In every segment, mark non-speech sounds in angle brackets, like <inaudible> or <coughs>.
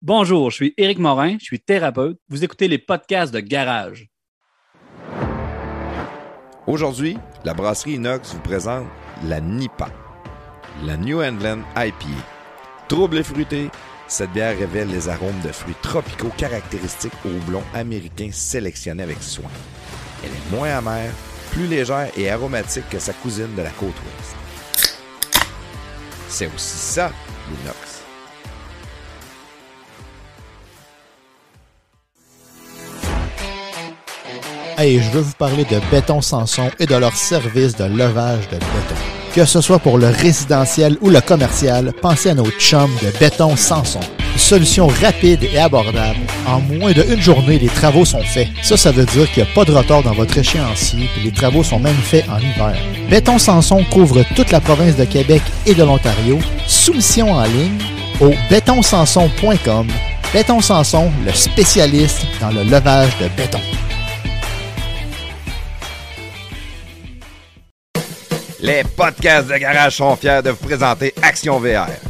Bonjour, je suis Éric Morin, je suis thérapeute. Vous écoutez les podcasts de Garage. Aujourd'hui, la brasserie Inox vous présente la NIPA, la New England IPA. Trouble et fruité, cette bière révèle les arômes de fruits tropicaux caractéristiques au houblon américain sélectionné avec soin. Elle est moins amère, plus légère et aromatique que sa cousine de la côte ouest. C'est aussi ça, l'inox. Hey, je veux vous parler de Béton Sanson et de leur service de levage de béton. Que ce soit pour le résidentiel ou le commercial, pensez à nos chums de Béton Sanson. Solution rapide et abordable. En moins d'une journée, les travaux sont faits. Ça, ça veut dire qu'il n'y a pas de retard dans votre échéancier, puis les travaux sont même faits en hiver. Béton Sanson couvre toute la province de Québec et de l'Ontario. Soumission en ligne au bétonsanson.com. Béton Sanson, le spécialiste dans le levage de béton. Les podcasts de garage sont fiers de vous présenter Action VR.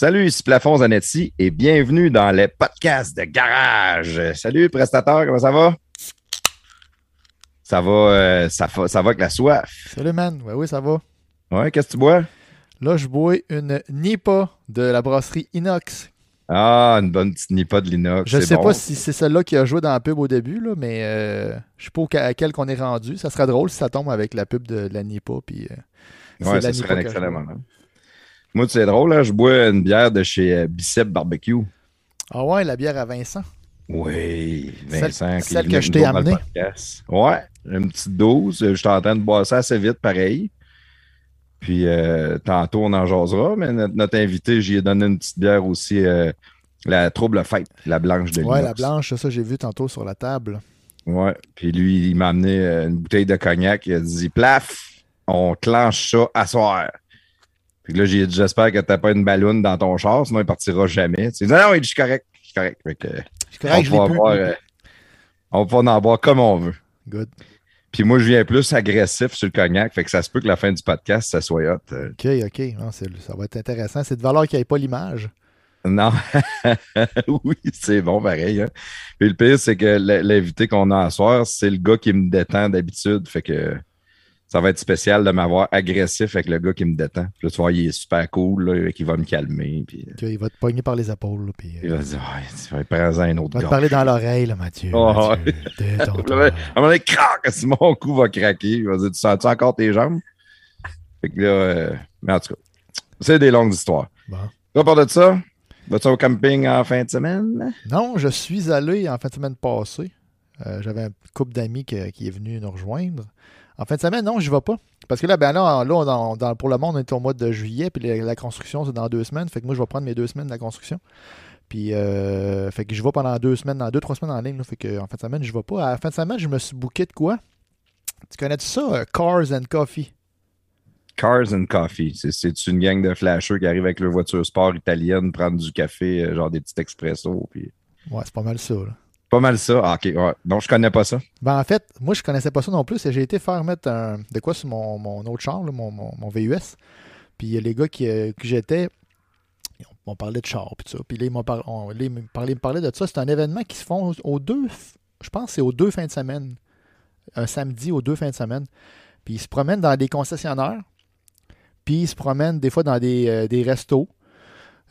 Salut, ici Plafond Zanetti et bienvenue dans les podcasts de Garage. Salut, prestataire, comment ça va? Ça va, euh, ça, va ça va avec la soif. Salut man, ouais, oui ça va. Ouais, qu'est-ce que tu bois? Là, je bois une Nipa de la brasserie Inox. Ah, une bonne petite Nipa de l'Inox. Je c'est sais bon. pas si c'est celle-là qui a joué dans la pub au début, là, mais euh, je sais pas à quelle qu'on est rendu. Ça serait drôle si ça tombe avec la pub de, de la Nipa. Puis, euh, Ouais, ça serait un excellent moment. Moi, c'est drôle, là, je bois une bière de chez euh, Bicep Barbecue. Ah ouais, la bière à Vincent. Oui, Celle- Vincent. qui celle que je t'ai amenée. Ouais, une petite dose. Je suis en train de boire ça assez vite, pareil. Puis euh, tantôt, on en jasera, mais notre, notre invité, j'y ai donné une petite bière aussi, euh, la Trouble Fête, la blanche de Ouais, la l'inox. blanche, ça j'ai vu tantôt sur la table. Ouais, puis lui, il m'a amené une bouteille de cognac. Il a dit Plaf, on clenche ça à soir. Puis là, j'ai dit J'espère que t'as pas une balloune dans ton char, sinon il partira jamais. Tu non, non, il dit Je suis correct. Je suis correct. Fait que, C'est correct, je on, va euh, on va en boire comme on veut. Good. Puis moi, je viens plus agressif sur le cognac, fait que ça se peut que la fin du podcast, ça soit hot. Euh, Ok, ok. Non, ça va être intéressant. C'est de valeur qu'il n'y ait pas l'image. non, <laughs> oui, c'est bon, pareil. hein. Puis le pire, c'est que l'invité qu'on a à soir, c'est le gars qui me détend d'habitude, fait que ça va être spécial de m'avoir agressif avec le gars qui me détend. Puis là, tu vois, il est super cool, là, qui va me calmer, puis euh, il va te pogner par les épaules. là, puis, euh, il va dire Ouais, tu vas un autre il va te gars. parler dans l'oreille, là, Mathieu. Oh, Mathieu, <laughs> À détends-toi. un moment donné, crac, si mon cou va craquer, il va dire Tu sens-tu encore tes jambes? Fait que là, euh, mais en tout cas, c'est des longues histoires. Bon. À part de ça, vas-tu au camping en fin de semaine? Non, je suis allé en fin de semaine passée. Euh, J'avais un couple d'amis qui est venu nous rejoindre. En fin de semaine, non, je vais pas. Parce que là, ben là, là, on- pour le monde, on est au mois de juillet, puis la, la construction, c'est dans deux semaines. Fait que moi, je vais prendre mes deux semaines de la construction. Puis, euh, fait que je vais pendant deux semaines, dans deux, trois semaines en ligne. là. fait que en fin de semaine, je vais pas. À la fin de semaine, je me suis booké de quoi? Tu connais-tu ça? euh, Cars and Coffee? Cars and Coffee. C'est- une gang de flashers qui arrivent avec leur voiture sport italienne prendre du café, euh, genre des petits expressos. Puis... Ouais, c'est pas mal ça. là. Pas mal ça. Ah, ok, ouais. Non, je connais pas ça. Ben, en fait, moi, je connaissais pas ça non plus. J'ai été faire mettre un, de quoi sur mon, mon autre char, mon, mon- VUS. Puis les gars qui, euh, que j'étais, ils ont- m'ont parlé de char. Puis, ça. puis là, ils m'ont par- parlaient de ça. C'est un événement qui se font aux deux, je pense c'est aux deux fins de semaine. Un samedi aux deux fins de semaine. Puis ils se promènent dans des concessionnaires. Puis ils se promènent des fois dans des, euh, des restos.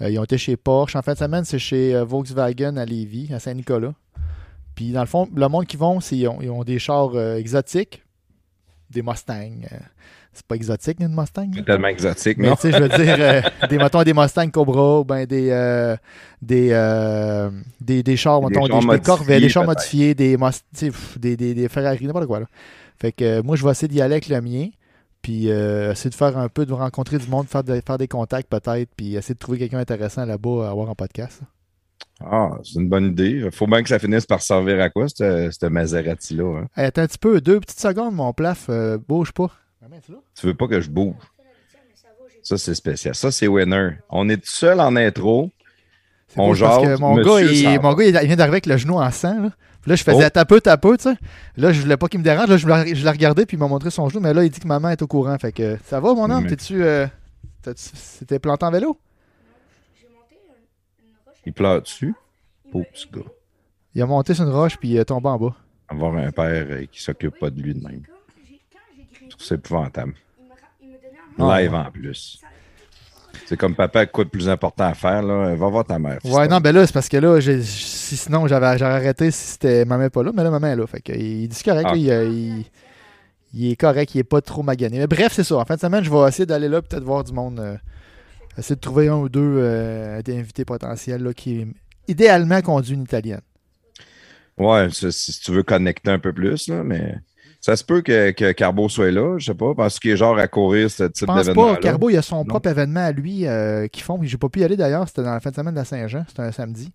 Euh, ils ont été chez Porsche. En fin de semaine, c'est chez euh, Volkswagen à Lévis, à Saint-Nicolas. Puis dans le fond, le monde qui vont, c'est ils ont, ils ont des chars euh, exotiques, des Mustangs. euh, c'est pas exotique, une Mustang. C'est tellement exotique, Mais tu sais, je veux dire, euh, des, mettons, des Mustang Cobra, ou ben des, euh, des, des, des chars, Des mettons, des, chars des modifiés, Corvette, des chars modifiés, des, pff, des, des, des Ferrari, n'importe quoi. Là. Fait que moi, je vais essayer d'y aller avec le mien, puis essayer de faire un peu, de rencontrer du monde, faire, de- faire des contacts peut-être, puis essayer de trouver quelqu'un intéressant là-bas à avoir en podcast. Ah, c'est une bonne idée. Faut bien que ça finisse par servir à quoi, cette, cette Maserati-là? hein? Hey, attends un petit peu, deux petites secondes, mon plaf, euh, bouge pas. Tu veux pas que je bouge? Ça, c'est spécial. Ça, c'est winner. On est tout seul en intro. Parce que mon gars, il, mon gars, il vient d'arriver avec le genou en sang. Là, Puis là je faisais Oh. tapeux, tapeux, tu sais. Là, je voulais pas qu'il me dérange. Là, je l'ai je l'ai regardé, puis il m'a montré son genou. Mais là, il dit que maman est au courant. Fait que ça va, mon homme? Mais- T'es-tu. euh, planté en vélo? Il pleure dessus. Pauvre petit gars. Il a monté sur une roche, puis il est tombé en bas. Avoir un père euh, qui s'occupe pas de lui de même. Je trouve ça épouvantable. Ah, Live en plus. C'est comme papa quoi de plus important à faire, là. Va voir ta mère. Ouais, non, ben là, c'est parce que là, j'ai- si, sinon, j'avais j'aurais arrêté si c'était maman pas là. Mais là, maman est là. Fait que, il dit correct. Ah. là, il, euh, il- il est correct. Il est pas trop magané. Mais bref, c'est ça. En fin de semaine, je vais essayer d'aller là, peut-être voir du monde. euh, essayer de trouver un ou deux euh, des invités potentiels là, qui, idéalement, conduit une italienne. Ouais, si tu veux connecter un peu plus, là, mais ça se peut que, que Carbo soit là, je sais pas, parce qu'il est genre à courir ce Je type pense d'événement. pas. Carbo, il a son Non. propre événement à lui euh, qu'ils font. J'ai pas pu y aller d'ailleurs. C'était dans la fin de semaine de la Saint-Jean. C'était un samedi.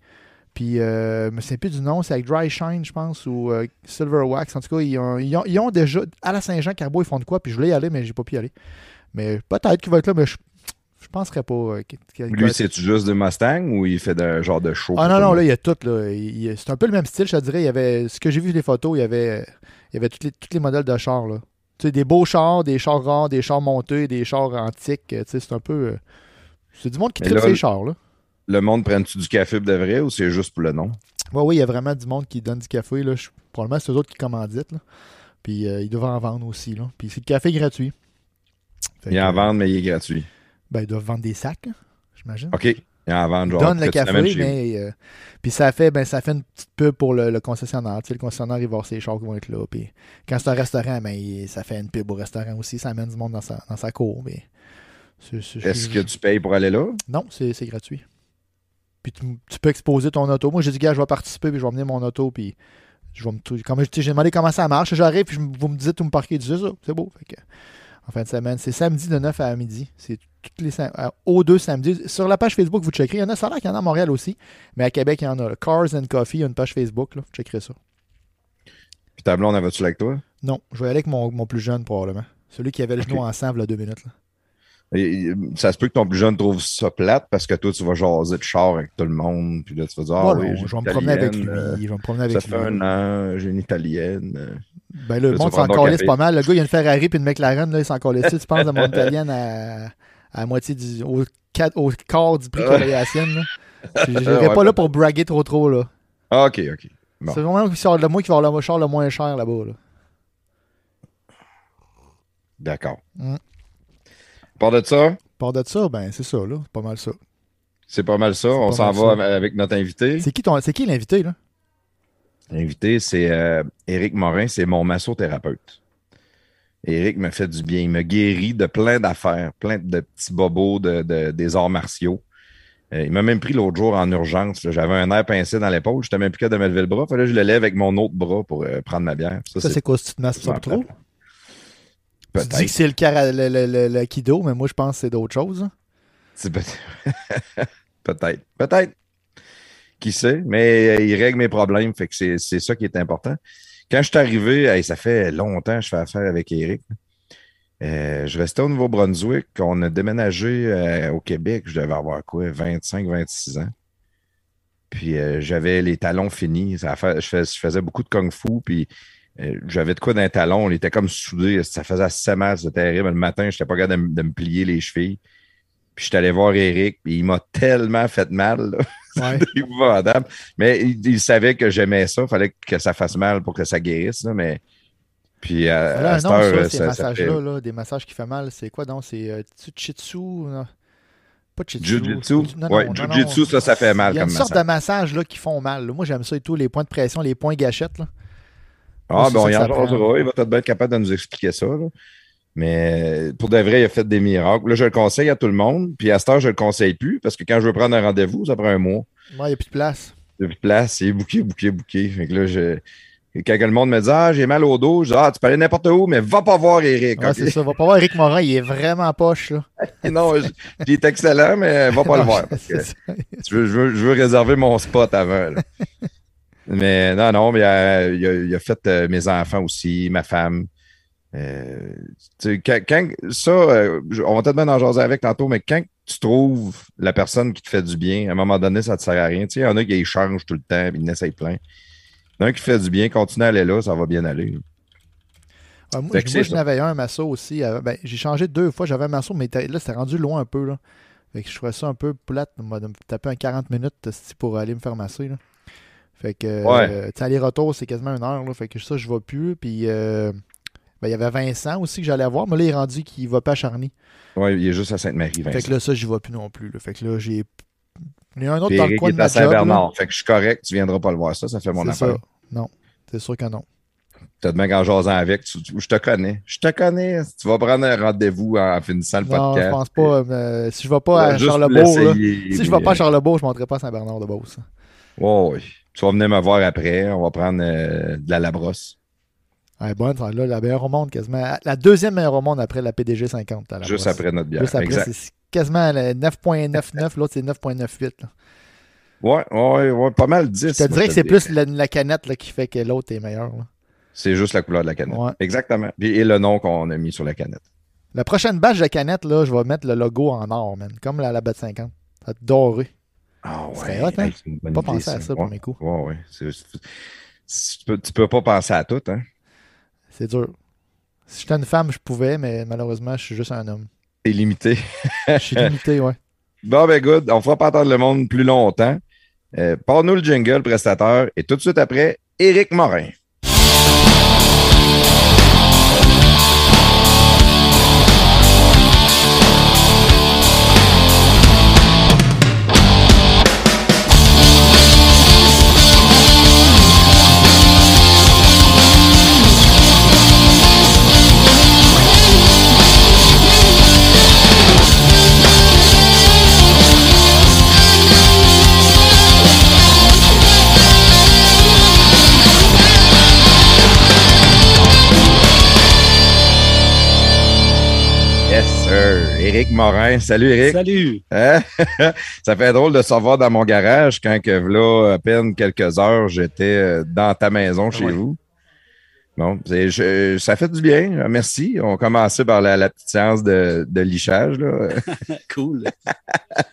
Puis, euh, je me souviens plus du nom. C'est avec Dry Shine, je pense, ou euh, Silver Wax. En tout cas, ils ont, ils ont- ils ont déjà. À la Saint-Jean, Carbo, ils font de quoi? Puis, je voulais y aller, mais j'ai pas pu y aller. Mais peut-être qu'il va être là, mais je, je penserais pas. euh, Lui, c'est-tu juste des Mustang ou il fait un genre de show? Ah non, non, là, il y a tout. C'est un peu le même style, je te dirais. Il y avait, ce que j'ai vu les photos, il y avait, il y avait tous les, modèles de chars. Là. Tu sais, des beaux chars, des chars rares, des chars montés, des chars antiques. euh, tu sais, C'est un peu. euh, c'est du monde qui tripe ces chars. Là. Le monde prenne-tu du café de vrai ou c'est juste pour le nom? Oui, oui, il y a vraiment du monde qui donne du café. Là. Je- probablement, c'est eux autres qui commanditent. Là. Puis euh, ils doivent en vendre aussi. Là. Puis c'est le café gratuit. Fait Il que, en vend, mais il est gratuit. Ben, ils doivent vendre des sacs, là, j'imagine. OK. Vend, Ils genre. donnent le tu café, mais. euh, puis ça fait, ben, ça fait une petite pub pour le, le concessionnaire. Tu sais, le concessionnaire, il va voir ses chars qui vont être là. Puis quand c'est un restaurant, ben, il- ça fait une pub au restaurant aussi. Ça amène du monde dans sa, dans sa cour. Mais Est-ce que tu payes pour aller là? Non, c'est gratuit. Puis tu, tu peux exposer ton auto. Moi, j'ai dit, gars, je vais participer, puis je vais emmener mon auto, puis je vais me. tu j'ai demandé comment ça marche. J'arrive, puis je vous me dites où me parquer. C'est ça, c'est beau. Fait que, en fin de semaine, c'est samedi de 9 à midi. C'est toutes les euh, aux deux samedis. Sur la page Facebook, vous checkerez. Il y en a, ça a l'air qu'il y en a à Montréal aussi. Mais à Québec, il y en a. là. Cars and Coffee, il y a une page Facebook. Là. Vous checkerez ça. Puis ta blonde, avait-tu avec toi? Non, je vais aller avec mon, mon plus jeune, probablement. Celui qui avait le genou ensemble, là, deux minutes. là. Et- ça se peut que ton plus jeune trouve ça plate parce que toi, tu vas jaser de char avec tout le monde. Puis là, tu vas dire, ah oui, je vais me promener avec lui. Euh, je vais me promener Ça avec fait lui. un an, j'ai une italienne. euh. Ben le Là, monde s'en calisse pas mal. Le gars, il a une Ferrari puis une McLaren, là, il s'en calisse. Tu penses de mon <laughs> italienne à, à moitié du. Au, quart du prix qu'elle a la sienne. Je <laughs> n'irai pas là pour braguer trop trop. là. Ah, OK, OK. Bon. C'est vraiment le moi qui va avoir le char le moins cher là-bas. Là. D'accord. Mm. Par de ça, Par de ça, ben c'est ça, là. C'est pas mal ça. c'est pas mal ça. On s'en va ça. avec notre invité. C'est qui ton. C'est qui l'invité, là? L'invité, c'est euh, Éric Morin, c'est mon massothérapeute. Éric me fait du bien. Il me guérit de plein d'affaires, plein de petits bobos de, de- des arts martiaux. Euh, il m'a même pris l'autre jour en urgence. J'avais un air pincé dans l'épaule. Je n'étais même plus capable de me lever le bras. Fallait que je le lève avec mon autre bras pour euh, prendre ma bière. Ça, Ça, c'est quoi si tu te trop? Tu dis que c'est le, le, le, le- kido, mais moi je pense que c'est d'autres choses. hein. C'est <laughs> Peut-être. Peut-être. Qui sait? Mais euh, il règle mes problèmes. Fait que c'est c'est ça qui est important. Quand je suis arrivé, ça fait longtemps que je fais affaire avec Eric. Euh, je restais au Nouveau-Brunswick. On a déménagé euh, au Québec. Je devais avoir quoi? 25, 26 ans. Puis euh, j'avais les talons finis. Ça je, fais- je faisais beaucoup de kung-fu. Puis j'avais de quoi d'un talon. On était comme soudés. Ça faisait assez mal. C'était terrible. Le matin, je n'étais pas capable de, me- plier les chevilles. Puis je suis allé voir Eric, il m'a tellement fait mal. <laughs> Ouais. Épouvantable. Mais il, il savait que j'aimais ça. Il fallait que ça fasse mal pour que ça guérisse. là, mais... Puis à, Là, à cette heure, ça, ça- ces massages-là, là, des massages qui font mal, c'est quoi donc? C'est euh, Tsu- Chitsu? non? Pas. Jiu-jitsu? Non, Ouais, non, non, jiu-jitsu, non. ça, ça fait mal Il y a comme une sorte massage. de massage là, qui font mal. là. Moi, j'aime ça et tout. Les points de pression, les points gâchettes. Là. Ah, ben, on y en. Il va peut-être être capable de nous expliquer ça. là. Mais pour de vrai, il a fait des miracles. Là, je le conseille à tout le monde. Puis à cette heure, je le conseille plus parce que quand je veux prendre un rendez-vous, ça prend un mois. Moi, il n'y a plus de place. de place, c'est bouqué, bouqué, bouqué. Fait que là, je... quand le monde me dit Ah, j'ai mal au dos, je dis Ah, tu peux aller n'importe où, mais va pas voir Eric. Ouais, c'est ça. Va pas voir Eric Morin, il est vraiment poche. Là. <laughs> non, je- il est excellent, mais va pas le <laughs> voir. parce que je, veux, je veux- je veux réserver mon spot avant. là. <laughs> mais non, non, mais il a, il a- il a fait euh, mes enfants aussi, ma femme. Euh, quand, quand- ça, euh, on va peut-être bien en jaser avec tantôt, mais quand tu trouves la personne qui te fait du bien, à un moment donné, ça ne te sert à rien. Il y en a qui changent tout le temps, puis ils n'essayent plein. Il y en a qui fait du bien, continue à aller là, ça va bien aller. Ouais, moi, Fait que je- c'est moi, je ça. n'avais un masso aussi. euh, ben, j'ai changé deux fois. J'avais un masso, mais là, c'était rendu loin un peu. Là. Fait que je trouvais ça un peu plate de me taper un 40 minutes pour aller me faire masser. Là. Fait que, Ouais. aller-retour, c'est quasiment une heure. Là. Fait que ça, je ne vais plus. Puis, ben, il y avait Vincent aussi que j'allais voir. Mais là, il est rendu qu'il ne va pas à Charny. Oui, il est juste à Sainte-Marie, Fait Vincent. que là, ça, j'y vais plus non plus. là. Fait que là, j'ai. Il y a un autre Puis dans le coin de est ma à job. là. Saint-Bernard. Fait que je suis correct, tu viendras pas le voir. Ça, ça fait mon affaire. ça. Non, c'est sûr que non. T'as de bien qu'en jasant avec, tu- tu- je te connais. Je te connais. Tu vas prendre un rendez-vous en finissant le Non, podcast. je pense pas. euh, si je vais pas à Charlebourg, là, si je vais pas à Charlebourg, je ne monterai pas à Saint-Bernard-de-Beauce. Ouais, ouais. Tu vas venir me voir après. On va prendre euh, de la labrosse. Elle est bonne, ça, là, la meilleure au monde quasiment. La deuxième meilleure au monde après la PDG 50. à la Juste brosse. après notre bière. Juste après, c'est quasiment le 9.99, l'autre c'est 9.98. là. Ouais, ouais, ouais. Pas mal 10. Je te dirais que c'est plus la, la canette là, qui fait que l'autre est meilleur. là. C'est juste la couleur de la canette. Ouais. Exactement. Et le nom qu'on a mis sur la canette. La prochaine batch de canette, là, je vais mettre le logo en or, man. Comme la, la BET 50. Ça va être doré. Ah ouais. hot, hein? C'est bonne Pas idée, pensé à ça pour mes coups. Ouais, ouais. Tu peux, tu peux pas penser à tout, hein? C'est dur. Si j'étais une femme, je pouvais, mais malheureusement, je suis juste un homme. C'est limité. Je suis limité, ouais. <laughs> Bon, ben, good. On fera pas attendre le monde plus longtemps. Euh, Parle-nous le jingle, prestateur. Et tout de suite après, Éric Morin. Éric Morin. Salut, Éric. Salut! Hein? <laughs> Ça fait drôle de savoir dans mon garage quand que là, à peine quelques heures, j'étais euh, dans ta maison chez Ouais. vous. Bon, je- ça fait du bien. Merci. On commençait par la, la petite séance de, de lichage. Là. <laughs> Cool. <laughs>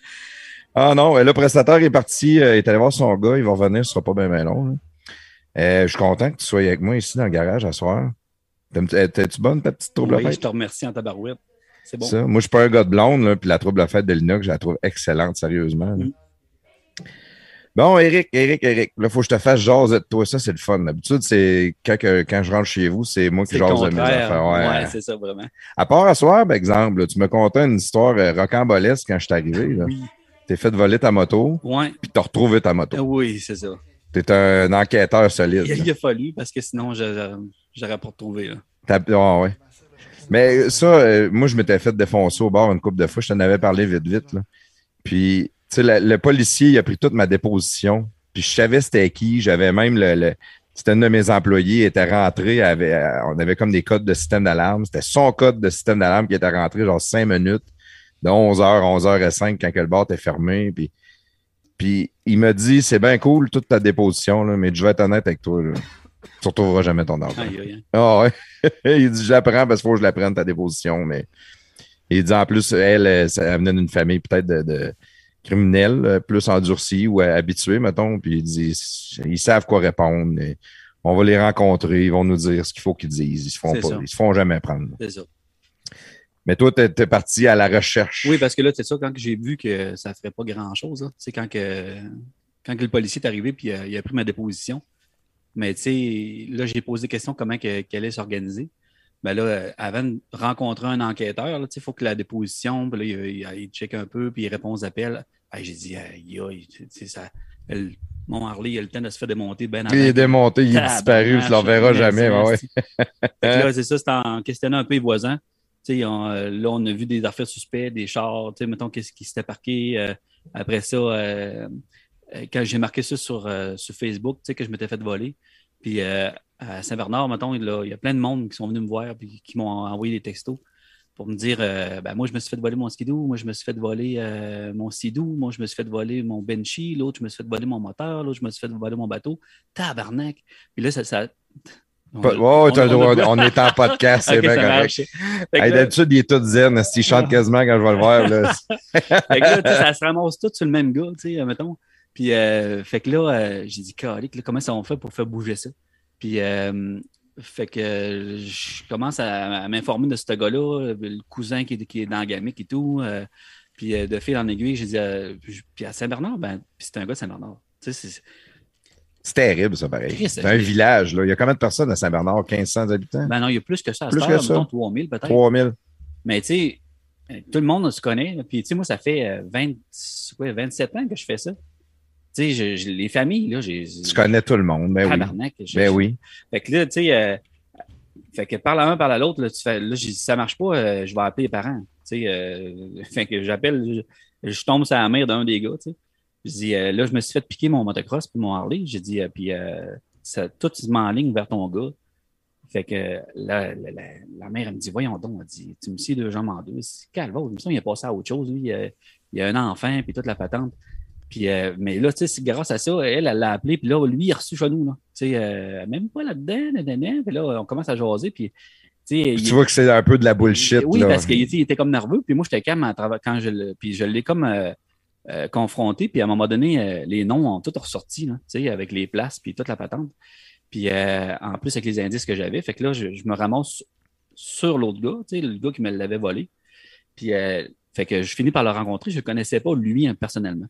Ah non, le prestataire est parti, euh, il est allé voir son gars, il va revenir, ce sera pas bien long. Euh, je suis content que tu sois avec moi ici dans le garage à soir. Euh, T'es-tu bonne, ta petite trouble Oui, je te remercie en tabarouette. C'est bon. Ça. Moi, je suis pas un gars de blonde, là, puis la trouble fête de Linox, je la trouve excellente, sérieusement. là. Mm. Bon, Eric, Eric, Eric, là, faut que je te fasse jaser de toi. Ça, c'est le fun. D'habitude, c'est quand, je rentre chez vous, c'est moi qui jase de mes affaires. Ouais. Ouais, c'est ça, vraiment. à part à soir, par exemple, là, tu me contais une histoire euh, rocambolesque quand je suis arrivé. là. Oui. T'es fait voler ta moto, Ouais. puis t'as retrouvé ta moto. Oui, c'est ça. T'es un enquêteur solide. Il, a- là. il a fallu parce que sinon, j'aurais pas retrouvé. Là. T'as- ah, ouais. Mais ça, euh, moi, je m'étais fait défoncer au bord une couple de fois. Je t'en avais parlé vite, vite. là. Puis, tu sais, le, policier, il a pris toute ma déposition. Puis, je savais c'était qui. J'avais même le. le- c'était un de mes employés, il était rentré, avait, euh, on avait comme des codes de système d'alarme. C'était son code de système d'alarme qui était rentré genre cinq minutes, de 11h, 11h05 quand que le bar était fermé. Puis, puis il m'a dit, c'est bien cool toute ta déposition, là, mais je vais être honnête avec toi. Là. Tu ne retrouveras jamais ton argent. Ah ouais. <laughs> il dit j'apprends parce qu'il faut que je la prenne ta déposition, mais il dit en plus, elle, euh, ça venait d'une famille peut-être de, de criminels, euh, plus endurcis ou euh, habitués, mettons. Puis il dit ils savent quoi répondre. on va les rencontrer, ils vont nous dire ce qu'il faut qu'ils disent. Ils se font C'est pas, ça. ils se font jamais prendre. C'est ça. Mais toi, tu es, parti à la recherche. Oui, parce que là, c'est ça, quand j'ai vu que ça ne ferait pas grand-chose, là, c'est quand que, quand que le policier est arrivé euh, il a pris ma déposition. Mais tu sais, là, j'ai posé des questions comment que- qu'elle allait s'organiser. ben là, euh, avant de rencontrer un enquêteur, il faut que la déposition, puis là, il, il, il check un peu, puis il répond aux appels. Ben, j'ai dit, aïe, aïe, tu sais, ça, elle- mon Harley, il a le temps de se faire démonter ben Il est démonté, il est disparu, tu l'en verras jamais. ouais, là, c'est ça, c'est en questionnant un peu les voisins. Tu sais, on, euh, là, on a vu des affaires suspectes, des chars, tu sais, mettons, qu'est-ce qui s'était parqué. euh, après ça, euh, euh, quand j'ai marqué ça sur, euh, sur Facebook, tu sais, que je m'étais fait voler. Puis euh, à Saint-Bernard, mettons, il, là, il y a plein de monde qui sont venus me voir puis qui m'ont envoyé des textos pour me dire euh, ben, moi, je me suis fait voler mon skidoo, moi, je me suis fait voler euh, mon sidou, moi, je me suis fait voler mon benchy, l'autre, je me suis fait voler mon moteur, l'autre, je me suis fait voler mon bateau. Tabarnak! Puis là, ça. ça... Le droit, on est en podcast, <laughs> c'est Ok, bien correct. Hey, D'habitude, il est tout zen. Il chante <laughs> quasiment quand je vais le voir. Là. fait que là, ça se ramasse tout sur le même gars, tu sais, mettons. Puis, euh, fait que là, euh, j'ai dit, Calique, comment ça on fait pour faire bouger ça? Puis, euh, fait que je commence à, à m'informer de ce gars-là, le cousin qui est, qui est dans gamique et tout. puis, de fil en aiguille, j'ai dit, puis, à Saint-Bernard, ben, c'est un gars de Saint-Bernard. Tu sais, c'est- C'est terrible, ça, pareil. C'est un village. Là. Il y a combien de personnes à Saint-Bernard? 1500 habitants? ben non, il y a plus que ça. à Plus que ça. mettons 3000 peut-être. 3000. Mais tu sais, tout le monde se connaît. Puis tu sais, moi, ça fait euh, 20, quoi, 27 ans que je fais ça. Tu sais, je- je- les familles, là, j'ai. Tu connais tout le monde. Ben oui. Tabarnak, je- Ben oui. Fait que là, tu sais, euh, fait que par la un, par la l'autre, là, tu fais, là, j'ai dit, si ça marche pas, euh, je vais appeler les parents. Tu sais, euh, <laughs> fait que j'appelle, je, je tombe sur la mère d'un des gars, tu sais. Je dis, là, je me suis fait piquer mon motocross puis mon Harley. J'ai dit, puis ça, tout se met en ligne vers ton gars. Fait que là, la, la- la mère, elle me dit, voyons donc, elle dit, tu me scies deux jambes en deux. Calme, il me semble qu'il a passé à autre chose, lui. Il, il a un enfant, puis toute la patente. Puis, euh, mais là, tu sais, grâce à ça, elle, elle l'a appelé, puis là, lui, il a reçu chez nous, là. Tu sais, euh, même pas là-dedans, nanana. Puis là, on commence à jaser, puis, tu il- vois que c'est un peu de la bullshit. oui, là. parce qu'il était, comme nerveux, puis moi, j'étais calme quand je puis je l'ai comme euh, confronté, puis à un moment donné, les noms ont tout ressorti, là, tu sais, avec les places, puis toute la patente. Puis en plus, avec les indices que j'avais, fait que là, je, je me ramasse sur l'autre gars, tu sais, le gars qui me l'avait volé. Puis, fait que je finis par le rencontrer, je ne connaissais pas lui hein, personnellement.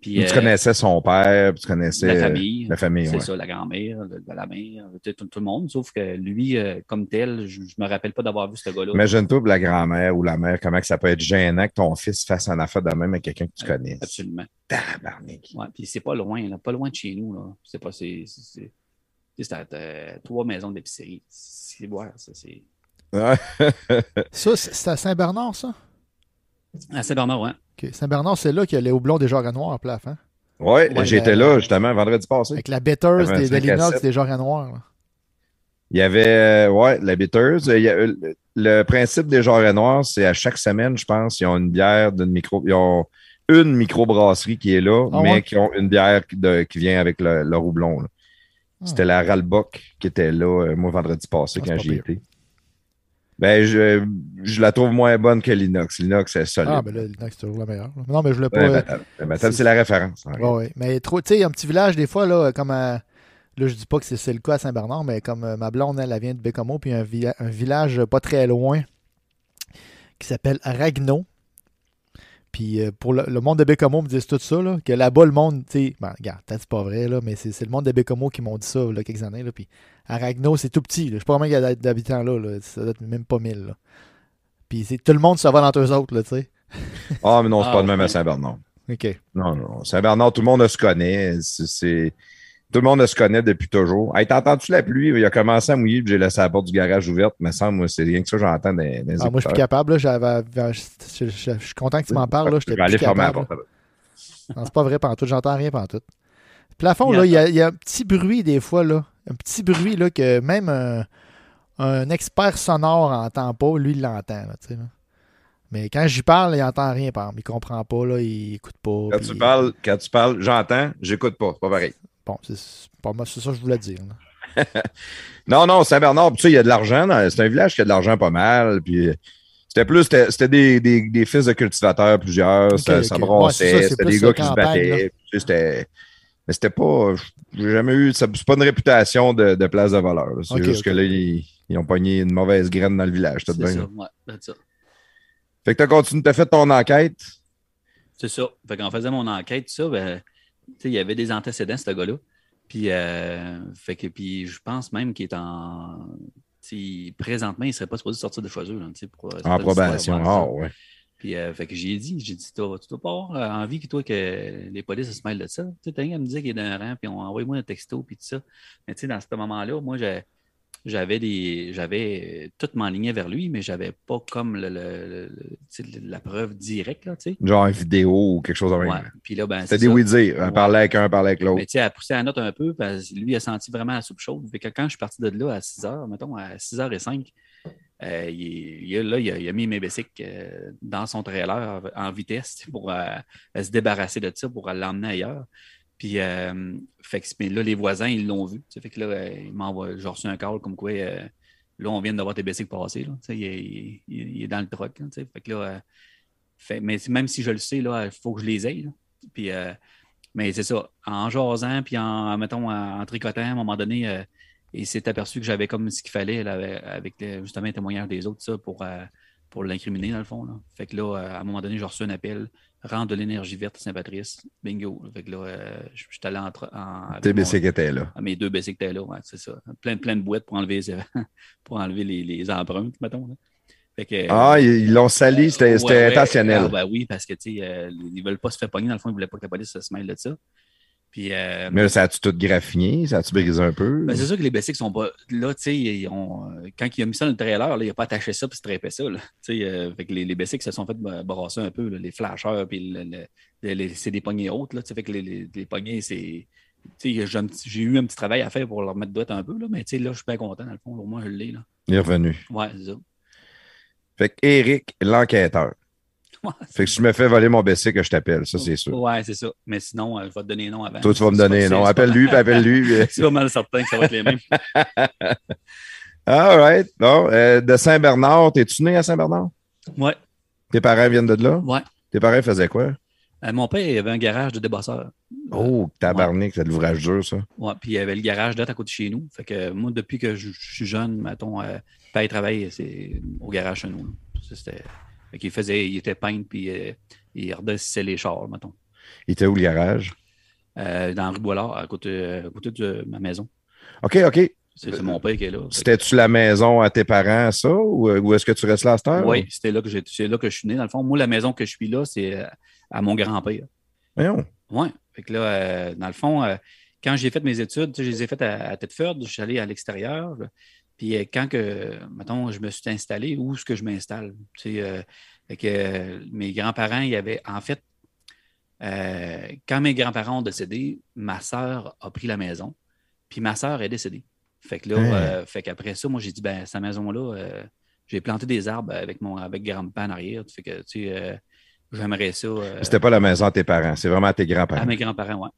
Puis, tu euh, connaissais son père, puis tu connaissais la famille. la famille, C'est ouais. ça, la grand-mère, la mère, tout, tout le monde. Sauf que lui, euh, comme tel, je ne me rappelle pas d'avoir vu ce gars-là. Imagine-toi pour la grand-mère ou la mère, comment que ça peut être gênant que ton fils fasse un affaire de même avec quelqu'un que tu connais. Absolument. Tabarnak. Ouais, puis c'est pas loin, là, pas loin de chez nous. Là. C'est pas. C'est, c'est, c'est, c'est à euh, trois maisons d'épicerie. C'est voir, ça. C'est... <laughs> Ça, c'est c'est à Saint-Bernard, ça? À Saint-Bernard, ouais. Saint-Bernard, c'est là qu'il y a les houblons des genres noirs à plaf, hein? Ouais, j'étais là justement vendredi passé. Avec la un des, de 5 à l'inox 7. des genres noirs. là. Il y avait, euh, ouais, la bitteuse. Il y a- euh, le, le principe des genres noirs, c'est à chaque semaine, je pense, ils ont une bière d'une micro. Ils ont une microbrasserie qui est là, Ah mais ouais? qui ont une bière qui, de- qui vient avec le, le roublon. là. Ah. C'était la Ralbock qui était là, euh, moi, vendredi passé, Ah, quand j'y étais. Ben, je, je la trouve moins bonne que l'inox. L'inox, c'est solide. Ah, ben là, l'inox, c'est toujours la meilleure. Non, mais je voulais pas. Ouais, euh, Mattel. Mattel, c'est la référence. Ouais, ouais. Mais trop, tu sais, un petit village, des fois, là, comme à- Là, je dis pas que c'est- le cas à Saint-Bernard, mais comme euh, ma blonde, elle, elle vient de Bécomo, puis un, vi- un village pas très loin qui s'appelle Ragno. Puis euh, pour le, le monde de Bécomo me disent tout ça, là, que là-bas, le monde, tu sais, ben, regarde, peut-être c'est pas vrai, là, mais c'est c'est le monde de Bécomo qui m'ont dit ça, là, quelques années, là, puis à Ragno, c'est tout petit, là. je sais pas combien il y a d'habitants là, là, ça doit être même pas 1000, là. Puis c'est- tout le monde se va entre eux autres, là, tu sais. <laughs> Ah, mais non, c'est Ah, pas le même à Saint-Bernard. OK. Non, non. Saint-Bernard, tout le monde se connaît. C'est- c'est- Tout le monde se connaît depuis toujours. Hey, t'entends-tu la pluie? Il a commencé à mouiller, puis j'ai laissé la porte du garage ouverte. Mais ça, moi, c'est rien que ça, j'entends des, des Ah, moi, je suis capable, là, j'avais- je, je- je- je suis content que tu m'en parles, là, Je vais aller fermer la porte. Non, c'est pas vrai pantoute, j'entends rien pantoute. Plafond, Il là, il y, a, il y a un petit bruit des fois, là. Un petit bruit, là, que même un, un expert sonore entend pas, lui, il l'entend. Mais quand j'y parle, il entend rien, par exemple. Il comprend pas, là, il écoute pas. Quand puis- tu parles, quand tu parles, j'entends, j'écoute pas. C'est pas pareil. Bon, c'est c'est pas moi, c'est ça que je voulais dire. <laughs> Non, non, Saint-Bernard, tu sais, il y a de l'argent. C'est un village qui a de l'argent pas mal. Puis c'était plus, c'était c'était des, des, des fils de cultivateurs, plusieurs. Ça, ça ok. brassait. Ouais, c'est ça, c'est c'était des gars qui se battaient. C'était. Mais c'était pas. J'ai jamais eu. C'est pas une réputation de, de place de voleur. là. C'est juste que là, ils, ils ont pogné une mauvaise graine dans le village. C'est ça, ouais, c'est ça. Fait que t'as continué, t'as fait ton enquête. C'est ça. Fait qu'en faisant mon enquête, ça, ben, tu sais, il y avait des antécédents, ce gars-là. Puis, euh, fait que, puis je pense même qu'il est en. tu présentement, il ne serait pas supposé sortir de chez eux. là, tu sais, pour, euh, En probation. Ah, ouais. Puis, euh, fait que j'ai dit, j'ai dit, toi, tu dois pas avoir euh, envie que toi, que les polices se mêlent de ça. Tu sais, t'as rien à me dire qu'il est d'un rang, puis on envoie-moi un texto, puis tout ça. Mais tu sais, dans ce moment-là, moi, j'avais des. J'avais euh, tout m'enligné vers lui, mais j'avais pas comme le, la preuve directe, là, tu sais. Genre une vidéo ou quelque chose même. Ouais. Puis là, ben, C'était des oui-dire. Un Ouais. parlait avec un, un parlait avec l'autre. Mais tu sais, elle a poussé la note un peu parce que lui a senti vraiment la soupe chaude. Fait que quand je suis parti de là à 6 h, mettons, à 6h05, euh, il, il là, il a, il mis mes euh, dans son trailer en vitesse pour euh, se débarrasser de ça, pour l'emmener ailleurs. Puis, euh, fait que, mais là, les voisins, ils l'ont vu. Fait que là, ils m'envoient, j'ai reçu un call comme quoi, là, on vient de voir tes bicycles passer. Là. Il, est- il- il dans le truck. Fait que là, mais même si je le sais, il faut que je les aille. Puis, mais c'est ça, en jasant, puis en, mettons, en, en tricotant, à un moment donné, il s'est aperçu que j'avais comme ce qu'il fallait là, avec, justement les témoignages des autres, ça, pour, euh, pour l'incriminer, dans le fond. Là. Fait que là, euh, à un moment donné, j'ai reçu un appel, rendre de l'énergie verte à Saint-Patrice. Bingo. Fait que là, euh, je suis allé en, Tes mon- bicycles étaient là. à mes deux bicycles étaient là, ouais, c'est ça. Plein, plein de boîtes pour enlever, <laughs> pour enlever les, les empreintes, mettons. là. Fait que, Ah, ils l'ont sali, c'était Ouais, intentionnel. Ah, ben oui, parce que, tu sais, euh, ils veulent pas se faire pogner. Dans le fond, ils voulaient pas que la police se mêle de ça. Puis, euh, Mais là, ça a-tu tout graffiné? Ça a-tu brisé un peu? ben, c'est sûr que les bicycles sont pas. Là, tu sais, euh, quand il a mis ça dans le trailer, là, il n'a pas attaché ça puis strapé ça. Là. Tu sais, euh, fait que les, les bicycles se sont fait brasser un peu, là, les flasheurs, puis le- le- le- les- c'est des poignées hautes. Là, tu sais, fait que les, les, les poignées, c'est. tu sais, J'ai j'ai eu un petit travail à faire pour leur mettre droite un peu, là, mais tu sais, là, je suis bien content, dans le fond. Au moins, je l'ai. là. Il est revenu. Ouais, c'est ça. Fait que Eric, l'enquêteur. Ouais, <laughs> Fait que si je me fais voler mon bicycle, je t'appelle, ça, c'est sûr. Ouais, c'est ça. Mais sinon, euh, je vais te donner un nom avant. Toi, tu vas me donner un nom. Appelle-lui, puis appelle-lui. C'est pas <laughs> mal certain que ça va être les mêmes. <laughs> All right. Bon, euh, de Saint-Bernard, t'es-tu né à Saint-Bernard? Ouais, Tes parents viennent de là? ouais. Tes parents faisaient quoi? Euh, mon père, il avait un garage de débasseur. Oh, tabarnak, c'est de l'ouvrage dur, ça. Ouais, puis il y avait le garage d'être à côté de chez nous. Fait que moi, depuis que je, je suis jeune, mettons, euh, père il travaille c'est au garage chez nous. c'était- Fait qu'il faisait, il était peintre, puis euh, il redessissait les chars, mettons. Il était où le garage? Euh, dans rue Boilard, à côté, à côté de ma maison. OK, OK. C'est mon père qui est là. C'était-tu la maison à tes parents, ça? Ou, ou est-ce que tu restes là à cette heure? Oui, c'était là que j'ai- c'est là que je suis né. Dans le fond, moi, la maison que je suis là, c'est euh, à mon grand-père. Voyons. Oui. Fait que là, euh, dans le fond, euh, quand j'ai fait mes études, je les ai faites à, à Thetford, je suis allé à l'extérieur. Puis euh, quand que, mettons, je me suis installé, où est-ce que je m'installe? Tu sais, euh, fait que euh, mes grands-parents, il y avait, en fait, euh, quand mes grands-parents ont décédé, ma sœur a pris la maison, puis ma sœur est décédée. Fait que là, Hein? euh, fait qu'après ça, moi, j'ai dit, ben, cette maison-là, euh, j'ai planté des arbres avec mon avec grand-père en arrière. Fait que, tu sais, euh, j'aimerais ça. C'était pas la maison à tes parents, c'est vraiment à tes à grands-parents. mes grands-parents, oui.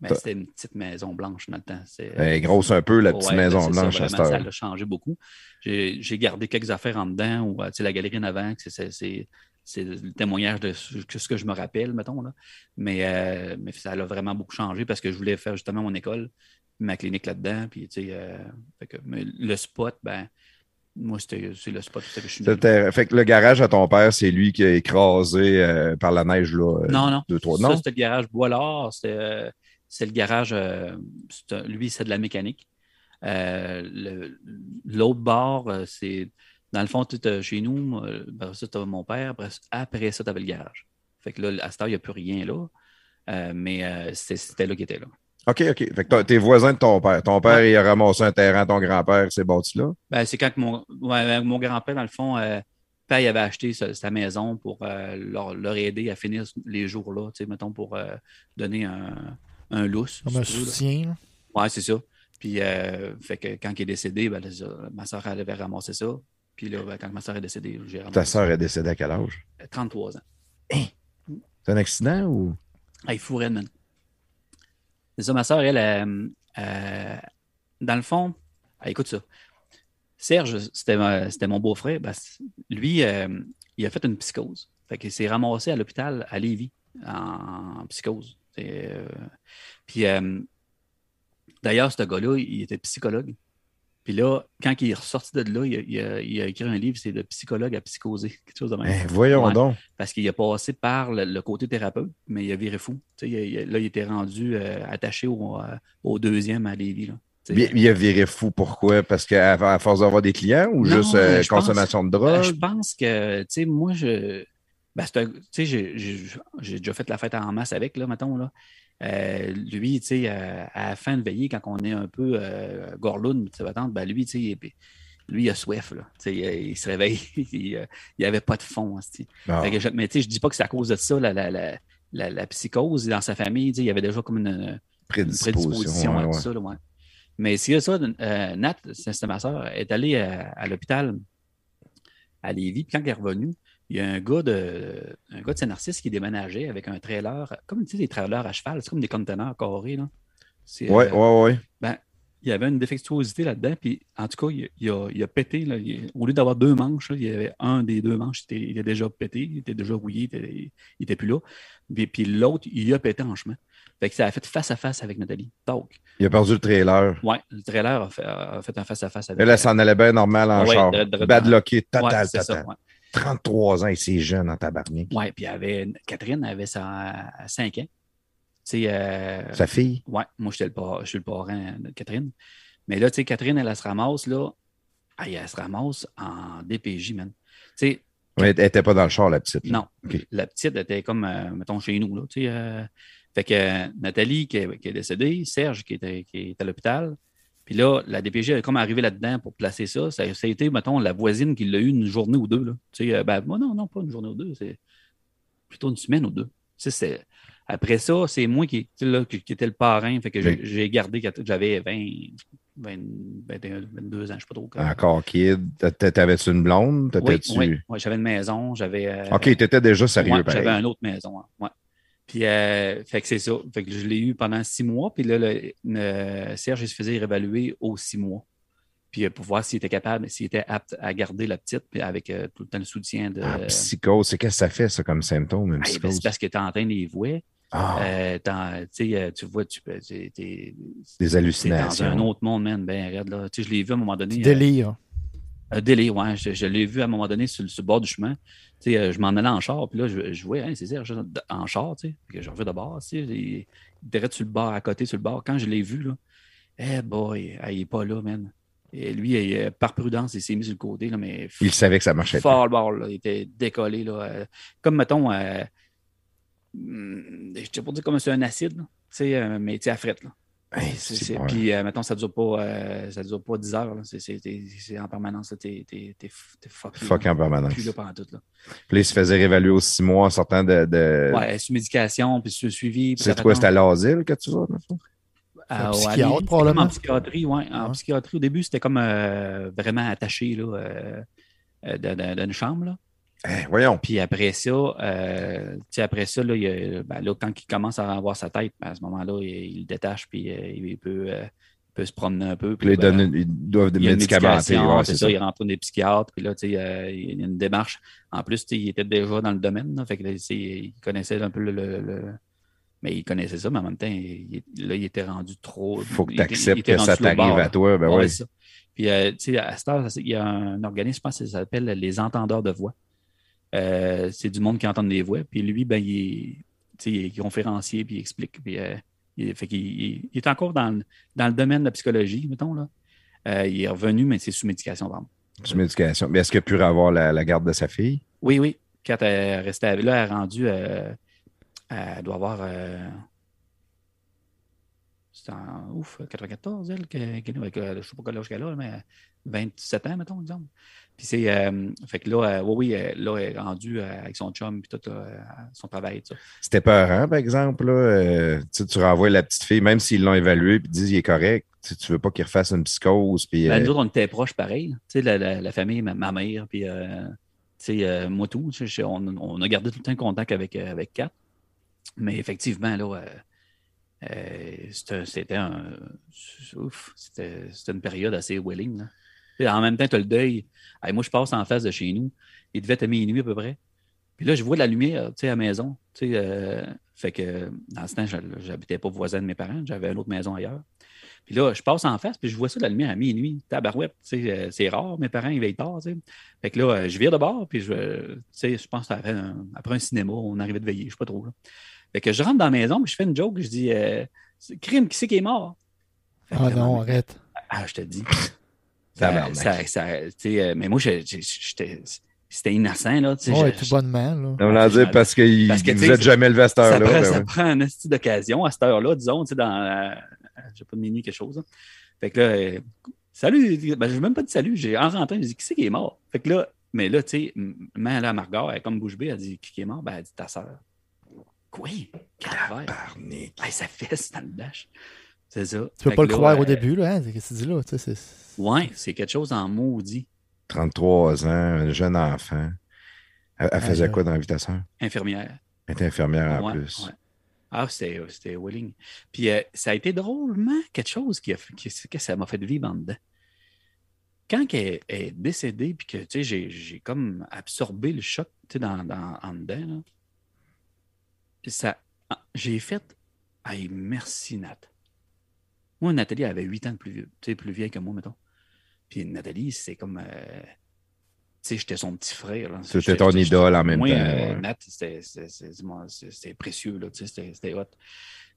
Mais Ça- c'était une petite maison blanche dans le temps. C'est, Elle est grosse un peu, la petite Ouais, maison ben, ça, blanche à cette vraiment. Ça a changé beaucoup. J'ai gardé quelques affaires en dedans, ou euh, tu sais, la galerie en avant, c'est- c'est c'est- c'est le témoignage de ce que, je me rappelle, mettons. Là. Mais, euh, mais ça a vraiment beaucoup changé parce que je voulais faire justement mon école, ma clinique là-dedans. Puis, tu sais, euh, le spot, ben, moi, c'était c'est le spot que je suis Fait que le garage à ton père, c'est lui qui a écrasé euh, par la neige, là. euh, Non, non. Deux, trois. Ça, Non? c'était le garage Boilard. C'était euh, c'est le garage. euh, un- lui, c'est de la mécanique. Euh, L'autre bord, euh, c'est. Dans le fond, tu chez nous, après ça, tu mon père. Après, après ça, tu avais le garage. Fait que là, à cette heure, il n'y a plus rien là. Euh, mais c'était là qu'il était là. OK, OK. Fait que t'es voisin de ton père. Ton père, Ouais. il a ramassé un terrain, ton grand-père s'est bâti là? Ben, c'est quand que mon, ouais, mon grand-père, dans le fond, père, il avait acheté sa, sa maison pour euh, leur, leur aider à finir les jours-là, tu sais, mettons, pour euh, donner un, un lousse. Comme un soutien. Ouais, c'est ça. Puis, euh, fait que quand il est décédé, ben, ma soeur, elle avait ramassé ça. Puis là, ben, quand ma soeur est décédée, j'ai ramassé Ta sœur est décédée à quel âge? ça. 33 ans. C'est un accident ou? Hey, fou raide, man. C'est ça, ma soeur, elle, euh, euh, dans le fond, ah, écoute ça. Serge, c'était mon beau-frère. Ben, lui, euh, il a fait une psychose. Fait qu'il s'est ramassé à l'hôpital à Lévis en psychose. Euh, Puis, euh, d'ailleurs, ce gars-là, il était psychologue. Puis là, quand il est ressorti de là, il a, il a- il a écrit un livre, c'est de psychologue à psychoser, <laughs> quelque chose de même. Eh, voyons Ouais. donc. Parce qu'il a passé par le, le côté thérapeute, mais il a viré fou. Il a- là, il était rendu euh, attaché au, euh, au deuxième à Lévis. là. Il, il a viré fou. Pourquoi? Parce qu'à à force d'avoir des clients ou Non, juste euh, pense- consommation de drogue? je pense que, tu sais, moi, je. Ben, j'ai- déjà fait la fête en masse avec, là, mettons, là. Euh, lui, tu sais, euh, à la fin de veillée, quand on est un peu euh, gorloune, tu sais, attendre, ben, lui, tu sais, il- lui, il a soif, là. Tu sais, il, il se réveille, <laughs> il n'y avait pas de fond, que je, mais tu sais, je dis pas que c'est à cause de ça, la, la, la, la, la psychose dans sa famille, tu sais, il y avait déjà comme une, une prédisposition. prédisposition ouais, à tout ça. là, ouais. Mais c'est ça, euh, Nat, c'est c'est ma soeur, est allée à, à l'hôpital à Lévis, puis quand elle est revenue, il y a un gars de, un gars de Saint-Narcisse qui déménageait avec un trailer, comme tu sais, des trailers à cheval, c'est comme des conteneurs carrés. Là. Euh, ouais, ouais. ben, il y avait une défectuosité là-dedans, puis en tout cas, il, il a, il a pété. Là, Il- au lieu d'avoir deux manches, là, il y avait un des deux manches, il était, il était déjà pété, il était déjà rouillé, il était, il était plus là. Puis, puis l'autre, il a pété en chemin. Fait que ça a fait face à face avec Nathalie. Donc, Il a perdu le trailer. ouais, le trailer a fait, a fait un face à face avec Elle, elle s'en allait bien normal en Ouais, char. de- de- Bad locké, Ouais, total, ça, total. Ouais. 33 ans et c'est jeune en tabarnak. Ouais, puis avait, Catherine avait ça à 5 ans. Euh, Sa fille? ouais, moi, je suis le parrain de Catherine. Mais là, tu sais, Catherine, elle, elle se ramasse, là. Aïe, elle se ramasse en DPJ, man. Tu sais, Elle n'était pas dans le char, la petite. là. non. La petite était comme, euh, mettons, chez nous, là. Tu sais, euh, fait que Nathalie, qui est, qui est décédée, Serge, qui, était, qui est à l'hôpital. Puis là, la DPJ est comme arrivée là-dedans pour placer ça. ça. ça a été, mettons, la voisine qui l'a eu une journée ou deux, là. Tu sais, euh, ben, moi, non, non, pas une journée ou deux. C'est plutôt une semaine ou deux. Tu sais, Après ça, c'est moi qui, tu sais, là, qui, qui était le parrain. Fait que j'ai- Oui. j'ai gardé, j'avais 20, 20, 21, 22 ans, je sais pas trop. quand. Encore kid. T'a- T'avais-tu une blonde? Oui, oui, oui, j'avais une maison, j'avais. euh, OK, t'étais déjà sérieux, Ouais. J'avais une autre maison. hein. Ouais. Puis, euh, fait que c'est ça. Fait que je l'ai eu pendant six mois. Puis là, le, le- Serge, il se faisait réévaluer aux six mois. Puis euh, pour voir s'il était capable, s'il était apte à garder la petite, puis avec euh, tout le temps le soutien de. Ah, psychose, c'est qu'est-ce que ça fait, ça, comme symptôme, une Hey, ben, c'est parce que tu entends les voix. Ah, Euh, tu sais, euh, tu vois, tu t'es- des C'est dans hallucinations. un autre monde, man, ben raide, là. Tu sais, je l'ai vu à un moment donné. euh, Délire. Un délai, ouais. Je, je l'ai vu à un moment donné sur, le- bord du chemin. Tu sais, euh, je m'en allais en char, puis là, je, je vois, hein, c'est Serge en char, tu sais. Que je reviens de bord, tu sais. Il, était sur le bord, à côté, sur le bord. Quand je l'ai vu, là, eh boy, ah, il est pas là, man. Et lui, il, euh, par prudence, il s'est mis sur le côté, là, mais Il savait que ça marchait fort le bord, là. Il était décollé, là. euh, comme, mettons, euh, hum, je sais pas dire comme c'est un acide, là, tu sais, mais tu sais, à frette, là. Hey, C'est- bon. Puis, euh, mettons, ça ne dure, pas, euh, ça dure pas 10 heures. C'est- en permanence. T'es t'es-. Fuck là. en permanence. Plus là pendant tout. Là. Puis là, il se faisait réévaluer aux six mois en sortant de. de... Ouais, sous médication, puis sur suivi. c'est quoi? C'est à l'asile que tu vas? Ah, ouais, c'était probablement. comme En psychiatrie, ouais. En Ouais. psychiatrie, au début, c'était comme euh, vraiment attaché là, euh, euh, dans- dans- dans une chambre. Là. Eh, voyons. Puis après ça, euh, après ça, là, il a- ben, là, quand il commence à avoir sa tête, ben, à ce moment-là, il, il le détache, puis euh, il peut, euh, il peut se promener un peu. Puis là, ils, ben, ils doivent il médication, Ouais, c'est ça, il rentre dans des psychiatres, puis là, il y a une démarche. En plus, il était déjà dans le domaine, là, fait que il connaissait un peu le, le- le- Mais il connaissait ça, mais en même temps, il- là, il était rendu trop. Faut que il tu il acceptes que ça t'arrive à toi. Ben Ouais, ouais. c'est ça. Puis, tu sais, à cette heure, il y a un organisme, je pense que ça s'appelle les entendeurs de voix. Euh, c'est du monde qui entend des voix. Puis lui, ben, il est, il conférencier, puis il explique. Puis, euh, il, fait qu'il il- il est encore dans, le- dans le domaine de la psychologie, mettons. Là. Euh, il est revenu, mais c'est sous médication, par exemple. Sous médication. Mais est-ce qu'il a pu avoir la, la garde de sa fille? Oui, oui. Quand elle restait avec- là, elle est rendue, euh, elle doit avoir. c'est en ouf, 94, elle, que- que- avec, euh, je ne sais pas quel âge qu'elle a, mais 27 ans, mettons, exemple. Puis c'est. euh, fait que là, euh, oui, oui, euh, là, elle est rendue euh, avec son chum, puis tout, son travail, tout ça. C'était peurant, par exemple. Là, tu renvoies la petite fille, même s'ils l'ont évalué et disent qu'il est correct, tu veux pas qu'il refasse une psychose. Puis, Ben, nous autres, on était proches pareil. Tu sais, la, la- la famille, ma, ma mère, puis tu sais, moi tout. on, on a gardé tout le temps contact avec, avec Kat. Mais effectivement, là, c'était un. Ouf, c'était c'était une période assez willing. Là. En même temps, tu as le deuil. Hey, moi, je passe en face de chez nous. Il devait être à minuit à peu près. Puis là, je vois de la lumière, à la maison. Euh, fait que dans ce temps, je n'habitais pas voisin de mes parents. J'avais une autre maison ailleurs. Puis là, je passe en face, puis je vois ça de la lumière à minuit. Tabarouette, euh, c'est rare, mes parents, ils veillent tard. Fait que là, euh, je vire de bord, puis je, euh, je pense après un, après un cinéma, on arrivait de veiller, je sais pas trop. Là. Fait que je rentre dans la maison, puis je fais une joke, je dis, crime, qui c'est qui est mort? Fait Ah que, non, arrête. Ah, je te dis. Ça, ça, euh, mais moi, je- je- j'étais- c'était innocent, là. tu sais, Ouais, je- tout bonnement, là. On va dire parce que Parce que, vous sais, êtes jamais levé à cette ça, heure-là. prend, ben ça ouais. prend un esti d'occasion à cette heure-là, disons, tu sais, dans, euh, je sais pas, de minuit, quelque chose. là. Fait que là, euh, salut, ben, j'ai même pas dit salut, j'ai en rentrant, j'ai dit, qui c'est qui est mort? Fait que là, mais là, tu sais, m- maman, là, Margot, elle est comme bouche bée, elle dit, qui est mort? Ben, elle dit, ta soeur. Quoi? Hey, ça fesse dans le dash. C'est ça. Tu peux Fait pas que le là, croire au euh, début, là. Hein? Qu'est-ce que tu dis là? Tu sais, c'est- Ouais, c'est quelque chose en maudit. 33 ans, un jeune enfant. Elle, elle faisait quoi dans la vie, ta soeur? Infirmière. Elle était infirmière en Ouais, plus. ouais. Ah, c'était c'était Willing. Puis euh, ça a été drôlement quelque chose qui a fait- qui- que ça m'a fait vivre en dedans. Quand elle est décédée, puis que tu sais, j'ai- j'ai comme absorbé le choc tu sais, dans, dans, en dedans, là, ça, ah, j'ai fait Hey, merci Nat. Moi, Nathalie elle avait 8 ans de plus vieux, tu sais, plus vieille que moi, mettons. Puis Nathalie, c'est comme. euh, tu sais, j'étais son petit frère. C'était ton idole en même moi, temps, euh, ouais. Nat, c'était- précieux, là, tu sais, c'était hot.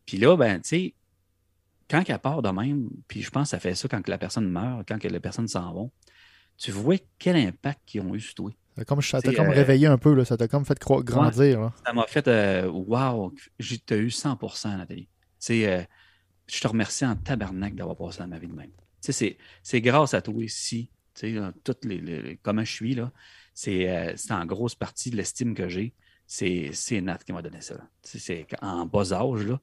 Puis là, ben, tu sais, quand elle part de même, puis je pense que ça fait ça quand que la personne meurt, quand que les personnes s'en vont, tu vois quel impact qu'ils ont eu sur toi. ça t'a comme, ça t'a comme euh, réveillé un peu, là. Ça t'a comme fait cro- grandir, là. Ça m'a fait euh, Wow, j'ai t'as eu 100% Nathalie. Tu sais, euh, je te remercie en tabarnak d'avoir passé dans ma vie de même. C'est- grâce à toi ici, tu sais, dans toutes les, les- comment je suis, là. C'est euh, c'est en grosse partie de l'estime que j'ai. C'est Nat qui m'a donné ça. C'est en bas âge, là.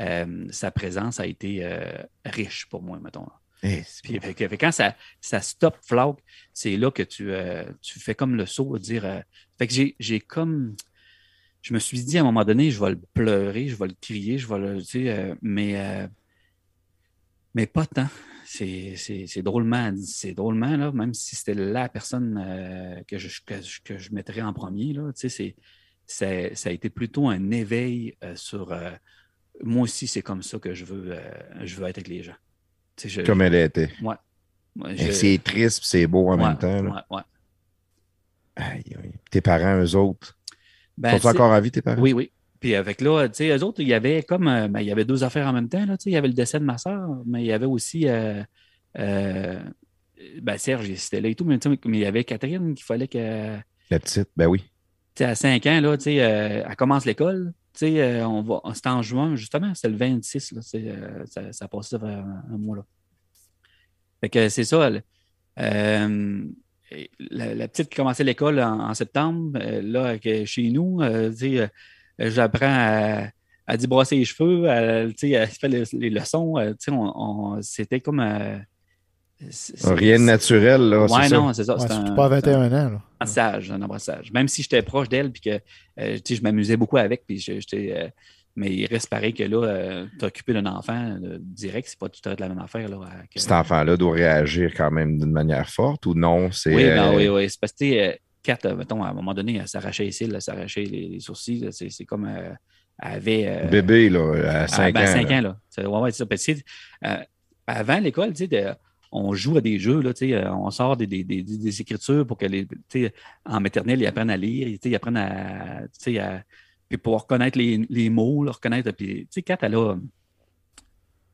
euh, sa présence a été euh, riche pour moi, mettons. Eh, Puis fait fait quand ça, ça stop Flock, c'est là que tu, tu fais comme le saut dire. fait que j'ai, j'ai comme. Je me suis dit à un moment donné, je vais le pleurer, je vais le crier, je vais le. Tu sais, mais, mais pas tant. C'est, drôlement, c'est drôlement, là, même si c'était la personne euh, que, je, que, je, que je mettrais en premier, là, c'est- ça a été plutôt un éveil euh, sur. euh, moi aussi, c'est comme ça que je veux, je veux être avec les gens. Je- Comme elle Eh, je- C'est triste c'est beau en Ouais, même temps. là. ouais, ouais. Aïe, aïe. Tes parents, eux autres, Ben, sont encore en vie, tes parents? Oui, oui. Puis avec là, tu sais, eux autres, il y avait comme, euh, ben, il y avait deux affaires en même temps, là, tu sais, il y avait le décès de ma soeur, mais il y avait aussi, euh, euh, ben, Serge, c'était là et tout, mais, mais il y avait Catherine qu'il fallait que, La petite, ben oui. tu sais, à 5 ans, là, tu sais, euh, elle commence l'école, tu sais, euh, on va, c'était en juin, justement, c'était le 26, là, ça, ça passait vers un, mois, là. Fait que c'est ça, la, la petite qui commençait l'école en, en septembre, là, chez nous, tu sais, j'apprends à, à débrosser les cheveux, à, tu sais, elle fait les, les leçons, euh, tu sais, on, on- c'était comme... euh, Rien de naturel, là. Ouais, c'est ça. non, c'est ça. Ouais, c'est surtout un- pas à c'est un- 21 ans, là. un sage, un embrassage. Même si j'étais proche d'elle, puis que euh, tu sais, je m'amusais beaucoup avec, puis je- j'étais. euh, mais il reste pareil que là, euh, t'occuper d'un enfant euh, direct, c'est pas tout à fait la même affaire. Là, à- que- Cet enfant-là doit réagir quand même d'une manière forte ou non? C'est, oui, ben, euh, oui, oui. C'est parce que, tu sais, euh, Kat, euh, mettons, à un moment donné, elle s'arrachait les cils, elle s'arrachait les, les sourcils. C'est comme. euh, elle avait. euh, Bébé, là, à 5 ah, ben, ans. ans, là. C'est- ouais, ouais, c'est ça. Parce que, avant l'école, tu sais, on joue à des jeux, là, tu sais, on sort des, des, des, des écritures pour que les, en maternelle, ils apprennent à lire, ils apprennent à, à, puis pour reconnaître les, les mots, là, reconnaître, puis, tu sais, Kat, elle a,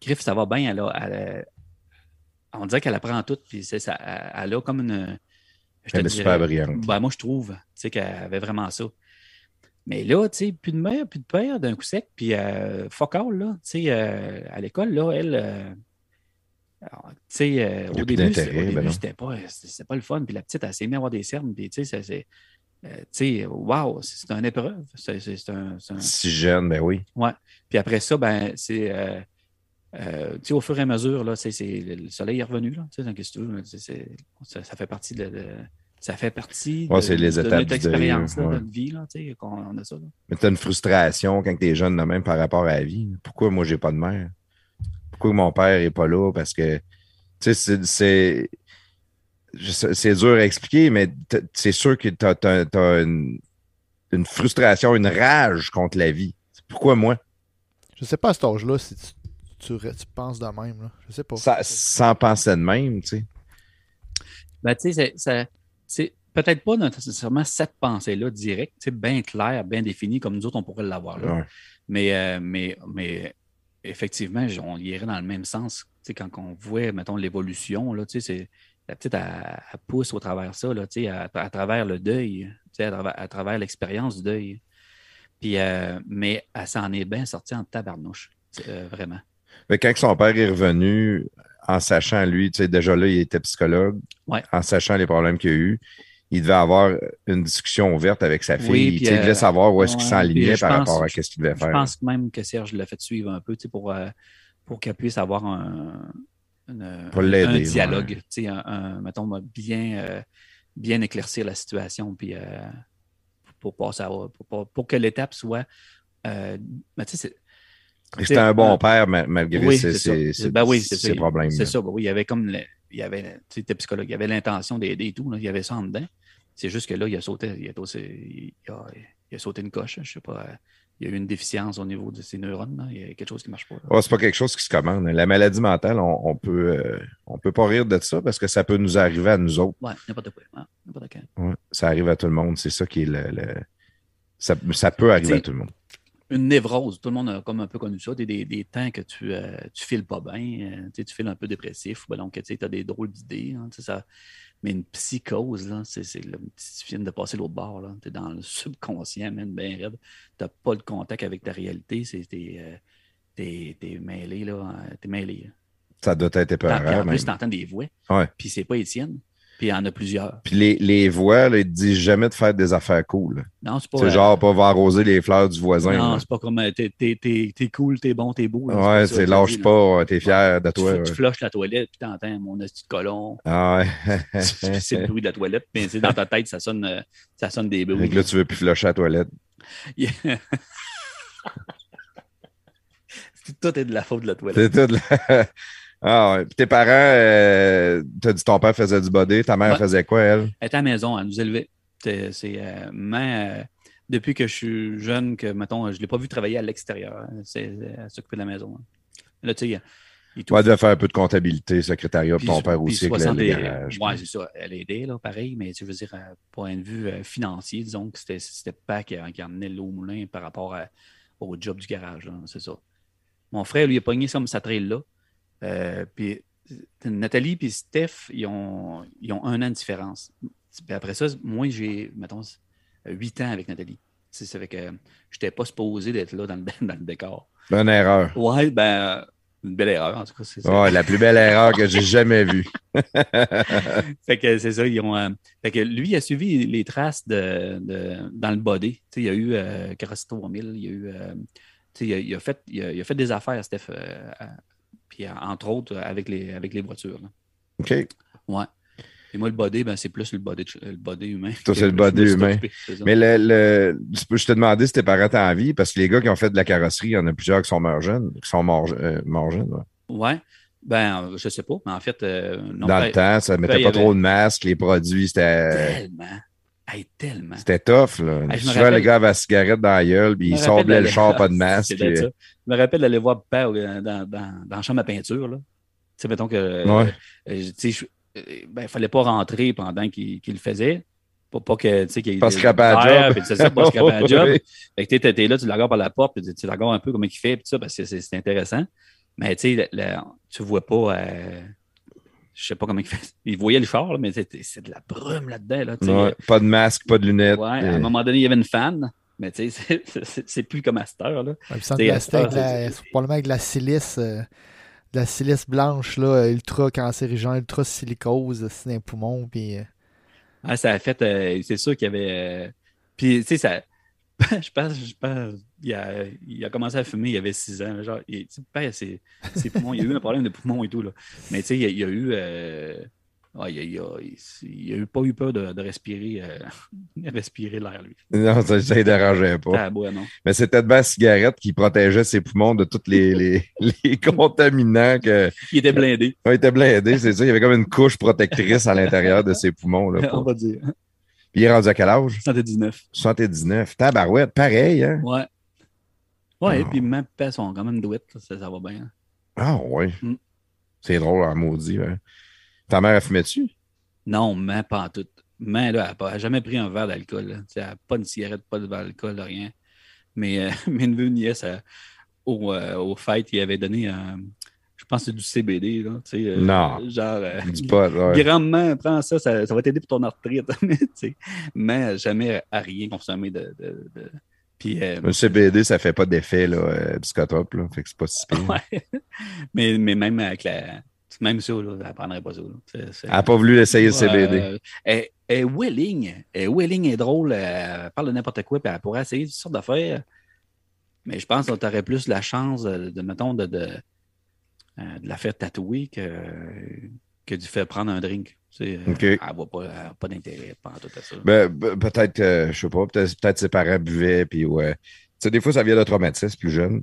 Griff, ça va bien, elle a, elle a- on dirait qu'elle apprend tout, puis c'est ça, elle a comme une, je Elle est super brillante. ben, moi, je trouve, qu'elle avait vraiment ça. Mais là, tu sais, plus de mère, plus de père, d'un coup sec, puis euh, fuck all, là, tu sais, euh, à l'école, là, elle, euh, alors, tu sais, euh, au début, début, ben c'était pas, c'était pas le fun, puis la petite, elle s'est mise à avoir des cernes, puis tu sais, c'est, euh, tu sais, wow, c'est, une épreuve, c'est, un, un- Si jeune, ben oui. Puis après ça, ben, c'est, euh, euh, au fur et à mesure, là, le soleil est revenu, là, donc, que tu ça, ça fait partie de, de- ça fait partie de, c'est les de étapes notre expérience, deuil, là, ouais. de notre vie, là, on a ça, là. Mais tu as une frustration quand tu es jeune de même par rapport à la vie. Pourquoi moi, j'ai pas de mère? Pourquoi mon père est pas là? Parce que, tu sais, c'est- dur à expliquer, mais c'est sûr que tu as, une, une frustration, une rage contre la vie. Pourquoi moi? Je sais pas à cet âge-là si tu, tu, tu penses de même, là? Je sais pas. Ça- sans penser de même, tu sais. Ben, tu sais, c'est- ça- c'est peut-être pas nécessairement cette pensée-là directe, tu sais, bien claire, bien définie, comme nous autres, on pourrait l'avoir là. Ouais. Mais, euh, mais, mais effectivement, on irait dans le même sens. quand on voit, mettons, l'évolution, là, c'est, la petite, elle, pousse au travers ça, là, à, à travers le deuil, à travers, à travers l'expérience du deuil. Puis, euh, mais elle s'en est bien sortie en tabarnouche, euh, vraiment. Mais quand son père est revenu, en sachant, lui, déjà là, il était psychologue, en sachant les problèmes qu'il a eu, il devait avoir une discussion ouverte avec sa fille. il devait euh, savoir où est-ce qu'il s'enlignait par rapport à ce qu'il devait faire. Je pense même que Serge l'a fait suivre un peu pour, pour qu'elle puisse avoir un, un dialogue, un, mettons, bien, bien éclaircir la situation. Puis, pour, passer pour, que l'étape soit. Euh, c'était un bon père malgré ses, ben problèmes. C'est ça. Ben oui, il y avait comme. il y avait, psychologue, il avait l'intention d'aider et tout. il y avait ça en dedans. C'est juste que là, il a sauté, il a, il a, sauté une coche. Je sais pas. Euh, il y a eu une déficience au niveau de ses neurones. Il y a quelque chose qui ne marche pas. Oh, c'est pas quelque chose qui se commande. La maladie mentale, on, peut, euh, on peut pas rire de ça parce que ça peut nous arriver à nous autres. Oui, n'importe quoi. n'importe ouais, ça arrive à tout le monde. C'est ça qui est le. Ça, ça, peut arriver à tout le monde. Une névrose, tout le monde a comme un peu connu ça. Des, des, des temps que tu, euh, tu files pas bien, euh, tu files un peu dépressif, ben donc tu as des drôles d'idées. Hein, ça, mais une psychose, là, c'est, c'est, tu viens de passer l'autre bord. Tu es dans le subconscient, même bien raide. Tu n'as pas de contact avec ta réalité. C'est, t'es, euh, t'es, mêlé, là. Hein, t'es mêlé. Ça doit être épeurant. En plus, tu entends des voix. Ouais. Puis c'est pas Étienne. Puis il y en a plusieurs. Puis les, les voix, là, ils te disent jamais de faire des affaires cool. Non, c'est pas. C'est genre pas va arroser les fleurs du voisin. Non, c'est pas comme euh, t'es, t'es, t'es, cool, t'es bon, t'es beau. ouais, c'est, lâche pas, t'es fier de toi. Tu, tu flushes la toilette, puis t'entends mon petit colon. Ah ouais. <laughs> c'est le bruit de la toilette, mais dans ta tête, ça sonne, euh, ça sonne des bruits. Donc là, tu veux plus flusher la toilette. tout <laughs> est de la faute de la toilette. C'est tout de la... Ah ouais. Puis tes parents, euh, tu as dit ton père faisait du body, ta mère faisait quoi, elle? Elle était à la maison, elle nous élevait. C'est, euh, euh, depuis que je suis jeune, que, mettons, je ne l'ai pas vu travailler à l'extérieur. Hein. C'est, elle s'occupait de la maison. Hein. Là, tu sais, il devait faire un peu de comptabilité, secrétariat, puis ton père aussi, avec le garage. Oui, c'est ça. Elle aidait, là, pareil, mais tu veux dire, point de vue financier, disons que c'était, c'était pas qui, qui emmenait l'eau au moulin par rapport au job du garage, c'est ça. Mon frère, lui, a pogné comme sa trail-là. Euh, puis Nathalie et Steph, ils ont, ils ont un an de différence. Puis après ça, moi, j'ai, mettons, huit ans avec Nathalie. Ça fait que je n'étais pas supposé d'être là dans le, <laughs> dans le décor. Une erreur. Ouais, ben, une belle erreur, en tout cas. C'est ça. Ouais, la plus belle erreur que j'ai jamais vue. <laughs> fait que c'est ça, ils ont. Euh, fait que lui, il a suivi les traces de, de dans le body. il y a eu euh, 3000, il y a eu. Euh, il a, il, a fait, il, a, il a fait des affaires, Steph, euh, puis entre autres avec les, avec les voitures. OK. Ouais. Et moi, le body, ben, c'est plus le body, le body humain. Toi, c'est le body humain. Mais le, le, je te demander si tes parents étaient en vie, parce que les gars qui ont fait de la carrosserie, il y en a plusieurs qui sont morts jeunes, qui sont morts, euh, jeunes. Ouais. ouais. Ben, je sais pas, mais en fait. Euh, non, Dans le ben, temps, ça ne mettait ben, pas trop de masques, les produits, c'était. Tellement. Hey, tellement. C'était tough, là. Hey, Souvent, les gars avaient la cigarette dans la gueule, puis ils semblaient le char, pas de <laughs> masque. Je me rappelle d'aller voir père euh, dans, dans, dans la chambre à peinture, là. Tu sais, mettons que. Ouais. Euh, tu sais, euh, ben, il fallait pas rentrer pendant qu'il le faisait. Pour pas que, tu sais, qu'il Pas job. C'est ça, pas <laughs> à job. Fait que tu es, là, tu le regardes par la porte, puis tu regardes un peu comment il fait, puis ça, parce que c'est intéressant. Mais tu sais, tu vois pas. Euh, je sais pas comment il fait. <laughs> Il voyait le char, mais c'est de la brume là-dedans. Là, pas de masque, pas de lunettes. Ouais, À un moment donné, il y avait une fan, mais tu sais, <laughs> c'est plus comme à cette heure. Là. probablement avec de la silice, euh, de la silice blanche, là, ultra cancérigène, ultra silicose, c'est un poumon. Puis, euh. ah, ça a fait, euh, c'est sûr qu'il y avait. puis, tu sais, ça. <laughs> je pense, je pense il, a, il a commencé à fumer, il avait 6 ans. Genre, il, ses, ses poumons, il a eu un problème de poumons et tout. Là. Mais tu sais, il, a eu. Euh, il, a, il, a, a, pas eu peur de, de respirer, euh, <laughs> respirer l'air, lui. Non, ça ne dérangeait pas. Ah, bon, non. Mais c'était de la cigarette qui protégeait ses poumons de tous les, les, <laughs> les contaminants. Que... Il était blindé. il était blindé, c'est ça. Il y avait comme une couche protectrice à l'intérieur de ses poumons. Là, On va dire. Puis il est rendu à quel âge? 79. 79. Tabarouette, pareil, hein? Ouais. Ouais, et ah. puis mes pères sont quand même douettes, ça, ça va bien. Ah ouais. Mm. C'est drôle, en maudit. Ta mère a fumé dessus? Non, mais pas en tout. Mais là, elle n'a jamais pris un verre d'alcool. Elle n'a pas de cigarette, pas de verre d'alcool, rien. Mais euh, <laughs> mes neveux, nièces, au, euh, au fête, il avait donné un. Je pense que c'est du CBD. Là, tu sais, euh, Non. Genre. euh, Du pot, ouais. grandement, prends ça, ça, ça va t'aider pour ton retraite. <laughs> mais, tu sais, mais jamais à rien consommer de. de, de- Puis, euh, Le CBD, ça fait pas d'effet, là, euh, psychotrope, là. Fait que c'est pas si pire. ouais. <laughs> mais, mais même avec la. Même ça, là, elle prendrait pas ça. Elle a pas voulu essayer le CBD. Euh, elle, elle est willing. Elle est willing est drôle. Elle parle de n'importe quoi, puis elle pourrait essayer toutes sortes d'affaires. Mais je pense que tu aurais plus la chance de, de, mettons, de, de, euh, de la faire tatouer que, que du faire prendre un drink. Tu sais, euh, OK. Elle n'a pas, elle pas d'intérêt pendant tout ça. Ben, peut-être, euh, je sais pas, peut-être peut-être ses parents buvaient, puis ouais. Tu sais, des fois, ça vient de traumatisme plus jeune.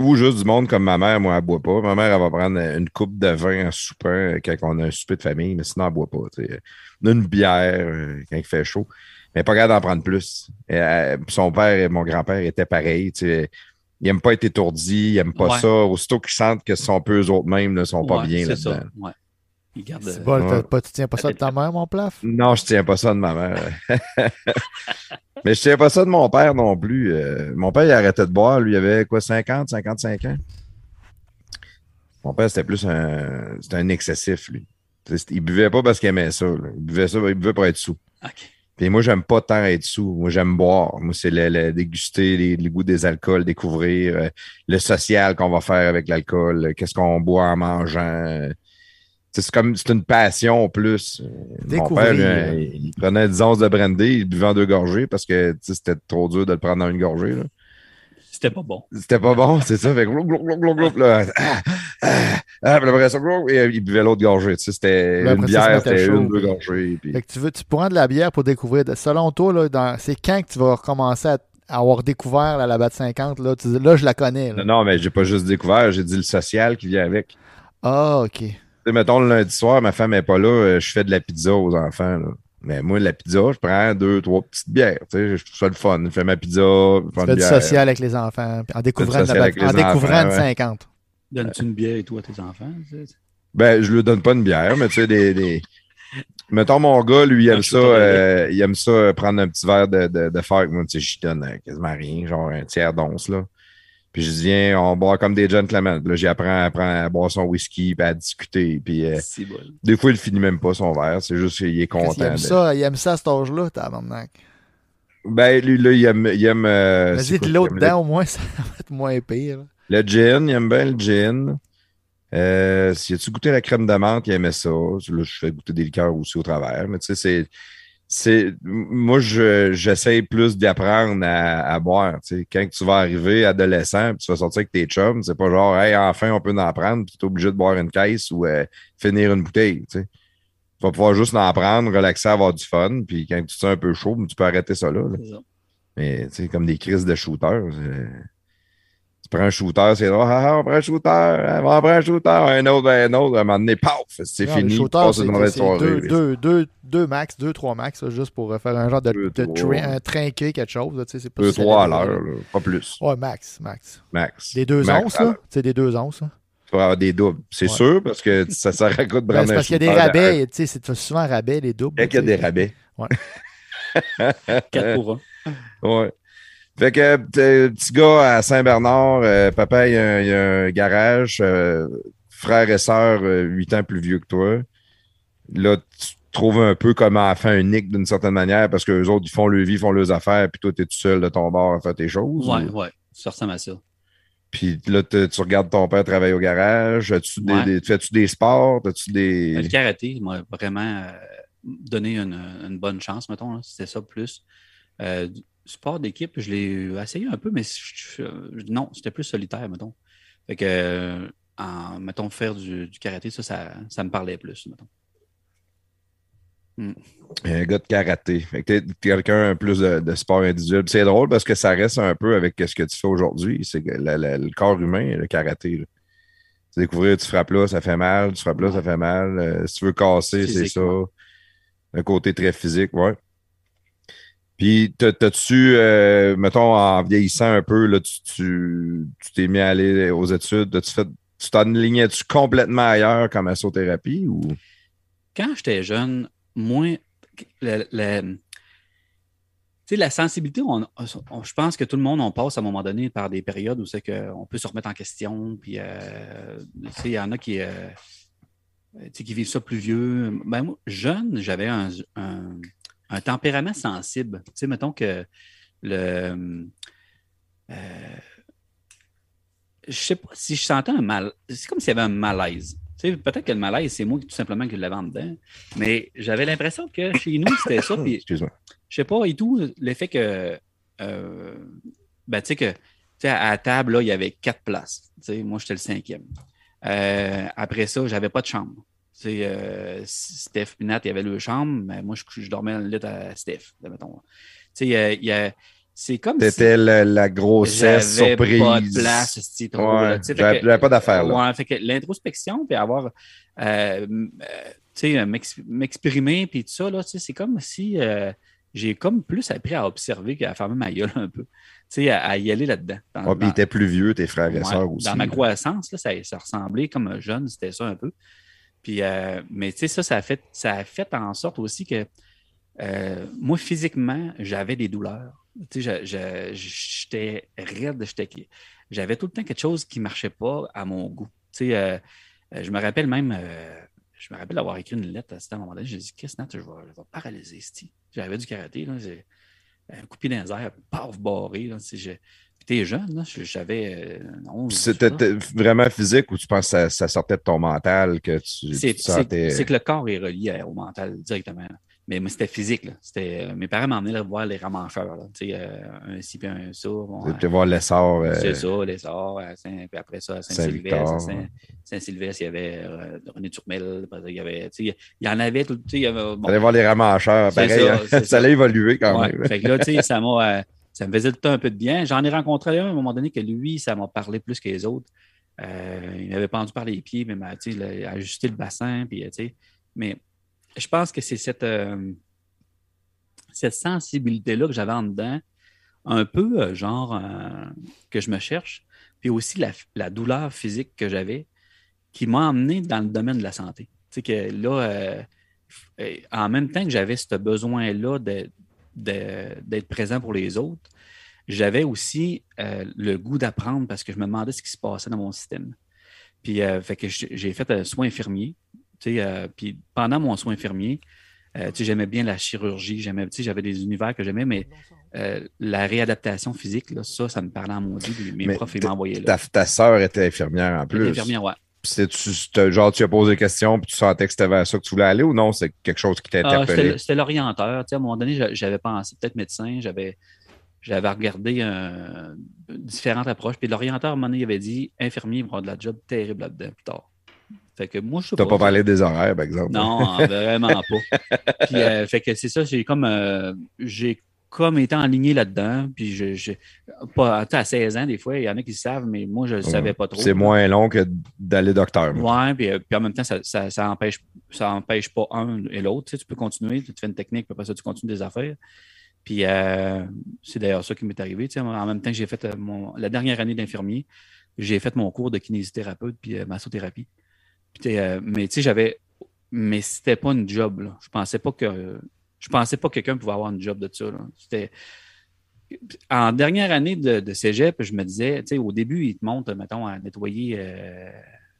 Ou juste du monde comme ma mère, moi, elle boit pas. Ma mère, elle va prendre une coupe de vin en soupant quand on a un souper de famille, mais sinon, elle boit pas. tu sais. Une bière euh, quand il fait chaud. Mais pas capable d'en prendre plus. Et, son père et mon grand-père étaient pareils. tu sais. Ils n'aiment pas être étourdis, ils n'aiment pas Ouais. ça. Aussitôt qu'ils sentent que ce sont peu eux autres mêmes, ne sont pas Ouais, bien c'est ça. là-dedans. Ouais. Il garde. C'est euh, t'as ouais. pas- tu tiens pas ça de ta mère, mon plaf? Non, je tiens pas ça de ma mère. <laughs> Mais je tiens pas ça de mon père non plus. Euh, mon père, il arrêtait de boire. Lui, il avait quoi, 50, 55 ans? Mon père, c'était plus un. C'était un excessif, lui. Il buvait pas parce qu'il aimait ça. là. Il buvait ça, il buvait pour être sous. OK. Puis moi, j'aime pas tant être sous. Moi, j'aime boire. Moi, c'est le, le- déguster les, les goûts des alcools, découvrir euh, le social qu'on va faire avec l'alcool, euh, qu'est-ce qu'on boit en mangeant. euh. Tu sais, C'est comme c'est une passion plus. Euh, Mon père, lui, Découvrir. euh, il, il prenait 10 onces de brandy, il buvait en deux gorgées parce que tu sais, c'était trop dur de le prendre en une gorgée. là. C'était pas bon. C'était pas bon, c'est ça. Fait que glou, glou, glou, glou, glou, là, ah, ah, puis après ça, et, euh, il buvait l'autre gorgée. Tu sais, c'était une bière, c'était une, deux gorgées. puis- Fait que tu veux, tu prends de la bière pour découvrir. Selon toi, c'est quand que tu vas recommencer à, avoir découvert la, la batte 50? Là, Tu dis, là je la connais. là. Non, mais j'ai pas juste découvert, j'ai dit le social qui vient avec. Ah, OK. Tu sais, mettons, le lundi soir, ma femme n'est pas là, euh, je fais de la pizza aux enfants. là. Mais moi, la pizza, je prends deux, trois petites bières. Je trouve ça le fun. Je fais ma pizza, je prends Tu une fais du bière. social avec les enfants, en découvrant, de la en découvrant enfants, ouais. 50. Donnes-tu une bière et tout à tes enfants? Ben, je lui donne pas une bière, mais tu sais, des, des- Mettons, mon gars, lui, il aime ça, euh, il aime ça euh, prendre un petit verre de, de, de fer avec moi. Tu sais, je lui donne euh, quasiment rien, genre un tiers d'once, là. Puis je dis, viens, on boit comme des gentlemen. Puis là, j'apprends à, prendre- à boire son whisky, puis à discuter. Puis euh, bon. des fois, il finit même pas son verre. C'est juste qu'il est content. qu'il aime de- ça, il aime ça à cet âge-là, tabarnak. Ben, lui, là, il aime. Il aime euh, Vas-y, de l'eau aime? dedans, au moins, <laughs> ça va être moins pire. Le gin, il aime bien le gin. Euh, si as-tu goûté la crème de menthe, il aimait ça. Là, je fais goûter des liqueurs aussi au travers. Mais tu sais, c'est. c'est moi, je, j'essaie plus d'apprendre à, à boire. Tu. Quand tu vas arriver adolescent, tu vas sortir avec tes chums, c'est pas genre, hey, enfin, on peut en prendre, puis tu es obligé de boire une caisse ou euh, finir une bouteille. Tu. Tu vas pouvoir juste en prendre, relaxer, avoir du fun, puis quand tu te sens un peu chaud, tu peux arrêter ça là. là. Mais tu sais, comme des crises de shooter. Tu prends un shooter, c'est drôle. Ah, on prend un shooter, ah, on prend un shooter, un autre, un autre, à un moment donné, paf, c'est fini. Le tu shooter, passes c'est une mauvaise c'est soirée. deux, là. deux, deux, deux max, deux, trois max, là, juste pour euh, faire un genre de, Deux, de train- trinqué, quelque chose. Là, tu sais, c'est pas Deux, si trois à l'heure, là, pas plus. Ouais, max, max. Max. Des deux Max, onces, là? C'est des deux onces, là. Tu vas avoir des doubles. C'est Ouais. sûr, parce que ça sert à quoi de prendre un parce qu'il y a des rabais, tu sais, c'est souvent rabais, les doubles. Il y a tu des rabais. 4 <laughs> pour 1. Ouais. Fait que, t- petit gars à Saint-Bernard, euh, papa, il y, a, il y a un garage, euh, frère et sœur, euh, huit ans plus vieux que toi. Là, tu trouves un peu comme enfant unique d'une certaine manière parce que les autres, ils font leur vie, ils font leurs affaires, puis toi, tu es tout seul de ton bord à faire tes choses. Ouais, ou- ouais. Ça ressemble à ça. Puis là, tu regardes ton père travailler au garage. As-tu des- Ouais. des- Fais-tu des sports? As-tu Le des. karaté m'a vraiment euh, donné une, une bonne chance, mettons. là. C'était ça plus. Euh, sport d'équipe, je l'ai essayé un peu, mais je- je- non, c'était plus solitaire, mettons. Fait que, euh, en, mettons, faire du, du karaté, ça, ça, ça me parlait plus, mettons. Un gars de karaté. Fait que t'es quelqu'un plus de, de sport individuel. Puis C'est drôle parce que ça reste un peu avec ce que tu fais aujourd'hui. C'est que la- la- le corps humain, le karaté. là. Tu découvrir, tu frappes là, ça fait mal. Tu frappes là, ça fait mal. Euh, si tu veux casser, c'est ça. ouais. Un côté très physique, ouais. Puis, t'as- t'as-tu, euh, mettons, en vieillissant un peu, là, tu tu tu t'es mis à aller aux études, as-tu fait, tu t'enlignais-tu complètement ailleurs comme massothérapie ou? Quand j'étais jeune, moi, le- le- la sensibilité, on, je pense que tout le monde, on passe à un moment donné par des périodes où c'est qu'on peut se remettre en question. Puis, euh, tu il y en a qui, euh, tu qui vivent ça plus vieux. Ben, moi, jeune, j'avais un, un- un tempérament sensible. Tu sais, mettons que le. euh, je sais pas si je sentais un mal. C'est comme s'il y avait un malaise. Tu sais, peut-être que le malaise, c'est moi qui tout simplement qui l'avais en dedans. Mais j'avais l'impression que chez nous, c'était ça. Puis <coughs> Excuse-moi. je sais pas, et tout, l'effet que, euh, ben, tu sais que, tu sais, à la table, là, il y avait quatre places. Tu sais, moi, j'étais le cinquième. Euh, après ça, j'avais pas de chambre. Tu sais, euh, Steph et Nat, il y avait deux chambres, mais moi, je, je dormais dans le lit à Steph, mettons. Tu sais, il y a- il y a- c'est comme T'étais la, la grossesse j'avais surprise. pas de place, tu j'avais pas d'affaires, là. Ouais, fait que l'introspection, puis avoir, euh, euh, tu sais, m'ex- m'exprimer, puis tout ça, là, tu sais, c'est comme si euh, j'ai comme plus appris à observer qu'à fermer ma gueule un peu, tu sais, à, à y aller là-dedans. Ouais, puis ils dans- étaient plus vieux, tes frères et ouais, sœurs aussi. Dans ma croissance, là, ça, ça ressemblait comme un jeune, c'était ça un peu. Euh, mais tu sais, ça, ça a, fait, ça a fait en sorte aussi que euh, moi, physiquement, j'avais des douleurs. Tu sais, j'étais raide, j'avais tout le temps quelque chose qui ne marchait pas à mon goût. Tu sais, euh, je me rappelle même, je me rappelle écrit une lettre à un moment donné. J'ai dit, Chris, Nat, je vais, je vais paralyser. J'avais du karaté, là, j'ai un coup de pied dans les airs, paf, barré. Là, jeune, là, j'avais euh, 11, C'était 12 ans. t- vraiment physique ou tu penses que ça, ça sortait de ton mental que tu, C'est sentais? que le corps est relié au mental directement. Mais moi, c'était physique. Là. C'était, euh, mes parents m'emmenaient voir les ramancheurs. Là. Euh, un ci puis un ça. Bon, euh, peux voir l'essor. euh, c'est ça, les sorts. à Saint- puis après ça, à Saint-Sylvestre. Saint- Saint-Sylvestre, il y avait René Turmel. Il y, avait, il y en avait tout. Il y avait, bon, T'allais voir les ramacheurs, C'est pareil. ça, hein. c'est <laughs> ça, ça. allait évoluer quand Ouais. même. Fait que là, tu sais, ça m'a, ça me faisait tout le temps un peu de bien. J'en ai rencontré un à un moment donné que lui, ça m'a parlé plus que les autres. Euh, il m'avait pendu par les pieds, mais m'a, ajusté le bassin. Puis, sais, mais je pense que c'est cette, euh, cette sensibilité-là que j'avais en dedans, un peu euh, genre euh, que je me cherche, puis aussi la, douleur physique que j'avais qui m'a emmené dans le domaine de la santé. Tu sais que là, euh, euh, en même temps que j'avais ce besoin-là de- d'être présent pour les autres, j'avais aussi euh, le goût d'apprendre parce que je me demandais ce qui se passait dans mon système. Puis, euh, fait que j'ai fait un soin infirmier. Euh, puis pendant mon soin infirmier, euh, j'aimais bien la chirurgie, j'aimais, j'avais des univers que j'aimais, mais euh, la réadaptation physique, là, ça, ça me parlait en maudit. Mes Mais profs, ils m'envoyaient là. Ta, ta sœur était infirmière en plus. infirmière, ouais. C'était genre, tu as posé des questions puis tu sentais que c'était vers ça que tu voulais aller ou non? C'est quelque chose qui t'a Ah, interpellé? c'était c'était l'orienteur. À un moment donné, j'a- j'avais pensé peut-être médecin, j'avais j'avais regardé euh, différentes approches. Puis l'orienteur, à un moment donné, il avait dit infirmier, il va avoir de la job terrible là-dedans plus tard. Fait que moi, je sais T'as pas. pas parlé des horaires, par exemple? Non, vraiment pas. <laughs> Puis, euh, fait que c'est ça, j'ai comme, euh, j'ai comme été enligné là-dedans. Puis, je, je- pas, à 16 ans, des fois, il y en a qui le savent, mais moi, je ne savais pas trop. C'est moins long que d'aller docteur. Ouais, puis, euh, puis en même temps, ça, ça, ça empêche, ça empêche pas un et l'autre. Tu, sais, tu peux continuer, tu te fais une technique, puis après ça, tu continues des affaires. Puis euh, c'est d'ailleurs ça qui m'est arrivé. Tu sais, en même temps que j'ai fait euh, mon, la dernière année d'infirmier, j'ai fait mon cours de kinésithérapeute puis euh, massothérapie. Puis, euh, mais tu sais, j'avais. Mais c'était pas une job. Là. Je pensais pas que. Je pensais pas que quelqu'un pouvait avoir une job de ça. C'était. En dernière année de, de cégep, je me disais, tu sais, au début, ils te montrent, mettons, à nettoyer, euh,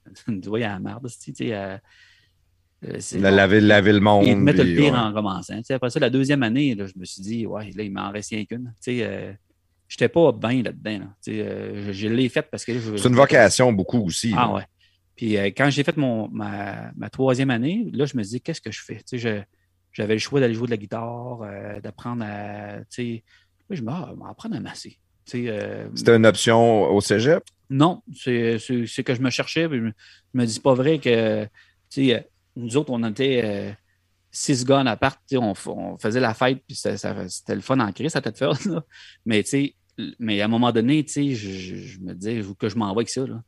<laughs> nettoyer à la marde, tu sais, à, euh, La- laver, laver le monde. ils te mettent le pire ouais. en commençant. Après ça, la deuxième année, là, je me suis dit, ouais, là, il m'en reste rien qu'une. Tu sais, euh, j'étais pas bien là-dedans. là. Tu sais, euh, je, je l'ai faite parce que je- C'est une vocation beaucoup aussi. Ah là. ouais. Puis euh, quand j'ai fait mon, ma, ma troisième année, là, je me suis dit, qu'est-ce que je fais? Tu sais, je- j'avais le choix d'aller jouer de la guitare, euh, d'apprendre à. Tu sais, là, je me ah, vais apprendre à masser. Euh, C'était une option au cégep? non, c'est que je me cherchais. puis je me- je me dis, pas vrai que, euh, nous autres, on était euh, six gars en appart, tu sais, on, on faisait la fête, puis c'était le fun en crise à tête faire. là. Mais, mais à un moment donné, je, je- je me disais, que je m'envoie avec ça, là,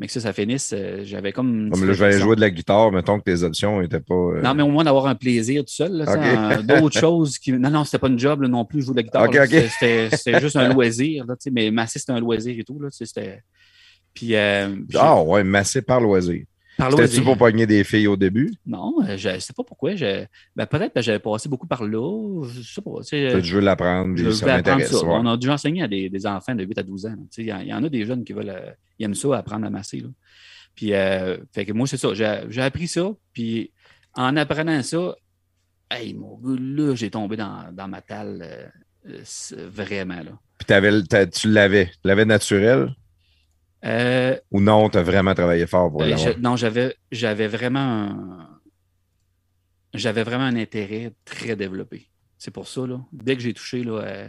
mais que ça, ça finisse, euh, j'avais comme. une Comme là, je vais jouer de la guitare, mettons que tes options n'étaient pas. euh, Non, mais au moins d'avoir un plaisir tout seul. <laughs> D'autres choses qui. Non, non, c'était pas une job là, non plus, jouer de la guitare. Ok, là. ok. C'était- juste un loisir. Là, mais masser, c'était un loisir et tout. Là, c'était... Puis, euh, puis- Ah ouais, massé par loisir. Par C'était-tu pour pogner des filles au début? Non, euh, je ne sais pas pourquoi. Je... Ben, peut-être que j'avais passé beaucoup par là. Je sais pas. tu du jeu l'apprendre, je ça apprendre ça. ouais. On a dû enseigner à des, des enfants de 8 à 12 ans. Il y, en- il y en a des jeunes qui veulent euh, ils aiment ça, apprendre à masser. là. Puis, euh, fait que moi, c'est ça. J'ai appris ça. Puis, en apprenant ça, hey, mon gars, là, j'ai tombé dans, dans ma talle euh, vraiment. Là. Puis tu l'avais. Tu l'avais naturel? Euh, ou non, tu as vraiment travaillé fort pour Euh, je- non, j'avais, j'avais vraiment un, j'avais vraiment un intérêt très développé. C'est pour ça, là. Dès que j'ai touché, là, euh,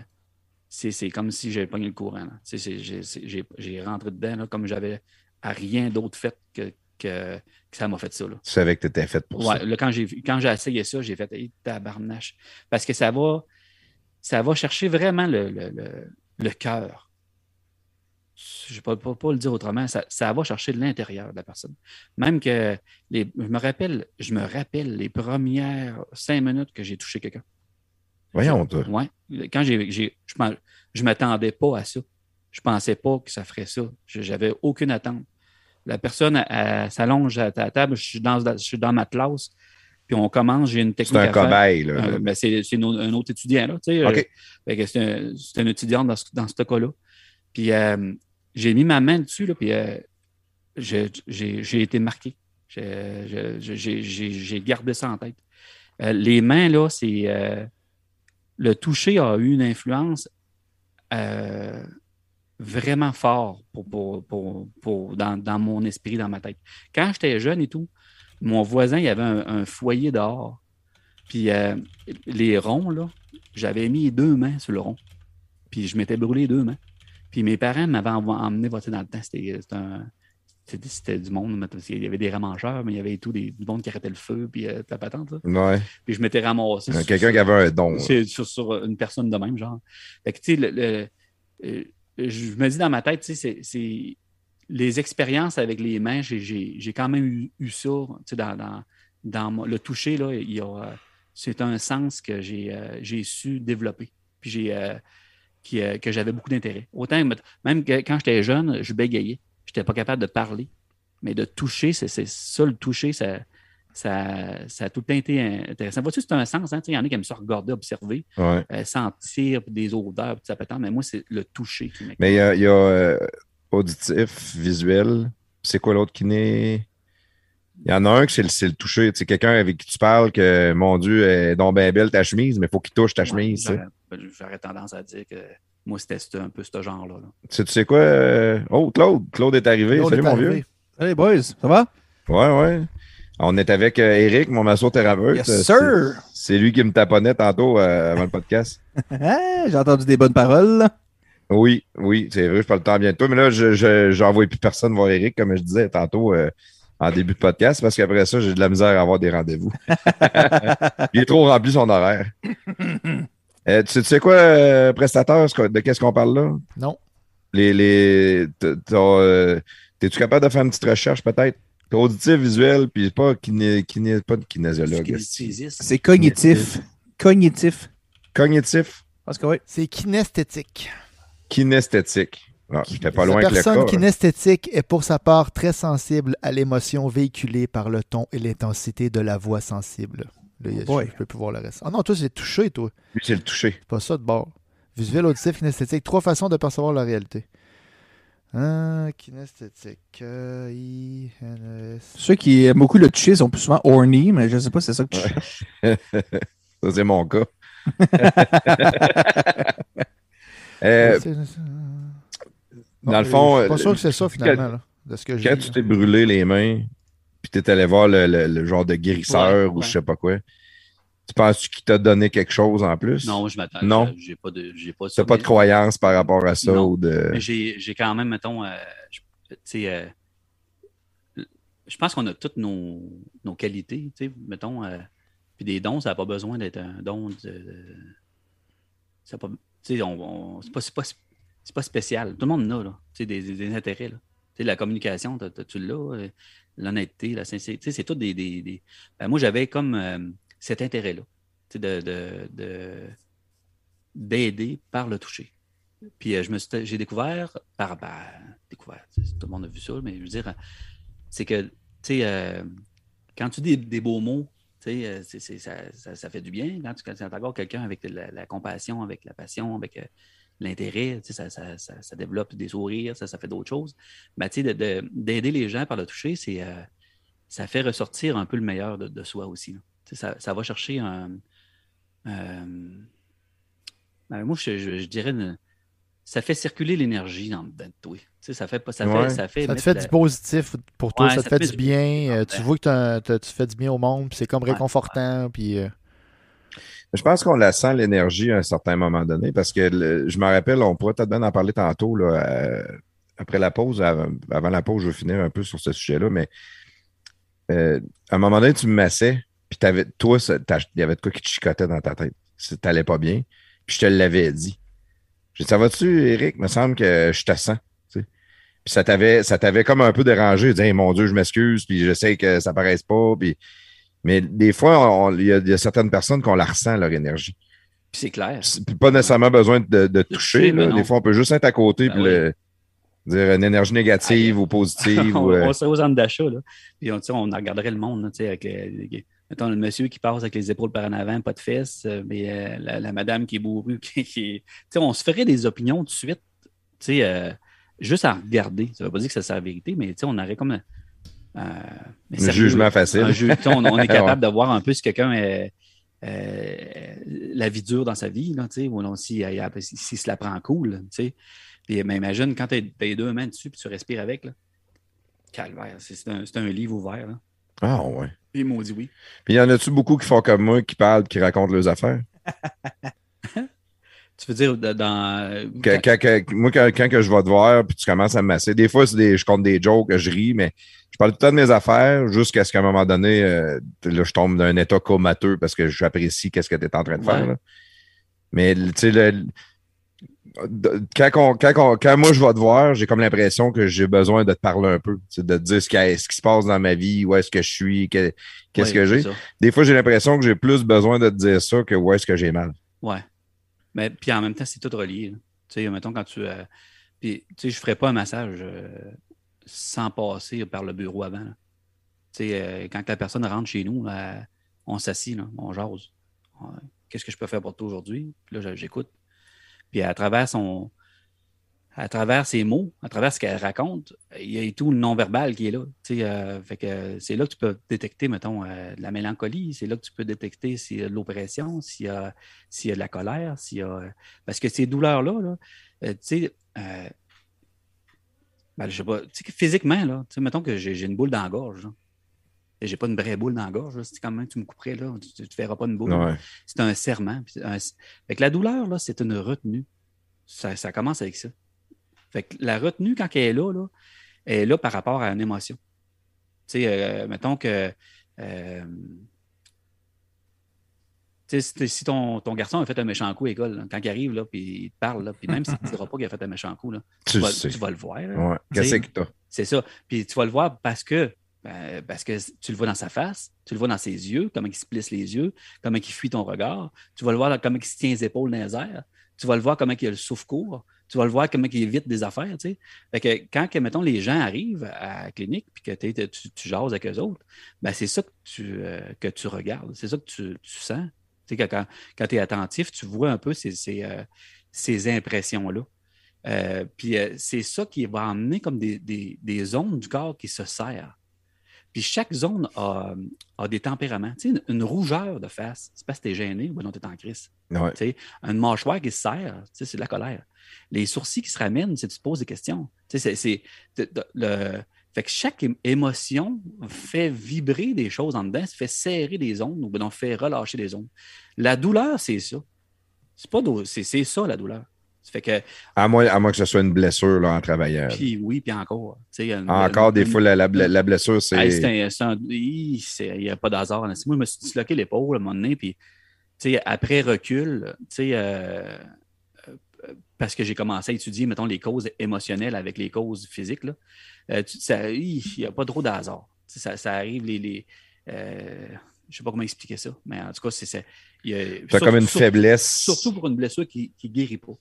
c'est, comme si j'avais pogné le courant. j'ai, rentré dedans, là, comme j'avais à rien d'autre fait que, que, que ça m'a fait ça, là. Tu savais que tu étais fait pour Ouais, ça. là, quand j'ai, quand j'ai essayé ça, j'ai fait hey, tabarnache. Parce que ça va, ça va chercher vraiment le, le, le, le cœur. Je ne peux pas, pas le dire autrement. Ça, ça va chercher l'intérieur de la personne. Même que les, je me rappelle, je me rappelle les premières cinq minutes que j'ai touché quelqu'un. Voyons, toi. Ouais. Quand j'ai, j'ai- je ne je m'attendais pas à ça. Je pensais pas que ça ferait ça. Je- J'avais aucune attente. La personne s'allonge à ta table, je suis dans, je suis dans ma classe, puis on commence, j'ai une C'est technique un à faire. cobaye, là. Euh, ben, c'est c'est un autre étudiant, là. tu sais, euh, c'est un, c'est un étudiant dans ce, dans ce cas-là. Puis euh, j'ai mis ma main dessus, là, puis euh, j'ai été marqué. J'ai- gardé ça en tête. Euh, les mains, là, c'est. euh, le toucher a eu une influence vraiment fort pour, dans, mon esprit, dans ma tête. Quand j'étais jeune et tout, mon voisin, il avait un, foyer dehors. Puis les ronds, là, j'avais mis deux mains sur le rond. Puis je m'étais brûlé deux mains. Puis mes parents m'avaient emmené voter dans le temps. C'était c'était du monde. qu'il y avait des ramangeurs, mais il y avait tout des, du monde qui arrêtait le feu, puis euh, ta patente. là. Ouais. Puis je m'étais ramassé. sur- Quelqu'un qui avait un don. c'est sur, sur une personne de même, genre. Fait que, tu sais, le- le- euh, je me dis dans ma tête, tu sais, c'est- les expériences avec les mains, j'ai- quand même eu, eu ça, tu sais, dans, dans, dans le toucher, là, il euh, c'est un sens que j'ai euh, su développer, puis j'ai euh, qui, euh, que j'avais beaucoup d'intérêt. Autant, même que quand j'étais jeune, je bégayais, je n'étais pas capable de parler, mais de toucher, c'est ça, le toucher, ça, ça, ça a tout le temps été intéressant. Vois-tu, c'est un sens, hein? il y en a qui aiment ça regarder, observer Ouais. euh, sentir des odeurs, puis ça peut mais moi, c'est le toucher qui. Mais il y a, il y a, euh, auditif, visuel. C'est quoi l'autre qui n'est? Il y en a un que c'est le, toucher. C'est quelqu'un avec qui tu parles que, mon Dieu, est donc bien belle ta chemise, mais il faut qu'il touche ta chemise. sais. J'aurais- ben, J'aurais tendance à dire que moi, c'était un peu ce genre-là. là. Tu sais, tu sais quoi? euh, Oh, Claude. Claude est arrivé. Claude Salut, est mon arrivé. vieux. Salut boys, ça va? Ouais, ouais. On est avec euh, Eric, mon massothérapeute. Yes, Euh, sir! c'est- lui qui me taponnait tantôt euh, avant le podcast. Ah, <laughs> J'ai entendu des bonnes paroles. Oui, oui, c'est vrai, je parle le temps bientôt. Mais là, je j'envoie plus personne voir Eric, comme je disais tantôt euh, en début de podcast, parce qu'après ça, j'ai de la misère à avoir des rendez-vous. <laughs> <laughs> Il est trop rempli son horaire. Euh, tu, sais, tu sais quoi, euh, que- de qu'est-ce qu'on parle là? Non. Les, les, euh, T'es-tu capable de faire une petite recherche peut-être? Auditif, visuel, puis pas, kiné, kiné, pas de kinésiologue. C'est cognitif. Cognitif. Cognitif, Parce que oui. C'est kinesthétique. kinesthétique. Ah, J'étais pas La loin avec le personne cas. hein. kinesthétique est pour sa part très sensible à l'émotion véhiculée par le ton et l'intensité de la voix sensible. Là, je peux plus voir le reste. Ah non, toi, c'est touché, toi. Lui, c'est le toucher. C'est pas ça de bord. Visuel, auditif, kinesthétique. Trois façons de percevoir la réalité. Hein, kinesthétique. euh, I, N, S. Ceux qui aiment beaucoup le toucher sont plus souvent horny, mais je sais pas si c'est ça que tu Ouais. <laughs> Ça, c'est mon cas. <laughs> Euh, dans Non, le fond, Je suis pas euh, sûr que c'est ça, quand- finalement, là, de ce que quand tu t'es brûlé les mains, puis t'es allé voir le, le- le genre de guérisseur Ouais, ou ouais. je sais pas quoi, tu penses qu'il t'a donné quelque chose en plus? Non, je m'attends. Non? J'ai pas de. J'ai pas, ça, pas de croyance par rapport à ça Non. ou de. J'ai quand même, mettons, euh, je- tu sais, euh, je pense qu'on a toutes nos, nos qualités, tu sais, mettons, euh, puis des dons, ça n'a pas besoin d'être un don de. de- ça pas, tu sais, on, on- c'est pas, pas, spécial. Tout le monde en a, là, tu sais, des, des- des intérêts, là. La communication, t'as- t'as- tu l'as, euh, l'honnêteté, la sincérité, c'est tout des. des, des- ben, moi, j'avais comme euh, cet intérêt-là, de- de- de- d'aider par le toucher. Puis euh, je me j'ai découvert, par, ben, découvert, tout le monde a vu ça, mais je veux dire, c'est que quand tu dis des beaux mots, ça, ça- ça fait du bien. Quand tu quand tu quelqu'un avec la, compassion, avec la passion, avec l'intérêt, ça, ça- ça- ça développe des sourires, ça, fait d'autres choses. Tu sais, de- de- d'aider les gens par le toucher, c'est, euh, ça fait ressortir un peu le meilleur de, de soi aussi. Ça, va chercher un. euh, ben, moi, je, je- je dirais. une- ça fait circuler l'énergie dans dedans de toi. Ça fait pas. Ça Ouais. fait, ça fait Ça te fait la- du positif pour toi, Ouais, ça te fait du bien. euh, tu vois que tu fais du bien au monde, puis c'est comme Ouais. réconfortant. Puis, euh, Je pense qu'on la sent, l'énergie, à un certain moment donné, parce que je me rappelle, on pourrait peut-être bien en parler tantôt, après la pause, avant, la pause, je vais finir un peu sur ce sujet-là, mais euh, à un moment donné, tu me massais, puis toi, ça- il y avait de quoi qui te chicotait dans ta tête. Si T'allais pas bien, puis je te l'avais dit. J'ai dit, ça va-tu, Eric? Il me semble que je te sens. Puis ça t'avait, ça comme un peu dérangé. Tu dis, Hey, mon Dieu, je m'excuse, puis je sais que ça paraisse pas, puis mais des fois, il y, a- il y a certaines personnes qu'on la ressent, leur énergie. Puis c'est clair. C'est pas nécessairement besoin de, de toucher. là. ben. Des fois, on peut juste être à côté Ben puis le- dire une énergie négative ou positive. <laughs> on, ou, euh, on serait aux centres d'achat, là. Puis on, regarderait le monde, là, avec les, mettons, le monsieur qui passe avec les épaules par en avant, pas de fesses, euh, mais euh, la, la madame qui est bourrue, <laughs> qui, on se ferait des opinions tout de suite, euh, juste à regarder. Ça veut pas dire que ça c'est la vérité, mais on aurait comme un, euh, mais sérieux, jugement facile. un on, on est <laughs> capable de voir un peu si quelqu'un est euh, la vie dure dans sa vie, là, ou non, si, euh, si, s'il se la prend cool. Puis mais imagine quand tu as les deux mains dessus puis tu respires avec, là. Calvaire, c'est un, un livre ouvert. Là. Ah ouais. Puis il m'a dit oui. Puis il y en a-tu beaucoup qui font comme moi, qui parlent, qui racontent leurs affaires? <laughs> Tu veux dire dans. Que- quand- que- moi, quand, quand que je vais te voir, puis tu commences à me masser, des fois, c'est des, je compte des jokes, je ris, mais je parle tout le temps de mes affaires jusqu'à ce qu'à un moment donné, euh, là, je tombe d'un état comateux parce que j'apprécie qu'est-ce que tu es en train de faire. Ouais. là. Mais, tu sais, le- quand, on- quand, on- quand moi, je vais te voir, j'ai comme l'impression que j'ai besoin de te parler un peu, de te dire ce qui, ce qui se passe dans ma vie, où est-ce que je suis, que- qu'est-ce Ouais, que j'ai. Des fois, j'ai l'impression que j'ai plus besoin de te dire ça que où est-ce que j'ai mal. Ouais. Mais puis en même temps, c'est tout relié. Tu sais, mettons quand tu. euh, puis, tu sais, je ne ferais pas un massage euh, sans passer par le bureau avant. Tu sais, euh, quand la personne rentre chez nous, on s'assit, on jase. Qu'est-ce que je peux faire pour toi aujourd'hui? Puis là, j'écoute. Puis à travers son. À travers ses mots, à travers ce qu'elle raconte, il y a tout le non-verbal qui est là. Euh, fait que c'est là que tu peux détecter, mettons, euh, de la mélancolie. C'est là que tu peux détecter s'il y a de l'oppression, s'il y a s'il y a de la colère, s'il y a. Parce que ces douleurs-là, là, euh, tu sais, ben, je sais pas, tu sais, que physiquement, là, tu sais, mettons que j'ai j'ai une boule dans la gorge, là. Et j'ai pas une vraie boule dans la gorge. C'est quand même, tu me couperais, là, tu, tu verras pas une boule. Ouais. C'est un serment. un- Fait que la douleur, là, c'est une retenue. Ça, ça commence avec ça. Fait que la retenue, quand elle est là, là, elle est là par rapport à une émotion. Tu sais, euh, mettons que. euh, tu sais, si, ton, ton garçon a fait un méchant coup à l'école, là, quand il arrive, là, puis il te parle, là, puis même s'il ne te dira pas qu'il a fait un méchant coup, là, Tu tu, vas, tu vas le voir. Ouais. T'as? c'est ça. Puis tu vas le voir parce que, ben, parce que tu le vois dans sa face, tu le vois dans ses yeux, comment il se plisse les yeux, comment il fuit ton regard. Tu vas le voir comment il se tient les épaules dans les airs. Tu vas le voir comment il a le souffle court. Tu vas le voir comment il évite des affaires. Tu sais. Fait que quand, que, mettons, les gens arrivent à la clinique puis que tu, tu jases avec eux autres, ben, c'est ça que tu, euh, que tu regardes. C'est ça que tu, tu sens. Tu sais, que quand, quand tu es attentif, tu vois un peu ces, ces, euh, ces impressions-là. Euh, puis c'est ça qui va emmener comme des, des, des zones du corps qui se serrent. Puis chaque zone a, a des tempéraments. Tu sais, une, une rougeur de face, c'est parce que tu es gêné ou non, tu es en crise. Ouais. Tu sais, une mâchoire qui se serre, tu sais, c'est de la colère. Les sourcils qui se ramènent, c'est que tu te poses des questions. Tu sais, c'est, le, fait que chaque émotion fait vibrer des choses en dedans, fait serrer des ondes ou fait relâcher des ondes. La douleur, c'est ça. C'est pas c'est, c'est ça la douleur. Ça fait que À moins, à moins que ce soit une blessure là, en travaillant. puis oui, puis encore. Une- Encore une- des fois, la, la, la blessure, c'est. Hey, Il n'y a pas d'hasard. Moi, je me suis disloqué l'épaule à un moment donné, puis après recul, tu sais, euh, parce que j'ai commencé à étudier, mettons, les causes émotionnelles avec les causes physiques, là, euh, tu- ça- il n'y a pas trop d'hasard. Tu Ça, ça arrive, les. les euh, je ne sais pas comment expliquer ça, mais en tout cas, c'est ça. Il y a- T'as sur- comme une faiblesse. Surtout pour une blessure qui ne guérit pas. Tu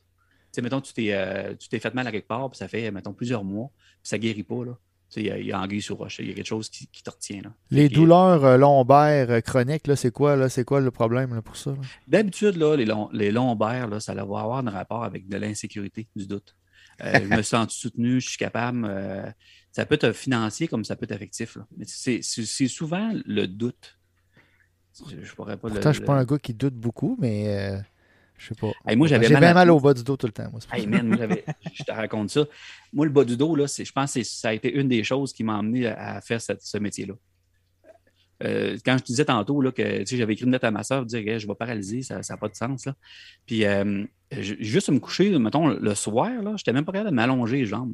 sais, mettons, tu t'es, euh, tu t'es fait mal à quelque part, puis ça fait, mettons, plusieurs mois, puis ça ne guérit pas. Là. Il y a, il y a anguille sur roche. Il y a quelque chose qui, qui te retient. Là. Les douleurs euh, lombaires euh, chroniques, c'est quoi, là? Quoi le problème là, pour ça? D'habitude, les, les lombaires, là, ça va avoir un rapport avec de l'insécurité, du doute. Euh, je me sens <laughs> soutenu, je suis capable. euh, ça peut être financier comme ça peut être affectif. c'est souvent le doute. Je, pourrais pas le- Pourtant, je suis pas un gars qui doute beaucoup, mais je sais pas. Hey, moi, j'avais mal à mal au bas du dos tout le temps. Moi, Hey, man, moi, <laughs> je te raconte ça. Moi, le bas du dos, là, c'est- je pense que ça a été une des choses qui m'a amené à à faire cette- ce métier-là. Euh, quand je te disais tantôt là, que j'avais écrit une lettre à ma soeur pour dire que je vais paralyser, ça n'a pas de sens. Là. Puis euh, je- juste me coucher, mettons, le soir, là, j'étais même pas capable de m'allonger les jambes.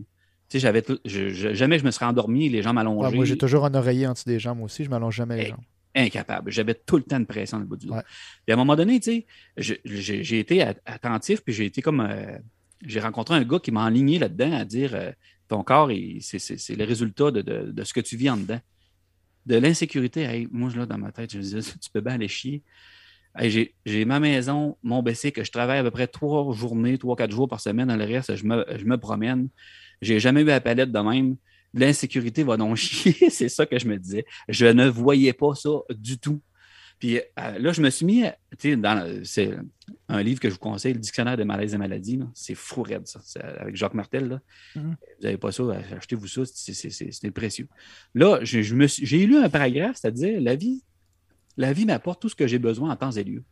J'avais je- je- jamais je me serais endormi, les jambes Ouais, allongées. moi, j'ai toujours un oreiller en dessous des jambes aussi. Je m'allonge jamais les Hey. jambes. Incapable. J'avais tout le temps de pression dans le bout du dos. Ouais. Puis à un moment donné, tu sais, j'ai été at- attentif, puis j'ai été comme. euh, j'ai rencontré un gars qui m'a enligné là-dedans à dire euh, ton corps, c'est le résultat de, de- de ce que tu vis en dedans. De l'insécurité, hey, moi, là, dans ma tête, je me disais, tu peux bien aller chier. Hey, J'ai ma maison, mon BC, que je travaille à peu près trois journées, trois, quatre jours par semaine. Dans le reste, je me, je me promène. J'ai jamais eu la palette de même. L'insécurité va donc <laughs> chier, c'est ça que je me disais. Je ne voyais pas ça du tout. Puis euh, là, je me suis mis, tu sais, dans c'est un livre que je vous conseille, le Dictionnaire des malaises et maladies. C'est fou raide, ça. Avec Jacques Martel. Là. Mhm. Vous n'avez pas ça, achetez-vous ça, c'est- précieux. Là, j'ai lu un paragraphe, c'est-à-dire la vie, la vie m'apporte tout ce que j'ai besoin en temps et lieu.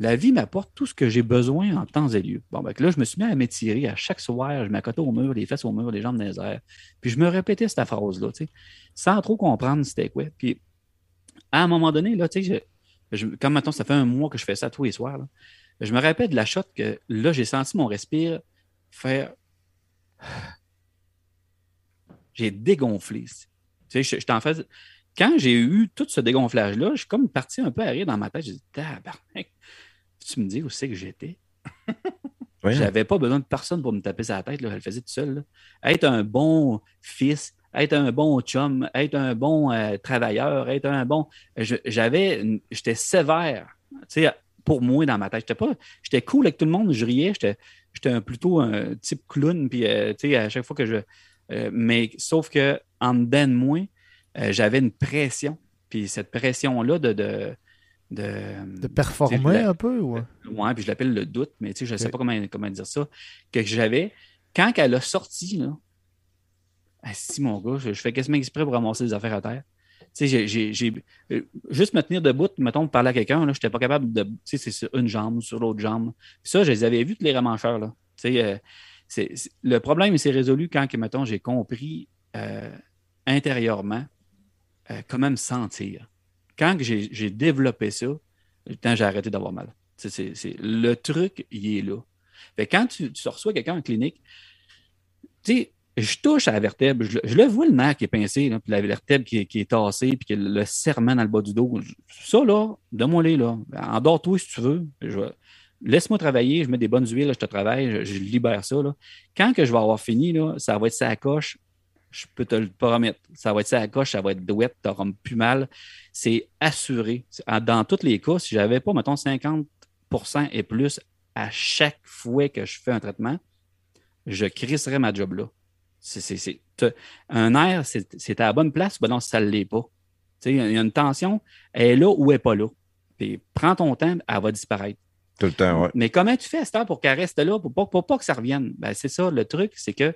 La vie m'apporte tout ce que j'ai besoin en temps et lieu. Bon, ben, là, je me suis mis à m'étirer à chaque soir, je m'accotais au mur, les fesses au mur, les jambes dans les airs. Puis je me répétais cette phrase-là, tu sais, sans trop comprendre c'était quoi. Puis à un moment donné, là, tu sais, comme maintenant, ça fait un mois que je fais ça tous les soirs, là, je me rappelle de la shot que là, j'ai senti mon respire faire. <sighs> J'ai dégonflé. Tu sais, je, je fais. Quand j'ai eu tout ce dégonflage-là, je suis comme parti un peu à rire dans ma tête. J'ai dit, tabarnak, tu me dis où c'est que j'étais? <laughs> J'avais pas besoin de personne pour me taper sa tête. Là. Elle le faisait tout seul. là. Être un bon fils, être un bon chum, être un bon euh, travailleur, être un bon. je- J'avais. J'étais sévère. Tu sais, pour moi, dans ma tête. J'étais pas. J'étais cool avec tout le monde, je riais. J'étais j'étais un, plutôt un type clown. Puis, euh, tu sais, à chaque fois que je. euh, mais sauf que en dedans de moi, j'avais une pression. Puis cette pression-là de. de de, De performer un peu ou... Ouais, puis je l'appelle le doute, mais je ne sais pas comment, comment dire ça, que j'avais. Quand elle a sorti, là, ah, si mon gars, je, je fais quasiment exprès pour ramasser des affaires à terre. Tu sais, j'ai- j'ai- euh, juste me tenir debout, mettons, parler à quelqu'un, je n'étais pas capable de. Tu sais, c'est sur une jambe, sur l'autre jambe. Puis ça, je les avais vus, tous les ramancheurs, là. Tu sais, euh, c'est- c'est- le problème, s'est résolu quand, que, mettons, j'ai compris euh, intérieurement euh, comment me sentir. Quand j'ai développé ça, j'ai arrêté d'avoir mal. Le truc, il est là. Fait quand tu, reçois quelqu'un en clinique, tu sais, je touche à la vertèbre, je, je le vois le nerf qui est pincé, puis la vertèbre qui est, tassée, puis que le serment dans le bas du dos. Ça, là, donne-moi-les, là. Endors-toi si tu veux. Laisse-moi travailler, je mets des bonnes huiles, je te travaille, je, libère ça. Là. Quand que je vais avoir fini, là, ça va être à coche. Je peux te le promettre. Ça va être ça à coche, ça va être douette, tu n'auras plus mal. C'est assuré. En- Dans tous les cas, si j'avais pas, mettons, 50% et plus à chaque fois que je fais un traitement, je crisserais ma job là. C'est, c'est- c'est- t'as- un air, c'est, c'est à la bonne place, ben non, ça ne l'est pas. Il y a une tension, elle est là ou elle n'est pas là. Puis prends ton temps, elle va disparaître. Tout le temps, ouais. Mais comment tu fais à cette heure pour qu'elle reste là, pour pas, pour pas que ça revienne? Ben, c'est ça, le truc, c'est que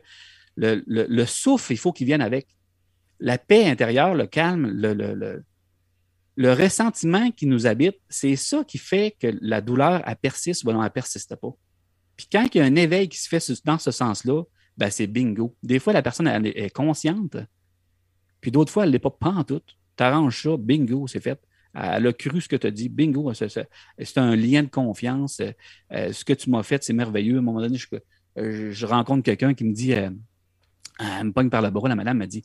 le, le- le souffle, il faut qu'il vienne avec. La paix intérieure, le calme, le, le- ressentiment qui nous habite, c'est ça qui fait que la douleur, elle persiste ou elle persiste pas. Puis quand il y a un éveil qui se fait dans ce sens-là, ben, c'est bingo. Des fois, la personne est consciente, puis d'autres fois, elle n'est pas pantoute. Tu arranges ça, bingo, c'est fait. Elle a cru ce que tu as dit, bingo, c'est un lien de confiance. Euh, ce que tu m'as fait, c'est merveilleux. À un moment donné, je, je rencontre quelqu'un qui me dit, euh, elle me pogne par le bras, la madame m'a dit,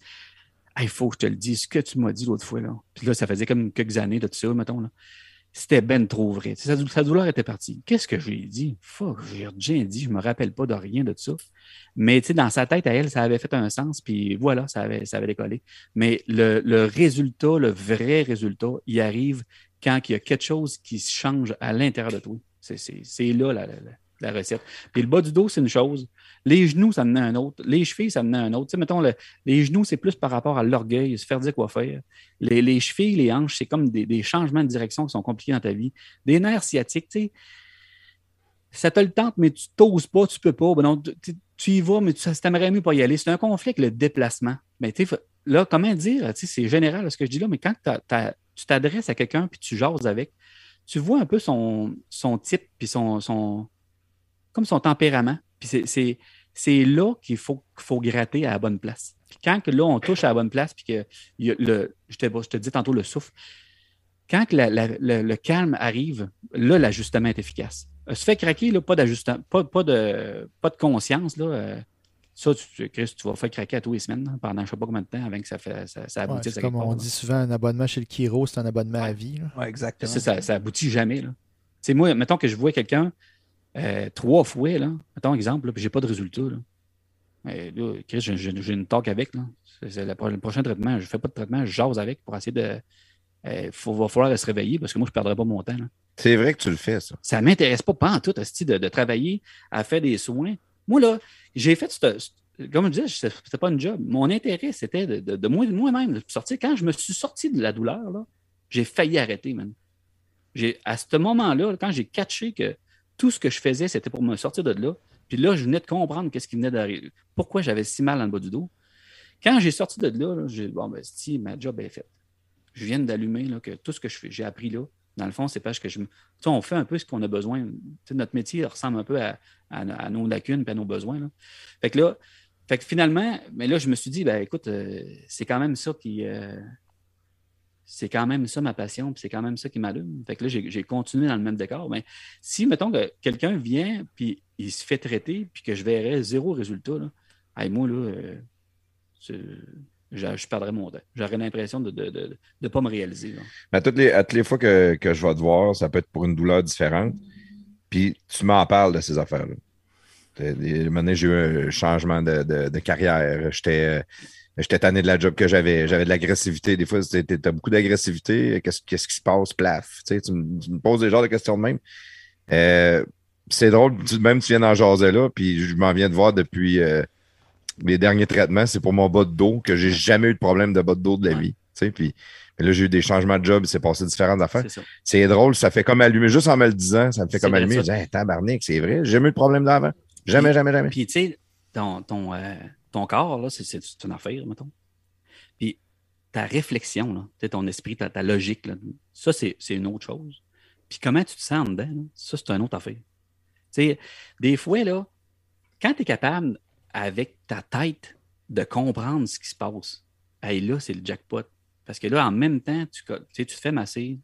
il faut que je te le dise, ce que tu m'as dit l'autre fois. Là. Puis là, ça faisait comme quelques années de tout ça, mettons. Là. C'était ben trop vrai. Sa, dou- sa douleur était partie. Qu'est-ce que je lui ai dit? Fuck, j'ai rien dit, je me rappelle pas de rien de ça. Mais dans sa tête, à elle, ça avait fait un sens, puis voilà, ça avait, ça avait décollé. Mais le, résultat, le vrai résultat, il arrive quand il y a quelque chose qui se change à l'intérieur de toi. C'est- C'est là la- la- recette. Puis le bas du dos, c'est une chose. Les genoux, ça en a un autre. Les chevilles, ça en a un autre. Tu sais, mettons, le- les genoux, c'est plus par rapport à l'orgueil, se faire dire quoi faire. Les, les chevilles, les hanches, c'est comme des, des changements de direction qui sont compliqués dans ta vie. Des nerfs sciatiques, tu sais. Ça te le tente, mais tu t'oses pas, tu peux pas. Ben tu, y vas, mais tu t'aimerais mieux pas y aller. C'est un conflit avec le déplacement. Mais tu là, comment dire, tu sais, c'est général ce que je dis là, mais quand tu t'adresses à quelqu'un puis tu jases avec, tu vois un peu son, son type puis son comme son tempérament. Puis c'est- c'est c'est là qu'il faut, qu'il faut gratter à la bonne place. Puis quand que là, on touche à la bonne place, puis que il y a le, je, te, je te dis tantôt le souffle, quand que la- la- le, le calme arrive, là, l'ajustement est efficace. Euh, Se fait craquer, là, pas d'ajustement, pas, pas, de, pas de conscience, là. euh, ça, tu, Chris, tu vas faire craquer à tous les semaines, là, pendant je ne sais pas combien de temps avant que ça, fait, ça, ça aboutisse à comme quelque part, on là. dit souvent, un abonnement chez le Kiro, c'est un abonnement à vie. là. Ouais, exactement. Ça, ça, aboutit jamais. Là. Moi, mettons que je vois quelqu'un euh, trois fois, là, mettons exemple, là, puis j'ai pas de résultat. Là. Euh, là, Chris, j'ai, une talk avec. Là. C'est, le, pro- le prochain traitement. Je fais pas de traitement, je jase avec pour essayer de. Il va falloir se réveiller parce que moi, je ne perdrai pas mon temps. C'est vrai que tu le fais, ça. Ça ne m'intéresse pas, pas en tout, de, de travailler à faire des soins. Moi, là, j'ai fait, ce- ce- comme je disais, ce n'était pas une job. Mon intérêt, c'était de, de, de moi- de moi-même de sortir. Quand je me suis sorti de la douleur, là, j'ai failli arrêter, man. À ce moment-là, quand j'ai catché que tout ce que je faisais, c'était pour me sortir de là, puis là, je venais de comprendre qu'est-ce qui venait d'arriver, pourquoi j'avais si mal le bas du dos. Quand j'ai sorti de là, j'ai dit, bon, ben, si, ma job est faite. Je viens d'allumer que tout ce que j'ai appris là. Dans le fond, c'est parce que je. Tu sais, on fait un peu ce qu'on a besoin. Notre métier ressemble un peu à nos lacunes et à nos besoins. Là. Fait que là, fait que finalement, mais là, je me suis dit, ben écoute, euh, c'est quand même ça qui. euh, c'est quand même ça ma passion, puis c'est quand même ça qui m'allume. Fait que là, j'ai continué dans le même décor. Mais si, mettons que quelqu'un vient, puis il se fait traiter, puis que je verrais zéro résultat, là, moi, là, euh, je, je perdrais mon temps. J'aurais l'impression de ne de, de, de pas me réaliser. Mais à toutes les, toutes les fois que, que je vais te voir, ça peut être pour une douleur différente. Puis tu m'en parles de ces affaires-là. Donné, j'ai eu un changement de, de- de carrière. J'étais euh, j'étais tanné de la job que j'avais. J'avais de l'agressivité. Des fois, tu as beaucoup d'agressivité. Qu'est-ce qu'est-ce qui se passe? Plaf. Tu, sais, tu, me, poses des genres de questions de même. Euh, c'est drôle, tu- même tu viens d'en jaser là, puis je m'en viens de voir depuis euh, mes derniers traitements, c'est pour mon bas de dos, que j'ai jamais eu de problème de bas de dos de la Ouais. vie. Tu sais, puis mais là, j'ai eu des changements de job, il s'est passé différentes affaires. C'est drôle, ça fait comme allumer, juste en me le disant, ça me fait comme allumer. Je dis, hey, tabarnak, c'est vrai, j'ai jamais eu de problème d'avant. Jamais, Puis- jamais, jamais. Puis, tu sais, ton, ton, euh, ton corps, là, c'est, une affaire, mettons. Puis, ta réflexion, là, ton esprit, ta, logique, ça, c'est, une autre chose. Puis, comment tu te sens dedans, là, ça, c'est une autre affaire. Tu sais, des fois, là, quand tu es capable, avec ta tête, de comprendre ce qui se passe, hey, là, c'est le jackpot. Parce que là, en même temps, tu, tu te fais masser,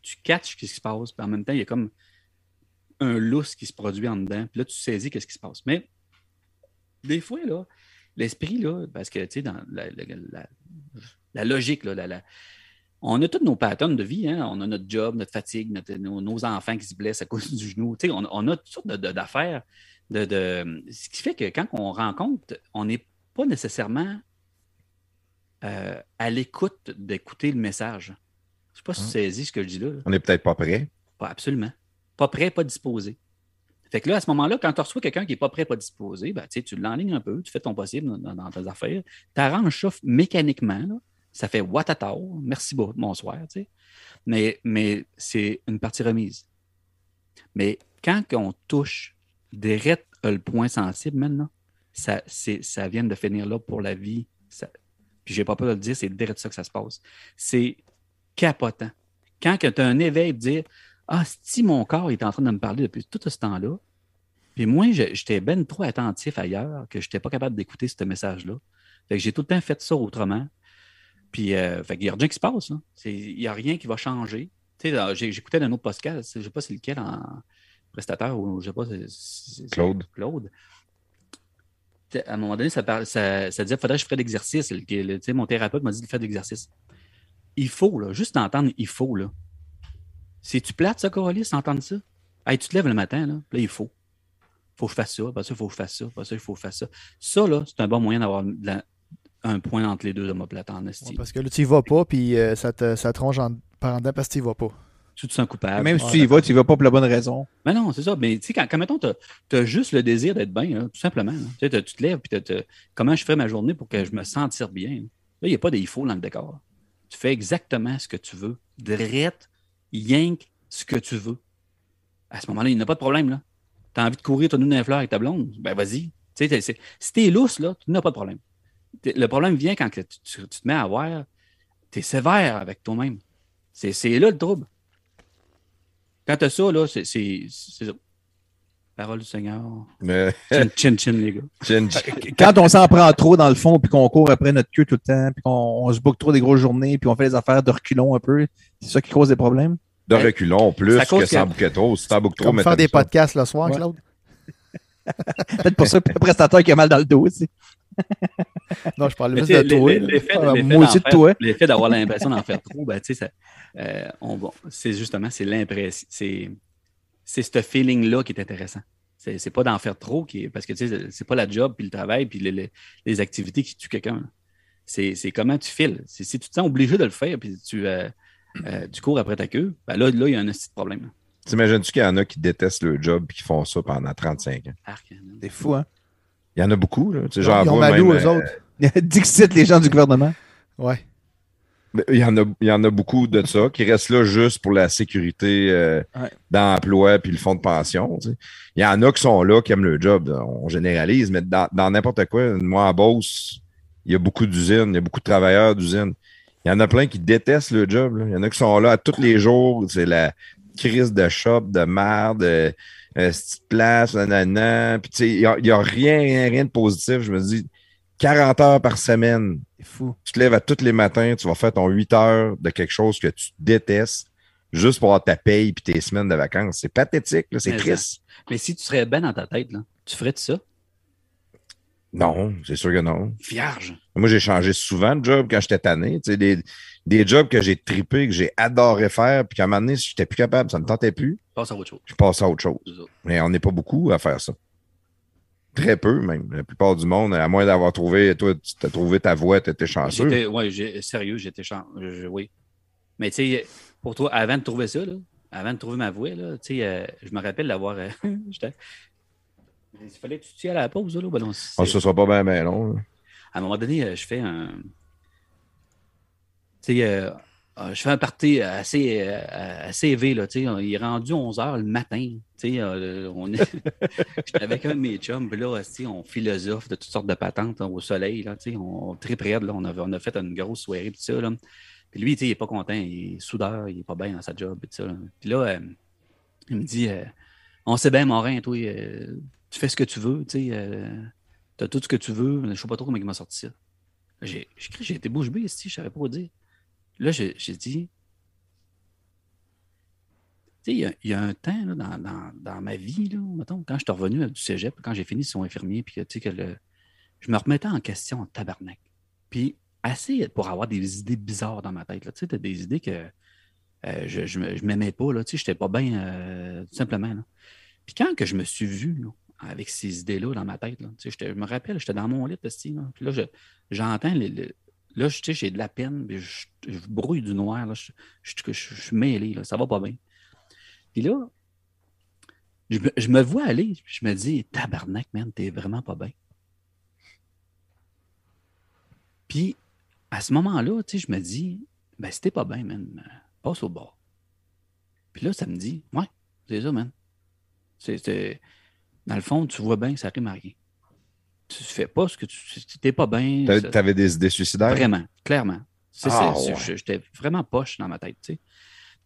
tu catches ce qui se passe, puis en même temps, il y a comme un lousse qui se produit en dedans. Puis là, tu saisis qu'est-ce qui se passe. Mais des fois, là, l'esprit, là, parce que, tu sais, dans la, la- la- la logique, là, la- on a tous nos patterns de vie. Hein? On a notre job, notre fatigue, notre- nos, nos enfants qui se blessent à cause du genou. Tu sais, on, on a toutes sortes de- d'affaires. De, de- ce qui fait que quand on rencontre, on n'est pas nécessairement euh, à l'écoute d'écouter le message. Je ne sais pas si tu Hein? saisis ce que je dis là. là. On n'est peut-être pas prêt. Pas absolument. Pas prêt, pas disposé. Fait que là, à ce moment-là, quand tu reçois quelqu'un qui n'est pas prêt, pas disposé, ben, tu l'enlignes un peu, tu fais ton possible dans, tes affaires, tu arranges ça mécaniquement, ça fait watatao, merci beaucoup, bonsoir, tu sais. Mais, mais c'est une partie remise. Mais quand on touche direct le point sensible maintenant, ça, ça vient de finir là pour la vie. Ça, puis j'ai pas peur de le dire, c'est direct ça que ça se passe. C'est capotant. Quand tu as un éveil de dire Ah, si mon corps est en train de me parler depuis tout ce temps-là, puis moi, j'étais ben trop attentif ailleurs que je n'étais pas capable d'écouter ce message-là. Fait que j'ai tout le temps fait ça autrement. Puis, euh, fait qu'il n'y a rien qui se passe. hein. Il n'y a rien qui va changer. Là, j'écoutais un autre podcast, je ne sais pas c'est lequel en prestataire ou je sais pas. c'est- c'est- Claude. Claude. À un moment donné, ça, parle- ça, ça disait qu'il faudrait que je ferais de l'exercice. Le- le- Mon thérapeute m'a dit de faire de l'exercice. Il faut, là, juste entendre, il faut. là. C'est-tu plate, ça, Coralis, entendre ça? Hey, tu te lèves le matin, là, là, il faut. Faut que je fasse ça, après ça, il faut que je fasse ça, après ça, il faut que je fasse ça. Ça, là, c'est un bon moyen d'avoir un point entre les deux de ma plate en esti. Ouais, parce que là, tu y vas pas, puis euh, ça, te, ça te ronge en, dedans parce que tu y vas pas. tu te sens coupable. Même si Ah, tu y vas, tu y vas pas pour la bonne raison. Mais non, c'est ça. Mais tu sais, quand, quand mettons, tu as, juste le désir d'être bien, là, tout simplement. là. Tu, te lèves, puis comment je ferais ma journée pour que je me sente bien? Là, il n'y a pas des faut dans le décor. Tu fais exactement ce que tu veux. Drette, yank ce que tu veux. À ce moment-là, il n'y a pas de problème. Tu as envie de courir ton dans les fleurs avec ta blonde? Ben vas-y. T'es- si tu es lousse, là, tu n'as pas de problème. T'es- Le problème vient quand tu, tu- tu te mets à voir, tu es sévère avec toi-même. C'est là le trouble. Quand tu as ça, là, c'est ça. Parole du Seigneur. Mais, <laughs> Chin, chin, chin, les gars. <laughs> Chin- Quand on s'en prend trop dans le fond, puis qu'on court après notre queue tout le temps, puis qu'on on se boucle trop des grosses journées, puis on fait les affaires de reculons un peu, c'est ça qui cause des problèmes? De reculons plus cause que sans que- bouquet trop. Si t'en bouques trop, mais faire des ça. podcasts le soir, Ouais. Claude. <laughs> Peut-être pour ça que le prestataire qui a mal dans le dos aussi. <laughs> Non, je parle juste de toi. l'effet- Ah, d'avoir l'impression d'en faire trop, ben, tu sais, ça, euh, on c'est justement, c'est l'impression, c'est, c'est ce feeling-là qui est intéressant. C'est, c'est pas d'en faire trop, qui est, parce que tu sais, c'est pas la job, puis le travail, puis les, les- les activités qui tuent quelqu'un. C'est, c'est comment tu files. C'est- si tu te sens obligé de le faire, puis tu, euh, euh, tu cours après ta queue, ben là, là, il y a un petit problème. T'imagines-tu qu'il y en a qui détestent le job et qui font ça pendant 35 ans? Arc, hein. C'est fou, hein? Il y en a beaucoup, là. Tu sais, Ils j'en ont mal eux euh, autres? <laughs> Dixit les gens du gouvernement. Ouais. Mais Il y, en a, il y en a beaucoup de ça qui restent là juste pour la sécurité euh, Ouais. d'emploi puis le fonds de pension. tu sais. Il y en a qui sont là, qui aiment le job. On généralise, mais dans dans n'importe quoi, moi en Beauce, il y a beaucoup d'usines, il y a beaucoup de travailleurs d'usines. Il y en a plein qui détestent le job. là. Il y en a qui sont là à tous les jours. C'est la crise de shop, de merde, euh, euh, petite place, nanana. Puis tu sais, il n'y a, a rien, rien, rien de positif. Je me dis, 40 heures par semaine, C'est fou. tu te lèves à tous les matins, tu vas faire ton 8 heures de quelque chose que tu détestes juste pour avoir ta paye puis tes semaines de vacances. C'est pathétique, là, c'est triste. Mais si tu serais bien dans ta tête, là, tu ferais de ça? Non, c'est sûr que non. Vierge. Moi, j'ai changé souvent de job quand j'étais tanné. Tu sais, des, des jobs que j'ai trippé, que j'ai adoré faire, puis qu'à un moment donné, si j'étais plus capable, ça ne me tentait plus, Passe à autre chose. je passe à autre chose. Mais on n'est pas beaucoup à faire ça. Très peu, même. La plupart du monde, à moins d'avoir trouvé, toi, tu as trouvé ta voie, tu étais chanceux. J'ai- sérieux, j'étais chan- je- Oui. Mais tu sais, pour toi, avant de trouver ça, là, avant de trouver ma voix, là, tu sais, euh, je me rappelle d'avoir. euh, <laughs> Il fallait que tu ailles à la pause, là. Ben non, c'est- Ah, ça sera pas bien, bien long. là. à un moment donné, euh, je fais un. Tu sais, euh, euh, je fais un party assez, assez élevé, là. Tu sais, il est rendu 11 h le matin. Tu sais, on est. <laughs> J'étais avec un de mes chums, puis là, on philosophe de toutes sortes de patentes hein, au soleil, là. Tu sais, on très près, là. On a, on a fait une grosse soirée, puis ça, là. Puis lui, tu sais, il est pas content, il est soudeur, il est pas bien dans sa job, puis ça. là. Puis là, euh, il me dit euh, On sait bien, Morin, toi, euh, tu fais ce que tu veux, tu sais. euh, T'as tout ce que tu veux. Je sais pas trop comment il m'a sorti ça. J'ai été bouche bée, si je savais pas quoi dire. Là, j'ai dit. Tu sais, il y a- un temps là, dans, dans- dans ma vie, là, mettons, quand je suis revenu du cégep, quand j'ai fini son infirmier, puis tu sais, que le, je me remettais en question en tabarnak. Puis, assez pour avoir des idées bizarres dans ma tête. Tu sais, des idées que euh, je, je, je m'aimais pas, là, tu sais, j'étais pas bien, euh, tout simplement. là. Puis quand que je me suis vu, là, avec ces idées-là dans ma tête, je me rappelle, j'étais dans mon lit, esti, là, puis là, je- j'entends, les- les- là, je- tu sais, j'ai de la peine, puis je, je brouille du noir, là, je, je, je- je suis mêlé, là, ça va pas bien. Puis là, je me, je vois aller, puis je me dis, tabarnak, man, t'es vraiment pas bien. Puis, à ce moment-là, tu sais, je me dis, ben, si t'es pas bien, man, passe au bord. Puis là, ça me dit, ouais, c'est ça, man. C'est- Dans le fond, tu vois bien que ça rime à rien. Tu fais pas ce que tu. T'es pas bien. Ça- T'avais des idées suicidaires? Vraiment, clairement. C'est, Ah, ouais. J'étais vraiment poche dans ma tête, tu sais.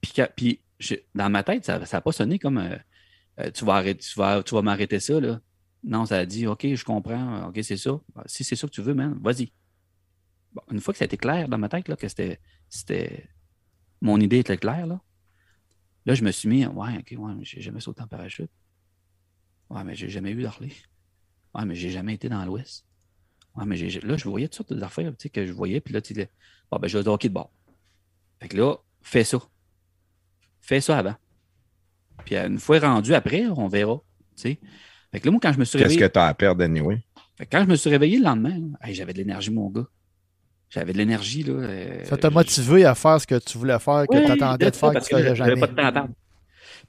Puis, quand- puis je- dans ma tête, ça n'a pas sonné comme euh, euh, tu, vas arrêter, tu, vas, tu vas m'arrêter ça, là. Non, ça a dit OK, je comprends, OK, c'est ça. Ben, si c'est ça que tu veux, man, vas-y. Bon, une fois que ça a été clair dans ma tête, là, que c'était, c'était. Mon idée était claire, là. Là, je me suis mis, ouais, OK, ouais, j'ai jamais sauté en parachute. Ouais, mais j'ai jamais eu d'Harley. Ouais, mais j'ai jamais été dans l'Ouest. Ouais, mais j'ai- là, je voyais toutes sortes d'affaires tu sais, que je voyais, puis là, tu bon, ben, je vais dire OK de bord. Fait que là, fais ça. Fais ça avant. Puis euh, une fois rendu après, on verra. tu sais. Fait que là, moi, quand je me suis Qu'est-ce réveillé. que t'as à perdre, anyway? Fait que quand je me suis réveillé le lendemain, là, hey, j'avais de l'énergie, mon gars. J'avais de l'énergie. là. euh, Ça t'a motivé à faire ce que tu voulais faire, que Oui, tu attendais de faire, que parce tu faisais j'avais jamais. pas de temps à perdre.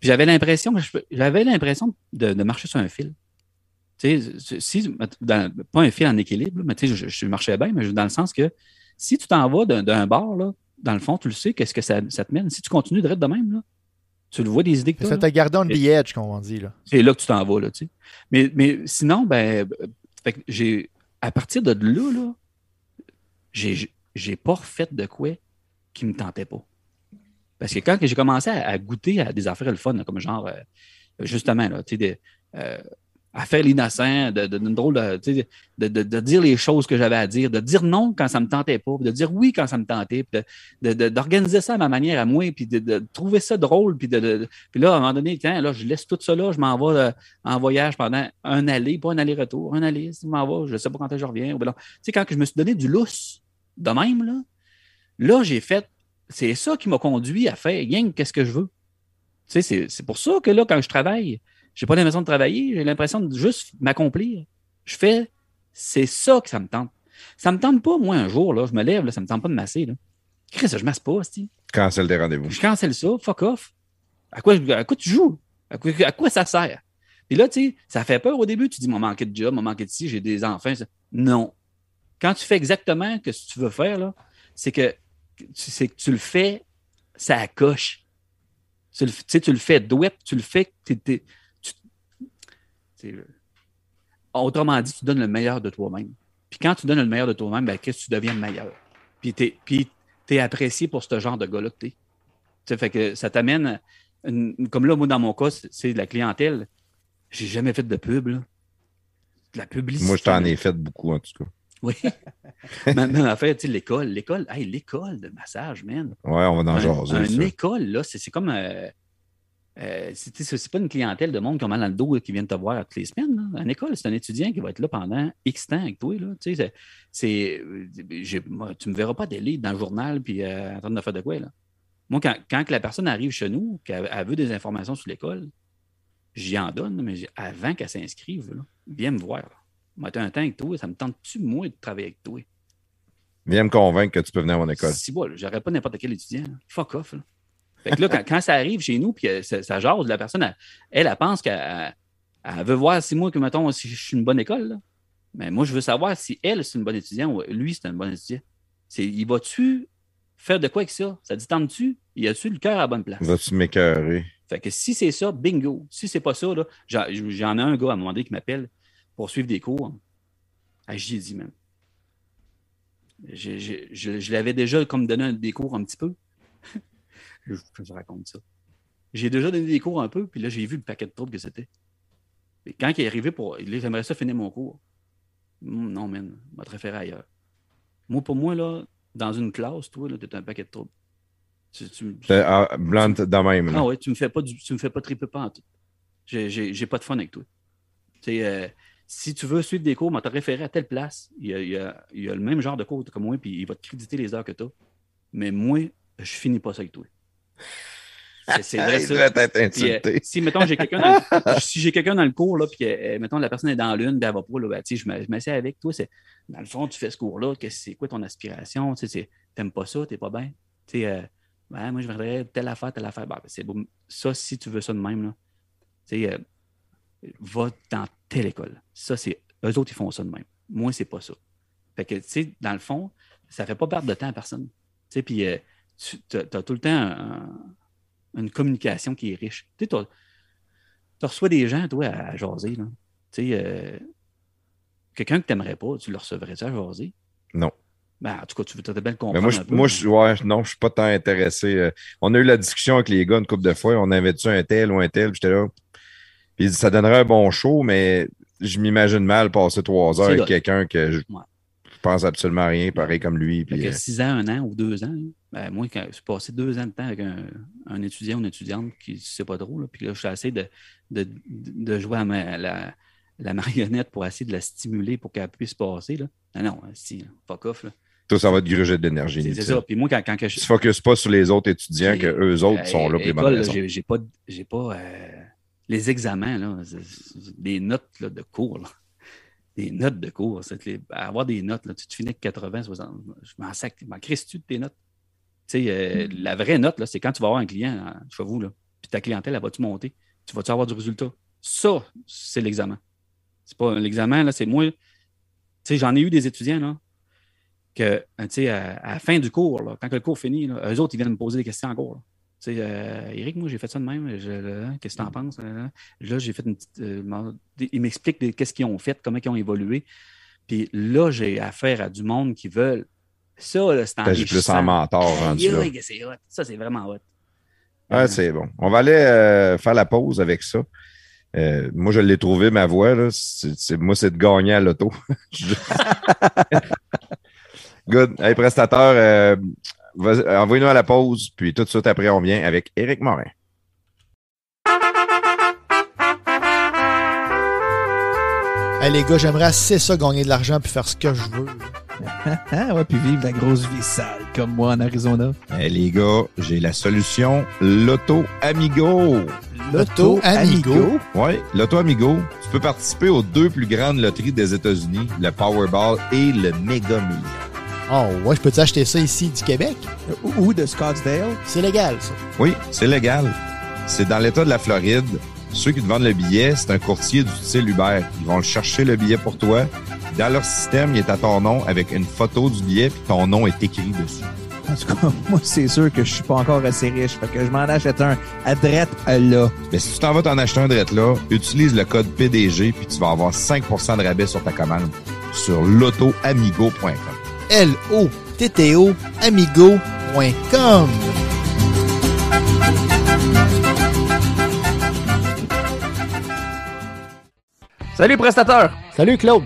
Puis j'avais l'impression j'avais l'impression de, de marcher sur un fil. Tu sais, si, dans- pas un fil en équilibre, mais tu sais, je, je marchais bien, mais dans le sens que si tu t'en vas d'un, d'un bar, là, dans le fond, tu le sais, qu'est-ce que ça, ça te mène. Si tu continues de de même, là, tu le vois des idées que tu Ça t'a gardé on the edge, comme on dit. Là. c'est là que tu t'en vas, là, tu sais. Mais, mais sinon, ben, j'ai, à partir de là, là, j'ai, j'ai pas refait de quoi qui me tentait pas. Parce que quand j'ai commencé à, goûter à des affaires le fun, comme genre, euh, justement, là, des, euh, à faire l'innocent, de, de, de, de, de, dire les choses que j'avais à dire, de dire non quand ça me tentait pas, de dire oui quand ça me tentait, d'organiser ça à ma manière à moi, puis de, trouver ça drôle, puis de, puis là, à un moment donné, tiens, là, je laisse tout ça là, je m'en vais euh, en voyage pendant un aller, pas un aller-retour, un aller, je m'en vais, je sais pas quand je reviens. Tu sais, quand je me suis donné du lousse de même, là, là, j'ai fait, c'est ça qui m'a conduit à faire, rien que qu'est-ce que je veux. Tu sais, c'est, pour ça que là, quand je travaille, j'ai pas l'impression de travailler, j'ai l'impression de juste m'accomplir. Je fais, c'est ça que ça me tente. Ça me tente pas, moi, un jour, là, je me lève, là, ça me tente pas de masser, là. Chris, je masse pas, c'ti. Cancel des rendez-vous. Je cancelle ça, fuck off. À quoi, à quoi tu joues? À quoi, à quoi ça sert? Puis là, tu sais, ça fait peur au début. Tu dis, m'a manqué de job, m'a manqué de ci, j'ai des enfants. ça. Non. Quand tu fais exactement ce que tu veux faire, là, c'est que, c'est que tu le fais, ça coche. Tu le, tu sais, tu le fais douette, tu le fais, tu- t'sais, autrement dit, tu donnes le meilleur de toi-même. Puis quand tu donnes le meilleur de toi-même, ben, qu'est-ce que tu deviens le meilleur? Puis t'es, puis t'es apprécié pour ce genre de gars-là que. Tu sais, fait que ça t'amène, comme là, moi, dans mon cas, c'est- c'est de la clientèle. J'ai jamais fait de pub, là. De la publicité. Moi, je t'en ai fait beaucoup, en tout cas. <laughs> Oui. même, tu sais, l'école. L'école, hey, l'école de massage, man. Ouais, on va en Un- jaser. un ça. école, là, c'est c'est comme. Euh, euh, c'est pas une clientèle de monde qui ont mal dans le dos et qui viennent te voir toutes les semaines. Là. Une école, c'est un étudiant qui va être là pendant X temps avec toi. Là. Tu sais, c'est- Tu me verras pas des dans le journal puis euh, en train de faire de quoi. Là. Moi, quand, quand la personne arrive chez nous, qu'elle elle veut des informations sur l'école, j'y en donne, mais avant qu'elle s'inscrive, là, viens me voir. T'as un temps avec toi, ça me tente-tu, moi, de travailler avec toi? Viens me convaincre que tu peux venir à mon école. Si bon, j'aurais pas n'importe quel étudiant. là. Fuck off. Là. Fait que là, quand, quand ça arrive chez nous, puis que ça, ça jase, la personne, elle, elle, elle pense qu'elle elle- elle veut voir si moi, que mettons, si je suis une bonne école. Là. Mais moi, je veux savoir si elle, c'est une bonne étudiante ou lui, c'est un bon étudiant. C'est, il va-tu faire de quoi avec ça? Ça dit tente-tu? Il a-tu le cœur à la bonne place? Vas-tu m'écœurer? Fait que si c'est ça, bingo. Si c'est pas ça, là, j'en, j'en ai un gars à un moment donné qui m'appelle pour suivre des cours. Ah, j'y ai dit, même. Je, je, je- je l'avais déjà comme donné un- des cours un petit peu. <laughs> je, raconte ça. J'ai déjà donné des cours un peu, puis là, j'ai vu le paquet de troubles que c'était. Et quand il est arrivé pour. J'aimerais ça finir mon cours. Hum, Non, man, je vais te référer ailleurs. Moi, pour moi, là, dans une classe, toi, là, t'es un paquet de troubles. Tu, tu- C'est ah, blunt de même. là. ah ouais, tu me fais pas du- tu me fais pas triper pas en tout. J'ai pas de fun avec toi. Tu sais, euh, si tu veux suivre des cours, on te référer à telle place. Il y, a, il y a- il y a le même genre de cours que moi, puis il va te créditer les heures que tu as. Mais moi, je finis pas ça avec toi. C'est vrai <laughs> ça. Puis, euh, si, mettons, j'ai quelqu'un dans, <laughs> si j'ai quelqu'un dans le cours, là, puis, euh, mettons, la personne est dans l'une, puis elle va pas, là, ben, tu je m'assieds avec toi, c'est, dans le fond, tu fais ce cours-là, qu'est-ce- c'est quoi ton aspiration, tu t'aimes pas ça, t'es pas bien, tu euh, moi, je voudrais telle affaire, telle affaire, Ben, c'est. Ça, si tu veux ça de même, là, tu euh, va dans telle école. Ça, c'est, eux autres, ils font ça de même. Moi, c'est pas ça. Fait que, tu sais, dans le fond, ça fait pas perdre de temps à personne. Tu sais, puis euh, tu as, tout le temps un- une communication qui est riche. Tu sais, tu reçois des gens, toi, à jaser, là. Tu sais, euh, quelqu'un que tu n'aimerais pas, tu le recevrais-tu à jaser? Non. Ben, en tout cas, tu veux bien le comprendre. Mais moi, je, peu, moi je, ouais, non, je suis pas tant intéressé. Euh, On a eu la discussion avec les gars une couple de fois. On avait dit un tel ou un tel. J'étais là. Puis ça donnerait un bon show, mais je m'imagine mal passer trois heures avec quelqu'un que je, Ouais. je pense absolument à rien, pareil comme lui. Puis, euh, six ans, un an ou deux ans, ben, moi, quand j'ai passé deux ans de temps avec un, un étudiant ou une étudiante qui ne sait pas trop, là, puis là, je suis essayé de, de, de jouer à ma- la, la marionnette pour essayer de la stimuler pour qu'elle puisse passer. Là. Non, non, si, fuck off. Là. tout ça va te gruger de l'énergie. C'est ça. Puis moi, quand, quand que je. Tu ne focuses pas sur les autres étudiants, que eux autres sont là pour les J'ai pas, j'ai pas euh, les examens, là, des notes là, de cours. là. des notes de cours. les- avoir des notes, là, tu te finis avec 80, 60. Je m'en sac, m'en crisses-tu de tes notes? Tu sais, euh, la vraie note, là, c'est quand tu vas avoir un client hein, chez vous, là, puis ta clientèle, elle va-tu monter? Tu vas-tu avoir du résultat? Ça, c'est l'examen. C'est pas l'examen, là, c'est moi. Tu sais, j'en ai eu des étudiants, là, que, tu sais, à, à la fin du cours, là, quand que le cours finit, là, eux autres, ils viennent me poser des questions en cours. Sais, euh, Eric, moi, j'ai fait ça de même. Qu'est-ce que tu en penses? Là, Là, j'ai fait une petite. euh, ils m'expliquent qu'est-ce qu'ils ont fait, comment ils ont évolué. Puis là, j'ai affaire à du monde qui veulent. Ça, là, c'est T'agis plus en mentor rendu là. c'est hot. Ça, c'est vraiment hot. Ouais, c'est bon. On va aller euh, faire la pause avec ça. Euh, moi, je l'ai trouvé, ma voix. Là. Moi, c'est de gagner à l'auto. <laughs> <laughs> Good. Hey, prestateur, euh, envoyez-nous à la pause, puis tout de suite après, on vient avec Éric Morin. Hey, les gars, j'aimerais assez ça gagner de l'argent puis faire ce que je veux. <laughs> Ah, ouais, puis vivre la grosse vie sale comme moi en Arizona. Hey, les gars, j'ai la solution Loto Amigo. Loto Amigo? Oui, Loto Amigo. Tu peux participer aux deux plus grandes loteries des États-Unis, le Powerball et le Mega Million. Oh, ouais, je peux-tu acheter ça ici du Québec? Ou, ou de Scottsdale. C'est légal, ça. Oui, c'est légal. C'est dans l'État de la Floride. Ceux qui te vendent le billet, c'est un courtier du style Uber. Ils vont le chercher le billet pour toi. Dans leur système, il est à ton nom avec une photo du billet, puis ton nom est écrit dessus. En tout cas, <laughs> moi, c'est sûr que je suis pas encore assez riche. Fait que je m'en achète un à drette à là. Mais si tu t'en vas t'en acheter un drette là, utilise le code PDG, puis tu vas avoir 5% de rabais sur ta commande sur lotoamigo.com. L-O-T-T-O amigo.com. Salut, prestateur! Salut, Claude.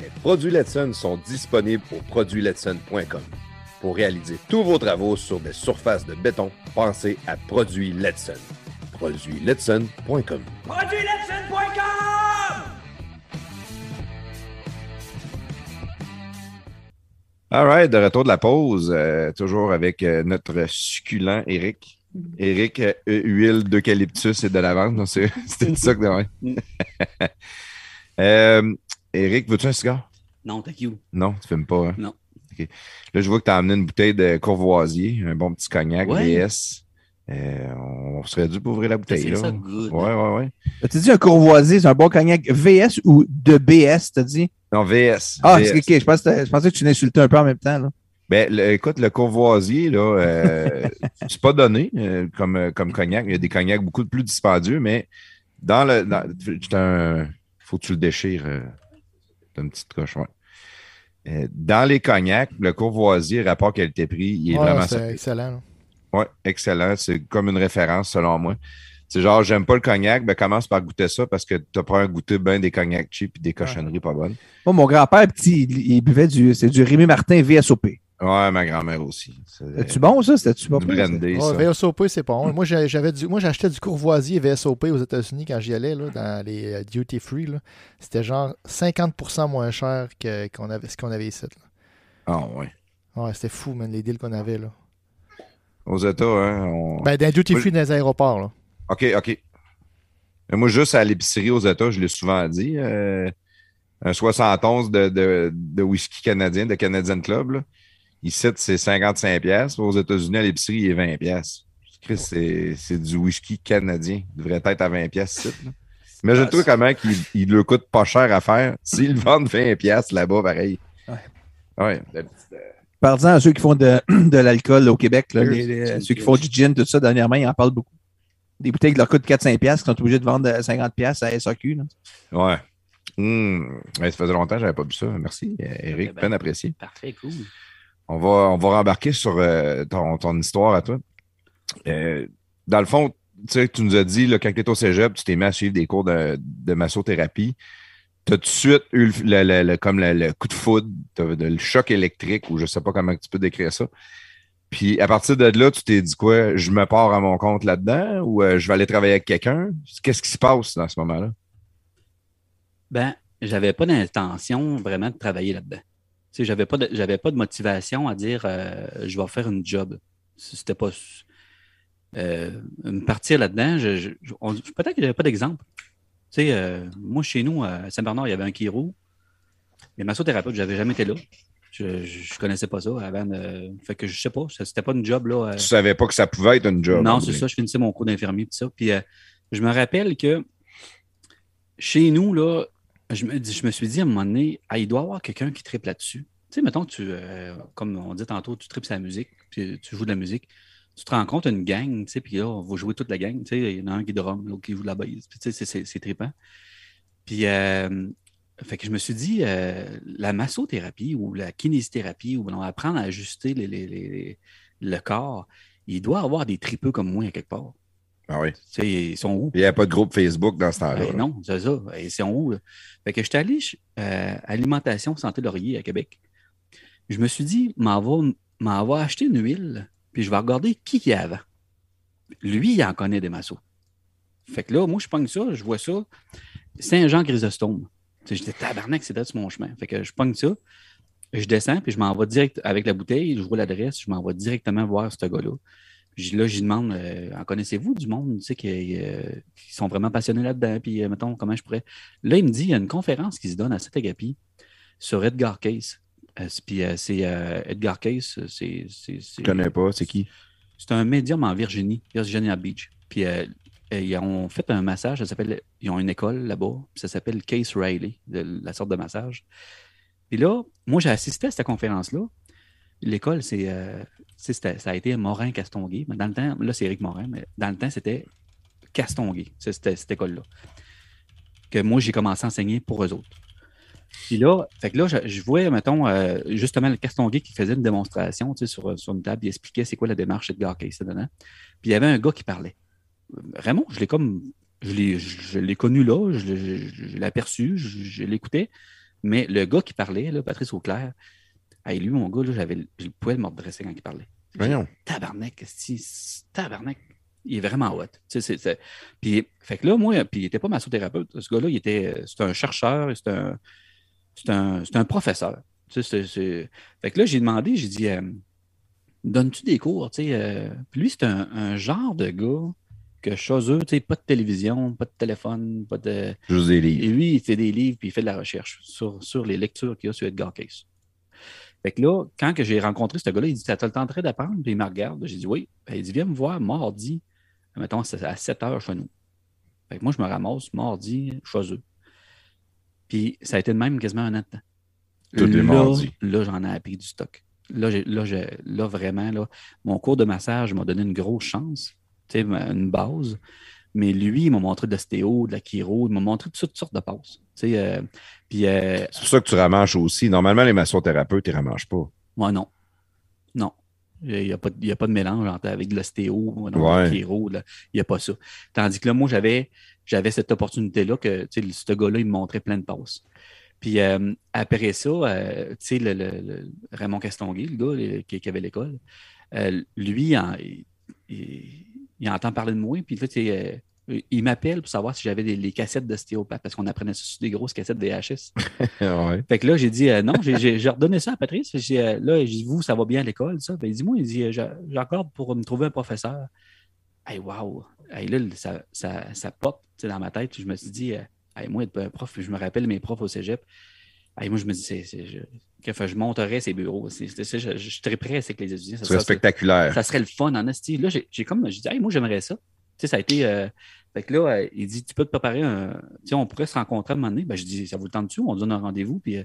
Les produits Letson sont disponibles au produitsletson.com. Pour réaliser tous vos travaux sur des surfaces de béton, pensez à Produits Letson. Produitsletson.com. All right, de retour de la pause, euh, toujours avec euh, notre succulent Eric. Eric, euh, huile d'eucalyptus et de lavande. Non, c'est- C'était ça que euh, Eric, veux-tu un cigare? Non, thank you. Non, tu fumes pas. Hein? Non. OK. Là, je vois que tu as amené une bouteille de Courvoisier, un bon petit cognac Ouais. VS. Euh, on serait dû pour ouvrir la bouteille. C'est Là. ça, good. Ouais, ouais, ouais. T'as dit un courvoisier, c'est un bon cognac VS ou de BS, t'as dit? Non, VS. Ah, VS. ok, je pensais, je pensais que tu l'insultais un peu en même temps, là. Ben, le- écoute, le Courvoisier, là, euh, <laughs> c'est pas donné euh, comme, comme cognac. Il y a des cognacs beaucoup plus dispendieux, mais dans le. Dans, c'est un, faut que tu le déchires. T'as une petite coche, ouais. Euh, dans les cognacs, le Courvoisier, rapport qualité-prix, il est Ouais, vraiment c'est excellent. là. Ouais, excellent. C'est comme une référence selon moi. C'est genre, j'aime pas le cognac, ben commence par goûter ça parce que t'as pas un goûter bien des cognacs cheap et des cochonneries pas bonnes. Moi, mon grand-père, petit, il, il buvait du, c'est du Rémi Martin VSOP. Ouais, ma grand-mère aussi. C'est C'était-tu bon, ça? C'était-tu pas du pire, ça? Ouais. VSOP, c'est pas bon. Moi, j'avais du, moi, j'achetais du Courvoisier VSOP aux États-Unis quand j'y allais, là, dans les euh, duty free. là. C'était genre 50% moins cher que qu'on avait, ce qu'on avait ici. là. Ah, ouais. Ouais, c'était fou, man, les deals qu'on avait. Là. Aux États, hein, on... Ben, dans les duty free dans les aéroports. Là. OK, OK. Mais moi, juste à l'épicerie aux États, je l'ai souvent dit, euh, un 71 de, de, de whisky canadien, de Canadian Club, là. Ici, c'est 55 pièces. Aux États-Unis, à l'épicerie, il est 20 pièces. Chris, c'est c'est du whisky canadien. Il devrait être à 20 pièces ici, là. Imagine-toi comment il, il le coûte pas cher à faire. S'ils le vendent 20 pièces là-bas, pareil. Ouais. Ouais. la petite, euh, Parlant à ceux qui font de, <clears throat> de l'alcool au Québec, là, Cheers. les- les- Cheers, ceux qui font du gin, tout ça, dernièrement, ils en parlent beaucoup. Des bouteilles qui leur coûtent 4-5$ piastres, qui sont obligés de vendre à 50$ à SAQ. Là. Ouais. Hum. Ouais, ça faisait longtemps que j'avais pas vu ça. Merci, euh, Eric. Ben, Bien apprécié. Parfait, cool. On va, on rembarquer sur euh, ton, histoire à toi. Euh, dans le fond, tu nous as dit, quand tu étais au cégep, tu t'es mis à suivre des cours de, de massothérapie. tu as tout de suite eu le, comme le, coup de foudre, le choc électrique, ou je sais pas comment tu peux décrire ça. Puis à partir de là, tu t'es dit quoi? Je me pars à mon compte là-dedans ou euh, je vais aller travailler avec quelqu'un? Qu'est-ce qui se passe dans ce moment-là? Ben, j'avais pas d'intention vraiment de travailler là-dedans. J'avais pas de, j'avais pas de motivation à dire euh, je vais faire une job. C'était pas euh, me partir là-dedans. Je, je- je- on- peut-être que j'avais pas d'exemple. Tu sais, euh, moi chez nous à Saint-Bernard, il y avait un chiro. Les massothérapeutes, j'avais jamais été là. Je, je, je connaissais pas ça avant. de- fait que je sais pas, c'était pas une job là. Tu savais pas que ça pouvait être une job. non, en c'est ça. Je finissais mon cours d'infirmier tout ça. Puis je me rappelle que chez nous, là, je me, suis dit à un moment donné, ah, il doit y avoir quelqu'un qui triple là-dessus. Tu sais, mettons tu, euh, comme on dit tantôt, tu tripes sa musique, puis tu joues de la musique. Tu te rends compte une gang, tu sais, puis là, on va jouer toute la gang. Tu sais, il y en a un qui drum, l'autre qui joue de la basse. Puis tu sais, c'est- trippant. Puis, euh, fait que je me suis dit, euh, la massothérapie ou la kinésithérapie, où on va apprendre à ajuster les- les- les- le corps, il doit avoir des tripeux comme moi à quelque part. Ah oui. Ils sont où? Il n'y avait pas de groupe Facebook dans ce temps-là. Ben non, c'est ça. Ils sont où? là? Fait que j'étais allé euh, à Alimentation Santé Laurier à Québec. Je me suis dit, m'en va, acheter une huile, puis je vais regarder qui il y a avant. Lui, il en connaît des massos. Fait que là, moi, je pogne ça, je vois ça. Saint-Jean-Chrysostome. J'étais tabarnak, c'était sur mon chemin. Fait que je pogne ça, je descends, puis je m'en vais direct avec la bouteille, je vois l'adresse, je m'en vais directement voir ce gars-là. Là, j'y demande, euh, en connaissez-vous du monde tu sais, qui, euh, qui sont vraiment passionnés là-dedans? Puis, euh, mettons, comment je pourrais? Là, il me dit, il y a une conférence qui se donne à Saint-Agapi sur Edgar Case. Puis, c'est Edgar Case, c'est. Je connais pas, c'est qui? c'est un médium en Virginie, Virginia Beach. Puis ils ont fait un massage, ça s'appelle, ils ont une école là-bas, ça s'appelle Case Riley, de la sorte de massage. Puis là, moi, j'ai assisté à cette conférence-là. L'école, c'est, euh, ça a été Morin Castonguay. Mais dans le temps, là, c'est Éric Morin, mais dans le temps, c'était Castonguay, c'était cette école-là. Que moi, j'ai commencé à enseigner pour eux autres. Puis là, fait que là, je, vois, mettons, euh, justement, le Castonguay qui faisait une démonstration sur, sur une table, il expliquait c'est quoi la démarche de Case dedans. Puis il y avait un gars qui parlait. Raymond, je l'ai comme. Je l'ai, connu là, je l'ai, aperçu, je, je l'écoutais. Mais le gars qui parlait, Patrice Auclair, hey, lui, mon gars, là, j'avais le poil quand il parlait. Voyons. Tabarnak, tabarnak. Il est vraiment hot. Puis, fait que là, moi, puis il n'était pas massothérapeute. Ce gars-là, il était, c'est un chercheur, c'est un, un, un professeur. Fait que là, j'ai demandé, j'ai dit, euh, donnes-tu des cours? Euh, Puis lui, c'est un, un genre de gars que chez eux, tu sais, pas de télévision, pas de téléphone, pas de. Juste des Et livres. lui, il fait des livres puis il fait de la recherche sur, sur les lectures qu'il y a sur Edgar Case. Fait que là, quand que j'ai rencontré ce gars-là, il dit Ça te le tenterait d'apprendre Puis il me regarde. J'ai dit Oui. Ben, il dit Viens me voir mardi, mettons, c'est à 7 heures chez nous. Fait que moi, je me ramasse mardi chez eux. Puis ça a été de même quasiment un an de temps. Tous les là, mardis. là, j'en ai appris du stock. Là, là, là, vraiment, là, mon cours de massage m'a donné une grosse chance, tu sais, une base. Mais lui, il m'a montré de l'ostéo, de la chiro, il m'a montré toutes sortes de passes. Euh, euh, C'est pour ça que tu ramanches aussi. Normalement, les massothérapeutes, ils ramanchent pas. moi, non. Non. Il n'y a, a pas de mélange entre, avec de l'ostéo, Ouais. de la chiro, là. il n'y a pas ça. Tandis que là, moi, j'avais, cette opportunité-là que, ce gars-là, il me montrait plein de passes. Puis euh, après ça, euh, tu sais, le, le- le- Raymond Castonguay, le gars le- qui, qui avait l'école, euh, lui, en- il, il- il entend parler de moi, puis là, sais, euh, il m'appelle pour savoir si j'avais des- les cassettes d'ostéopathe, parce qu'on apprenait ça sur des grosses cassettes VHS. <laughs> ouais. Fait que là, j'ai dit euh, non, j'ai- j'ai j'ai redonné ça à Patrice. J'ai, euh, là, j'ai dit, vous, ça va bien à l'école, ça? Ben, il dit, moi, il dit, euh, j'a- j'accorde pour me trouver un professeur. Hey, wow! Hey, là, ça, ça, ça pop dans ma tête. Je me suis dit, euh, hey, moi, être un prof, je me rappelle mes profs au cégep. Hey, moi, je me dis, c'est, c'est- je, que je monterais ces bureaux. C'est, c'est- je, je suis très prêt avec les étudiants. Ça, Ce serait ça- spectaculaire. ça serait le fun en esti. Là, j'ai j'ai comme, j'ai dit, hey, moi, j'aimerais ça. Tu sais, ça a été. euh, fait que là, euh, il dit, tu peux te préparer un. Tu sais, on pourrait se rencontrer à un moment donné. Ben, je dis, ça vous le tente dessus, on donne un rendez-vous. Puis, euh,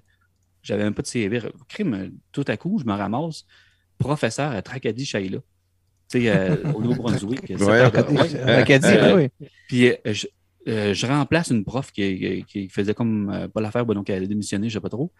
j'avais un peu de CV. Crime, tout à coup, je me ramasse professeur à Tracadie Shaila. Tu sais, euh, au Nouveau-Brunswick. <laughs> C'est Ouais, pas- ouais. Acadie, Euh, oui. Puis, je, euh, je remplace une prof qui, qui faisait comme euh, pas l'affaire, donc elle a démissionné, je sais pas trop.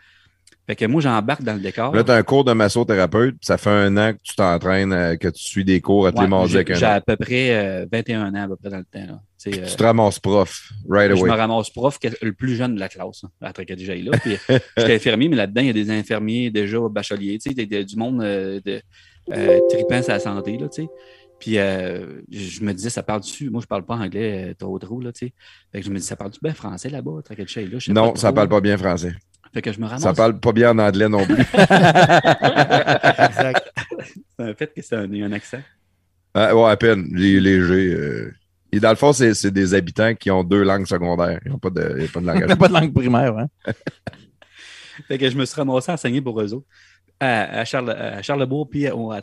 Fait que moi, j'embarque dans le décor. Là, tu as un cours de massothérapeute, ça fait un an que tu t'entraînes, euh, que tu suis des cours à Ouais, mardis j'ai avec un j'ai autre. à peu près euh, 21 ans à peu près dans le temps. Là. Tu te ramasses prof, right je me away. ramasse prof, que- le plus jeune de la classe, hein, à Tracadie là. Puis, j'étais infirmier, mais là-dedans, il y a des infirmiers déjà bacheliers, tu sais, du monde de, tripant sa santé, là, tu sais. Puis euh, je me disais, ça parle dessus. Moi, je parle pas anglais euh, trop trop, là, tu sais. Fait que je me dis, ça parle du bien français là-bas, là? Non, pas ça parle pas bien français. Fait que je me ramasse. Ça parle pas bien en anglais non plus. <laughs> Exact. <laughs> C'est un fait que c'est un, un accent. Ah, ouais, à peine. Les léger. euh. Et dans le fond, c'est des habitants qui ont deux langues secondaires. Ils n'ont pas de, ils ont pas de Il langage. <laughs> n'y a pas de langue primaire. Hein? Fait que je me suis ramassé à enseigner pour eux autres, à, à, Charles, à Charlebourg, puis à, à.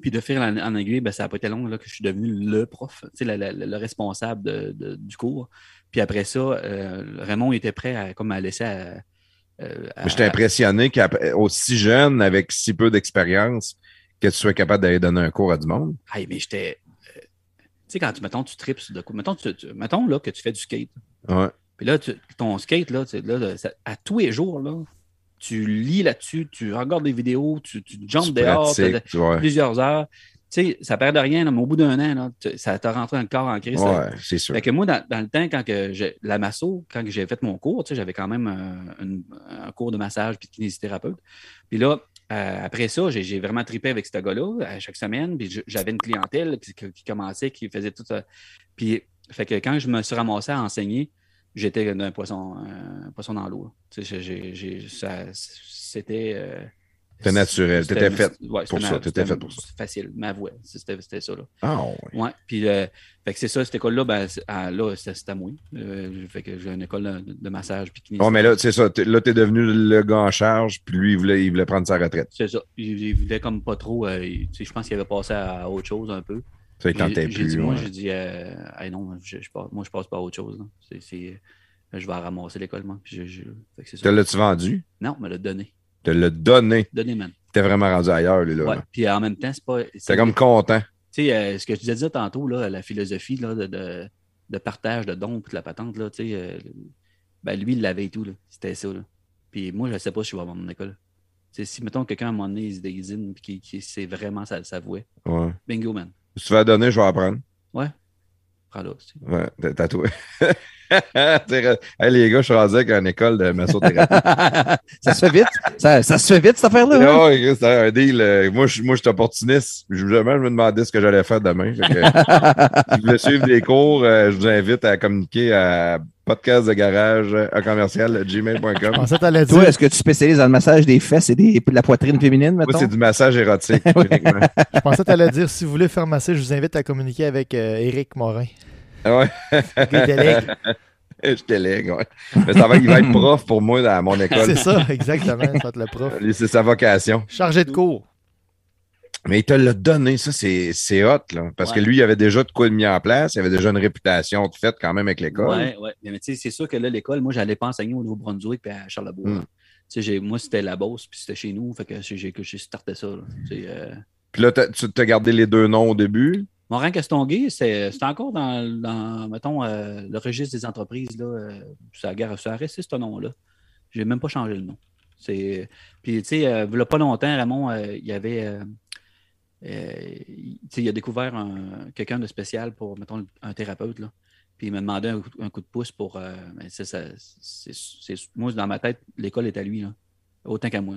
Puis de fil en, en aiguille, ben, ça n'a pas été long là, que je suis devenu le prof, le, le- le responsable de- de- du cours. Puis après ça, euh, Raymond était prêt à, comme à laisser à, euh, à- J'étais impressionné qu'aussi jeune, avec si peu d'expérience, que tu sois capable d'aller donner un cours à du monde. Aïe, mais j'étais. euh, tu sais, quand tu, mettons, tu tripes sur de quoi. Mettons, tu- tu- mettons là, que tu fais du skate. Ouais. Puis là, tu- ton skate, là, là, là, ça- à tous les jours, là, tu lis là-dessus, tu regardes des vidéos, tu, tu dehors, pratiques, tu vois. plusieurs heures. Tu sais, ça perd de rien, là, mais au bout d'un an, là, ça t'a rentré dans le corps en crise. Ouais, c'est sûr. Fait que moi, dans, dans le temps, quand que j'ai- la masso, quand que j'ai fait mon cours, tu sais, j'avais quand même un, une- un cours de massage puis de kinésithérapeute. Puis là, euh, après ça, j'ai j'ai vraiment tripé avec ce gars-là à chaque semaine. Puis j'avais une clientèle qui, qui commençait, qui faisait tout ça. Puis, fait que quand je me suis ramassé à enseigner, j'étais un poisson, un poisson dans l'eau. C'était. euh, C'était naturel, c'était- fait ouais, pour ça, c'était fait pour ça. Facile, ma voix, c'était ça. Là. Ah, ouais. Ouais, puis euh, fait que c'est ça, cette école-là, ben, ah, là, c'était à moi. Euh, fait que j'ai une école de, de massage puis. Bon, mais là, c'est ça. t'es- Là, t'es devenu le gars en charge, puis lui, il voulait, il voulait prendre sa retraite. C'est ça. Il, il voulait comme pas trop. euh, je pense qu'il avait passé à autre chose un peu. Ça, il tentait j'ai dit, plus. moi, ouais. j'ai dit, euh, Hey, non, je, je moi, je passe pas à autre chose. là. C'est, c'est- euh, je vais ramasser l'école, moi. Je- c'est Te l'as-tu vendu? Non, mais le donner. Te l'as donné. Donner, man. T'es vraiment rendu ailleurs, lui, là. Ouais. Puis en même temps, c'est pas. c'est- T'es comme content. Tu sais, euh, ce que tu disais tantôt, là, la philosophie là, de, de, de partage de dons puis de la patente, là, tu sais, euh, ben, lui, il l'avait et tout. là. C'était ça. Là. Puis moi, je ne sais pas si je vais avoir mon école. Tu sais, si, mettons, quelqu'un à un moment donné, il se déguisine et qui, qui sait vraiment sa, sa voix, Ouais. bingo, man. Si tu vas donner, je vais apprendre. Ouais. Prends-la. tu sais. Ouais, t'as tatoué. <laughs> Hey, les gars, je suis rendu avec une école de massothérapie. <laughs> ça se fait vite. Ça, ça se fait vite, cette affaire-là. hein? Ah ouais, c'est un deal. euh, Moi, je, moi, je suis opportuniste. Je, jamais, je me demandais ce que j'allais faire demain. Que, <laughs> si vous voulez suivre des cours, euh, je vous invite à communiquer à podcast de garage à commercial Je gmail.com. dire. Toi, est-ce que tu spécialises dans le massage des fesses et des, de la poitrine féminine, Moi, mettons? c'est du massage érotique. <laughs> uniquement. Je pensais que t'allais dire si vous voulez faire masser, je vous invite à communiquer avec euh, Éric Morin. Ah ouais, <laughs> je délègue, ouais. Mais ça va, il va être prof pour moi dans mon école. C'est ça, exactement. Ça va être le prof. C'est sa vocation. Chargé de cours. Mais il te l'a donné, ça, c'est hot, là. Parce que lui, il avait déjà de quoi de mis en place. Il avait déjà une réputation faite quand même avec l'école. Ouais, ouais. Mais, mais tu sais, c'est sûr que là, l'école, moi, j'allais pas enseigner au Nouveau-Brunswick puis à Charlebourg. Mm. là. Tu sais, j'ai- moi, c'était la Beauce, puis c'était chez nous. Fait que j'ai que j'ai starté ça. là. Euh, Puis là, tu t'as gardé les deux noms au début? Morin Castonguay, c'est c'est encore dans, dans, mettons, euh, le registre des entreprises. Là, euh, ça, a- ça a resté ce nom-là. Je n'ai même pas changé le nom. C'est- Puis, tu sais, euh, il y a pas longtemps, Ramon, il y avait. Euh, il a découvert un- quelqu'un de spécial pour, mettons, un thérapeute. Là. Puis il m'a demandé un, coup- un coup de pouce pour. euh, ça, c'est- c'est- moi, dans ma tête, l'école est à lui, là, autant qu'à moi.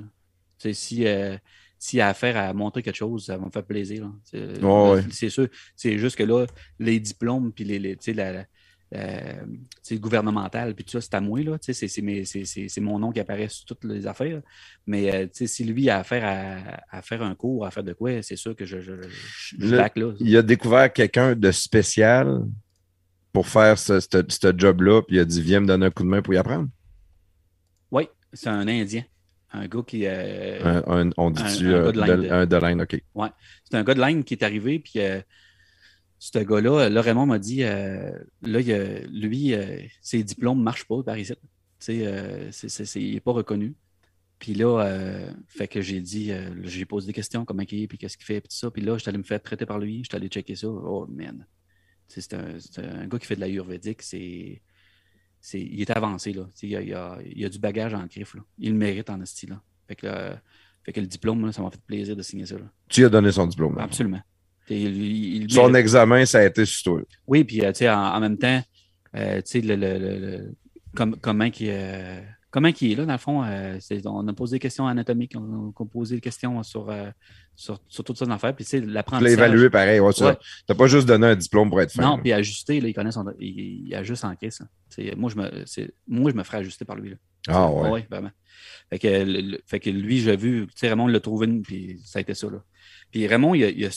si. euh, s'il a affaire à montrer quelque chose, ça va me faire plaisir. C'est ouais. sûr. C'est juste que là, les diplômes, puis les, la- la- tu sais, le gouvernemental, puis tout ça, c'est à moi. Là, c'est, mon nom qui apparaît sur toutes les affaires. Mais euh, si lui a affaire à, à faire un cours, à faire de quoi, c'est sûr que je, je, je, je Le- back là. Il a découvert quelqu'un de spécial pour faire ce, ce- ce job-là, puis il a dit Viens me donner un coup de main pour y apprendre. Oui, c'est un Indien. Un gars qui. euh, Un- un- on dit-tu un euh, gars de de- un de l'Inde, OK. C'est un gars de l'Inde qui est arrivé, puis euh, ce gars-là, là, Raymond m'a dit, euh, là, il lui, euh, ses diplômes ne marchent pas par ici. Euh, c'est- il n'est pas reconnu. Puis là, euh, fait que j'ai dit, euh, j'ai posé des questions, comment il est, puis qu'est-ce qu'il fait, puis tout ça. Puis là, j'étais allé me faire traiter par lui, j'étais allé checker ça. Oh, man. C'est un, c'est un gars qui fait de la ayurvédique, c'est... c'est, il est avancé. Là. Il, a, il, a, il a du bagage en griffe. Là. Il le mérite en style. Fait, que, euh, fait que le diplôme, là, ça m'a fait plaisir de signer ça. Là. Tu as donné son diplôme. là. Absolument. Et il- il- Son examen, ça a été sur toi. Oui, puis euh, en, en même temps, euh, le, le, le- comme- comment qu'il euh, comment qu'il est là, dans le fond, euh, on a posé des questions anatomiques, on, a posé des questions sur, sur, sur toutes sortes d'affaires, puis tu sais, Tu l'as l'apprentissage. évalué pareil. Ouais, tu Ouais. n'as pas juste donné un diplôme pour être fin. Non, puis ajusté, là, il connaît son. Il, il ajuste en caisse. Moi, je me, moi, je me ferais ajuster par lui. Là. Ah ouais. Oui, vraiment. Fait que, le- fait que lui, j'ai vu, tu sais, Raymond l'a trouvé, puis ça a été ça. Là. Puis Raymond, il a, il a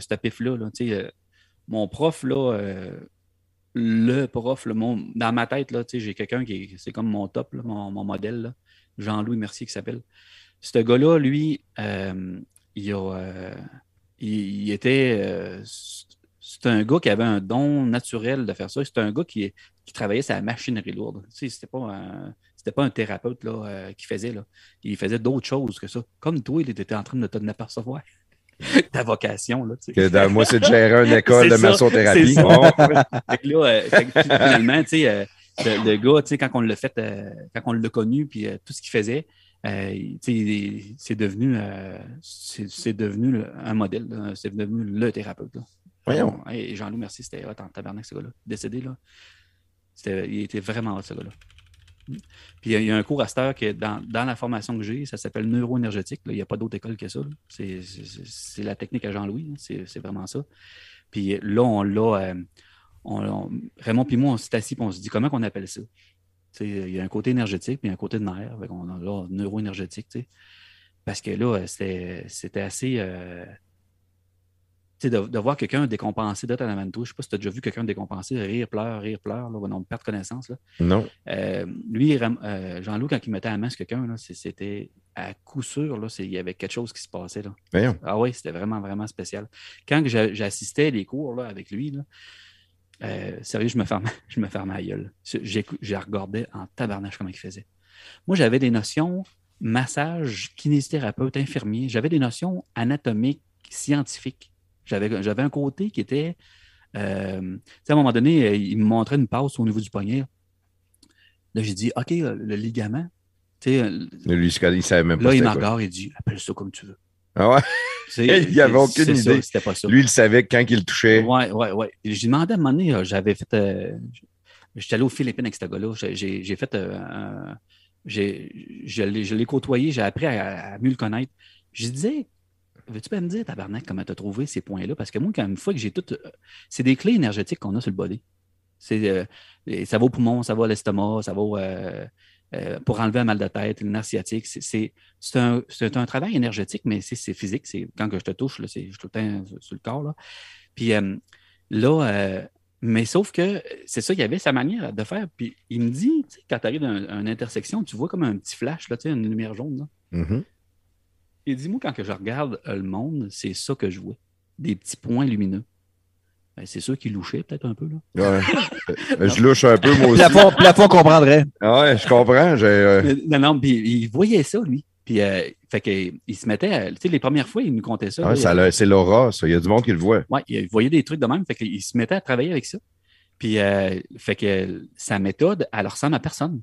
ce pif-là. Là, tu sais, euh, mon prof, là, euh, le prof, là, mon, dans ma tête, là, tu sais, j'ai quelqu'un qui est, c'est comme mon top, là, mon, mon modèle, là, Jean-Louis Mercier qui s'appelle. Ce gars-là, lui, euh, il, a, euh, il, il était. c'est un gars qui avait un don naturel de faire ça. C'est un gars qui, qui travaillait sa machinerie lourde. Tu sais, c'était pas un, c'était pas un thérapeute là, euh, qui faisait. Là. Il faisait d'autres choses que ça. Comme toi, il était en train de te apercevoir. <laughs> Ta vocation. Là, tu sais. Que dans- moi, c'est de gérer une <laughs> école de massothérapie. Bon. <laughs> Là, euh, finalement, tu sais, euh, le, le gars, tu sais, quand on l'a fait, quand on l'a connu, puis tout ce qu'il faisait, euh, c'est devenu, euh, c'est devenu un modèle, c'est devenu le thérapeute. Là. Voyons. Jean-Loup Mercier, c'était hot en tabarnak, ce gars-là. Décédé, là. Il était vraiment hot, ce gars-là. Puis il y a- un cours à cette heure que dans, dans la formation que j'ai, ça s'appelle neuroénergétique. Il n'y a pas d'autre école que ça. C'est- la technique à Jean-Louis. C'est vraiment ça. Puis là, on l'a. euh, on- on- Raymond puis moi, on s'est assis et on se dit comment on appelle ça? Il y a un côté énergétique puis un côté de nerf. Qu'on a neuroénergétique. Parce que là, c'était assez. euh, de, de voir quelqu'un décompensé toi. Je ne sais pas si tu as déjà vu quelqu'un décompensé, rire, pleure, rire, pleure, là, on perd connaissance. Là. Non. Euh, lui, euh, Jean-Loup, quand il mettait à la main sur quelqu'un, c'était à coup sûr, là, il y avait quelque chose qui se passait. Là. Ah oui, c'était vraiment, vraiment spécial. Quand j'assistais les cours là, avec lui, là, euh, sérieux, je me fermais, <laughs> je me fermais à gueule. Je regardais en tabarnache comment il faisait. Moi, j'avais des notions massage, kinésithérapeute, infirmier. J'avais des notions anatomiques, scientifiques. J'avais j'avais un côté qui était. euh, tu sais, à un moment donné, euh, il me montrait une passe au niveau du poignet. Là, j'ai dit OK, le le ligament. Euh, Lui, il ne savait même pas. là, il me regarde et dit Appelle ça comme tu veux. Ah ouais? <laughs> Il y avait aucune ça, idée. C'était pas ça. Lui, il savait quand il le touchait. Ouais, ouais. Et J'ai demandé à un moment donné, euh, j'avais fait. euh, J'étais allé aux Philippines avec ce gars-là. J'ai- J'ai fait. euh, j'ai- je l'ai je l'ai côtoyé, j'ai appris à, à mieux le connaître. Je disais, veux-tu pas me dire, tabarnak, comment tu as trouvé ces points-là? Parce que moi, quand une fois que j'ai tout. euh, C'est des clés énergétiques qu'on a sur le body. Euh, ça va au poumon, ça va à l'estomac, ça va euh, pour enlever un mal de tête, une sciatique. C'est- un, un travail énergétique, mais c'est physique. Quand je te touche, je suis tout le temps sur, le corps. Là. Puis là, mais sauf que c'est ça, il y avait sa manière de faire. Puis il me dit, quand tu arrives à, un- à une intersection, tu vois comme un petit flash, là, une lumière jaune. Là. Mhm. Il dit, moi, quand que je regarde euh, le monde, c'est ça que je vois. Des petits points lumineux. Ben, c'est sûr qu'il louchait peut-être un peu. Là. Ouais. Euh, je louche un peu, moi <laughs> aussi. Plafond, plafond comprendrait. Ah ouais, je comprends. euh, Non, non, puis il voyait ça, lui. Puis, euh, fait que, il se mettait, à- tu sais, les premières fois, il nous comptait ça. ah, ça c'est l'aura, ça. Il y a du monde qui le voit. Ouais, il voyait des trucs de même, fait qu'il se mettait à travailler avec ça. Puis, euh, fait que sa méthode, elle ressemble à personne.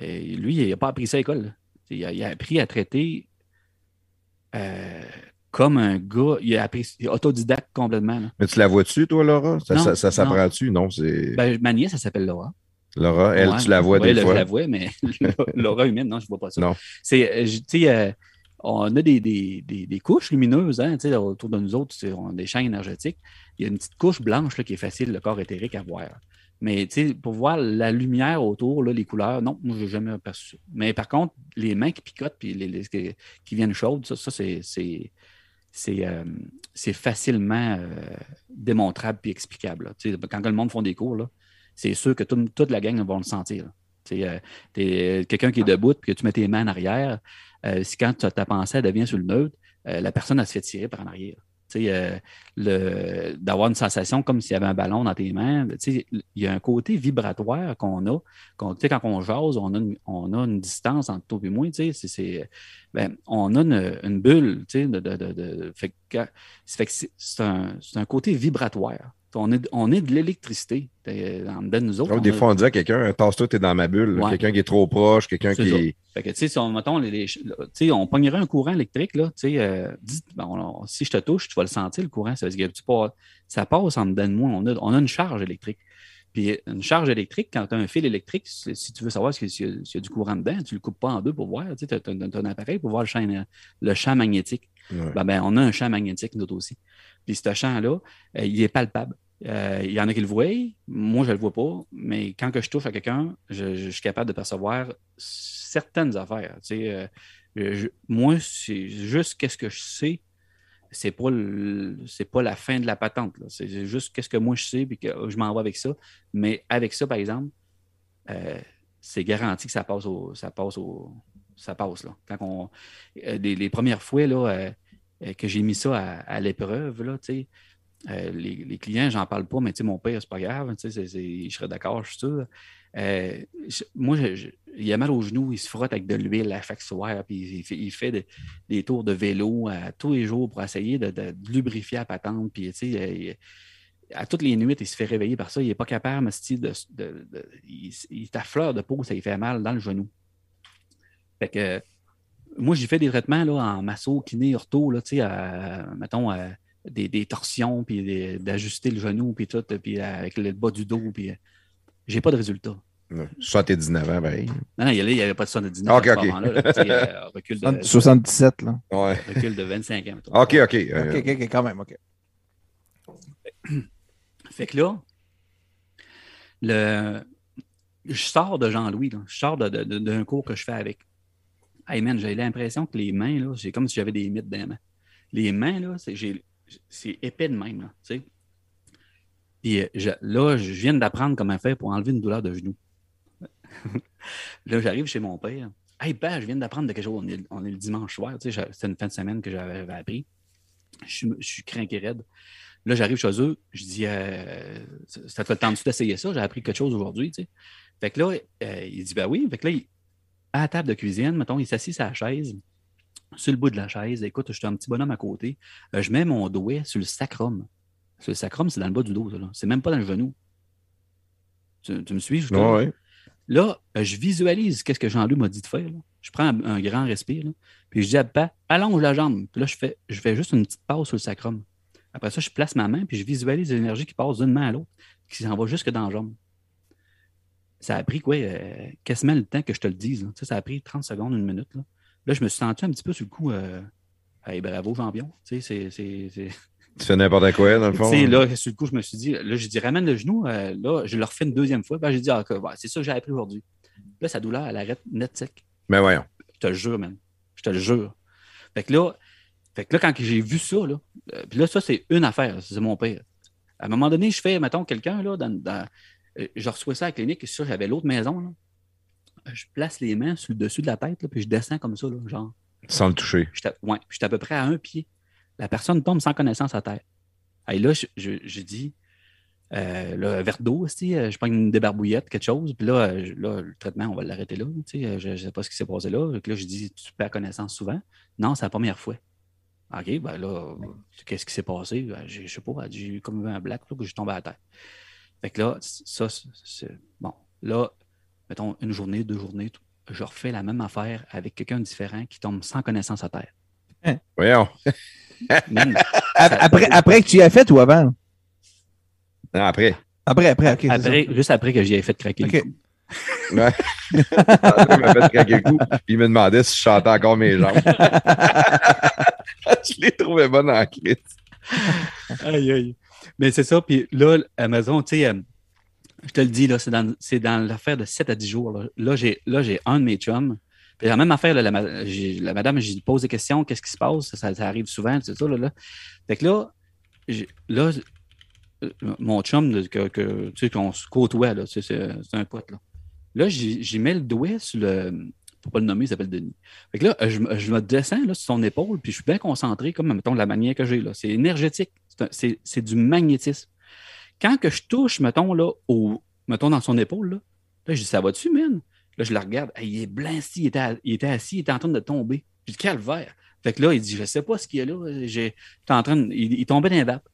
Et lui, il n'a pas appris ça à l'école. là. Il a, il a appris à traiter euh, comme un gars. Il a appris il est autodidacte complètement. là. Mais tu la vois-tu, toi, Laura? Ça, Non, ça, ça s'apprend-tu? Non, c'est. Ben, ma nièce, ça s'appelle Laura. Laura, elle, Ouais. tu la vois Ouais, des là, fois. Je la vois, mais <laughs> Laura humaine, non, je ne vois pas ça. Non. C'est, euh, je- tu sais, euh, on a des, des, des, des couches lumineuses hein, tu sais, autour de nous autres, c'est- on a des champs énergétiques. Il y a une petite couche blanche là, qui est facile, le corps éthérique à voir. Mais tu sais, pour voir la lumière autour, là, les couleurs, non, moi, je n'ai jamais aperçu ça. Mais par contre, les mains qui picotent puis les, les- qui viennent chaudes, ça, ça c'est, c'est, c'est, euh, c'est facilement euh, démontrable puis explicable. là. Tu sais, quand le monde font des cours, là, c'est sûr que tout- toute la gang va le sentir. là. Tu sais, euh, t'es quelqu'un qui est debout puis que tu mets tes mains en arrière, euh, si quand ta pensée devient sur le neutre, euh, la personne elle se fait tirer par en arrière. Euh, le- d'avoir une sensation comme s'il y avait un ballon dans tes mains. Il y a un côté vibratoire qu'on a. sais, quand on jase, on a une, on a une distance entre toi et moi. c'est- c'est- ben, on a une, une bulle. De, de, de- fait que, c'est un, c'est un côté vibratoire. On est, on est de l'électricité en dedans de nous autres. On des a- fois, on dit à quelqu'un, tasse-toi, t'es dans ma bulle. Ouais. Quelqu'un qui est trop proche, quelqu'un qui ça. Fait que, tu sais, si on, mettons, les, les- là, tu sais, on pognerait un courant électrique, là, tu sais, euh, dis- ben, si je te touche, tu vas le sentir, le courant, ça, veut dire que tu pas- ça passe en dedans de moi. On a, on a une charge électrique. Puis une charge électrique, quand tu as un fil électrique, si tu veux savoir s'il y, a- s'il y a du courant dedans, tu le coupes pas en deux pour voir. Tu as, un appareil pour voir le champ, le champ magnétique. Ouais. Ben, ben, on a un champ magnétique, nous aussi. Puis ce champ-là, euh, il est palpable. Euh, il y en a qui le voient, moi je le vois pas, mais quand que je touche à quelqu'un, je, suis capable de percevoir certaines affaires. Tu sais, euh, moi, c'est juste qu'est-ce que je sais, c'est pas c'est pas la fin de la patente. C'est juste qu'est-ce que moi je sais puis que je m'en vais avec ça. Mais avec ça, par exemple, c'est garanti que ça passe au. Ça passe au. Ça passe là. Quand on, les, premières fois là, que j'ai mis ça à, à l'épreuve, là, euh, les, clients, j'en parle pas, mais mon père, c'est pas grave, tu je serais d'accord, je suis sûr. Euh, moi, il a mal aux genoux, il se frotte avec de l'huile à soir, puis il fait, des, tours de vélo à tous les jours pour essayer de, lubrifier la patente, puis tu euh, à toutes les nuits, il se fait réveiller par ça, il n'est pas capable, style, de, de- il est à fleur de peau, ça lui fait mal dans le genou. Fait que, moi, j'ai fait des traitements là, en masso, kiné, ortho, là, tu sais, à- mettons, à des, des torsions, puis d'ajuster le genou, puis tout, puis avec le bas du dos, puis euh, j'ai pas de résultat. Ouais. 79 ans, pareil. Non, non, il n'y avait pas de 79 Ok, à ce ok. moment-là. là, tu sais, euh, <laughs> recul, de, 77, là. Ouais. recul de 25 ans. OK, OK. euh, OK, OK, quand même, OK. <clears throat> Fait que là, le... je sors de Jean-Louis, je sors de- de- de- d'un cours que je fais avec. Hey man, j'ai l'impression que les mains, là, c'est comme si j'avais des mythes dans les mains. Les mains, là, c'est, épais de même, là, tu sais. Euh, je- là, je viens d'apprendre comment faire pour enlever une douleur de genou. <laughs> là, j'arrive chez mon père. Hey, père, je viens d'apprendre de quelque chose. On est, le dimanche soir, tu sais, c'était une fin de semaine que j'avais appris. Je suis, craqué raide. Là, j'arrive chez eux, je dis, euh, ça te fait le temps d'essayer ça? J'ai appris quelque chose aujourd'hui, tu sais. Fait que là, euh, il dit, ben oui. Fait que là, à la table de cuisine, mettons, il s'assit sur la chaise, sur le bout de la chaise. Écoute, je suis un petit bonhomme à côté. Euh, je mets mon doigt sur le sacrum. Sur le sacrum, c'est dans le bas du dos. C'est même pas dans le genou. Tu, tu me suis? ouais. Là, euh, je visualise qu'est-ce que Jean-Louis m'a dit de faire. là. Je prends un, un grand respire, là, puis je dis à papa, allonge la jambe. Puis là, je fais, je fais juste une petite pause sur le sacrum. Après ça, je place ma main, puis je visualise l'énergie qui passe d'une main à l'autre, qui s'en va jusque dans la jambe. Ça a pris quoi? euh, quasiment le temps que je te le dise. là. Ça a pris 30 secondes, une minute. Là, Là, je me suis senti un petit peu sur le coup. Euh, hey, bravo, champion. Tu sais, c'est- c'est- c'est. <laughs> Tu fais n'importe quoi, dans le Tu fond. sais, là, sur le coup, je me suis dit, là, j'ai dit, ramène le genou. euh, là, je le refais une deuxième fois. Ben, j'ai dit, ah, ouais, c'est ça que j'ai appris aujourd'hui. Là, sa douleur, elle arrête net sec. Mais voyons. Je te le jure, man. Je te le jure. Fait que là, fait que là quand j'ai vu ça, là, euh, puis là, ça, c'est une affaire. C'est mon père. À un moment donné, je fais, mettons, quelqu'un, là, dans, dans- je reçois ça à la clinique, et ça, j'avais l'autre maison, là. Euh, Je place les mains sur le dessus de la tête, là, puis je descends comme ça, là, genre. Sans le toucher. J'étais ouais, à peu près à un pied. La personne tombe sans connaissance à terre. Et là, je, je, je dis, euh, là, un verre d'eau, aussi, euh, je prends une débarbouillette, quelque chose, puis là, euh, je- là, le traitement, on va l'arrêter là. tu sais, euh, Je ne sais pas ce qui s'est passé là. Que là, je dis, tu perds connaissance souvent? Non, c'est la première fois. OK, ben là, qu'est-ce qui s'est passé? Ben, je sais pas, j'ai eu comme un black là, que je suis tombé à terre. Fait que là, ça, c'est-. Bon, là, mettons, une journée, deux journées, tout, je refais la même affaire avec quelqu'un de différent qui tombe sans connaissance à terre. Voyons. <laughs> Man, Ap- Après, après que tu y as fait ou avant? Non, après. Après, après, OK. après, juste après que j'y ai fait craquer OK. le cou. Ouais. <laughs> il m'a fait craquer le cou, puis il me demandait si je chantais encore mes jambes. <laughs> je l'ai trouvé bonne en crise. Aïe, aïe. Mais c'est ça. Puis là, Amazon, tu sais, euh, je te le dis, là, c'est dans, dans l'affaire de 7 à 10 jours. Là, j'ai, un de mes chums. Puis la même affaire, là, la, madame, je lui pose des questions, qu'est-ce qui se passe? Ça, arrive souvent, c'est ça, là, là. Fait que là, là, euh, mon chum, que, tu sais, qu'on se côtoie, c'est, un pote, là. Là, j'y mets le doigt sur le. Pour pas le nommer, il s'appelle Denis. Fait que là, je, me- je me descends là, sur son épaule, puis je suis bien concentré, comme, mettons, la manière que j'ai, là. C'est énergétique. C'est, du magnétisme. Quand que je touche, mettons, là, au, mettons, dans son épaule, là, là je dis, ça va-tu, man? Là, je le regarde. Il est blanc, il était, il était assis, il était en train de tomber. J'ai dit, calvaire. Fait que là, il dit, je sais pas ce qu'il y a là. En train il, il tombait dans les vapes.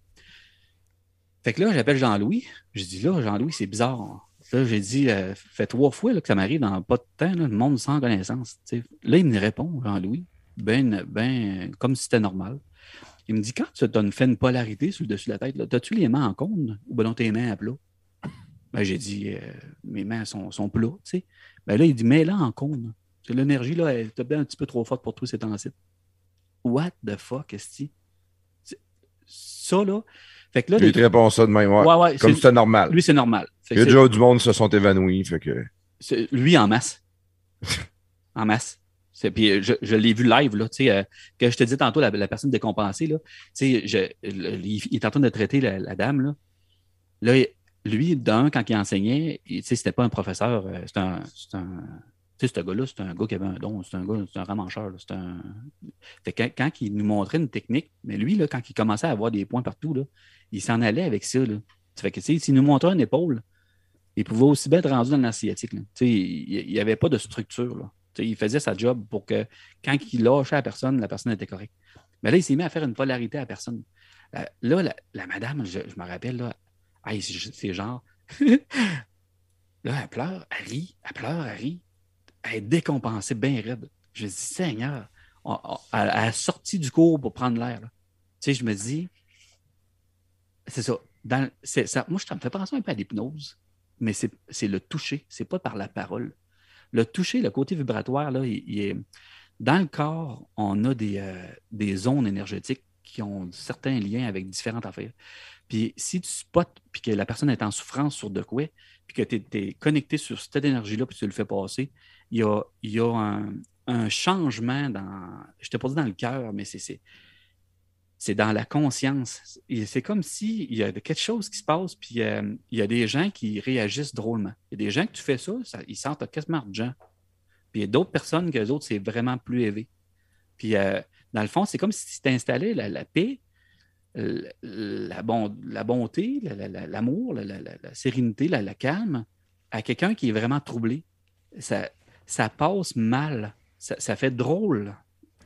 Fait que là, j'appelle Jean-Louis. J'ai dit là, Jean-Louis, c'est bizarre. Là, j'ai dit, euh, fait trois fois là, que ça m'arrive dans pas de temps, là, le monde sans connaissance. Là, il me répond, Jean-Louis, ben, ben, comme si c'était normal. Il me dit, quand tu as fait une polarité sur le dessus de la tête, as-tu les mains en cône ou ben non, tes mains à plat? Ben, j'ai dit, euh, mes mains sont, sont plats, tu sais. Ben là, il dit, mets-la en cône. C'est L'énergie, là, elle est un petit peu trop forte pour tous ces temps-ci. What the fuck, est-ce Ça, là. Fait que là, Lui, il te répond ça de même, ouais. Ouais, ouais, Comme c'est- c'était normal. lui, c'est normal. Il y a déjà du monde qui se sont évanouis, fait que. lui en masse. <laughs> en masse. C'est- Puis euh, je, je l'ai vu live, là, tu sais, euh, que je te dis tantôt, la, la personne décompensée, là, tu sais, je- le- il, il est en train de traiter la, la dame, là. Lui, d'un, quand il enseignait, tu sais, c'était pas un professeur, euh, c'est un, c'est un, tu sais, ce gars-là, c'est un gars qui avait un don, c'est un gars, c'est un ramancheur, là, un... Fait que quand, quand il nous montrait une technique, mais lui, là, quand il commençait à avoir des points partout, là, il s'en allait avec ça, là. Fait que, s'il nous montrait une épaule, il pouvait aussi bien être rendu dans l'asiatique. Il n'y avait pas de structure. Il faisait sa job pour que quand il lâchait la personne, la personne était correcte. Mais là, il s'est mis à faire une polarité à la personne. Euh, Là, la, madame, je, me rappelle, là, c'est genre. <laughs> là, elle pleure, elle rit, elle pleure, elle rit. Elle est décompensée, bien raide. Je dis, Seigneur, elle, a sorti du cours pour prendre l'air. je me dis, c'est ça. Ça. Moi, ça me fait penser un peu à l'hypnose mais c'est le toucher, c'est pas par la parole. Le toucher, le côté vibratoire, là, il, il est... dans le corps, on a des, euh, des zones énergétiques qui ont certains liens avec différentes affaires. Puis si tu spots, puis que la personne est en souffrance sur de quoi, puis que tu es, connecté sur cette énergie-là, puis tu le fais passer, il y a, il y a un, un changement dans, je t'ai pas dit dans le cœur, mais c'est- c'est dans la conscience. C'est comme s'il y a quelque chose qui se passe, puis euh, il y a des gens qui réagissent drôlement. Il y a des gens que tu fais ça, ils sentent quasiment argent. Puis il y a d'autres personnes que les autres, c'est vraiment plus élevé. Puis euh, dans le fond, c'est comme si tu installais la, la paix, la, bon- la bonté, la- la- la- l'amour, la, sérénité, la, calme à quelqu'un qui est vraiment troublé. Ça, ça passe mal. Ça fait drôle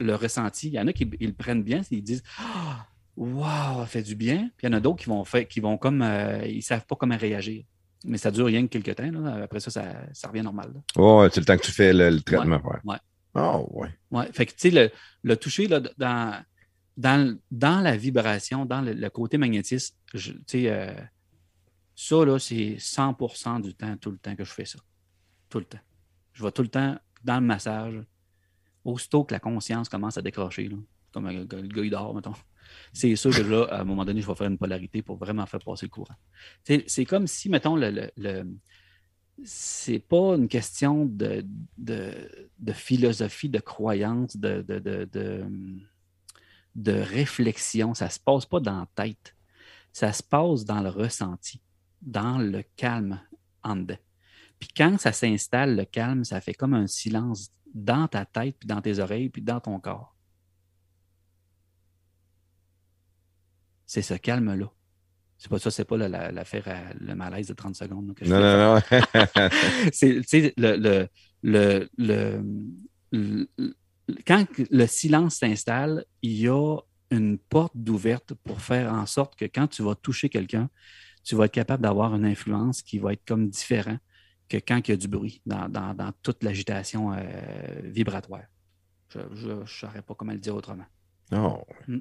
le ressenti. Il y en a qui ils le prennent bien, ils disent Ah, Waouh, ça fait du bien. Puis il y en a d'autres qui vont faire, qui vont comme euh, ils savent pas comment réagir. Mais ça dure rien que quelques temps. là. Après ça, ça, ça revient normal. là. Ouais, c'est le temps que tu fais le, le traitement. Ouais. ouais. Ah, ouais. Ouais. Fait que tu sais, le, le toucher là, dans, dans, dans la vibration, dans le, le côté magnétisme, tu sais, euh, ça, là, c'est 100% du temps, tout le temps que je fais ça. Tout le temps. Je vais tout le temps dans le massage. Aussitôt que la conscience commence à décrocher, comme gars- le gars il dort, mettons, c'est sûr que là, à un moment donné, je vais faire une polarité pour vraiment faire passer le courant. C'est comme si, mettons, le, le, c'est pas une question de, de, philosophie, de croyance, de, de, de réflexion. Ça se passe pas dans la tête. Ça se passe dans le ressenti, dans le calme en dedans. Puis quand ça s'installe, le calme, ça fait comme un silence dans ta tête, puis dans tes oreilles, puis dans ton corps. C'est ce calme-là. C'est pas ça, c'est pas la- la- l'affaire, à- le malaise de 30 secondes. là, que je Non, non, non. <laughs> <laughs> c'est tu sais, le, le, le, le- le- le- quand le silence s'installe, il y a une porte d'ouverte pour faire en sorte que quand tu vas toucher quelqu'un, tu vas être capable d'avoir une influence qui va être comme différent que quand il y a du bruit dans, dans- dans toute l'agitation euh, vibratoire. Je ne saurais pas comment le dire autrement. Non. Mm.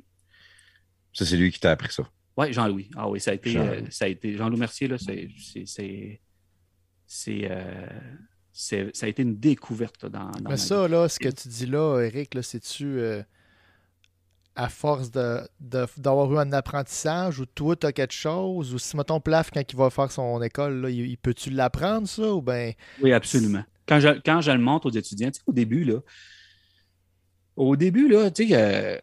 Ça, c'est lui qui t'a appris ça. Oui, Jean-Louis. Ah oui, ça a été, Jean-Louis. euh, ça a été Jean-Louis Mercier, là, c'est, c'est, c'est, c'est, euh, ça a été une découverte là, dans, dans ma Mais vie. ça, là, ce que tu dis là, Eric, là, c'est-tu euh, à force de, de- d'avoir eu un apprentissage ou toi, tu as quelque chose? Ou si, mettons, Plaf, quand il va faire son école, là, il, il peut-tu l'apprendre, ça? Ou ben Oui, absolument. Quand je, quand le montre aux étudiants, tu au début, là, au début, là, tu sais, euh,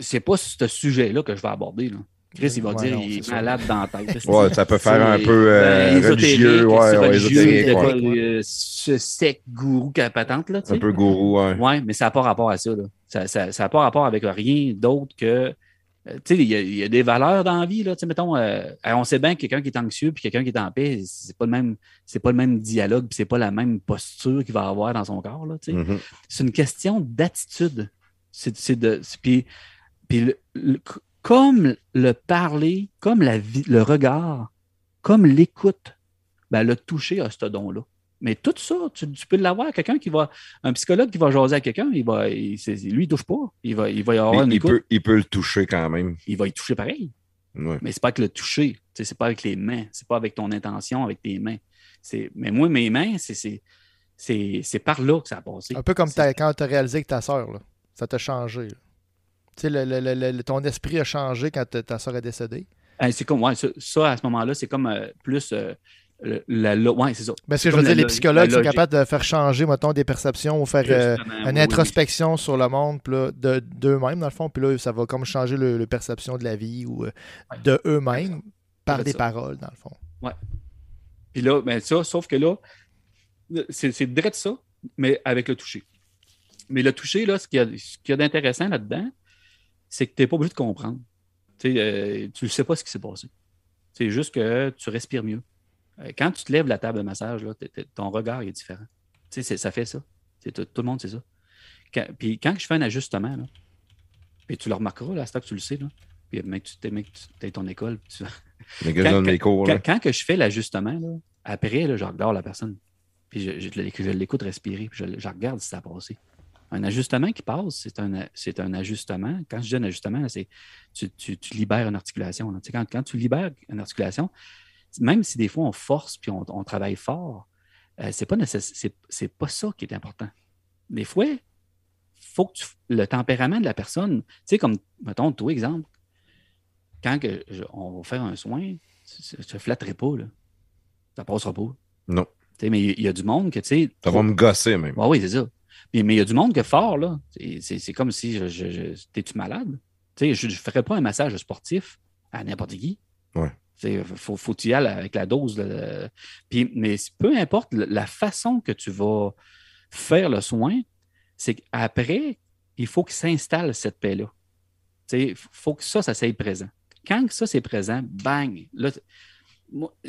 c'est pas ce sujet-là que je vais aborder. Chris, il va Ouais, dire non, il c'est est ça. malade dans la tête. Ouais, ça peut faire un peu euh, ben, religieux. Ouais, ouais, ouais. euh, ce sec gourou capatante, là, tu Un peu gourou, ouais. Oui, mais ça n'a pas rapport à ça. Là. Ça n'a ça, ça a pas rapport avec rien d'autre que. euh, tu sais, il y, a- il y a des valeurs dans la vie. Là, Tu sais, mettons, euh, on sait bien que quelqu'un qui est anxieux puis quelqu'un qui est en paix, c'est pas le même, c'est pas le même dialogue, puis c'est pas la même posture qu'il va avoir dans son corps. Là, tu sais. Mhm. C'est une question d'attitude. C'est, de, puis, comme le parler, comme la vie, le regard, comme l'écoute, ben, le toucher à ce don-là. Mais tout ça, tu, tu peux l'avoir. Quelqu'un qui va, un psychologue qui va jaser à quelqu'un, il va, il, lui, il touche pas. Il va, il va y avoir une il, écoute. peut, il peut le toucher quand même. Il va y toucher pareil. Ouais. Mais c'est pas avec le toucher. Tu sais, C'est pas avec les mains. C'est pas avec ton intention, avec tes mains. C'est, mais moi, mes mains, c'est, c'est, c'est, c'est par là que ça a passé. Un peu comme quand tu as réalisé que ta soeur, là, ça t'a changé. là. Tu sais, le- le- le- le- ton esprit a changé quand ta- soeur est décédée. C'est comme, ouais, ça, ça, à ce moment-là, c'est comme euh, plus euh, le- ouais, c'est ça. Mais ce que je veux dire, les psychologues sont capables de faire changer, mettons, des perceptions ou faire euh, une oui, oui. introspection sur le monde de, d'eux-mêmes, dans le fond. Puis là, ça va comme changer le, le perception de la vie ou euh, Ouais. de eux-mêmes par des ça. paroles, dans le fond. Puis là, ben ça, sauf que là, c'est direct ça, mais avec le toucher. Mais le toucher, là, ce qu'il y a, ce qu'il y a d'intéressant là-dedans, c'est que tu n'es pas obligé de comprendre. Tu sais, euh, tu ne sais pas ce qui s'est passé. C'est juste que tu respires mieux. Euh, quand tu te lèves de la table de massage, là, ton regard est différent. Tu sais, c'est- ça fait ça. C'est tout, tout le monde sait ça. Quand- puis quand je fais un ajustement, là, puis tu le remarqueras, là, à ce temps que tu le sais, là, puis tu t'es mec, tu ton école, tu, <laughs> Quand- les cours. quand, quand que je fais l'ajustement, après, là, je regarde la personne. Puis je, je, je l'écoute respirer, puis je, je regarde si ça a passé. Un ajustement qui passe, c'est un, c'est un ajustement. Quand je dis un ajustement, c'est tu, tu, tu libères une articulation. Tu sais, Quand, quand tu libères une articulation, même si des fois on force puis on, on travaille fort, euh, c'est pas nécess- c'est, c'est pas ça qui est important. Des fois, faut que tu- le tempérament de la personne, tu sais, comme, mettons, toi, exemple, quand que je- on va faire un soin, je ne te flatterai pas, là. Ça passera pas. Non. Tu mais il y, a du monde que, tu sais. Ça va me gosser même. Ah oui, c'est ça. Mais il y a du monde que fort, là. C'est- comme si je, je- je- t'es-tu malade? Je ne ferais pas un massage sportif à n'importe qui. Ouais. Il faut, faut y aller avec la dose. là. Puis, mais peu importe la façon que tu vas faire le soin, c'est qu'après, il faut qu'il s'installe cette paix-là. Il faut que ça, ça soit présent. Quand ça, c'est présent, bang! Là,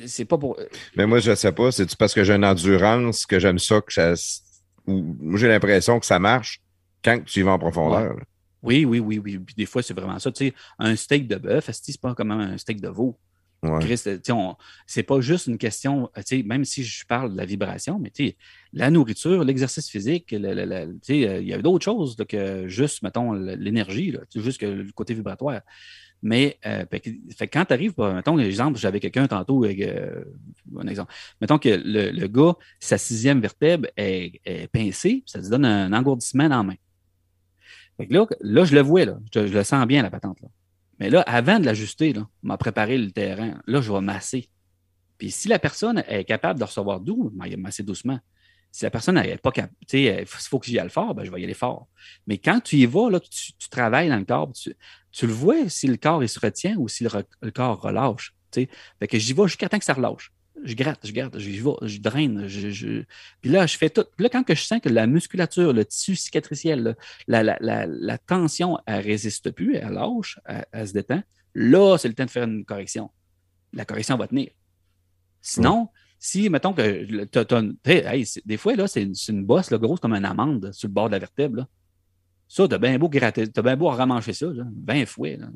c'est pas pour. Mais moi, je sais pas. C'est parce que j'ai une endurance que j'aime ça que ça. Ou- Moi, j'ai l'impression que ça marche quand tu y vas en profondeur. Oui, oui, oui, oui. Puis des fois, c'est vraiment ça. Tu sais, un steak de bœuf, c'est pas comme un steak de veau? Ouais. C'est pas juste une question, même si je parle de la vibration, mais tu sais, la nourriture, l'exercice physique, le- le- le- tu sais, il y a d'autres choses là, que juste, mettons, l'énergie, juste que le côté vibratoire. Mais euh, fait quand tu arrives, mettons, exemple, j'avais quelqu'un tantôt, avec, euh, un exemple. Mettons que le, le gars, sa sixième vertèbre est, pincée, ça te donne un engourdissement dans la main. Fait que là, là, je le vois, là. Je, je le sens bien, la patente. Là. Mais là, avant de l'ajuster, là, m'a préparé le terrain. Là, je vais masser. Puis si la personne est capable de recevoir doux, ben, il va masser doucement. Si la personne n'est pas capable, il faut que j'y aille fort, ben, je vais y aller fort. Mais quand tu y vas, là, tu, travailles dans le corps, tu, le vois si le corps il se retient ou si le, corps relâche. Fait que j'y vais jusqu'à temps que ça relâche. Je gratte, je gratte, j'y vais, je draine. Je, je- Puis là, je fais tout. Puis là, quand que je sens que la musculature, le tissu cicatriciel, la, tension, elle résiste plus, elle lâche, elle se détend, là, c'est le temps de faire une correction. La correction va tenir. Sinon, si, mettons que t'as- t'as hey, des fois, c'est une, bosse grosse comme une amande sur le bord de la vertèbre. là. Ça, t'as bien beau gratter, t'as bien beau ramancher ça, là, 20 fouets, là,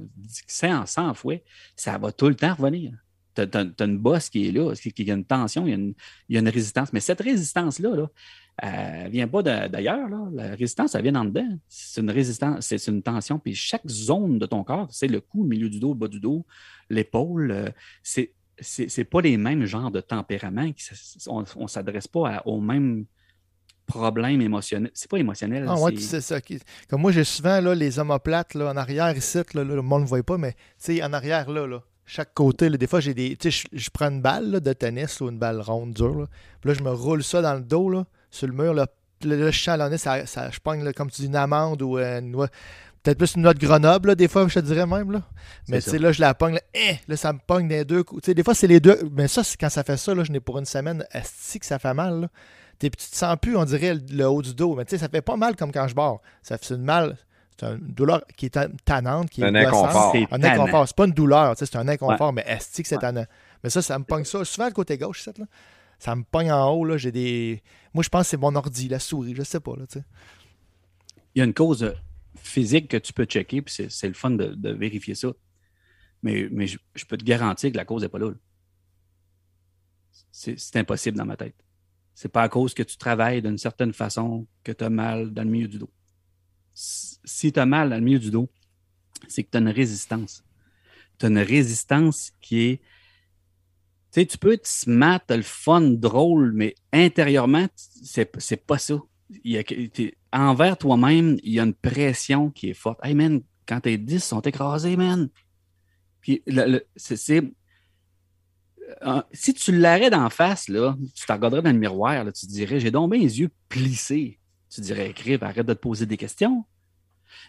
100, 100 fouets, ça va tout le temps revenir. T'as as, une bosse qui est là, qui, qui a une tension, il y a une, y résistance. Mais cette résistance-là, là, elle vient pas d'ailleurs. La résistance, elle vient en dedans. C'est une résistance, c'est une tension. Puis chaque zone de ton corps, c'est le cou, le milieu du dos, le bas du dos, l'épaule, euh, c'est c'est pas les mêmes genres de tempéraments. qui on ne s'adresse pas à- aux mêmes problèmes émotionnels. C'est pas émotionnel. Ah ouais, c'est- ça. Comme moi, j'ai souvent là, les omoplates là, en arrière ici, là, le monde ne le voit pas, mais tu sais, en arrière, là, là, chaque côté, là, des fois, j'ai des. Je- je prends une balle là, de tennis ou une balle ronde dure. Là, puis là, je me roule ça dans le dos, là, sur le mur. Là, Puis je là, ça, ça, je pogne, comme tu dis, une amande ou euh, une noix. Peut-être plus une noix de Grenoble, là, des fois, je te dirais même. Là. Mais C'est tu sais, là, je la pogne, là, hein, là, ça me pogne des deux coups. Tu sais, des fois, c'est les deux. Mais ça, quand ça fait ça, là, je n'ai pour une semaine, asti que ça fait mal. Là. T'es- Tu te sens plus, on dirait, le, haut du dos. Mais tu sais, ça fait pas mal comme quand je barre. Ça fait une mal. C'est une douleur qui est ta- tannante, qui est Un inconfort. C'est Un tannant. inconfort. C'est pas une douleur, tu sais, c'est un inconfort, mais esti que c'est tannant. Mais ça, ça me pogne ça. Souvent, le côté gauche, cette, là, ça me pogne en haut. Là, j'ai des... Moi, je pense que c'est mon ordi, la souris, je sais pas. Là, il y a une cause euh, physique que tu peux checker, puis c'est le fun de, vérifier ça. Mais, je, peux te garantir que la cause n'est pas là. C'est impossible dans ma tête. C'est pas à cause que tu travailles d'une certaine façon que tu as mal dans le milieu du dos. Si tu as mal dans le milieu du dos, c'est que tu as une résistance. Tu as une résistance qui est. Tu sais, tu peux être smart, le fun, drôle, mais intérieurement, c'est pas ça. Il y a, que- t'es- envers toi-même, il y a une pression qui est forte. Hey man, quand tes 10 sont écrasés, man. Puis le- le- c'est. c'est- euh, si tu l'aurais d'en face, là, tu te regarderais dans le miroir, là, tu te dirais J'ai donc bien les yeux plissés. Tu dirais Crib, arrête de te poser des questions.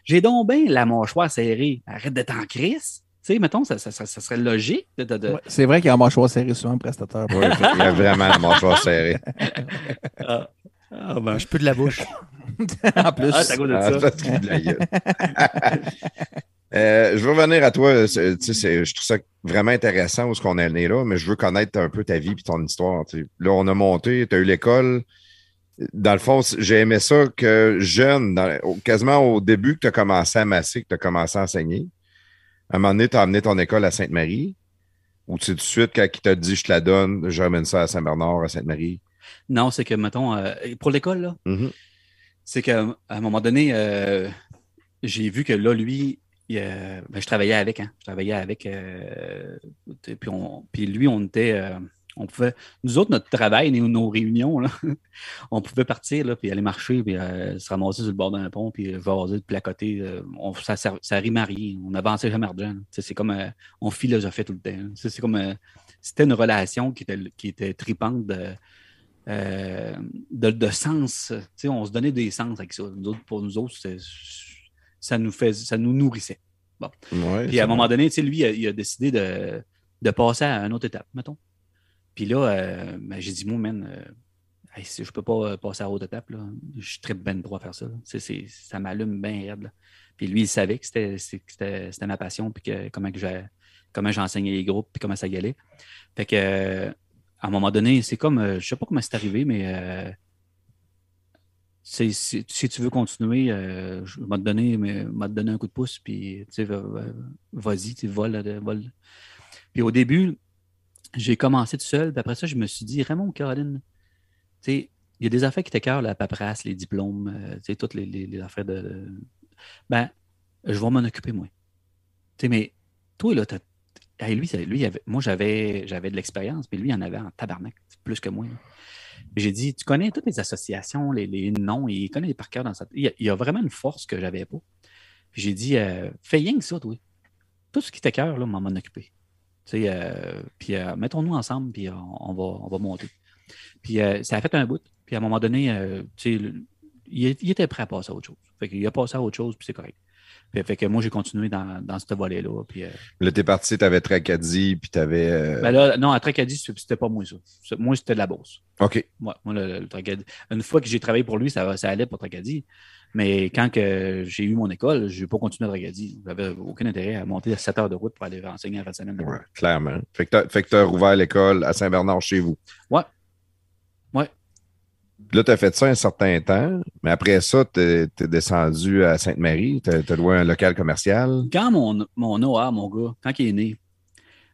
J'ai donc bien la mâchoire serrée. Arrête d'être en crise. Tu sais, mettons, ça, ça- ça- ça serait logique de. de- de- Ouais, C'est vrai qu'il y a un mâchoire serré souvent, prestataire. Ouais, il y a vraiment la mâchoire serrée. <laughs> Ah, ah, ben, Je peux de la bouche. <laughs> en plus. ah, à cause de Ah, ça. ça, c'est de la gueule. Euh, je veux revenir à toi. c'est- tu sais, c'est- je trouve ça vraiment intéressant où ce qu'on est né là, mais je veux connaître un peu ta vie et ton histoire. Là, on a monté, tu as eu l'école. Dans le fond, j'ai aimé ça que jeune, dans- quasiment au début que tu as commencé à masser, que tu as commencé à enseigner. À un moment donné, tu as amené ton école à Sainte-Marie. Ou tu sais, tout de suite, quand il t'a dit je te la donne, je ramène ça à Saint-Bernard, à Sainte-Marie. Non, c'est que, mettons, euh, pour l'école, là, Mhm. c'est qu'à un moment donné, euh, j'ai vu que là, lui, il, euh, ben, je travaillais avec, hein, je travaillais avec, puis, on, puis lui, on était, on pouvait, nous autres, notre travail, nos, nos réunions, là, <laughs> on pouvait partir, là, puis aller marcher, puis se ramasser sur le bord d'un pont, puis jaser, puis placoter, on, ça, ça, ça rime rien, on avançait jamais argent, c'est comme, on philosophait tout le temps, c'est comme, c'était une relation qui était, qui était tripante de, euh, de, de sens. Tu sais, on se donnait des sens avec ça. Nous autres, pour nous autres, ça nous, fait, ça nous nourrissait. Ouais, Puis à un moment donné, lui, il a, il a décidé de, de passer à une autre étape, mettons. Puis là, euh, ben, j'ai dit, moi, man, euh, hey, je peux pas euh, passer à une autre étape, là, je suis très ben droit à faire ça. ça m'allume bien raide. là. Puis lui, il savait que c'était, ma passion, puis que, comment, que j'enseignais les groupes, puis comment ça y allait. Fait que, à un moment donné, c'est comme, euh, je sais pas comment c'est arrivé, mais euh, si tu veux continuer, euh, je vais te donner, mais, un coup de pouce, puis tu sais, va- va- vas-y, tu vole, euh, vole. Puis au début, j'ai commencé tout seul, puis après ça, je me suis dit, Raymond, Caroline, tu sais, il y a des affaires qui t'écœurent, la paperasse, les diplômes, tu sais, toutes les, affaires de. Ben, je vais m'en occuper, moi. Tu sais, mais toi, là, t'as. Hey, lui, moi, j'avais, j'avais de l'expérience, puis lui, il en avait en tabarnak, plus que moi. J'ai dit, tu connais toutes les associations, les, les noms, il connaît par cœur dans sa il y, a, il a vraiment une force que j'avais pas. J'ai dit, euh, fais rien que ça, toi. Tout ce qui t'écœure, là, m'en sais, euh, puis euh, mettons-nous ensemble, puis on, va, on va monter. Puis ça a fait un bout. Puis à un moment donné, tu sais, il, il était prêt à passer à autre chose. Fait qu'il a passé à autre chose, puis c'est correct. Puis, fait que moi, j'ai continué dans, dans ce volet-là. Puis, euh, Là, t'es parti, t'avais Tracadie, puis t'avais. euh, ben là, non, à Tracadie, c'était pas moi, ça. Moi, c'était de la bourse. OK. Ouais, moi, le, le Tracadie- Une fois que j'ai travaillé pour lui, ça, ça allait pour Tracadie. Mais quand que j'ai eu mon école, je n'ai pas continué à Tracadie. J'avais aucun intérêt à monter à 7 heures de route pour aller enseigner à fin de semaine. Ouais, clairement. Fait que t'as, fait que t'as rouvert l'école à Saint-Bernard chez vous. Ouais. Là, t'as fait ça un certain temps, mais après ça, t'es, t'es descendu à Sainte-Marie, t'as, t'as loué un local commercial. Quand mon, mon OA, mon gars, quand il est né,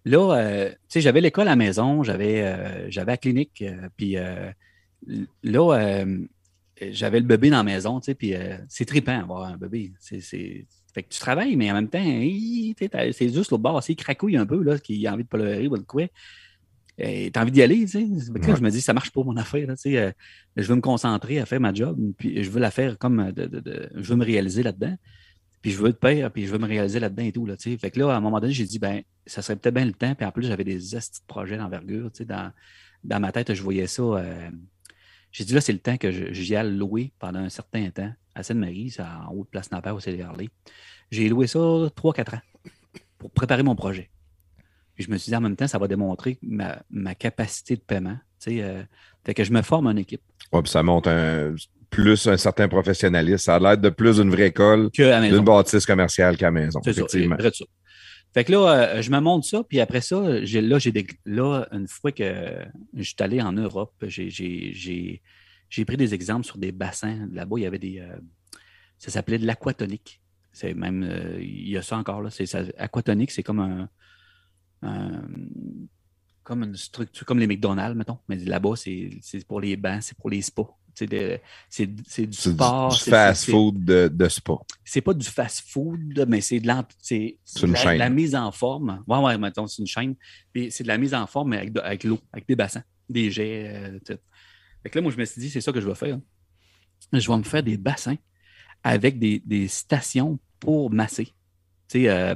là, euh, tu sais, j'avais l'école à la maison, j'avais, euh, la clinique, euh, puis là, j'avais le bébé dans la maison, tu sais, puis c'est trippant avoir un bébé. C'est. Fait que tu travailles, mais en même temps, tu c'est juste l'autre bord, c'est cracouille un peu, là, qui a envie de pleurer ou de quoi. Et t'as envie d'y aller, tu sais. Ouais. Je me dis, ça marche pas mon affaire, tu sais. euh, je veux me concentrer à faire ma job, puis je veux la faire comme, de, de- de- je veux me réaliser là-dedans. Puis je veux être père, puis je veux me réaliser là-dedans et tout. Là, tu sais. fait que là, à un moment donné, j'ai dit, ben, ça serait peut-être bien le temps. Puis en plus, j'avais des astis de projets d'envergure. tu sais, Dans, dans ma tête, je voyais ça. euh, j'ai dit, là, c'est le temps que j'y aille louer pendant un certain temps à Sainte-Marie, en haut de Place Nampère au CDRL. J'ai loué ça 3-4 ans pour préparer mon projet. Puis je me suis dit, en même temps, ça va démontrer ma, ma capacité de paiement. tu sais, euh, fait que je me forme une équipe Ouais, puis ça monte un, plus un certain professionnalisme. Ça a l'air de plus d'une vraie école, d'une bâtisse commerciale qu'à maison. C'est effectivement. ça. Fait que là, euh, je me montre ça, puis après ça, là, j'ai là, une fois que je suis allé en Europe, j'ai, pris des exemples sur des bassins. Là-bas, il y avait des. euh, ça s'appelait de l'aquatonique. C'est même, euh, il y a ça encore là. C'est aquatonique, c'est comme un- comme une structure, comme les McDonald's, mettons. Mais là-bas, c'est pour les bancs, c'est pour les spas. C'est du du, sport. du c'est- fast c'est- food de, de spa. c'est pas du fast-food, mais c'est de C'est une la, chaîne. la mise en forme. Ouais, ouais, mettons, c'est une chaîne. Puis c'est de la mise en forme, mais avec, avec l'eau, avec des bassins, des jets. euh, tout. Fait que là, moi, je me suis dit, c'est ça que je vais faire. Je vais me faire des bassins avec des, des stations pour masser. Tu sais, euh,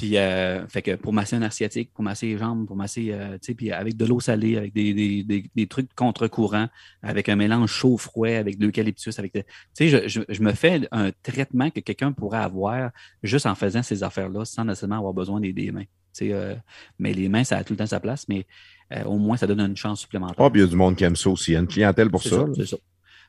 puis, euh, fait que pour masser un asiatique, pour masser les jambes, pour masser, euh, tu sais, puis avec de l'eau salée, avec des, des, des, des trucs contre-courant, avec un mélange chaud-froid, avec de l'eucalyptus, avec tu sais, je, je- je me fais un traitement que quelqu'un pourrait avoir juste en faisant ces affaires-là sans nécessairement avoir besoin des, des mains. Tu sais, euh, mais les mains, ça a tout le temps sa place, mais euh, au moins, ça donne une chance supplémentaire. Oh, puis il y a du monde qui aime ça aussi. Il y a une clientèle pour ça. ça. ça.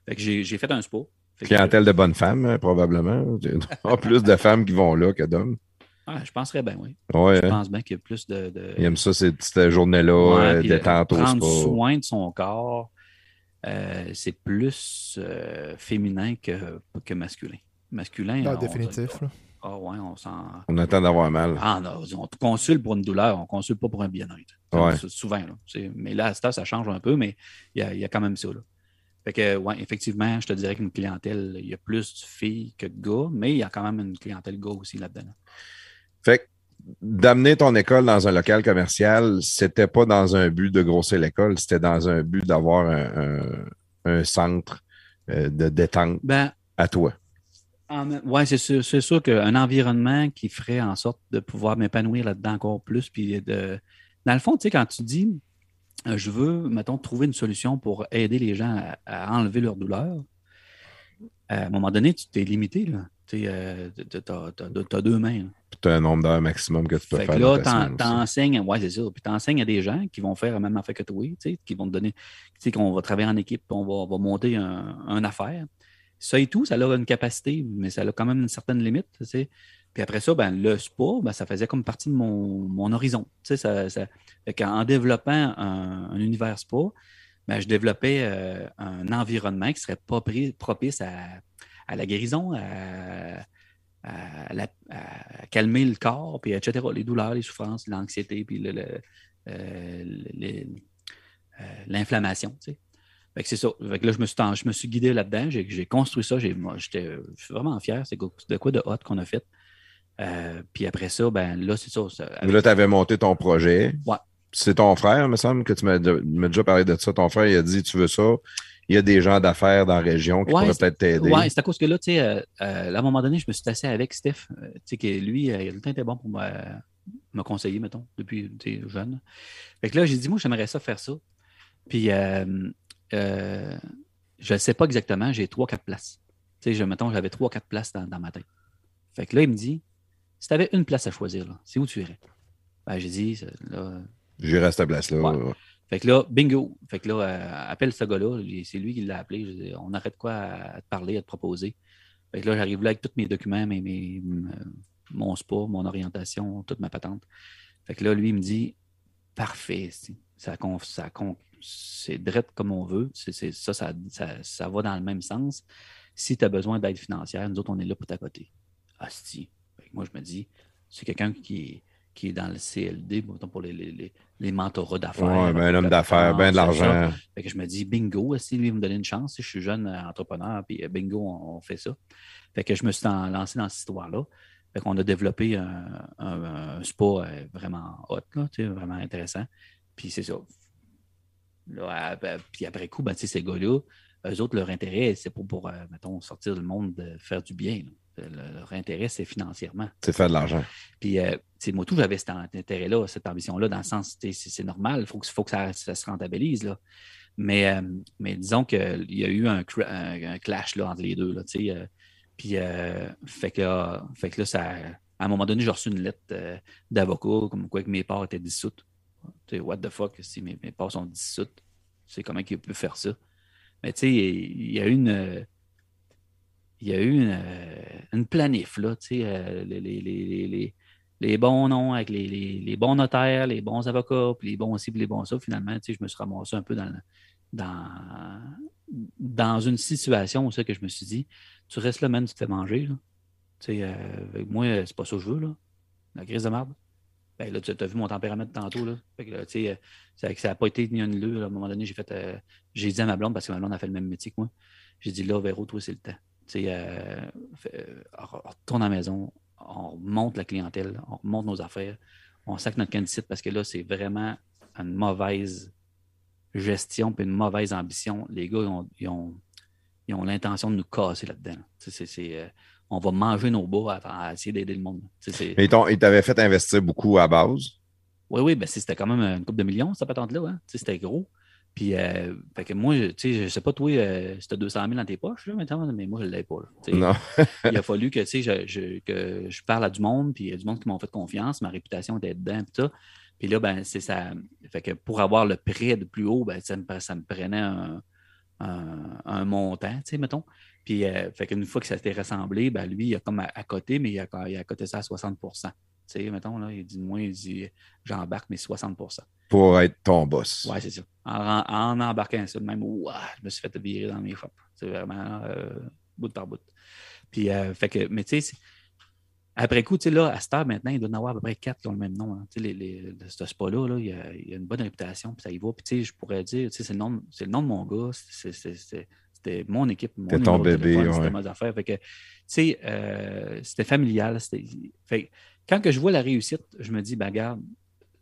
Fait que j'ai fait un spa. Clientèle de bonnes femmes, hein, probablement. <laughs> En plus de femmes qui vont là que d'hommes. Ah, je penserais bien, oui. Ouais, Je hein. pense bien qu'il y a plus de. de- Il aime ça, ces petites journées-là, Ouais, euh, euh, détente au prendre soin de son corps, euh, c'est plus euh, féminin que, que masculin. Masculin. Ah, on- définitif. là. Ah ouais, on s'en. On attend d'avoir mal. Ah non, on te consulte pour une douleur, on ne consulte pas pour un bien-être. Ouais. Souvent. Là, mais là, à ce temps, ça change un peu, mais il y a, il y a quand même ça. Là. Fait que, ouais, effectivement, je te dirais qu'une clientèle, il y a plus de filles que de gars, mais il y a quand même une clientèle gars aussi là-dedans. là. Fait que d'amener ton école dans un local commercial, c'était pas dans un but de grossir l'école, c'était dans un but d'avoir un, un- un centre euh, de détente Ben, à toi. Oui, c'est sûr, c'est sûr qu'un environnement qui ferait en sorte de pouvoir m'épanouir là-dedans encore plus. Puis de... Dans le fond, tu sais, quand tu dis euh, je veux, mettons, trouver une solution pour aider les gens à, à enlever leur douleur, à un moment donné, tu t'es limité. Là. Tu as, deux mains. là. Puis tu as un nombre d'heures maximum que tu peux Fait faire. que là, t'enseignes, ouais, c'est ça. Puis t'enseignes à des gens qui vont faire la même affaire que toi, qui vont te donner, tu sais, qu'on va travailler en équipe, puis on va, va monter un, un affaire. Ça et tout, ça a une capacité, mais ça a quand même une certaine limite, tu sais. Puis après ça, ben, le spa, ben, ça faisait comme partie de mon, mon horizon. Tu sais, ça, ça, qu'en développant un, un univers spa, ben, je développais euh, un environnement qui serait propri- propice à, à la guérison, à, à la- à calmer le corps, puis etc., les douleurs, les souffrances, l'anxiété, puis le- le- euh, le- euh, l'inflammation. Fait que c'est ça. Fait que là, je me suis, en- je me suis guidé là-dedans. J'ai, construit ça. J'ai, moi, j'étais, je suis vraiment fier. C'est de quoi de hot qu'on a fait. Euh, puis après ça, ben là, c'est ça. ça- avec- Là, tu avais monté ton projet. Ouais. C'est ton frère, me semble, que tu m'as déjà parlé de ça. Ton frère, il a dit Tu veux ça Il y a des gens d'affaires dans la région qui Ouais, pourraient peut-être t'aider. Oui, c'est à cause que là, tu sais, euh, euh, à un moment donné, je me suis assis avec Steph, euh, tu sais, que lui, il a le temps était bon pour me, me conseiller, mettons, depuis jeune. Fait que là, j'ai dit, moi, j'aimerais ça faire ça. Puis, je ne sais pas exactement, j'ai trois, quatre places. Tu sais, je, mettons, j'avais trois, quatre places dans, dans ma tête. Fait que là, il me dit, si tu avais une place à choisir, c'est où tu irais? Ben, j'ai dit, là, J'irai à cette place-là. Ouais. Fait que là, bingo. Fait que là, euh, appelle ce gars-là. C'est lui qui l'a appelé. Je dis, on arrête quoi à, te parler, à te proposer? Fait que là, j'arrive là avec tous mes documents, mes, mes- mon spa, mon orientation, toute ma patente. Fait que là, lui, il me dit Parfait, ça, ça, c'est direct comme on veut. Ça, ça, ça, ça va dans le même sens. Si tu as besoin d'aide financière, nous autres, on est là pour t'accoter. Asti. Moi, je me dis, c'est quelqu'un qui qui est dans le CLD, pour les, les, les, mentorats d'affaires. Ouais, ben, un homme d'affaires, ben de l'argent. Fait que je me dis, bingo, si lui me donner une chance, si je suis jeune euh, entrepreneur, puis euh, bingo, on, on fait ça. Fait que je me suis en- lancé dans cette histoire-là. Fait qu'on a développé un, un- un spa euh, vraiment hot, là, vraiment intéressant. Puis c'est ça. Là, puis après coup, ben, ces gars-là, eux autres, leur intérêt, c'est pas pour, euh, mettons, sortir du monde, de faire du bien. là. Le- Leur intérêt, c'est financièrement. C'est faire de l'argent. Puis, euh, moi, tout, j'avais cet intérêt-là, cette ambition-là, dans le sens, c'est normal, il faut que, faut que ça, ça se rentabilise. Là. Mais, euh, mais disons qu'il y a eu un, cra- un- un clash là, entre les deux. Là, euh, puis, euh, fait, que, euh, fait que là, ça, à un moment donné, j'ai reçu une lettre euh, d'avocat, comme quoi que mes parts étaient dissoutes. Tu sais, what the fuck, si mes, mes parts sont dissoutes, c'est comment qu'il peut faire ça? Mais tu sais, il y a eu une. Il y a eu une, euh, planif, là, tu sais, euh, les, les- les- les- bons noms avec les, bons notaires, les bons avocats, puis les bons ci, puis les bons ça. Finalement, tu sais, je me suis ramassé un peu dans, dans, dans une situation où que je me suis dit, tu restes là, même, tu te fais manger. Là. Tu sais, euh, moi, c'est pas ça que je veux, là. La crise de marde. Ben là, tu as vu mon tempérament tantôt, là. Fait que, euh, ça n'a pas été ni. À un moment donné, j'ai fait. j'ai dit à ma blonde, parce que ma blonde a fait le même métier que moi. J'ai dit, là, Véro, toi, c'est le temps. Euh, euh, on retourne à la maison, on remonte la clientèle, on remonte nos affaires, on sac notre candidate parce que là, c'est vraiment une mauvaise gestion puis une mauvaise ambition. Les gars, ils ont, ils ont, ils ont l'intention de nous casser là-dedans. Euh, on va manger nos bas à, à essayer d'aider le monde. Mais ils t'avaient fait investir beaucoup à base? oui, oui, ben, c'était quand même une couple de millions, cette patente-là. Hein? C'était gros. Puis, euh, fait que moi, tu sais, je sais pas, toi, euh, as 200 000 dans tes poches, là, maintenant, mais moi, je ne l'ai pas. là. Non. <laughs> il a fallu que, tu sais, je, je- que je parle à du monde, puis il y a du monde qui m'ont fait confiance, ma réputation était dedans, puis ça. Puis là, ben, c'est ça. Fait que pour avoir le prêt de plus haut, ben, ça, me, ça me prenait un, un- un montant, tu sais, mettons. Puis, euh, fait qu'une fois que ça s'était rassemblé, ben, lui, il a comme à, côté, mais il a, il a coté ça à 60 Tu sais, mettons, là, il dit, moi, il dit, j'embarque, mais 60% Pour être ton boss. Ouais, c'est ça. En, en embarquant ça, même, ouah, je me suis fait virer dans mes chops. C'est vraiment euh, bout par bout. Puis, euh, fait que, mais tu sais, après coup, tu sais, là, à cette heure maintenant, il doit y en avoir à peu près quatre qui ont le même nom. hein. Tu sais, les, les, ce spa-là, là, il, y a, il y a une bonne réputation, puis ça y va. Puis, tu sais, je pourrais dire, tu sais, c'est le, nom- c'est le nom de mon gars, c'était mon équipe, mon C'était ton bébé, ouais. C'était mes affaires. Fait que, tu sais, euh, c'était familial. c'était- Fait que quand que je vois la réussite, je me dis, ben, regarde,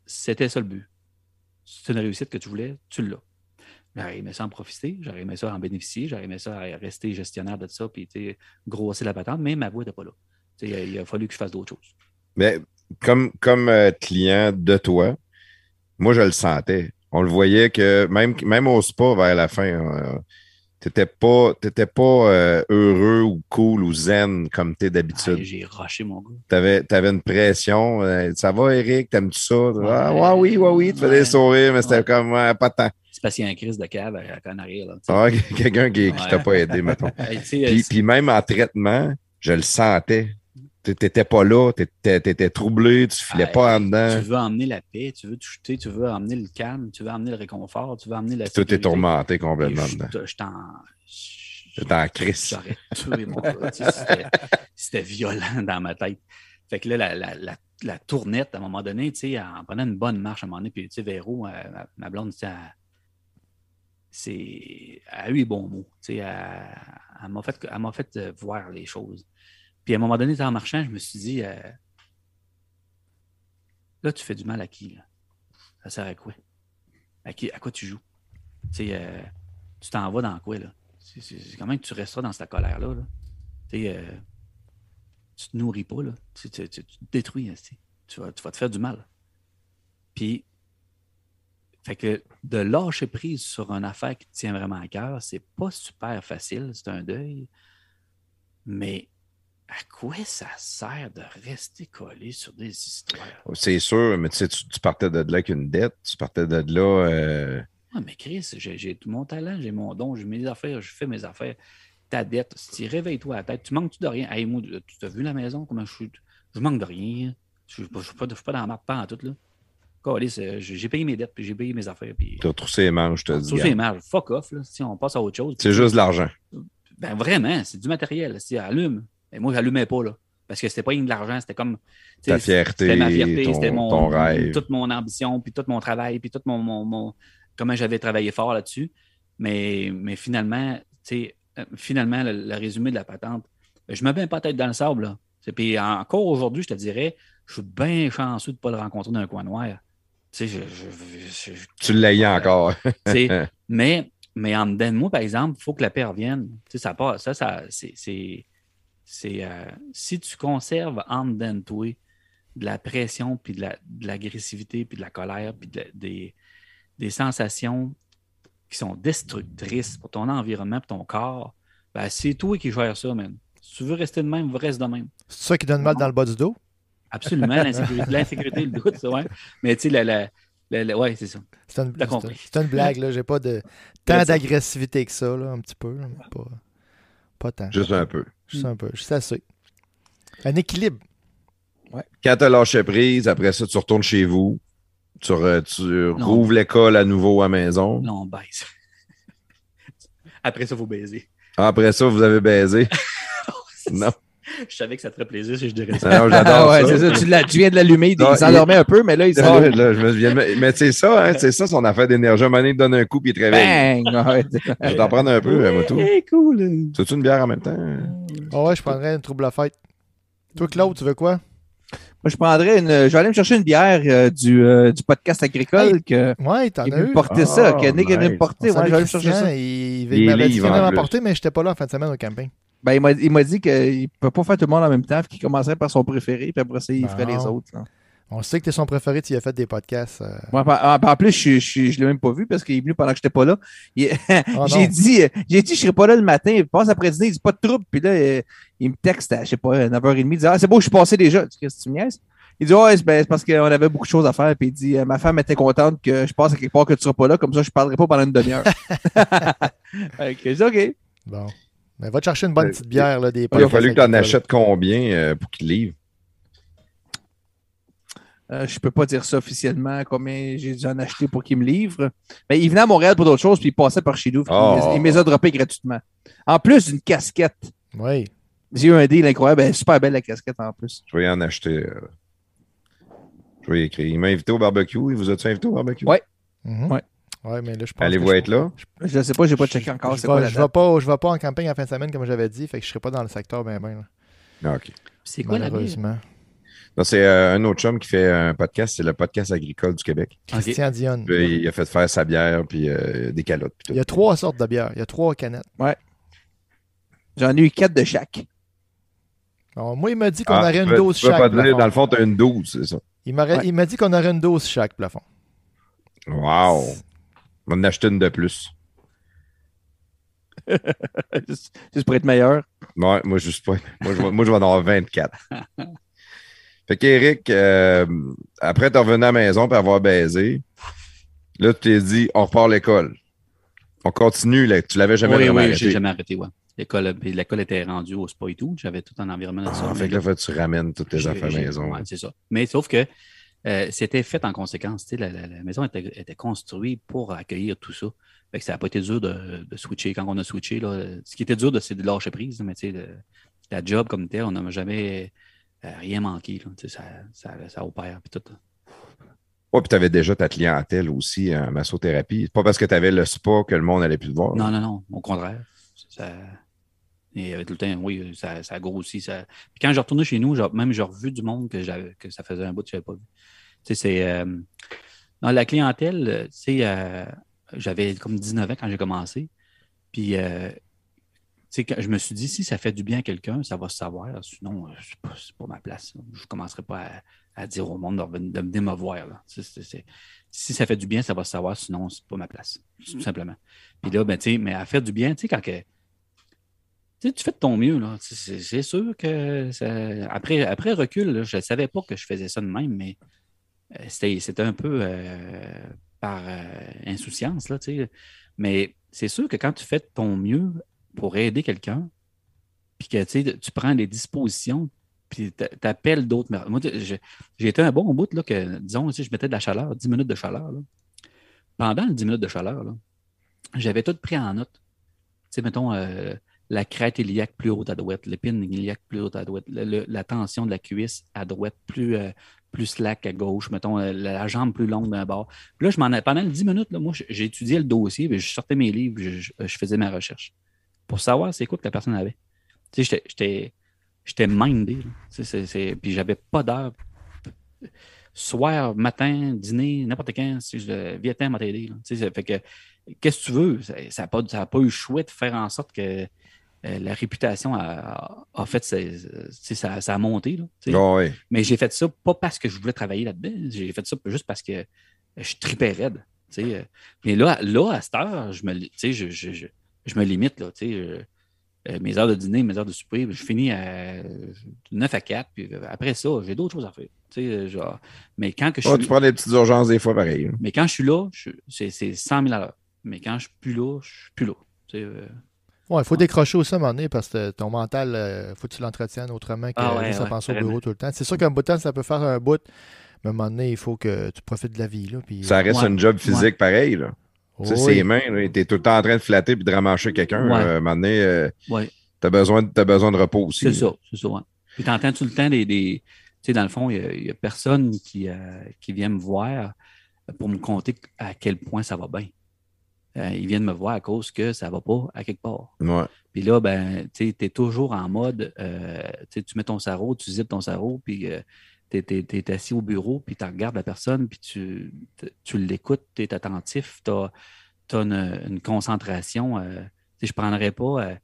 c'était ça le but. C'est une réussite que tu voulais, tu l'as. J'aurais aimé ça en profiter, j'aurais aimé ça en bénéficier, j'aurais aimé ça à rester gestionnaire de ça, puis grossir la patente, mais ma voix n'était pas là. Il a fallu que je fasse d'autres choses. Mais comme, comme euh, client de toi, moi, je le sentais. On le voyait que même, même au spa vers la fin, euh, t'étais pas, t'étais pas euh, heureux ou cool ou zen comme t'es Ah, d'habitude. J'ai rushé mon gars. T'avais, t'avais une pression. euh, ça va, Eric? T'aimes-tu ça? Ah, Ouais. ouais, oui, ouais, oui. Tu fais des sourires, mais c'était comme pas tant. C'est parce qu'il y a un crise de cave à, Canaries. Là. Ah, <laughs> quelqu'un qui, qui t'a pas aidé, mettons. <laughs> Puis, puis même en traitement, je le sentais. T'étais pas là, t'étais, troublé, tu filais pas en dedans. Tu veux emmener la paix, tu veux toucher, tu veux emmener le calme, tu veux emmener le réconfort, tu veux emmener la Tout est tourmenté complètement je- dedans. Je t'en. J'étais en crise. J'aurais tué mon C'était violent dans ma tête. Fait que là, la, la, la, la tournette, à un moment donné, tu sais, en prenant une bonne marche à un moment donné, puis tu sais, Véro, euh, ma, ma blonde, tu sais, c'est, elle a eu les bons mots. Tu sais, elle, elle m'a fait, elle m'a fait euh, voir les choses. Puis à un moment donné, en marchant, je me suis dit, euh, là, tu fais du mal à qui, là? Ça sert à quoi? À, qui, à quoi tu joues? Tu euh, t'en vas dans quoi, là? C'est, c'est comment que tu resteras dans cette colère-là, là? Euh, tu te nourris pas, là. Tu, te détruis, hein, tu vas, tu vas te faire du mal. Puis, fait que de lâcher prise sur une affaire qui te tient vraiment à cœur, c'est pas super facile, c'est un deuil. Mais à quoi ça sert de rester collé sur des histoires? C'est sûr, mais tu sais, tu, tu partais de là avec une dette, tu partais de là. euh, Ouais, mais Chris, j'ai tout mon talent, j'ai mon don, j'ai mes affaires, je fais mes affaires. Ta dette, si réveille-toi à la tête, tu manques-tu de rien? Hey, moi, tu t'as vu la maison? Comment je suis? Je manque de rien. Je ne suis pas, suis dans la map pas en tout, là. Euh, J'ai payé mes dettes, puis j'ai payé mes affaires. Puis... Tu as troussé les manches, je te dis. Gars. ces marges, fuck off, là. Si on passe à autre chose. C'est juste de l'argent. Ben vraiment, c'est du matériel. Si allume. Mais moi, j'allumais pas, là. Parce que c'était pas rien de l'argent, c'était comme. Ta fierté, C'était ma fierté, c'était mon, ton rêve. toute mon ambition, puis tout mon travail, puis tout mon, mon, mon- comment j'avais travaillé fort là-dessus. Mais, mais finalement, tu sais, euh, finalement, le, le résumé de la patente, je me mets pas tête dans le sable, là. Puis encore aujourd'hui, je te dirais, je suis bien chanceux de ne pas le rencontrer dans un coin noir. Tu sais, je, je- je- je- Tu l'ayais encore. <laughs> tu sais, <laughs> mais, mais en dedans de moi, par exemple, il faut que la paix revienne. Tu sais, ça part, ça, ça c'est. C'est- euh, si tu conserves en dedans de toi de la pression, puis de la- de l'agressivité, puis de la colère, puis de des, des sensations qui sont destructrices pour ton environnement, pour ton corps, ben, c'est toi qui gères ça, man. Si tu veux rester de même, reste de même. C'est ça qui donne mal dans le bas du dos? Absolument, l'insécurité, le doute, ça, ouais. Mais tu sais, la, la, ouais, c'est ça. C'est une, une- blague, là. J'ai pas de tant d'agressivité que ça, là, un petit peu. Pas, pas tant. Juste un peu. Juste un peu. Juste assez. Un équilibre. Quand tu as lâché prise, après ça, tu retournes chez vous. Tu, re- tu Non. rouvres l'école à nouveau à la maison. Là, on baise. <laughs> Après ça, il faut baiser. Après ça, vous avez baisé. <laughs> non. Je savais que ça te ferait plaisir si je dirais ça. Non, Ah j'adore ouais, ça. c'est ça. Tu, viens de l'allumer. Il s'endormait un peu, mais là, il Ah, je me Mais c'est ça, hein, c'est ça son affaire d'énergie. À un moment donné, il donne un coup puis il te réveille. Bang! Ouais. <laughs> Je vais t'en prendre un peu, euh, Moto. Eh, cool. Tu veux une bière en même temps? Ah ouais, je prendrais une trouble à fête. Toi, Claude, tu veux quoi? Moi, je prendrais une. Je vais aller me chercher une bière euh, du, euh, du podcast agricole que. Ouais, t'en Il as eu. porter Ah, ça, que Nick est venu me nice. porter. Ouais, je vais aller me chercher ça. Il, m'avait dit qu'il en m'apporter, mais j'étais pas là en fin de semaine au camping. Ben, il m'a il m'a dit qu'il ne peut pas faire tout le monde en même temps, qu'il commencerait par son préféré, puis après ça, il ferait Bon. les autres. là. On sait que t'es son préféré, tu y as fait des podcasts. euh. Moi, en, en plus, je, je, je l'ai même pas vu parce qu'il est venu pendant que j'étais pas là. Il- Oh <laughs> j'ai dit, j'ai dit, je serai pas là le matin. Il passe après-dîner, il dit pas de trouble. Puis là, il me texte à, je sais pas, 9h30. Il dit, ah, c'est beau, je suis passé déjà. Je dis, tu me niaises? Il dit, ouais, c'est ben, c'est parce qu'on avait beaucoup de choses à faire. Puis il dit, euh, ma femme était contente que je passe à quelque part que tu seras pas là. Comme ça, je parlerai pas pendant une demi-heure. <laughs> <laughs> ok, je OK. Bon. Mais va te chercher une bonne Euh, petite bière. Là, des Il a fallu que tu en achètes combien euh, pour qu'il livre? Euh, je peux pas dire ça officiellement, combien j'ai dû en acheter pour qu'il me livre. Mais il venait à Montréal pour d'autres choses, puis il passait par chez nous. Oh. Il, me- me les a droppés gratuitement. En plus d'une casquette. Oui. J'ai eu un deal incroyable. Elle est super belle la casquette en plus. Je vais y en acheter. euh, Je vais y écrire. Il m'a invité au barbecue. Il vous a-tu invité au barbecue? Ouais. Mhm. Ouais. Ouais, mais là, je pense Allez-vous je- être là? Je sais pas, j'ai pas checké encore. Je quoi vais, la je, date? vais pas, je vais pas en camping en fin de semaine, comme j'avais dit, fait que je serai pas dans le secteur ben ben. là. Ah, OK. C'est quoi? Malheureusement. Non, c'est euh, un autre chum qui fait un podcast. C'est le podcast agricole du Québec. Christian Dionne. Puis, il a fait faire sa bière puis euh, des calottes. puis tout. Il y a trois sortes de bières. Il y a trois canettes. J'en ai eu quatre de chaque. Bon, moi, il m'a dit qu'on Ah, aurait une dose chaque. pas dire, dans le fond, tu as une dose, c'est ça. Ouais. il m'a dit qu'on aurait une dose chaque plafond. Wow! On va en acheter une de plus. <laughs> Juste pour être meilleur. Ouais, moi, juste pas. Moi, je vais, moi, je vais en avoir 24. <laughs> fait qu'Éric, euh, après, t'es revenu à la maison pour avoir baisé. Là, tu t'es dit, on repart l'école. On continue, là. Tu l'avais jamais oui, oui, arrêté. j'ai jamais arrêté, ouais. L'école, était rendue au spa et tout. J'avais tout un environnement de ça. Ah, Mais fait là, que tu ramènes toutes tes affaires à maison. ouais, c'est ça. Mais sauf que euh, c'était fait en conséquence. La, la- la maison était, était construite pour accueillir tout ça. Fait que ça n'a pas été dur de, de switcher. Quand on a switché, là, ce qui était dur, c'est de lâcher prise. Mais tu sais, le- la job comme tel, on n'a jamais euh, rien manqué. Là. Ça, ça, ça opère. Puis tout. Ouais, puis tu avais déjà ta clientèle aussi en massothérapie. C'est pas parce que tu avais le spa que le monde allait plus te voir. Non, non, non. Au contraire. Ça, et avec le temps, oui, ça, ça grossit. Ça... Puis quand je retournais chez nous, genre, même j'ai revu du monde que, j'avais, que ça faisait un bout que je n'avais pas vu. Tu sais, c'est. euh, dans la clientèle, euh, tu sais, euh, j'avais comme 19 ans quand j'ai commencé. Puis, euh, tu sais, je me suis dit, si ça fait du bien à quelqu'un, ça va se savoir. Sinon, euh, c'est pas, c'est pas ma place. là. Je ne commencerai pas à, à dire au monde de, de venir me voir. là. C'est- c'est- si ça fait du bien, ça va se savoir. Sinon, c'est pas ma place. Tout simplement. Puis là, ben, tu sais, mais à faire du bien, tu sais, quand que. Tu tu fais de ton mieux, là. C'est sûr que ça- après, après recul, là, je ne savais pas que je faisais ça de même, mais euh, c'était un peu euh, par euh, insouciance, là, tu sais. Mais c'est sûr que quand tu fais de ton mieux pour aider quelqu'un, puis que tu tu prends des dispositions, puis tu appelles d'autres. Moi, j'ai été un bon bout, là, que, disons, je mettais de la chaleur, 10 minutes de chaleur, là. Pendant les 10 minutes de chaleur, j'avais tout pris en note. Tu sais, mettons, euh, la crête iliaque plus haute à droite, l'épine iliaque plus haute à droite, la tension de la cuisse à droite plus, euh, plus slack à gauche, mettons, euh, la, jambe plus longue d'un bord. Puis là, je m'en pendant les 10 minutes, là, moi, étudié le dossier, puis je sortais mes livres, je, faisais ma recherche pour savoir c'est quoi que la personne avait. Tu sais, j'étais- j'étais mindé. Puis j'avais pas d'heure. Soir, matin, dîner, n'importe quand, si je viens m'a t'aider. là. Tu sais, ça fait que qu'est-ce que tu veux? Ça n'a pas, pas eu le choix de faire en sorte que la réputation a, fait ça, ça a monté. Là. Ah. Mais j'ai fait ça pas parce que je voulais travailler là-dedans. J'ai fait ça juste parce que je tripais raide. Mais là, là, à cette heure, je me, je, je, je, je me limite. Là, euh, euh, mes heures de dîner, mes heures de souper, je finis à 9 à 4. Puis après ça, j'ai d'autres choses à faire. euh, genre. Mais quand que je suis tu prends des petites urgences des fois, pareil. hein. mais quand je suis là, c'est 100 000 à l'heure. Mais quand je suis plus là, je suis plus là. Tu euh, Ouais, il faut décrocher aussi à un moment donné parce que ton mental, il faut que tu l'entretiennes autrement que Ah ouais, ouais, penser au vraiment. bureau tout le temps. C'est sûr qu'un bout de temps, ça peut faire un bout, mais à un moment donné, il faut que tu profites de la vie. Là, puis, Ça reste Ouais. un job physique pareil. Là. Tu sais, Oui. ses mains, là, t'es tout le temps en train de flatter puis de ramancher quelqu'un. Ouais. euh, à un moment donné, euh, ouais. Tu as besoin, t'as besoin de repos aussi. C'est ça, c'est ça. ouais. Puis t'entends tout le temps des. des- tu sais, dans le fond, il n'y a, personne qui, euh, qui vient me voir pour me conter à quel point ça va bien. Euh, ils viennent me voir à cause que ça va pas à quelque part. Ouais. Puis là, ben, tu es toujours en mode, euh, tu mets ton sarreau, tu zippes ton sarreau, puis tu es, assis au bureau, puis tu regardes la personne, puis tu, tu l'écoutes, tu es attentif, tu as, une, une concentration. euh, je ne prendrais pas, euh,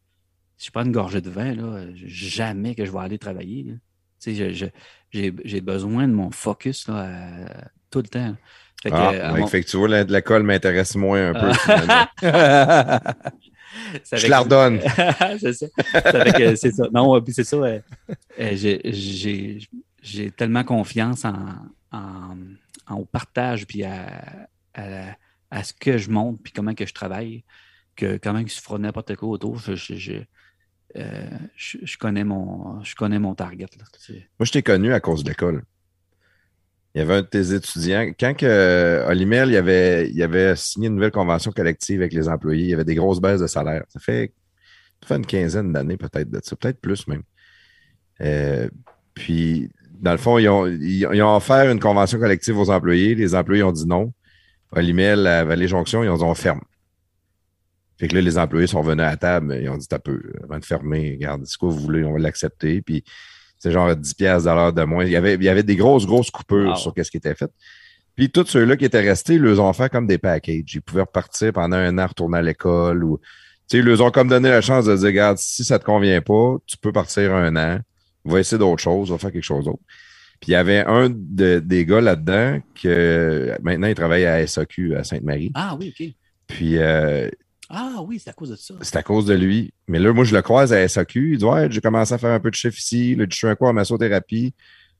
si je prends une gorgée de vin, là, euh, jamais que je vais aller travailler. j'ai besoin de mon focus là, euh, tout le temps. Fait que, Ah, euh, à ouais, mon- fait que tu vois, la- l'école m'intéresse moins un peu. Ah. <laughs> Je la redonne. <laughs> c'est ça. Ça fait que c'est ça. Non, puis c'est ça. euh, euh, j'ai- tellement confiance en, en- en- au partage puis à, à- à ce que je montre puis comment que je travaille que comment que je ferai n'importe quoi autour. Je, je, je, euh, je- je connais mon je connais mon target. là. Moi, je t'ai connu à cause de l'école. Il y avait un de tes étudiants. Quand que, euh, Olimel, il avait, il avait signé une nouvelle convention collective avec les employés, il y avait des grosses baisses de salaire. Ça fait, ça fait une quinzaine d'années peut-être de ça, peut-être plus même. Euh, puis, dans le fond, ils ont, ils, ont offert une convention collective aux employés. Les employés ont dit non. Olimel, à Vallée-Jonction, ils ont dit on ferme. Fait que là, les employés sont venus à la table, ils ont dit t'as peu, avant de fermer, regarde, c'est quoi vous voulez, on va l'accepter. Puis c'est genre 10 piastres de l'heure de moins. Il y, avait, il y avait des grosses, grosses coupures Wow. sur ce qui était fait. Puis tous ceux-là qui étaient restés, ils leur ont fait comme des packages. Ils pouvaient repartir pendant un an, retourner à l'école ou. Tu sais, ils leur ont comme donné la chance de dire, regarde, si ça te convient pas, tu peux partir un an, va essayer d'autres choses, va faire quelque chose d'autre. Puis il y avait un de- des gars là-dedans que maintenant il travaille à SAQ à Sainte-Marie. Ah oui, OK. Puis euh, Ah oui, c'est à cause de ça. c'est à cause de lui. Mais là, moi, je le croise à SAQ. Il dit Ouais, j'ai commencé à faire un peu de chef ici. Là, je suis un quoi en massothérapie.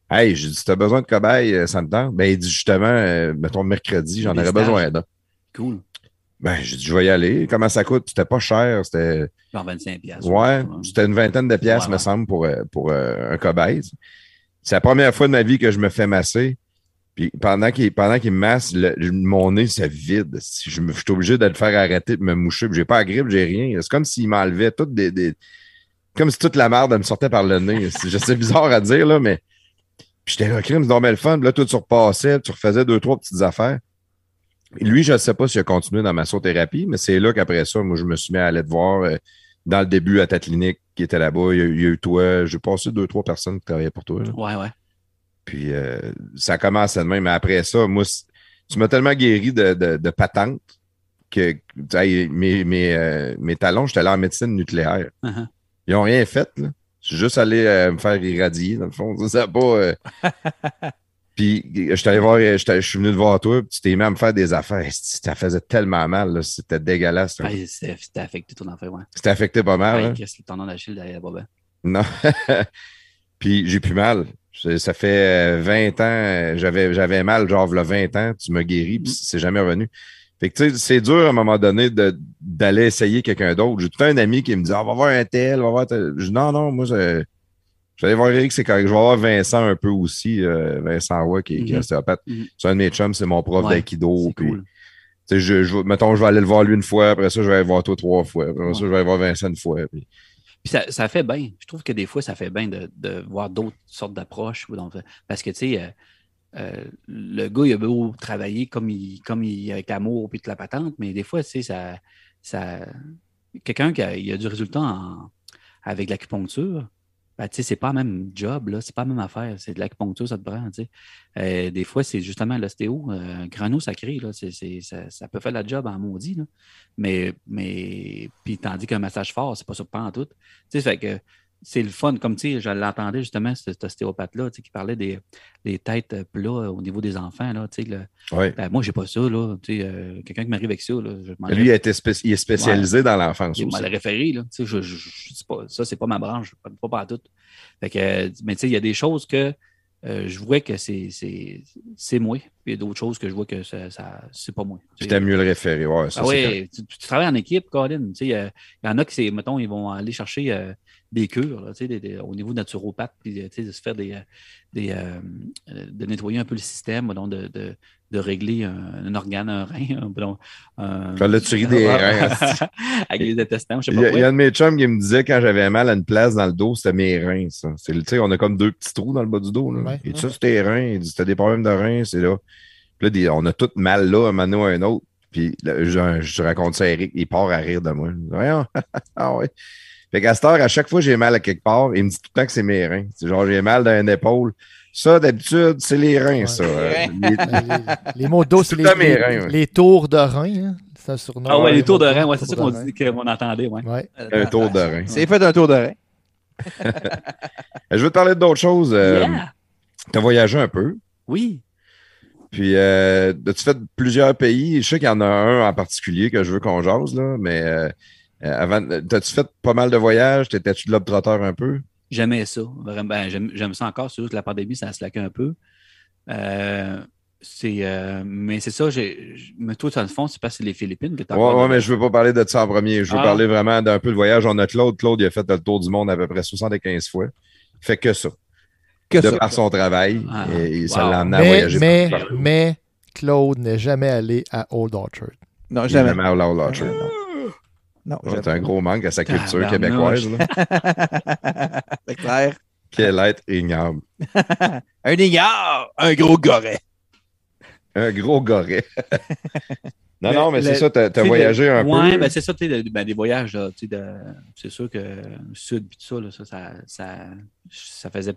Hey, j'ai dit Si t'as besoin de cobaye, euh, ça me tente. Ben, il dit justement, euh, mettons mercredi, j'en aurais besoin d'un. Cool. Ben, j'ai dit Je vais y aller. Comment ça coûte? C'était pas cher. C'était Genre 25 piastres. ouais, c'était une vingtaine de pièces, Ouais, me semble, pour, euh, pour euh, un cobaye. C'est la première fois de ma vie que je me fais masser. Puis pendant qu'il pendant masse, le- mon nez se vide. Je, je suis obligé de le faire arrêter de me moucher. J'ai pas la grippe, j'ai rien. C'est comme s'il m'enlevait toutes des, des- Comme si toute la merde me sortait par le nez. C'est bizarre à dire, là, mais. Puis j'étais là, crime, c'est bien le fun. Là, toi, tu repassais, tu refaisais deux, trois petites affaires. Lui, je ne sais pas s'il a continué dans ma sauthérapie, mais c'est là qu'après ça, moi, je me suis mis à aller te voir euh, dans le début à ta clinique qui était là-bas. Il y a eu toi. J'ai passé deux, trois personnes qui travaillaient pour toi. là. Ouais, ouais. Puis euh, ça commence de même. Mais après ça, moi, tu m'as tellement guéri de, de, de patente que mes, mes, euh, mes talons, j'étais allé en médecine nucléaire. Uh-huh. Ils n'ont rien fait. Là. Je suis juste allé euh, me faire irradier, dans le fond. Ça, pas. <laughs> Puis je suis allé voir, je suis venu te voir toi, puis tu t'es mis à me faire des affaires. Ça faisait tellement mal, là. c'était dégueulasse. Ah, C'était affecté ton affaire, ouais. C'était affecté pas mal. Qu'est-ce que le tendon d'Achille derrière Boba? Non. <laughs> Puis j'ai plus mal. Ça fait euh, 20 ans, euh, j'avais, j'avais mal, genre, le 20 ans, tu m'as guéri, puis c'est jamais revenu. Fait que, tu sais, c'est dur à un moment donné d'aller essayer quelqu'un d'autre. J'ai tout un ami qui me dit, ah, on va voir un tel, on va voir tel. Je dis, non, non, moi, je, je vais aller voir Eric, c'est correct. Je vais voir Vincent un peu aussi, euh, Vincent Roy, qui, qui est Mhm. ostéopathe. Mhm. C'est un de mes chums, c'est mon prof Ouais, d'aïkido. Cool. je, je, mettons, je vais aller le voir lui une fois, après ça, je vais aller voir toi trois fois, après ça, je vais aller voir Vincent une fois. puis- Puis ça, ça fait bien. Je trouve que des fois, ça fait bien de, de voir d'autres sortes d'approches. Parce que, tu sais, euh, euh, le gars, il a beau travailler comme il, comme il avec amour puis toute la patente, mais des fois, tu sais, ça, ça, quelqu'un qui a, il a du résultat en- avec l'acupuncture, ben, tu sais, c'est pas le même job, là, c'est pas la même affaire. C'est de l'acupuncture, ça te prend, tu sais. Euh, des fois, c'est justement l'ostéo, euh, grano sacré, là, ça peut faire la job en maudit, là. Mais, mais, puis tandis qu'un massage fort, c'est pas ça pas en tout. Tu sais, fait que c'est le fun. Comme tu sais, je l'entendais justement, cet ostéopathe-là, tu sais, qui parlait des, des têtes euh, plats au niveau des enfants, là, tu sais. le- Ouais. ben, moi, j'ai pas ça, là. Tu sais, euh, quelqu'un qui m'arrive avec ça, là, je m'en Lui, il, spé- il est spécialisé dans l'enfance il m'a le référé, là. Tu sais, je, je, je- pas, ça, c'est pas ma branche, pas, pas, pas à tout. Fait que, euh, mais tu sais, il y a des choses que euh, je vois que c'est, moi. Puis il y a d'autres choses que je vois que ça, ça, c'est pas moi. Puis t'aimes mieux le référer. Ouais, ça, Ah oui, tu, tu travailles en équipe, Colin. Tu sais, euh, Il y en a qui, c'est, mettons, ils vont aller chercher euh, des cures, là, tu sais, des- des- au niveau naturopathe, puis euh, de se faire des, euh, des euh, de nettoyer un peu le système, donc de, de, de régler un, un organe, un rein, <laughs> un, pardon, un- Là, là, tu ris des reins, <laughs> avec les intestins, je sais Il pas y, a, il y a un de mes chums qui me disait quand j'avais mal à une place dans le dos, c'était mes reins, ça. C'est le- Tu sais, on a comme deux petits trous dans le bas du dos. Là. Ouais. Il dit ça, c'est tes reins. Il dit, c'était des problèmes de reins, c'est là. Puis là, des- on a tout mal là, un moment ou un autre. Puis là, je, je raconte ça à Eric, il part à rire de moi. Voyons. <laughs> ah ouais. Fait qu'à cette heure, à chaque fois que j'ai mal à quelque part, il me dit tout le temps que c'est mes reins. C'est genre, j'ai mal dans une épaule. Ça, d'habitude, c'est les reins, Ouais. ça. Les Euh, reins. les- <laughs> les, les mots d'eau, c'est les, reins, ouais. les tours de rein. Hein? C'est un surnom. Ah ouais, les tours de mots rein, ouais, c'est ça qu'on dit qu'on entendait, ouais. un tour de rein. C'est fait un tour de rein. <laughs> Je veux te parler d'autres choses. Euh, Yeah! Tu as voyagé un peu. Oui. Puis, euh, as-tu fait plusieurs pays? Je sais qu'il y en a un en particulier que je veux qu'on jase, là, mais euh, euh, avant, t'as-tu fait pas mal de voyages? T'étais-tu de l'obtrotteur un peu? J'aimais ça. Vraiment, ben, j'aime, j'aime ça encore. C'est juste que la pandémie, ça a slacké un peu. Euh, c'est, euh, mais c'est ça. J'ai, mais toi, dans le fond, c'est parce que c'est les Philippines que tu as Ouais, ouais, mais je veux pas parler de ça en premier. Je veux Ah. parler vraiment d'un peu de voyage. On a Claude. Claude, il a fait le tour du monde à peu près 75 fois. Il fait que ça. Que de ça. par son travail. Ah. et, et ça l'a amené à Mais, voyager mais, mais Claude n'est jamais allé à Old Orchard. Non, Il est jamais. jamais allé à Orchard. Non, Jamais. C'est un gros manque à sa culture québécoise. <laughs> C'est clair. Quel être ignoble. <laughs> Un ignare, un gros goret. Un gros goret. <laughs> non, Mais non, mais c'est ça, t'as as Tu sais, voyagé le- un ouais, peu. ben c'est ça, tu sais, ben, des voyages, tu sais, de- c'est sûr que le sud puis tout ça, là, ça, ça, ça, ça faisait,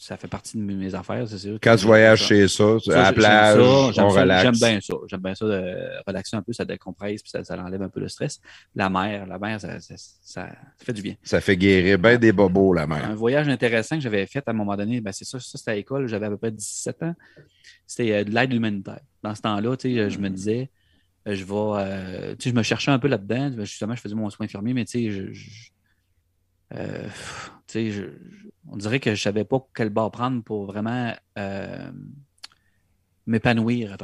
ça fait partie de mes affaires, c'est sûr. Quand tu voyages chez ça, Ça, à la plage, ça, on ça, relaxe. J'aime bien ça. J'aime bien ça de relaxer un peu, ça décompresse, puis ça, ça enlève un peu le stress. La mer, la mer, ça, fait du bien. Ça fait guérir bien des bobos, la mer. Un voyage intéressant que j'avais fait à un moment donné, ben c'est ça, ça c'était à l'école, j'avais à peu près 17 ans. C'était euh, de l'aide humanitaire. Dans ce temps-là, tu sais, je me disais, euh, je vais, euh, tu sais, je me cherchais un peu là-dedans. Justement, je faisais mon soin infirmier, mais tu sais, je, je- euh, on dirait que je savais pas quel bord prendre pour vraiment euh, m'épanouir à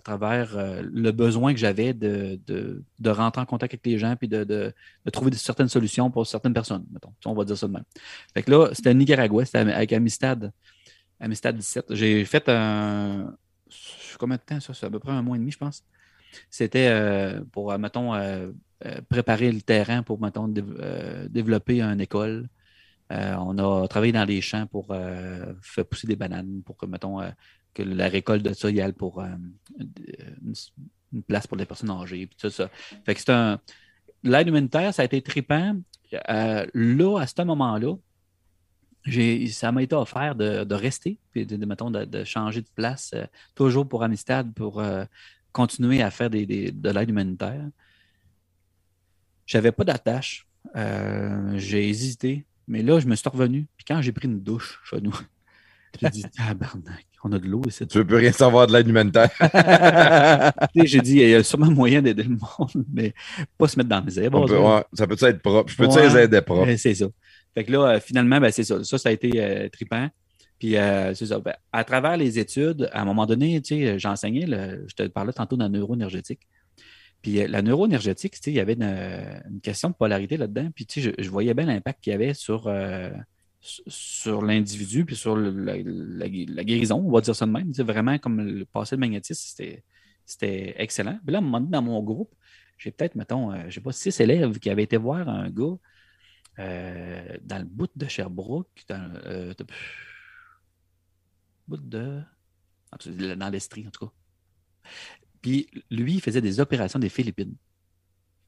travers, euh, le besoin que j'avais de, rentrer en contact avec les gens puis de, trouver certaines solutions pour certaines personnes, mettons. On va dire ça de même. Fait que là, c'était à Nicaragua, c'était avec Amistad. Amistad 17. J'ai fait un. Combien de temps ça? C'est à peu près un mois et demi, je pense. C'était pour, mettons, préparer le terrain pour, mettons, euh, développer une école. Euh, on a travaillé dans les champs pour euh, faire pousser des bananes, pour que, mettons, euh, que la récolte de ça y aille pour euh, une, place pour les personnes âgées, tout ça. Fait que c'est un. L'aide humanitaire, ça a été trippant. Euh, là, à ce moment-là, ça m'a été offert de, rester, puis de, de, mettons, de, changer de place, euh, toujours pour Amistad, pour euh, continuer à faire des- de l'aide humanitaire. J'avais pas d'attache. Euh, j'ai hésité, mais là, je me suis revenu. Puis quand j'ai pris une douche chez nous, <laughs> j'ai dit, tabarnak, on a de l'eau ici. Tu veux plus rien savoir de l'aide humanitaire. <laughs> J'ai dit, il y a sûrement moyen d'aider le monde, <laughs> mais pas se mettre dans mes airs. ouais, ça peut être propre? Je peux Ouais. les aider propre. C'est ça. Fait que là, euh, finalement, ben, c'est ça. Ça, ça a été euh, trippant. Puis, euh, c'est ça. Ben, à travers les études, à un moment donné, tu sais, j'enseignais, je te parlais tantôt de la neuroénergétique. Puis, euh, la neuroénergétique, il y avait une, euh, question de polarité là-dedans. Puis, je, je voyais bien l'impact qu'il y avait sur, euh, sur- l'individu, puis sur le- la, guérison, on va dire ça de même. Vraiment, comme le passé de magnétisme, c'était, excellent. Puis là, à un moment donné, dans mon groupe, j'ai peut-être, mettons, euh, je sais pas, six élèves qui avaient été voir un gars euh, dans le bout de Sherbrooke, dans, euh, de- bout de. Dans l'Estrie, en tout cas. Puis lui, il faisait des opérations des Philippines.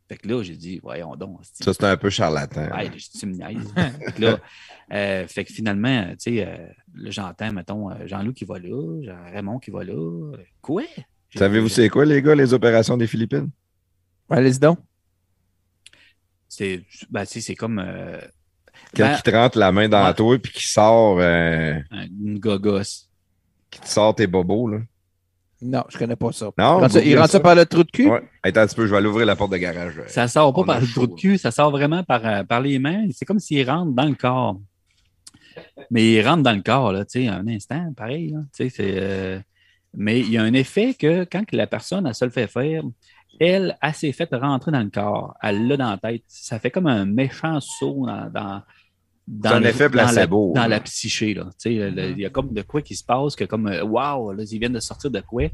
Fait que là, j'ai dit, voyons donc. Ça, c'est un peu charlatan. Ouais, tu me fait, que là, <laughs> euh, fait que finalement, tu sais, euh, là, j'entends, mettons, euh, Jean-Loup qui va là, Jean Raymond qui va là. Euh, Quoi? Savez-vous c'est quoi, les gars, les opérations des Philippines? Allez-y donc. C'est ben, tu sais, c'est comme euh, ben, il te rentre la main dans Ouais. toi puis qu'il sort, euh, un- une gogosse. qu'il te sort tes bobos, là. Non, je connais pas ça. Non, il rentre ça, il googlez rentre ça ça. par le trou de cul? Ouais. Attends un petit peu, je vais aller ouvrir la porte de garage. Ça sort pas On par le chaud, trou de cul, ça sort vraiment par, euh, par les mains. C'est comme s'il rentre dans le corps. Mais il rentre dans le corps, là, tu sais, un instant, pareil. là, tu sais, c'est, euh, Mais il y a un effet que quand la personne, elle se le fait faire, elle, elle s'est fait rentrer dans le corps. Elle l'a dans la tête. Ça fait comme un méchant saut dans, dans, dans, le- effet dans la, placebo, dans la psyché. Là. Tu sais, le- le- Il y a comme de quoi qui se passe, que comme euh, Wow, là, ils viennent de sortir de quoi.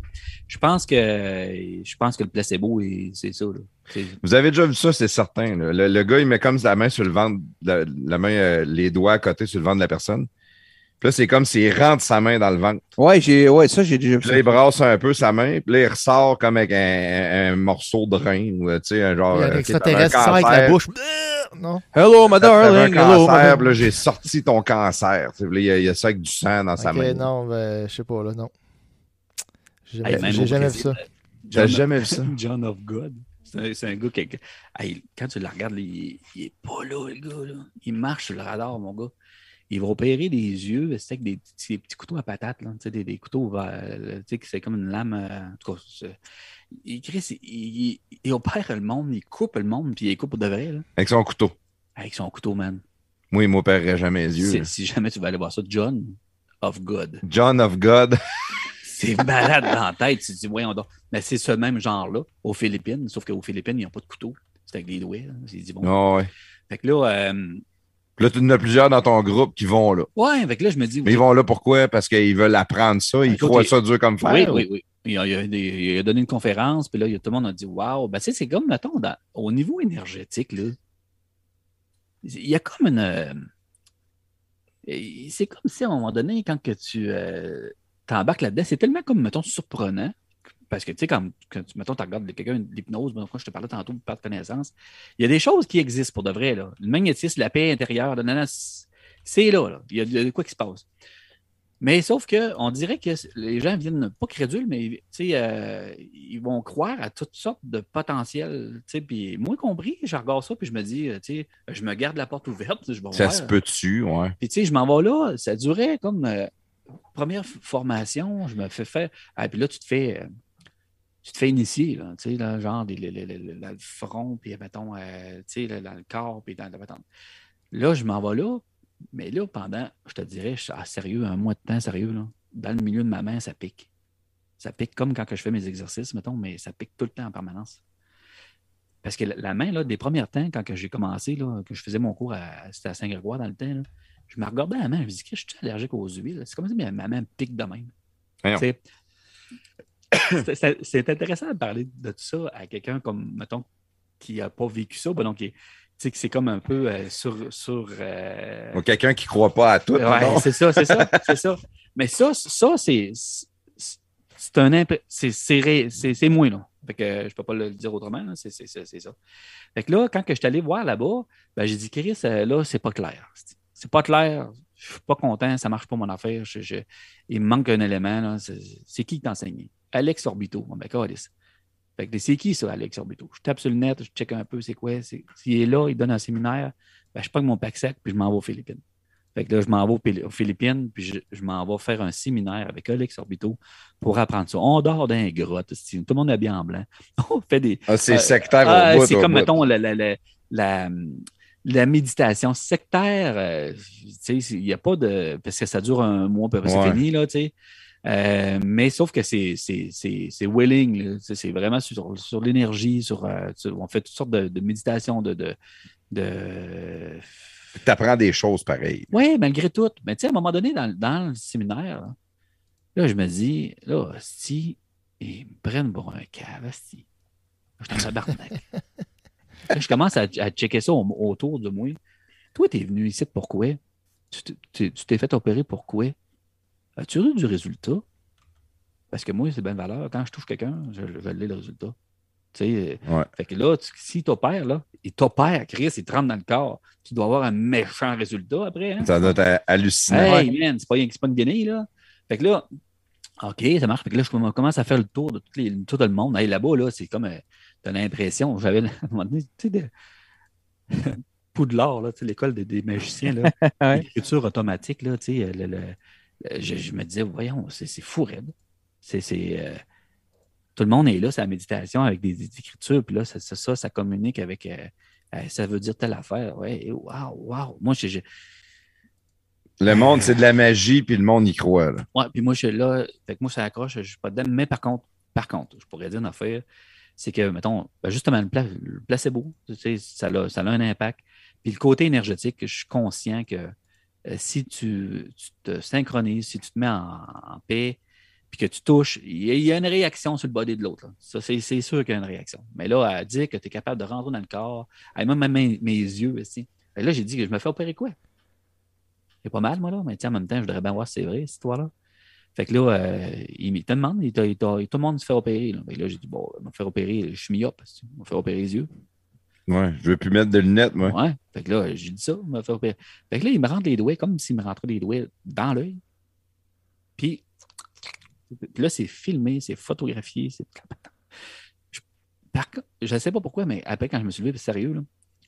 Je pense que je pense que le placebo, c'est ça. Là. C'est- Vous avez déjà vu ça, c'est certain. là. Le, le gars, il met comme la main sur le ventre, la, la main, euh, les doigts à côté sur le ventre de la personne. Puis là, c'est comme s'il rentre sa main dans le ventre. Ouais, j'ai, ouais, ça, j'ai déjà vu là, il brasse un peu sa main, puis là, il ressort comme avec un, un morceau de rein, ou tu sais, un genre. A un euh, extraterrestre sort avec la cancer, bouche. Euh, Non? Hello, my darling. un Hello, cancer, my puis là, j'ai sorti ton cancer. Tu sais, puis là, il y, a, il y a ça avec du sang dans sa Ok, main. non, ben, je sais pas, là, non. J'ai Hey, jamais, j'ai vu ça. euh, John- jamais vu ça? <laughs> John of God. C'est un, gars qui. Hey, quand tu le regardes, là, il, il est pas là, le gars. Là. Il marche sur le radar, mon gars. Il va opérer des yeux c'est avec des, petits- des petits couteaux à patates, là, des, des couteaux, euh, sais, c'est comme une lame. euh, en tout cas, c'est- il, Chris, il, il- il opère le monde, il coupe le monde, puis il coupe pour de vrai, là, Avec son couteau. avec son couteau, man. Moi, il m'opérerait jamais les yeux. C'est-. Si jamais tu vas aller voir ça, John of God. John of God. <laughs> C'est malade dans la tête. Tu te dis, voyons donc. Mais c'est ce même genre-là aux Philippines, sauf qu'aux Philippines, ils n'ont pas de couteau. C'est avec des doigts. J'ai dit, bon. Ah ouais. Fait que là, euh, là, tu en as plusieurs dans ton groupe qui vont là. ouais, que là, je me dis. Mais ils vont là pourquoi? Parce qu'ils veulent apprendre ça. Ils croient ça dur comme fer. Oui, ou- oui, oui. Il a, il a des- il a donné une conférence, puis là, il tout le monde a dit Waouh, ben, tu sais, c'est comme, mettons, dans- au niveau énergétique, là, il y a comme une. euh, c'est comme si à un moment donné, quand que tu euh, t'embarques là-dedans, c'est tellement comme, mettons, surprenant. Parce que, tu sais, quand, mettons, tu regardes quelqu'un l'hypnose, quand je te parlais tantôt de perte de connaissance, il y a des choses qui existent pour de vrai. Là. Le magnétisme, la paix intérieure, c'est là, là. Il y a de quoi qui se passe. Mais sauf que on dirait que les gens viennent pas crédules, mais tu sais, euh, ils vont croire à toutes sortes de potentiels. tu sais, Puis moi compris, je regarde ça, puis je me dis, euh, tu sais, je me garde la porte ouverte. Je vais Ça voir. se peut dessus, ouais. Puis tu sais, je m'en vais là, ça durait comme euh, première formation, je me fais faire. Ah, puis là, tu te fais. euh, tu te fais initier, là, tu sais, là, genre les- le front, puis mettons, euh, tu sais, dans le corps, puis dans la patente. Là, je m'en vais là, mais là, pendant, je te dirais, je ah, sérieux, un mois de temps, sérieux, là, dans le milieu de ma main, ça pique. Ça pique comme quand je fais mes exercices, mettons, mais ça pique tout le temps en permanence. Parce que la, main, là, des premiers temps, quand j'ai commencé, là, que je faisais mon cours à, c'était à Saint-Grégoire dans le temps, là, je me regardais la main, je me disais, je suis allergique aux huiles. C'est comme si ma main pique de même. C'est- intéressant de parler de tout ça à quelqu'un comme, mettons, qui n'a pas vécu ça, ben donc, qui est- tu sais, que c'est comme un peu euh, sur. sur euh, quelqu'un qui croit pas à tout. Ouais, c'est ça, c'est ça, c'est ça. Mais ça, ça c'est c'est un impré- c'est c'est ré- c'est c'est moi là. Fait que je peux pas le dire autrement, c'est c'est- c'est- c'est ça. Fait que là, quand que je suis allé voir là-bas, ben, j'ai dit Chris, euh, là, c'est pas clair. C'est pas clair. Je suis pas content, ça marche pas mon affaire. Je- je- il me manque un élément. C'est qui qui t'a enseigné? Alex Orbito. Bon, ben, câlisse. Fait que c'est qui ça, Alex Orbito? Je tape sur le net, je check un peu c'est quoi. S'il est là, il donne un séminaire, ben, je prends mon pack sac puis je m'en vais aux Philippines. Fait que là, je m'en vais aux Philippines, puis je, je m'en vais faire un séminaire avec Alex Orbito pour apprendre ça. On dort dans les grottes, tout le monde est bien en blanc. <laughs> On fait des. Ah, c'est Euh, sectaire Ah, c'est comme, bout. mettons, la, la, la, la, la méditation sectaire. euh, il n'y a pas de. Parce que ça dure un mois, puis Ouais. c'est fini, là, tu sais. Euh, mais sauf que c'est c'est- c'est- c'est willing, c'est vraiment sur, sur l'énergie, sur, euh, sur- on fait toutes sortes de, de méditations, de, de, de Tu apprends des choses pareilles. oui, malgré tout. Mais tu sais, à un moment donné, dans, dans le séminaire, là, là, je me dis, là, si ils me prennent pour un cave, asti. Je suis en tabarnak. <laughs> Je commence à, à checker ça au- autour de moi. Toi, tu es venu ici pourquoi? Tu t'es- t'es fait opérer pourquoi? As-tu eu du résultat? Parce que moi, c'est bien valeur. Quand je touche quelqu'un, je, je l'ai le résultat. Tu sais, euh, Ouais. fait que là, tu- si t'opères, là, il t'opère, Chris, il te rentre dans le corps. Tu dois avoir un méchant résultat après. Hein? Ça doit être hallucinant. Hey, man, c'est pas, rien- c'est pas une guenille, là. Fait que là, OK, ça marche. Fait que là, je commence à faire le tour de tout, les, tout le monde. Hey, là-bas, là, c'est comme, euh, t'as l'impression, j'avais, <laughs> à un moment donné, tu sais, de... <laughs> Poudlard, là, tu sais, l'école des, des magiciens, là, <laughs> Ouais. l'écriture automatique, là, tu sais, le- le- le- je, je me disais, voyons, c'est fou, raide. C'est, c'est, euh, tout le monde est là, c'est la méditation avec des, des écritures, puis là, ça, ça, ça, ça communique avec, euh, euh, ça veut dire telle affaire. Ouais, waouh, waouh. Moi, je, je- Le monde, c'est de la magie, puis le monde y croit. là. Ouais, puis moi, je suis là. Fait que moi, ça accroche, je suis pas dedans. Mais par contre, par contre, je pourrais dire une affaire, c'est que, mettons, ben, justement, le, pla- le placebo, tu sais, ça a, ça un impact. Puis le côté énergétique, je suis conscient que euh, si tu, te synchronises, si tu te mets en, paix, puis que tu touches, il y, a, une réaction sur le body de l'autre. Ça, c'est sûr qu'il y a une réaction. Mais là, à dire que tu es capable de rentrer dans le corps, même mes, mes yeux aussi. Et là, j'ai dit que je me fais opérer quoi? C'est pas mal, moi, là, mais tiens, en même temps, je voudrais bien voir si c'est vrai, cette histoire-là. Fait que là, euh, il, te demande, il t'a- il tout le monde se fait opérer. Là, Fait que là j'ai dit, bon, je vais me faire opérer, je suis myope, je vais me faire opérer les yeux? Ouais, je veux plus mettre de lunettes, moi. Ouais. Fait que là, j'ai dit ça, je me faire opérer. Fait que là, il me rentre les doigts comme s'il me rentrait les doigts dans l'œil. Puis, puis là, c'est filmé, c'est photographié, c'est. Je, par je ne sais pas pourquoi, mais après, quand je me suis levé, sérieux, là,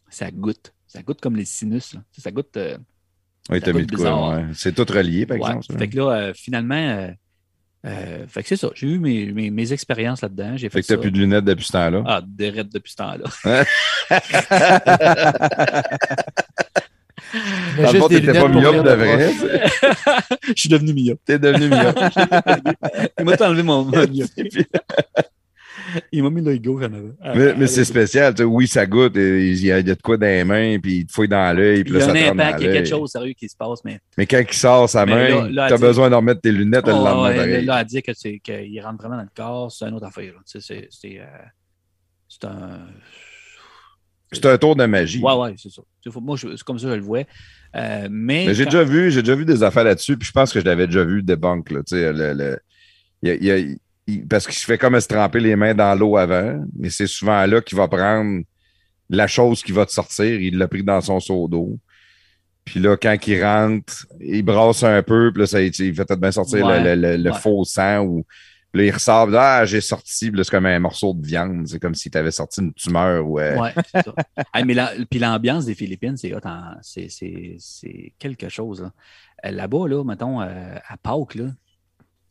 ça goûte. Ça goûte comme les sinus. Là. Ça goûte. euh, Ouais, Ça t'as mis de quoi, ouais. C'est tout relié, par Ouais. exemple. ça. Fait que là, euh, finalement, euh, euh, fait que c'est ça. J'ai eu mes, mes, mes expériences là-dedans. J'ai fait, Fait que t'as plus de lunettes depuis ce temps-là. Ah, des depuis ce temps-là. <laughs> Mais Dans le juste fond, des t'étais pas myope de vrai. <laughs> Je suis devenu myope. T'es devenu myope. <laughs> Il m'a enlevé mon, mon myope. Il m'a mis l'œil gauche en avant. Ah, mais mais c'est spécial. tu sais, Oui, ça goûte. Il y, a, de quoi dans les mains, puis il te fouille dans l'œil, Il y a un impact, il y a quelque chose sérieux qui se passe, mais Mais quand il sort sa Mais main, à dire- besoin de remettre tes lunettes le Oh, lendemain. ouais, là, à dire que c'est- qu'il rentre vraiment dans le corps, c'est une autre affaire. Tu C'est euh, c'est un. C'est un tour de magie. Ouais, ouais, c'est ça. Moi, c'est comme ça que je le vois. Euh, mais Mais j'ai quand- déjà vu, j'ai déjà vu des affaires là-dessus, puis je pense que je l'avais déjà vu des banques, là, tu sais, le, le- il y a- il y a- il- parce qu'il se fait comme se tremper les mains dans l'eau avant, mais c'est souvent là qu'il va prendre la chose qui va te sortir, il l'a pris dans son seau d'eau. Puis là, quand il rentre, il brasse un peu, puis là, ça, il fait peut-être bien sortir Ouais, le, le- le ouais. faux sang, ou puis là, il ressort, ah, j'ai sorti, puis là, c'est comme un morceau de viande, c'est comme si tu avais sorti une tumeur, ou euh, Ouais, c'est ça. <laughs> Hey, mais la- puis l'ambiance des Philippines, c'est c'est- c'est c'est quelque chose. là. Euh, Là-bas, là, mettons, euh, à Pâques, là,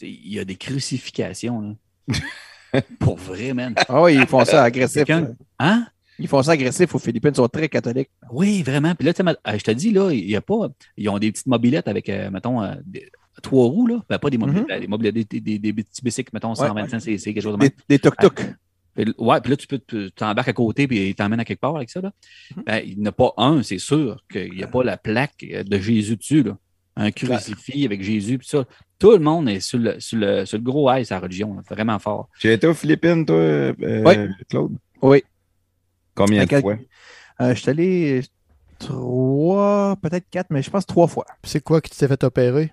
il y a des crucifications. là. <laughs> Pour vrai, man. Ah oui, ils font ça agressif. Quelqu'un- Hein? Ils font ça agressif aux Philippines, ils sont très catholiques. Oui, vraiment. Puis là, euh, je te dis, là, il y a pas. Ils ont des petites mobilettes avec, euh, mettons, euh, des- trois roues, là. Ben, pas des mobilettes, Mhm. des mobilettes, des, des- des- petits bicycles, mettons, 125 cc, quelque chose de Des, même. des tuk-tuk. Puis, ouais, puis là, tu peux t'embarques à côté puis il t'emmène à quelque part avec ça. Là. Mhm. Ben, il n'y en a pas un, c'est sûr, qu'il n'y a pas la plaque euh, de Jésus dessus. Là. Un crucifix avec Jésus, puis ça. Tout le monde est sur le, sur le, sur le gros high, sa religion, là, vraiment fort. Tu as été aux Philippines, toi, euh, Oui. Claude? Oui. Combien À de fois? Euh, je suis allé trois, peut-être quatre, mais je pense trois fois. C'est quoi qui t'es fait opérer?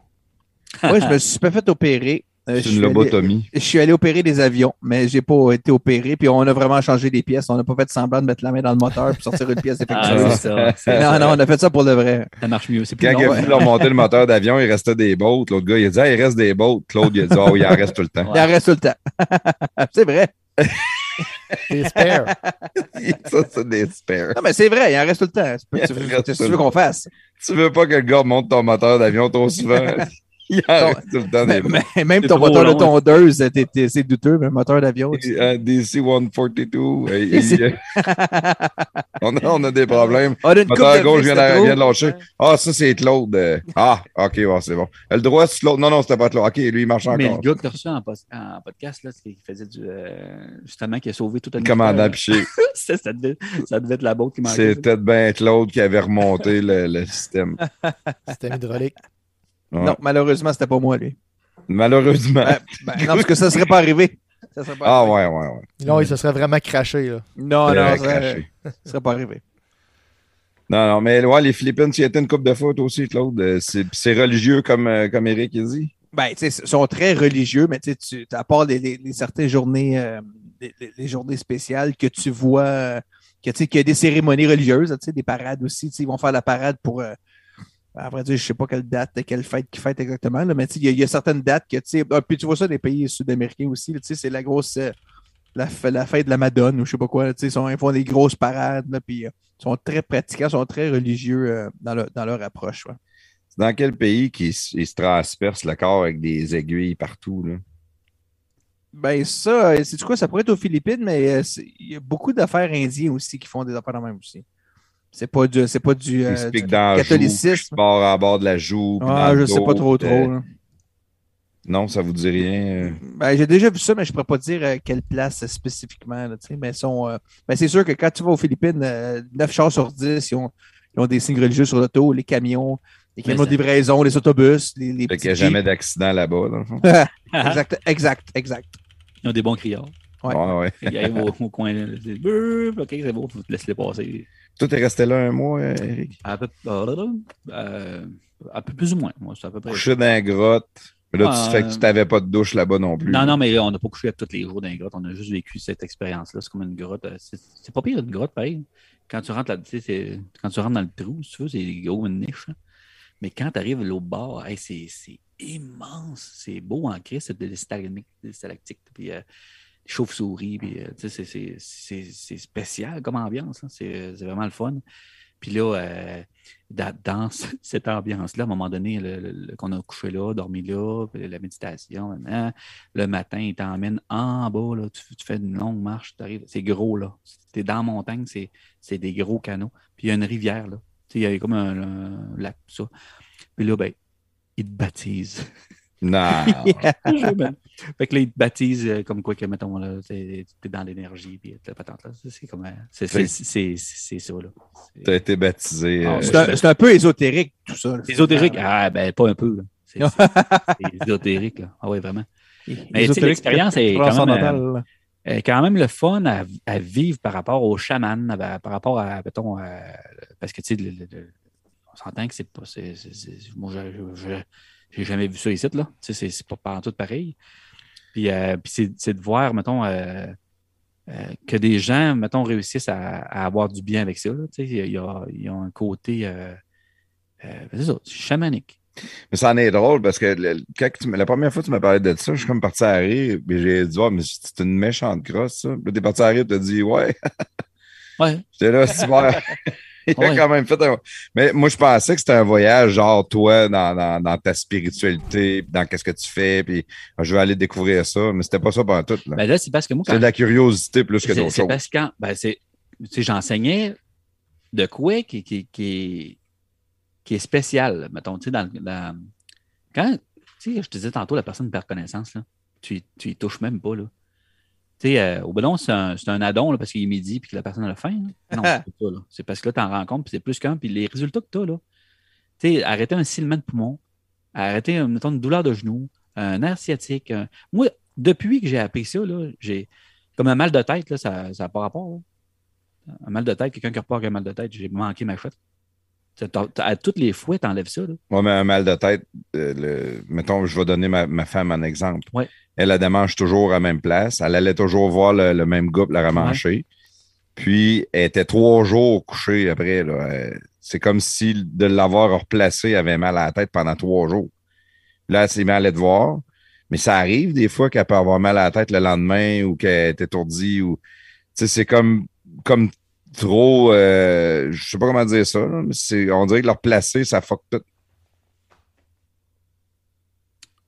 Oui, je me suis pas fait opérer. Euh, je C'est suis une allé- lobotomie. Je suis allé opérer des avions, mais j'ai pas été opéré. Puis on a vraiment changé les pièces. On n'a pas fait semblant de mettre la main dans le moteur pour sortir une pièce <laughs> Ah, défectueuse. c'est ça, non, non, on a fait ça pour le vrai. Ça marche mieux. C'est plus Quand long. il a leur monter le moteur d'avion, il restait des bottes. L'autre gars, il a dit, ah, il reste des bottes. Claude, il a dit, oh, il en reste tout le temps. Il en reste tout le temps. <laughs> c'est vrai. Spare. <laughs> Ça, c'est des spares. Non, mais c'est vrai, il en reste tout le temps. Tu veux qu'on fasse. Tu veux pas que le gars monte ton moteur d'avion trop souvent? Il en reste tout le temps des Mais, bottes. mais- même ton moteur de tondeuse, t'es- c'est douteux, mais un moteur d'avion. Euh, DC-142. <laughs> euh, <laughs> on, a, on a des problèmes. On a une coupe Moteur de gauche vient de vient de lâcher. Ah, ça, c'est Claude. euh. Ah, OK, ouais, c'est bon. Le droit, c'est Claude. Non, non, c'était pas Claude. OK, lui, il marche Mais le encore. gars que tu as reçu en, en podcast, là, qui faisait du. euh, justement, qui a sauvé tout un Commandant Piché. <laughs> ça, ça, devait, ça devait être la botte qui manquait. C'était bien Claude qui avait remonté le, le système. Système hydraulique. Ouais. Non, malheureusement, c'était pas moi, lui. Malheureusement. Ben, ben, non, parce que ça serait pas arrivé. Ça serait pas ah, arrivé. ouais, ouais, ouais. Non, il se serait vraiment craché. Là. Non, non, ça craché. ça serait pas arrivé. Non, non, mais ouais, les Philippines, tu y étais une coupe de foot aussi, Claude. Euh, C'est religieux comme, euh, comme Eric a dit. Ben, tu sais, ils sont très religieux, mais tu sais, tu- à part les, les- les certaines journées, euh, les, les- les journées spéciales que tu vois, que, tu sais, qu'il y a des cérémonies religieuses, tu sais, des parades aussi. tu sais, Ils vont faire la parade pour. euh, à vrai dire, je ne sais pas quelle date, quelle fête qu'ils fêtent exactement, là, mais il y, a- il y a certaines dates que, tu sais, ah, puis tu vois ça dans les pays sud-américains aussi, tu sais, c'est la grosse, euh, la, la fête de la Madone ou je sais pas quoi, tu sais, ils, sont- ils font des grosses parades, là, puis euh, ils sont très pratiquants, sont très religieux euh, dans, leur, dans leur approche. ouais. C'est dans quel pays qui s- il se transperce le corps avec des aiguilles partout, là? Ben ça, c'est quoi, ça pourrait être aux Philippines, mais euh, il y a beaucoup d'affaires indiens aussi qui font des affaires de même aussi. C'est pas du, c'est pas du, euh, du catholicisme. bord à bord de la joue. Ah, je sais pas trop euh, trop. là. Non, ça vous dit rien. euh? Ben, j'ai déjà vu ça, mais je pourrais pas dire euh, quelle place euh, spécifiquement. là, tu sais, mais sont, euh, ben, c'est sûr que quand tu vas aux Philippines, euh, 9 chars sur 10, ils ont, ils ont des signes religieux sur l'auto, les camions, les Mais camions de livraison, les autobus, les, les Fait petits qu'il n'y a jamais d'accident là-bas, dans le fond. <laughs> Exact, exact, exact. Ils ont des bons criards. Ouais. Ouais. Ils arrivent au, au coin, là, OK, c'est bon, laisse-les passer. Toi, t'es resté là un mois, euh, Eric? À peu, euh, un peu plus ou moins. Moi, c'est à peu près. Couché dans la grotte. Mais là, tu Ouais. fais que tu n'avais pas de douche là-bas non plus. Non, non, mais on n'a pas couché à tous les jours dans les grottes. On a juste vécu cette expérience-là. C'est comme une grotte. euh, C'est pas pire une grotte, pareil. Quand tu rentres là, tu sais, c'est- quand tu rentres dans le trou, si tu veux, c'est gros, une niche. là. Mais quand tu arrives à l'autre bord, hey, c'est immense. C'est beau en crise, c'est des stalactites, puis euh, des chauves-souris. Puis, euh, tu c'est- spécial comme ambiance. là. C'est vraiment le fun. Puis là, euh, dans, dans ce- <laughs> cette ambiance-là, à un moment donné, qu'on a couché là, dormi là, la méditation, le matin, il t'emmène en bas, là, tu, tu fais une longue marche, t'arrives- c'est gros, là. Tu es dans la montagne, c'est des gros canaux. Puis il y a une rivière, là. Tu Il y a comme un, un lac, tout ça. Puis là, ben, ils te baptisent. <laughs> Non. <laughs> fait que là, ils te baptisent euh, comme quoi que, mettons, là, t'es es dans l'énergie, puis la patente, là. C'est- comme, euh, c'est c'est- c'est- c'est ça, là. T'as été baptisé. Ah, euh, C'est un, peu ésotérique, tout ça. là. Ésotérique? Ah, ben, pas un peu, là. C'est <laughs> ésotérique, là. Ah oui, vraiment. Mais l'expérience est quand même, euh, quand même le fun à, à vivre par rapport aux chamans, à- par rapport à, mettons, à- parce que, tu sais, on s'entend que c'est pas, moi, je, je- je- j'ai jamais vu ça ici, là. Tu sais, c'est, pas, en tout pareil. Puis, euh, puis c'est, de voir, mettons, euh, euh, que des gens, mettons, réussissent à, avoir du bien avec ça, là. Tu sais, il y a, il un côté, c'est ça, chamanique. Mais ça en est drôle parce que quand tu la première fois que tu m'as parlé de ça, je suis comme parti à rire. J'ai dit, oh, mais c'est une méchante crosse, ça. Puis t'es parti à rire, tu as dit, ouais. <laughs> Ouais. J'étais là, <laughs> c'est. Il a Ouais. quand même fait un... Mais moi, je pensais que c'était un voyage, genre, toi, dans, dans, dans ta spiritualité, dans qu'est-ce que tu fais, puis ah, je vais aller découvrir ça. Mais c'était pas ça pendant tout. là. Ben là, c'est parce que moi, c'est de la curiosité plus que d'autres C'est parce que quand, ben c'est, tu sais, j'enseignais de quoi qui, qui, qui, est- qui est spécial, mettons, tu sais, dans, dans- quand, tu sais, je te disais tantôt, la personne perd connaissance, là, tu, tu y touches même pas, là. Tu sais, euh, au ballon, c'est un, c'est un addon, là, parce qu'il est midi puis que la personne a faim. là. <laughs> Non, c'est pas ça. C'est parce que là, tu en rends compte, puis c'est plus qu'un, puis les résultats que tu as, là. Tu sais, arrêter un silement de poumon, arrêter, euh, mettons, une douleur de genou, un nerf sciatique. un- Moi, depuis que j'ai appris ça, là, j'ai comme un mal de tête, là, ça n'a pas rapport. là. Un mal de tête, quelqu'un qui repart avec un mal de tête, j'ai manqué ma chouette. À toutes les fois, tu enlèves ça. Là. Moi, mais un mal de tête, euh, le- mettons, je vais donner ma, ma femme un exemple. Ouais. Elle, elle démange toujours à la même place. Elle allait toujours voir le, le même gars pour la remancher. Puis, elle était trois jours couchée après. Euh, C'est comme si de l'avoir replacé, elle avait mal à la tête pendant trois jours. Là, elle s'est mise à te voir. Mais ça arrive des fois qu'elle peut avoir mal à la tête le lendemain ou qu'elle est étourdie. Ou... C'est comme, comme trop. euh, je sais pas comment dire ça. là, mais c'est- on dirait que leur placer, ça fuck tout.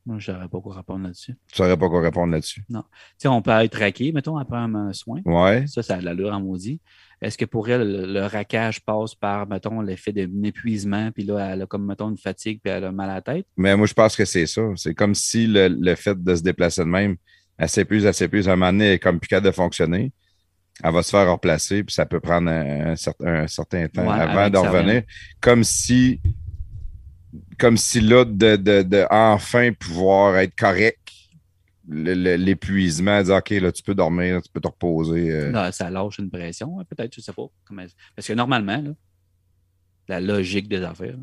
Moi, je n'aurais pas quoi répondre là-dessus. Tu saurais pas quoi répondre là-dessus. Tu sais, on peut être raqué, mettons, après un, un soin. Ouais. Ça, ça a de l'allure en maudit. Est-ce que pour elle, le, le raquage passe par, mettons, l'effet d'un épuisement, puis là, elle a comme, mettons, une fatigue, puis elle a mal à la tête? Mais moi, je pense que c'est ça. C'est comme si le, le fait de se déplacer de même, elle s'épuise, elle s'épuise. À un moment donné, elle est comme plus capable de fonctionner. Elle va se faire replacer, puis ça peut prendre un, un certain, un certain temps Ouais, avant avant de que ça revenir. Comme si, comme si là, de, de, de enfin pouvoir être correct, l'épuisement, dire OK, là, tu peux dormir, tu peux te reposer. euh. Là, ça lâche une pression, hein, peut-être, je ne sais pas. Parce que normalement, là, la logique des affaires,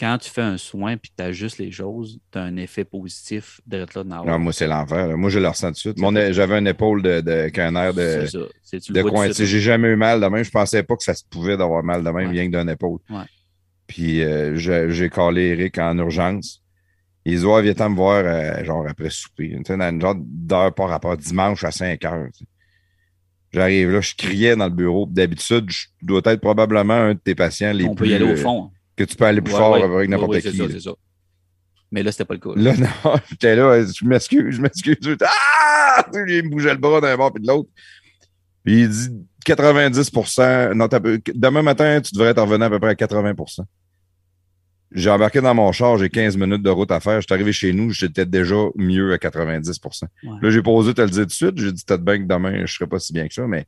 quand tu fais un soin puis tu ajustes les choses, tu as un effet positif d'être là dans Non, moi, c'est l'enfer. Moi, je le ressens tout de suite. J'avais une épaule de, de, air de, de coin. J'ai jamais eu mal de même. Je pensais pas que ça se pouvait d'avoir mal de même, Ouais. rien que d'une épaule. Ouais. Puis euh, j'ai callé Eric en urgence. Dit Ouais, viens me voir euh, genre après souper. Tu sais, dans une genre d'heure par rapport dimanche à 5 heures. tu sais. J'arrive là, je criais dans le bureau. D'habitude, je dois être probablement un de tes patients les On peut plus. y aller au euh, fond. Que tu peux aller plus Ouais, fort ouais. avec n'importe Ouais, ouais, qui. C'est ça, là. c'est ça. Mais là, c'était pas le cas. Là, non, <laughs> j'étais là, je m'excuse, je m'excuse. Ah! Il me bougeait le bras d'un bord puis de l'autre. Puis il dit 90 non, demain matin, tu devrais être revenu à peu près à 80% J'ai embarqué dans mon char, j'ai 15 minutes de route à faire. Je suis arrivé chez nous, j'étais déjà mieux à 90 Ouais. Là, j'ai posé te le dire tout de suite. J'ai dit peut-être bien que demain, je serais pas si bien que ça, mais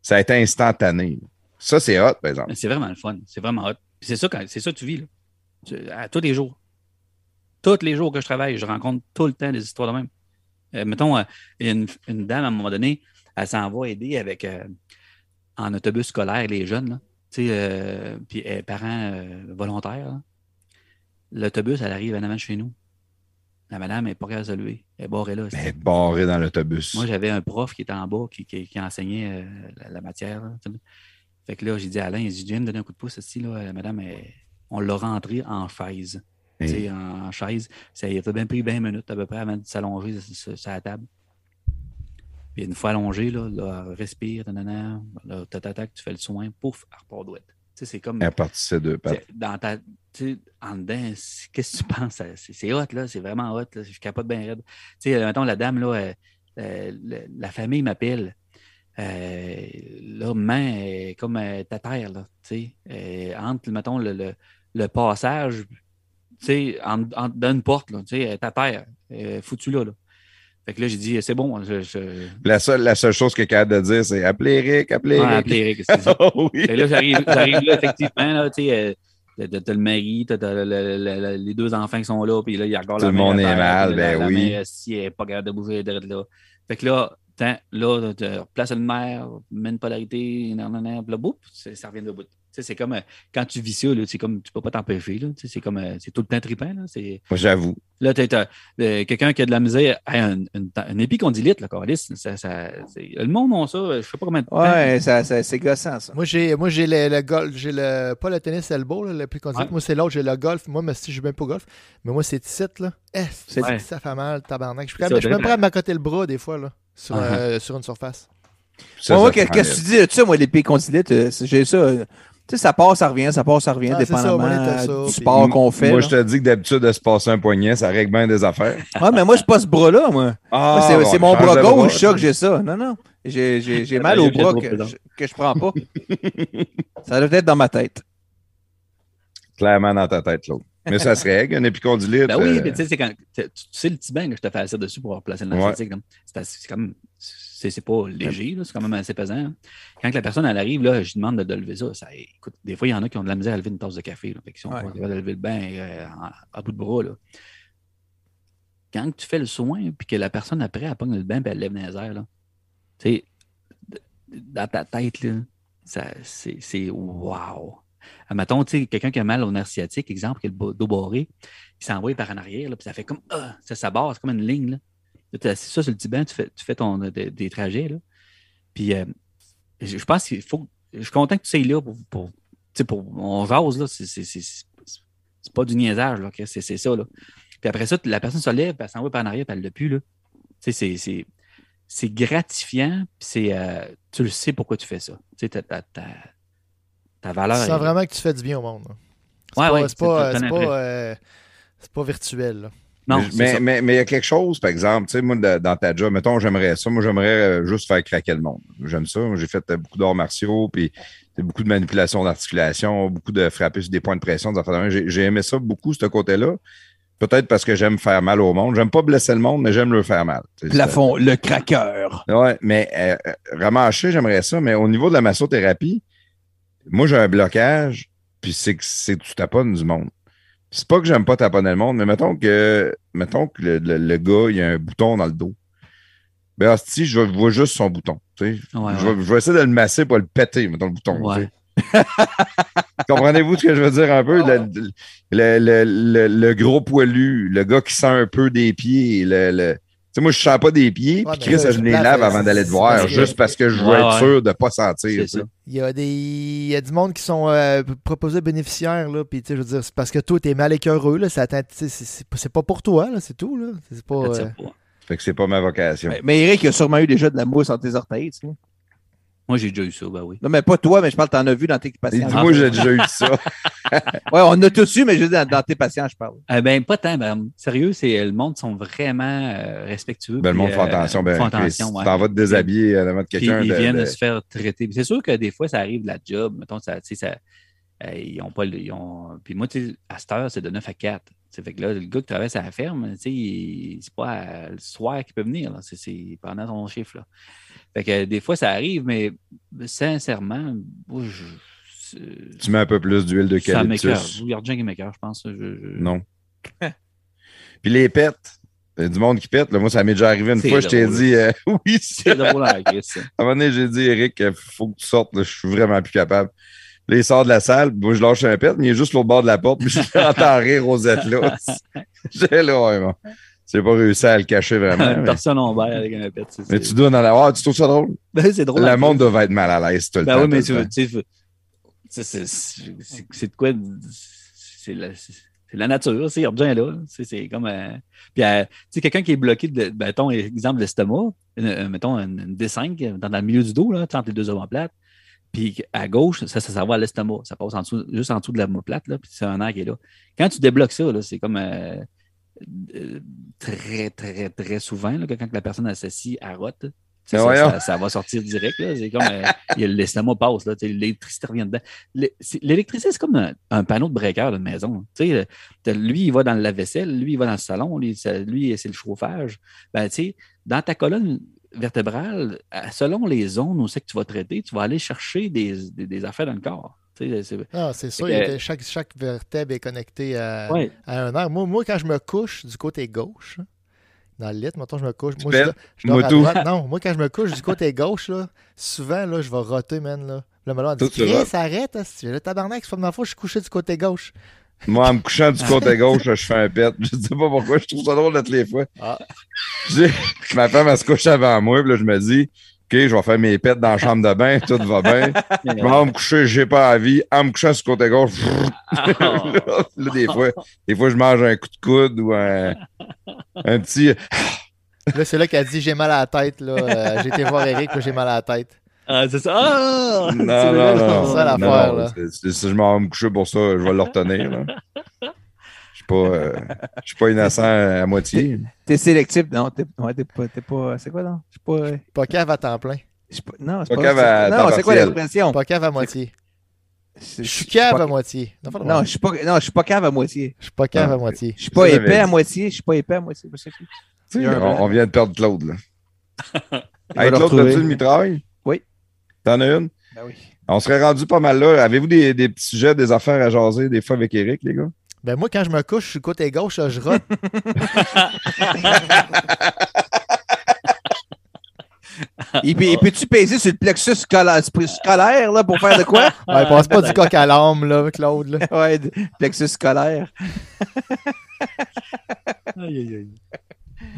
ça a été instantané. Ça, c'est hot, par exemple. C'est vraiment le fun. C'est vraiment hot. C'est ça, c'est ça que tu vis, là. À tous les jours. Tous les jours que je travaille, je rencontre tout le temps des histoires de même. Euh, mettons, euh, une, une dame, à un moment donné, elle s'en va aider avec euh, en autobus scolaire les jeunes, là. Tu sais, puis elle est parent euh, volontaire. là. L'autobus, elle arrive en avant de chez nous. La madame n'est pas capable de se lever. Elle est barrée là. Mais barré dans l'autobus. Moi, j'avais un prof qui était en bas qui, qui- qui enseignait la, la matière. là. Fait que là, j'ai dit à Alain, il dit, viens me donner un coup de pouce ici, là, la madame, elle- on l'a rentrée en chaise. Hey. en, en chaise. Ça il a bien pris 20 minutes à peu près avant de s'allonger sur, la table. Puis une fois allongée, là, respire, nanana, là, tac, tu fais le soin, pouf, elle repart douette. Tu sais, c'est comme. Deux pattes. C'est- Dans ta, en dedans, qu'est-ce que tu penses? C'est hot, là. C'est vraiment hot. Là. Je capote bien raide. Tu sais, mettons, la dame, là, euh, euh, la famille m'appelle. Euh, là, maman est comme euh, ta terre, là. Tu sais, Euh, entre, mettons, le, le, le passage, tu sais, en, en- dans une porte, là. Tu sais, ta terre, euh, foutu là, là. Fait que là, j'ai dit, c'est bon. Je, je... La seule, la seule chose est capable de dire, c'est appelez Eric, appelez Ouais, Eric. appeler Eric, c'est <laughs> ça. Oh oui. Fait que là, j'arrive, j'arrive là, effectivement, là, tu sais, euh, t'as, le mari, t'as, le- le- le- le- les deux enfants qui sont là, puis là, il regarde Tout la le mère monde est mal, la- ben la oui. mère, si elle n'est pas capable de bouger, d'être là. Fait que là, tant, là, tu replaces une mets une polarité, nan, nan, boum, ça revient de bout. Tu sais, c'est comme euh, quand tu vis ça, là, c'est comme tu peux pas t'empêcher. Là, tu sais, c'est comme euh, c'est tout le temps trippant. Là, c'est, Moi, j'avoue. Là, tu as quelqu'un qui a de la misère, un, une, une épicondylite, là, Carlis, ça, ça, c'est- le monde a ça, je sais pas combien de temps. Ouais, ça, ça- c'est gossant, ça. Moi, j'ai, moi, j'ai le, le golf, j'ai le, pas le tennis elbow, là, le plus qu'on dit. Ouais. Moi, c'est l'autre, j'ai le golf. Moi, mais si je joue même pas au golf, mais moi, c'est ici, là. Eh, c'est, Ouais. ça fait mal, tabarnak? Je suis, quand même- ça, je suis même de- prêt à m'accoter le bras, des fois, là, sur, Uh-huh. euh, sur une surface. Ça, Moi, qu'est-ce que tu dis de ça, moi, l'épée condylite? euh, c'est- J'ai ça. euh, Tu sais, ça part, ça revient, ça part, ça revient, Ah, ça, dépendamment ça, du sport qu'on fait. Moi, là. je te dis que d'habitude, de se passer un poignet, ça règle bien des affaires. Ouais, mais moi, c'est pas ce bras-là, moi. Ah, Moi, c'est bon, mon bras gauche, ça, que j'ai ça. Non, non. J'ai j'ai- j'ai mal au bras que, je- que je prends pas. ça doit être dans ma tête. Clairement dans ta tête, l'autre. Mais ça se règle, un épicondylite. Ben oui, euh, mais tu sais, c'est quand. Tu sais, le petit bain que je te fais ça dessus pour replacer le narcotique. comme, C'est assez- c'est comme. C'est c'est pas léger, c'est quand même assez pesant. hein. Quand la personne elle arrive, là, je demande de, de lever ça. ça. Écoute, des fois, il y en a qui ont de la misère à lever une tasse de café. Là, fait qu'ils sont Ouais. pas capables de lever le bain euh, en- à bout de bras. Là. Quand tu fais le soin, puis que la personne après, elle pogne le bain, puis elle lève dans les airs, là. Tu sais, dans ta tête, là, ça, c'est, c'est wow. Euh, Mettons, tu quelqu'un qui a mal au nerf sciatique, exemple, qui a le dos barré, il s'envoie par en arrière, puis ça fait comme ah, ça, ça barre, c'est comme une ligne. Là. Là, t'es assis ça sur le petit banc, tu fais, tu fais ton, des, des trajets. Là. Puis euh, je, pense qu'il faut. Je suis content que tu sois là pour. pour, tu pour on jase, là. C'est, pas du niaisage, là. C'est, ça, là. Puis après ça, la personne se lève, elle s'envoie par en arrière, puis elle l'a plus, là. Tu sais, c'est, gratifiant, puis c'est, euh, tu le sais pourquoi tu fais ça. Tu sais, ta valeur. Tu sens est- vraiment que tu fais du bien au monde. C'est Ouais, pas, ouais, c'est pas, c'est pas, euh, pas virtuel. là. Non, mais, c'est mais, ça. mais, mais il y a quelque chose, par exemple, tu sais, moi, de- dans ta job, mettons, j'aimerais ça. Moi, j'aimerais euh, juste faire craquer le monde. J'aime ça. J'ai fait euh, beaucoup d'arts martiaux, puis c'est beaucoup de manipulation d'articulation, beaucoup de frapper sur des points de pression. J'ai aimé ça beaucoup, ce côté-là. Peut-être parce que j'aime faire mal au monde. J'aime pas blesser le monde, mais j'aime le faire mal. Plafond, le craqueur. Ouais, mais euh, j'aimerais ça. Mais au niveau de la massothérapie, moi, j'ai un blocage, puis c'est que c'est tu taponnes du monde. C'est pas que j'aime pas taponner le monde, mais mettons que mettons que le, le- le gars, il a un bouton dans le dos. Ben, hostie, je vois juste son bouton. Ouais, je, ouais. vais, je vais essayer de le masser, pas le péter, mettons le bouton. Ouais. <laughs> Comprenez-vous ce que je veux dire un peu? Le, le, le, le- le gros poilu, le gars qui sent un peu des pieds, le. Sais, moi, je sens pas des pieds, puis Chris, je les lave avant d'aller te voir, juste parce que je veux être sûr de ne pas sentir. Il y a des il y a du monde qui sont euh, proposés bénéficiaires là puis tu sais je veux dire c'est parce que toi t'es mal écœureux là c'est c'est pas- c'est pas pour toi là c'est tout là c'est pas euh. Fait que c'est pas ma vocation. Mais, mais Eric, il a sûrement eu déjà de la mousse entre tes orteils. tu sais. Moi, j'ai déjà eu ça, ben oui. Non, mais pas toi, mais je parle, t'en as vu dans tes patients. moi, j'ai déjà eu ça. <laughs> Ouais, on a tous eu, mais juste dans, dans tes patients, je parle. Eh ben, pas tant. Ben, sérieux, c'est le monde sont vraiment euh, respectueux. Ben, le monde fait euh, attention. Ben, font attention, tu ouais. t'en vas te déshabiller devant quelqu'un. ils de- viennent de- de se faire traiter. C'est sûr que des fois, ça arrive de la job. Mettons, ça, tu sais, ça, euh, ils ont pas. le- Ils ont... Puis moi, tu sais, à cette heure, c'est de 9 à 4. Tu sais, fait que là, le gars qui travaille à la ferme, tu sais, il- c'est pas à- le soir qu'il peut venir. C'est pendant son chiffre. Là. Fait que euh, des fois, ça arrive, mais sincèrement, je, Tu mets un peu plus d'huile m'écoeure. d'eucalyptus. Rien qui m'écoeure, je pense. Je- je- Non. <laughs> Puis les pets. Il y a du monde qui pète. là. Moi, ça m'est déjà arrivé une fois. Je t'ai dit, euh, <laughs> oui, C'est drôle à la crise, ça. À un moment donné, j'ai dit, Eric, il faut que tu sortes. là. Je suis vraiment plus capable. Là, il sort de la salle. Moi, je lâche un pet, mais il est juste l'autre bord de la porte. Puis je l'entends rire aux là. <laughs> J'ai là, ouais, bon. J'ai pas réussi à le cacher vraiment. <laughs> Personne en verre avec un pet. c'est- mais c'est- tu dois en avoir. Tu trouves ça drôle? <laughs> Ben, c'est drôle. Le la monde doit être mal à l'aise tout le Ben temps. oui, mais tu c'est- c'est- c'est c'est- c'est de quoi? C'est la, c'est la nature, c'est Urgent là. C'est c'est comme. euh, puis, euh, tu sais, quelqu'un qui est bloqué, de, ben, mettons, exemple, l'estomac, euh, mettons, une, une D5 dans, le milieu du dos, là, entre les deux omoplates. Puis à gauche, ça, ça, ça va à l'estomac. Ça passe en dessous, juste en dessous de l'omoplate, là, puis c'est un air qui est là. Quand tu débloques ça, c'est comme. Euh, euh, très, très, très souvent, là, que quand la personne s'assit à rote, Ben ça, voyons. ça- ça va sortir direct. là. C'est comme euh, l'estomac passe, l'électricité revient dedans. L'électricité, c'est comme un, un panneau de breaker d'une maison. Sais, t'as- lui, il va dans le lave-vaisselle, lui, il va dans le salon, lui, c'est le chauffage. Ben, tu sais, dans ta colonne vertébrale, selon les zones où c'est que tu vas traiter, tu vas aller chercher des, des- des affaires dans le corps. Ah, c'est sûr, il était- chaque, chaque vertèbre est connectée à, Ouais. à un air. Moi, moi, quand je me couche du côté gauche, dans le lit, mettons, je me couche. Moi, je, je dors à droite. Non, moi, quand je me couche du côté gauche, là, souvent, là, je vais roter, man. Là, là, Malone dit Chris, arrête, le tabarnak, c'est pas de ma faute, je suis couché du côté gauche. Moi, en me couchant du côté gauche, je fais un pet. Je sais pas pourquoi, je trouve ça drôle toutes les fois. Ah. Ma femme, elle se couche avant moi, puis là, je me dis, OK, je vais faire mes pets dans la chambre de bain, tout va bien. Je vais me coucher, j'ai pas envie. En me couchant sur le côté gauche, <laughs> là, des fois, des fois, je mange un coup de coude ou un, un petit. Là, c'est là qu'elle dit J'ai mal à la tête. là. Euh, J'ai été voir Eric, j'ai mal à la tête. ah, c'est ça. Ah! Non, C'est non, non. c'est ça, l'affaire, Si je m'en vais me coucher pour ça, je vais le retenir. là. Je suis pas, euh, je suis pas innocent à moitié. T'es sélectif. Non, t'es ouais, t'es pas. T'es pas. C'est quoi, non? Je suis pas. euh, Pas cave à temps plein. je suis pas- Non, c'est Pas pas. cave à c'est- temps Non, c'est quoi l'expression? Pas cave à moitié. Je suis cave à moitié. Non, je suis pas. Non, je suis pas cave à moitié. Je suis pas cave Ah, à moitié. Je suis pas j'avais épais à moitié. Je suis pas épais à moitié. On, vient de perdre Claude. Là. <laughs> Hey, Claude, as-tu le mitraille? Oui. T'en as une? Ben oui. On serait rendu pas mal là. Avez-vous des, des petits sujets, des affaires à jaser des fois avec Eric, les gars? Ben moi, quand je me couche, je suis côté gauche, là, je rote. Et puis, et peux-tu peser sur le plexus scolaire, scolaire là, pour faire de quoi? Ouais, passe pas du coq à l'âme, là, Claude. Là. <laughs> ouais, plexus scolaire. <laughs> Aïe, aïe, aïe.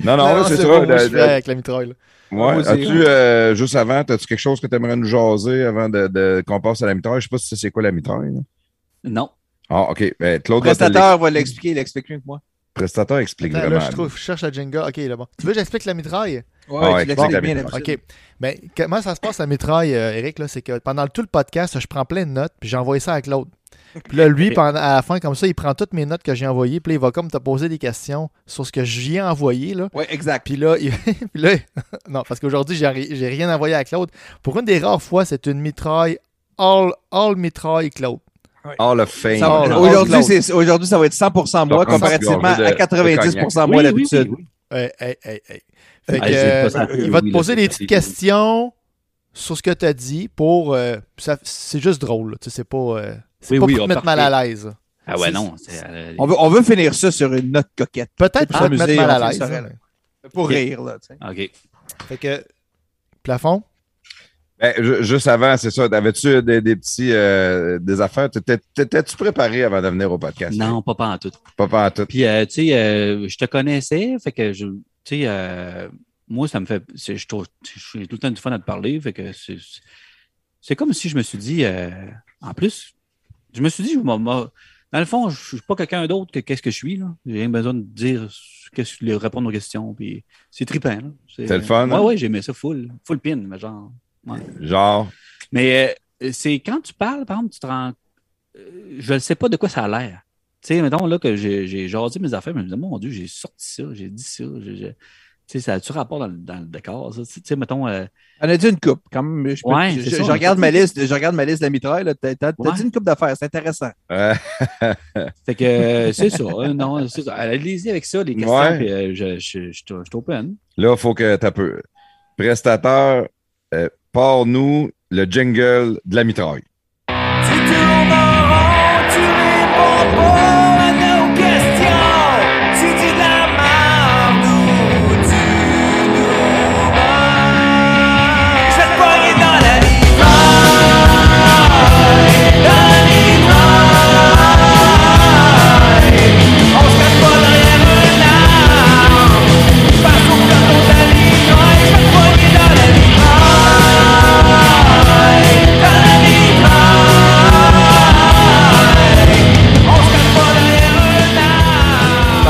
Non, non, Non, c'est ça. fais avec la mitraille. ouais. As-tu, euh, juste avant, as-tu quelque chose que tu aimerais nous jaser avant de, de- qu'on passe à la mitraille? Je sais pas si tu c'est quoi la mitraille. là. Non. Ah, OK. Ben, Le Claude prestatateur va l'expliquer, il explique mieux que moi. prestatateur explique Attends, vraiment. là, je, trouve, je cherche le jingle. Ok, là, bon. Tu veux que j'explique la mitraille? Ouais, Ah ouais, tu la bien mitraille. d'habitude. OK. Mais comment ça se passe la mitraille, euh, Eric? là, C'est que pendant tout le podcast, je prends plein de notes, puis j'ai envoyé ça à Claude. Puis là, lui, pendant, à la fin, comme ça, il prend toutes mes notes que j'ai envoyées, puis là, il va comme te poser des questions sur ce que j'y ai envoyé, là. Ouais, exact. Puis là, il- <laughs> puis là <laughs> non, parce qu'aujourd'hui, j'ai rien envoyé à Claude. Pour une des rares fois, c'est une mitraille all, all mitraille Claude. Hall of Fame. Oh, Aujourd'hui, ça va être 100% moi, comparativement à de 90% moi d'habitude. oui, oui. Hey, hey, hey, hey. Fait que, j'ai euh, il va te poser des petites questions sur ce que tu as dit pour. euh, ça- c'est juste drôle. là. Tu sais, c'est pas, euh, Oui, pas oui, pour te mettre mal à l'aise. Ah ouais, non. euh, On veut, on veut finir ça sur une note coquette. Peut-être Pour pour te mettre s'amuser, mal à l'aise. là. Pour rire, là. tu sais. OK. Fait que. Plafond? Ben, ju- juste avant, c'est ça. Avais-tu des, des petits euh, des affaires? T'étais- T'étais-tu préparé avant de venir au podcast? Non, pas, pas en tout. Pas, pas en tout. Puis, euh, tu sais, euh, je te connaissais, fait que je, tu sais, moi, ça me fait, je trouve, j'ai tout le temps du fun à te parler, fait que c'est, comme si je me suis dit, en plus, je me suis dit, je dans le fond, je suis pas quelqu'un d'autre que qu'est-ce que je suis, là. J'ai rien besoin de dire, que répondre aux questions, puis c'est trippant. C'est le fun, Ouais, hein? ouais, j'aimais ça full, full pin, mais genre. Ouais. Genre, Mais euh, c'est quand tu parles, par exemple, tu te rends. euh, je ne sais pas de quoi ça a l'air. Tu sais, mettons là que j'ai j'ai jasé mes affaires, mais je me disais, mon Dieu, j'ai sorti ça, j'ai dit ça. Tu sais, ça a-tu rapport dans, le- dans le décor, ça? Tu sais, mettons, euh, On a dit une coupe, quand même. Je, peux- Ouais, je- ça, regarde ma liste, je regarde ma liste de la mitraille. T'as, Ouais. dit une coupe d'affaires, c'est intéressant. <laughs> Fait que c'est ça. hein, non, c'est ça. Allez-y avec ça, les questions, Ouais. puis euh, je, je, je, je, open. là, il faut que tu peu. Prestateur, euh, pars-nous le jingle de la mitraille.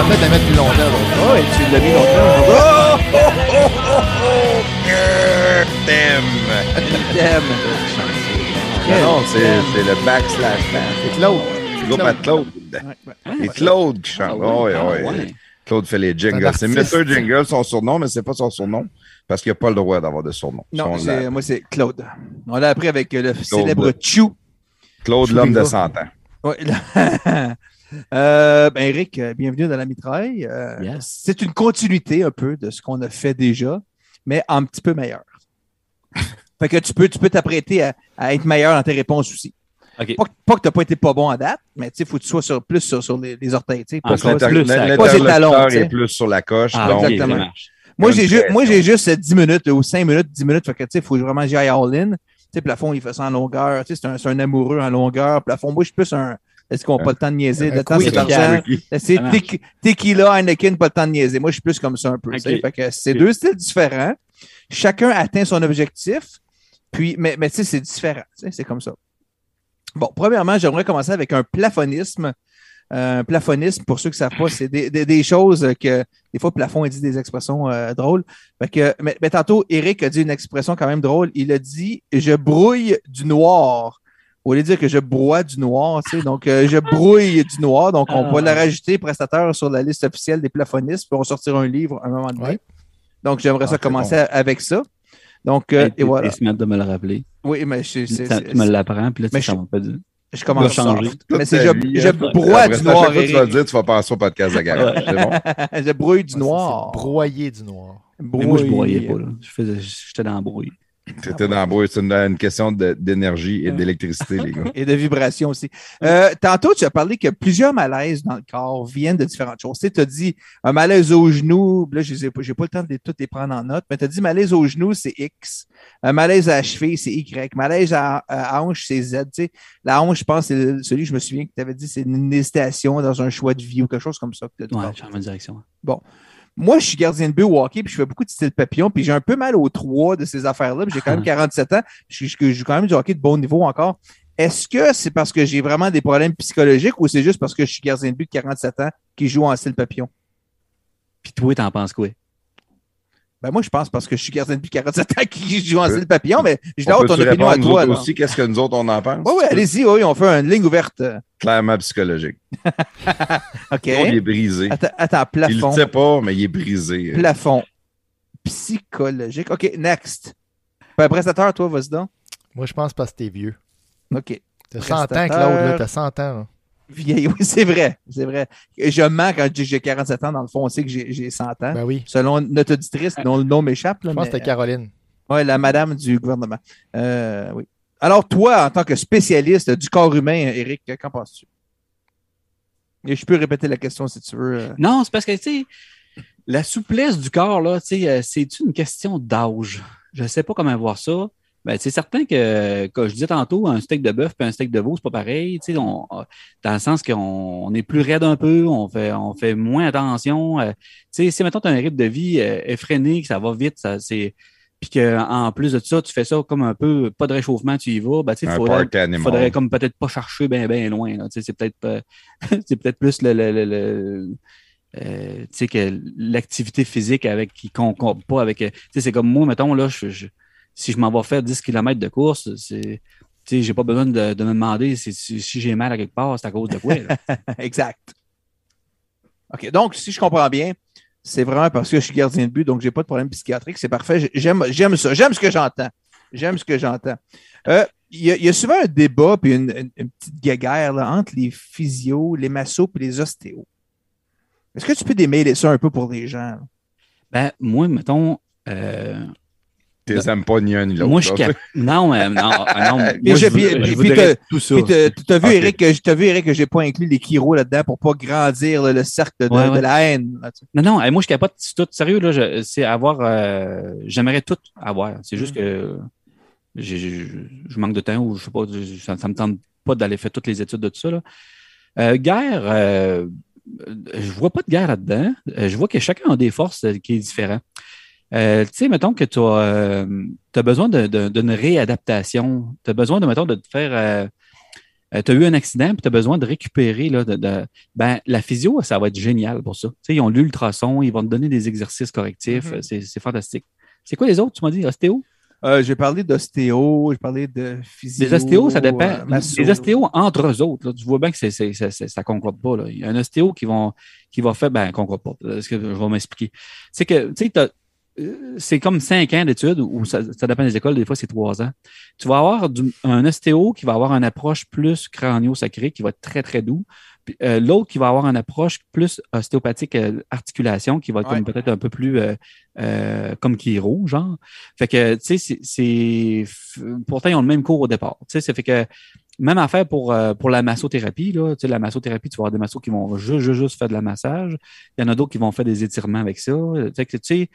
La mettre plus longtemps. Oh, et tu l'as mis longtemps. Oh, oh, oh, oh, oh. Thème. Non, c'est le backslash back. C'est Claude. Groupe à Claude. C'est Claude qui chante. Ah ouais, ah ouais. ouais. Claude fait les jingles. C'est. Mr. Jingle, son surnom, mais c'est pas son surnom parce qu'il n'a pas le droit d'avoir de surnom. Non, moi, c'est Claude. On l'a appris avec le célèbre Chou. Claude, l'homme de Riva. 100 ans. Là- <laughs> <laughs> Euh, ben Eric, euh, bienvenue dans la mitraille. Euh, Yes. C'est une continuité un peu de ce qu'on a fait déjà, mais un petit peu meilleur. <laughs> fait que tu peux tu peux t'apprêter à, à être meilleur dans tes réponses aussi. OK. Pas, que- pas que tu n'as pas été pas bon à date, mais il faut que tu sois sur, plus sur, sur les, les orteils. pas plus, pas ses talons, est plus sur la coche. Ah, donc, exactement. Moi, j'ai juste, moi, pression. j'ai juste euh, 10 minutes ou 5 minutes, 10 minutes. Fait que, tu sais, il faut vraiment que j'y aille all-in. Tu sais, plafond, il fait ça en longueur. Tu sais, c'est un, c'est un amoureux en longueur. Plafond, moi, je suis plus un. Est-ce qu'on n'a pas le temps de niaiser? Le temps, c'est quickie. l'argent. C'est tequila, Heineken, pas le temps de niaiser. Moi, je suis plus comme ça un peu. c'est deux styles différents. Chacun atteint son objectif. Puis, mais, mais tu sais, c'est différent. C'est comme ça. Bon, premièrement, j'aimerais commencer avec un plafonisme. Euh, Un plafonisme, pour ceux qui ne savent pas, c'est des, des- des choses que des fois, plafond, il dit des expressions euh, drôles. Fait que, mais, mais tantôt, Eric a dit une expression quand même drôle. Il a dit Je brouille du noir. Au lieu de dire que je broie du noir, tu sais, donc euh, je brouille du noir. Donc, on Ah. va la rajouter prestataire sur la liste officielle des plafonistes, puis on va sortir un livre à un moment donné. Ouais. Donc, j'aimerais Ah, ça c'est commencer avec ça. Donc, euh, Et, et voilà. et se mettre de me le rappeler. Oui, mais je, c'est- Ça, tu me l'apprends, puis là, tu je- va pas dire. je commence dois changer. soft. Toute Mais c'est je, je hein. broie du à noir, fois tu vas dire, tu vas passer au podcast de garage. C'est bon? <laughs> je brouille du noir. Broyer du noir. Mais moi, je Brouille. broyais pas. là. Je faisais- J'étais dans le bruit. C'était dans. C'est une, une question d'énergie et d'électricité, les gars. <laughs> Et de vibration aussi. Euh, tantôt, tu as parlé que plusieurs malaises dans le corps viennent de différentes choses. Tu as dit un malaise au genou, là, je n'ai pas, le temps de les, toutes les prendre en note, mais tu as dit malaise au genou, c'est X. Un malaise à la cheville, c'est Y. Malaise à, à hanche, c'est Z. Tu sais, la hanche, je pense, c'est celui, je me souviens que tu avais dit, c'est une hésitation dans un choix de vie ou quelque chose comme ça. que t'as dit. Ouais, je suis en bonne direction. Moi, je suis gardien de but au hockey, puis je fais beaucoup de style papillon, puis j'ai un peu mal aux trois de ces affaires-là, puis j'ai quand même <laughs> 47 ans, je, je- je joue quand même du hockey de bon niveau encore. Est-ce que c'est parce que j'ai vraiment des problèmes psychologiques ou c'est juste parce que je suis gardien de but de 47 ans qui joue en style papillon? Puis toi, t'en penses quoi? Ben moi, je pense parce que je suis gardien de but de 47 ans qui joue en style papillon, mais je hâte ton opinion à nous toi. aussi, qu'est-ce que nous autres, on en pense? Oui, oui, allez-y, oui, on fait une ligne ouverte. Clairement psychologique. <laughs> OK. Il est brisé. Attends, attends, Il ne plafond. le sait pas, mais il est brisé. Plafond. Psychologique. OK, next. Ben, prestateur, toi, vas-y donc. Moi, je pense parce que t'es vieux. OK. T'as 100 ans, Prestataire. Claude, là. T'as 100 ans. là. Vieille, <laughs> oui, c'est vrai. C'est vrai. Je mens quand je dis que j'ai 47 ans. Dans le fond, on sait que j'ai j'ai 100 ans. Ben oui. Selon notre auditrice, dont le nom m'échappe. Je pense mais- que c'était Caroline. Ouais, la madame du gouvernement. Euh, oui. Alors, toi, en tant que spécialiste du corps humain, Eric, qu'en penses-tu? Et je peux répéter la question si tu veux. euh. Non, c'est parce que, tu sais, la souplesse du corps, là, tu sais, euh, c'est une question d'âge? Je ne sais pas comment voir ça. Ben, c'est certain que, comme je disais tantôt, un steak de bœuf et un steak de veau, c'est pas pareil. Tu sais, on- dans le sens qu'on on est plus raide un peu, on fait, on fait moins attention. euh, tu sais, si maintenant tu as un rythme de vie euh, effréné, que ça va vite, ça, c'est. Puis qu'en plus de ça, tu fais ça comme un peu, pas de réchauffement, tu y vas, ben, tu sais, Un faudrait, faudrait comme peut-être pas chercher bien bien loin. là. Tu sais, C'est peut-être pas- <laughs> c'est peut-être plus le, le- le- le- euh, tu sais que l'activité physique avec qui concorde pas avec. euh, Tu sais, c'est comme moi, mettons, là, je, je- si je m'en vais faire 10 km de course, c'est. J'ai pas besoin de, de me demander si, j'ai mal à quelque part, c'est à cause de quoi. <laughs> exact. OK. Donc, si je comprends bien, c'est vraiment parce que je suis gardien de but, donc j'ai pas de problème psychiatrique. C'est parfait. J'ai- J'aime, j'aime ça. J'aime ce que j'entends. J'aime ce que j'entends. Euh, Il y, a- il y a souvent un débat puis une, une- une petite guéguerre là, entre les physios, les massos et les ostéos. Est-ce que tu peux démêler ça un peu pour les gens? là? Ben, moi, mettons, euh, Tu les aimes pas ni un ni l'autre. moi, je cap- Non, <laughs> mais non, non, moi, Puis je, puis- puis- puis tout ça. T'as- vu. Eric, que t'as vu, Eric, que j'ai pas inclus les chiro là-dedans pour pas grandir le cercle de, Ouais, de ouais. la haine. là. Non, non, moi, je capote tout. Sérieux, là, c'est avoir. euh, J'aimerais tout avoir. C'est juste Mm. que je manque de temps ou je sais pas, ça, ça me tente pas d'aller faire toutes les études de tout ça. Là. Euh, guerre, euh, je vois pas de guerre là-dedans. Euh, je vois que chacun a des forces euh, qui est différent. Euh, tu sais, mettons que tu as, besoin de- de- d'une réadaptation. Tu as besoin de, mettons, de te faire. tu as eu un accident puis tu as besoin de récupérer. Là, de, de- ben, la physio, ça va être génial pour ça. Tu sais, ils ont l'ultrason, ils vont te donner des exercices correctifs. Mhm. C'est c'est fantastique. C'est quoi les autres, tu m'as dit? Ostéo? Euh, j'ai parlé d'ostéo, j'ai parlé de physio. Les ostéos, ça euh, dépend. les ostéos entre eux autres, là, tu vois bien que c'est- c'est- c'est- ça ne concorde pas. Là. Il y a un ostéo qui, vont, qui va faire, ben, concorde pas. Est-ce que je vais m'expliquer? C'est que, tu sais, euh, c'est comme cinq ans d'études, ou ça, ça dépend des écoles, des fois c'est trois ans. Tu vas avoir du- un ostéo qui va avoir une approche plus crânio-sacrée, qui va être très, très doux. Euh, l'autre qui va avoir une approche plus ostéopathique euh, articulation, qui va être Ouais. comme peut-être un peu plus euh, euh, comme Kiro, genre. Fait que, tu sais, c'est- Pourtant, ils ont le même cours au départ. Tu sais, ça fait que. Même affaire pour, euh, pour la massothérapie. Là. Tu sais, la massothérapie, tu vas avoir des massos qui vont juste, juste, juste faire de la massage. Il y en a d'autres qui vont faire des étirements avec ça. Fait que, tu sais,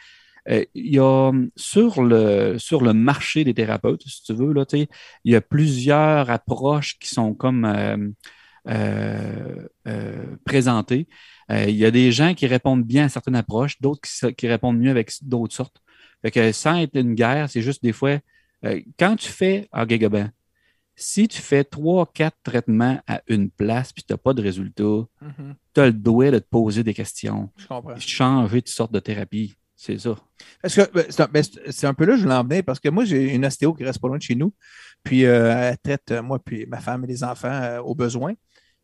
euh, il y a sur le, sur le marché des thérapeutes, si tu veux, là, il y a plusieurs approches qui sont comme euh, euh, présentées. Il y a des gens qui répondent bien à certaines approches, d'autres qui, répondent mieux avec d'autres sortes. Fait que sans être une guerre, c'est juste des fois, quand tu fais en Gagaban, si tu fais trois, quatre traitements à une place puis tu n'as pas de résultat, Mhm, tu as le droit de te poser des questions, je comprends. changer de sorte de thérapie. C'est ça. Parce que ben, c'est un, ben, c'est- un peu là que je voulais en parce que moi, j'ai une ostéo qui reste pas loin de chez nous. Puis euh, elle traite, euh, moi, puis ma femme et les enfants euh, au besoin.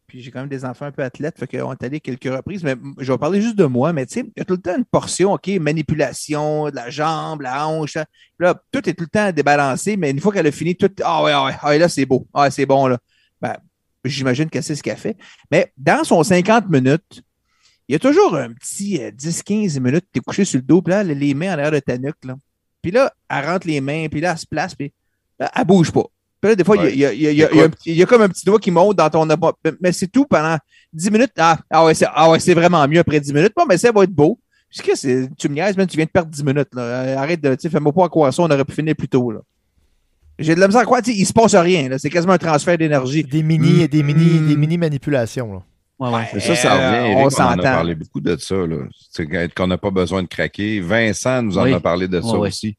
Puis j'ai quand même des enfants un peu athlètes, fait qu'on est allé quelques reprises. Mais je vais parler juste de moi, mais tu sais, il y a tout le temps une portion, OK, manipulation de la jambe, la hanche. Puis là, tout est tout le temps débalancé, mais une fois qu'elle a fini, tout. Ah ouais, ah ouais, ah ouais, là, c'est beau. Ah, c'est bon, là. Ben, j'imagine que c'est ce qu'elle fait. Mais dans son 50 minutes, il y a toujours un petit euh, 10-15 minutes, tu es couché sur le dos, puis là, les mains en arrière de ta nuque. Là. Puis là, elle rentre les mains, puis là, elle se place, puis là, elle bouge pas. Puis là, des fois, il y a- y, y y y comme un petit doigt qui monte dans ton. Mais c'est tout pendant 10 minutes. Ah, ah ouais, c'est ah ouais, vraiment mieux après 10 minutes. Bon, mais ça va être beau. Puis qu'est-ce que c'est- tu me niaises, man, tu viens de perdre 10 minutes. Là. Euh, Arrête de. tu Fais-moi pas croire ça, on aurait pu finir plus tôt. Là. J'ai de la misère à croire, il se passe rien. C'est quasiment un transfert d'énergie. Des mini, Mm. des mini, des mini manipulations. Là. Ouais, ouais. Mais ça, ça revient. on Eric, on, en a parlé beaucoup de ça. là. Qu'on n'a pas besoin de craquer. Vincent nous en Oui. a parlé de ça aussi.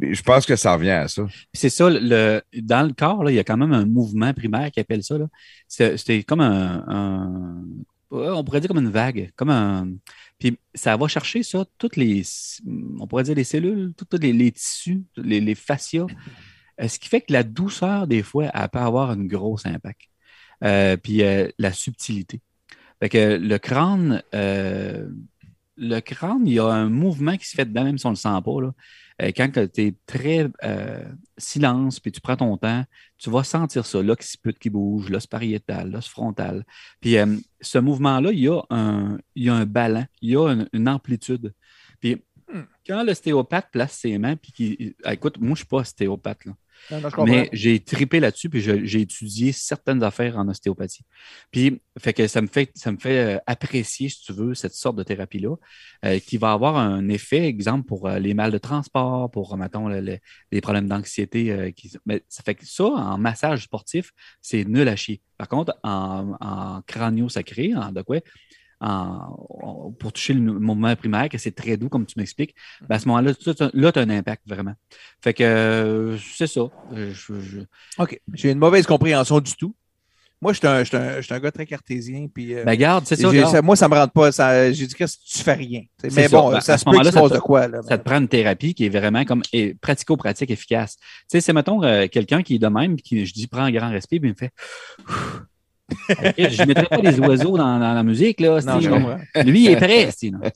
Je pense que ça revient à ça. C'est ça, le, dans le corps, là, il y a quand même un mouvement primaire qui appelle ça. c'est comme un, On pourrait dire comme une vague. Comme un. Puis ça va chercher ça, toutes les. On pourrait dire les cellules, tous les, les tissus, les, les fascias. Euh, Ce qui fait que la douceur, des fois, elle peut avoir un gros impact. Euh, puis euh, la subtilité. Fait que le crâne, euh, le crâne, il y a un mouvement qui se fait dedans, même si on ne le sent pas. Là. Euh, quand tu es très euh, silence, puis tu prends ton temps, tu vas sentir ça, l'occiput qui bouge, l'os pariétal, l'os frontal. Puis ce mouvement-là, il y a un, il y a un ballon, il y a une, une amplitude. Puis Hmm. quand l'ostéopathe place ses mains, puis qu'il. écoute, moi, je ne suis pas ostéopathe, là. Non, non. Mais j'ai tripé là-dessus, puis j'ai étudié certaines affaires en ostéopathie. Puis, fait que ça me fait, ça me fait euh, apprécier, si tu veux, cette sorte de thérapie-là, euh, qui va avoir un effet, exemple, pour euh, les mal de transport, pour, mettons, le- le- les problèmes d'anxiété. euh, qui, mais ça fait que ça, en massage sportif, c'est nul à chier. Par contre, en, en crânio-sacré, en de quoi, en- pour toucher le mouvement primaire, que c'est très doux, comme tu m'expliques, ben, à ce moment-là, tu as- là, tu as un impact vraiment. Fait que euh, c'est ça. Euh, je- je- OK. J'ai une mauvaise compréhension du tout. Moi, je suis un, un- un gars très cartésien. Puis, euh, Ben, garde, c'est ça. ça- moi, ça me rentre pas. Ça, j'ai dit que tu fais rien. Mais ça. bon, Ben, ça à se ce peut moment-là, se ça te- de quoi. Là, Ça te prend une thérapie qui est vraiment comme pratico-pratique efficace. Tu sais, c'est mettons euh, quelqu'un qui est de même, qui je dis prends un grand respect, puis il me fait Je ne mettrais pas les oiseaux dans, dans la musique. Là, Non. Lui, il est prêt.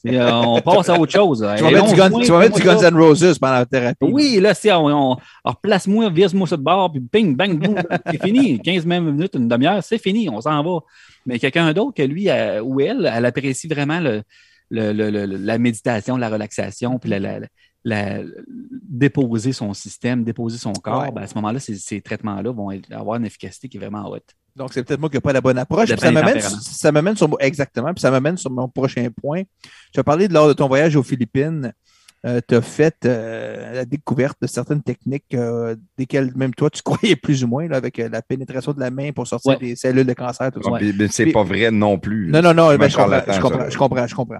Euh, on passe à autre chose. Tu vas Et mettre du Guns, joint, tu vas mettre du fais-moi Guns ça. N' Roses pendant la thérapie. Oui, là, c'est, on, on, on replace-moi, vise-moi ça de bord, puis ping, bang, boum. C'est fini. 15 même minutes, une demi-heure, c'est fini. On s'en va. Mais quelqu'un d'autre que lui euh, ou elle, elle apprécie vraiment le, le- le- le- la méditation, la relaxation, puis la, la- la- déposer son système, déposer son corps. Ouais. Ben, à ce moment-là, ces, ces traitements-là vont avoir une efficacité qui est vraiment haute. Donc, c'est peut-être moi qui n'ai pas la bonne approche. Puis Ça m'amène, ça m'amène sur exactement. Puis ça m'amène sur mon prochain point. Tu as parlé de lors de ton voyage aux Philippines. Tu as fait euh, la découverte de certaines techniques euh, desquelles même toi tu <laughs> croyais plus ou moins là, avec euh, la pénétration de la main pour sortir Ouais. des cellules de cancer, tout ça. Mais c'est pas vrai non plus. Non, non, non, ben, je, comprends, je, comprends, je comprends, je comprends.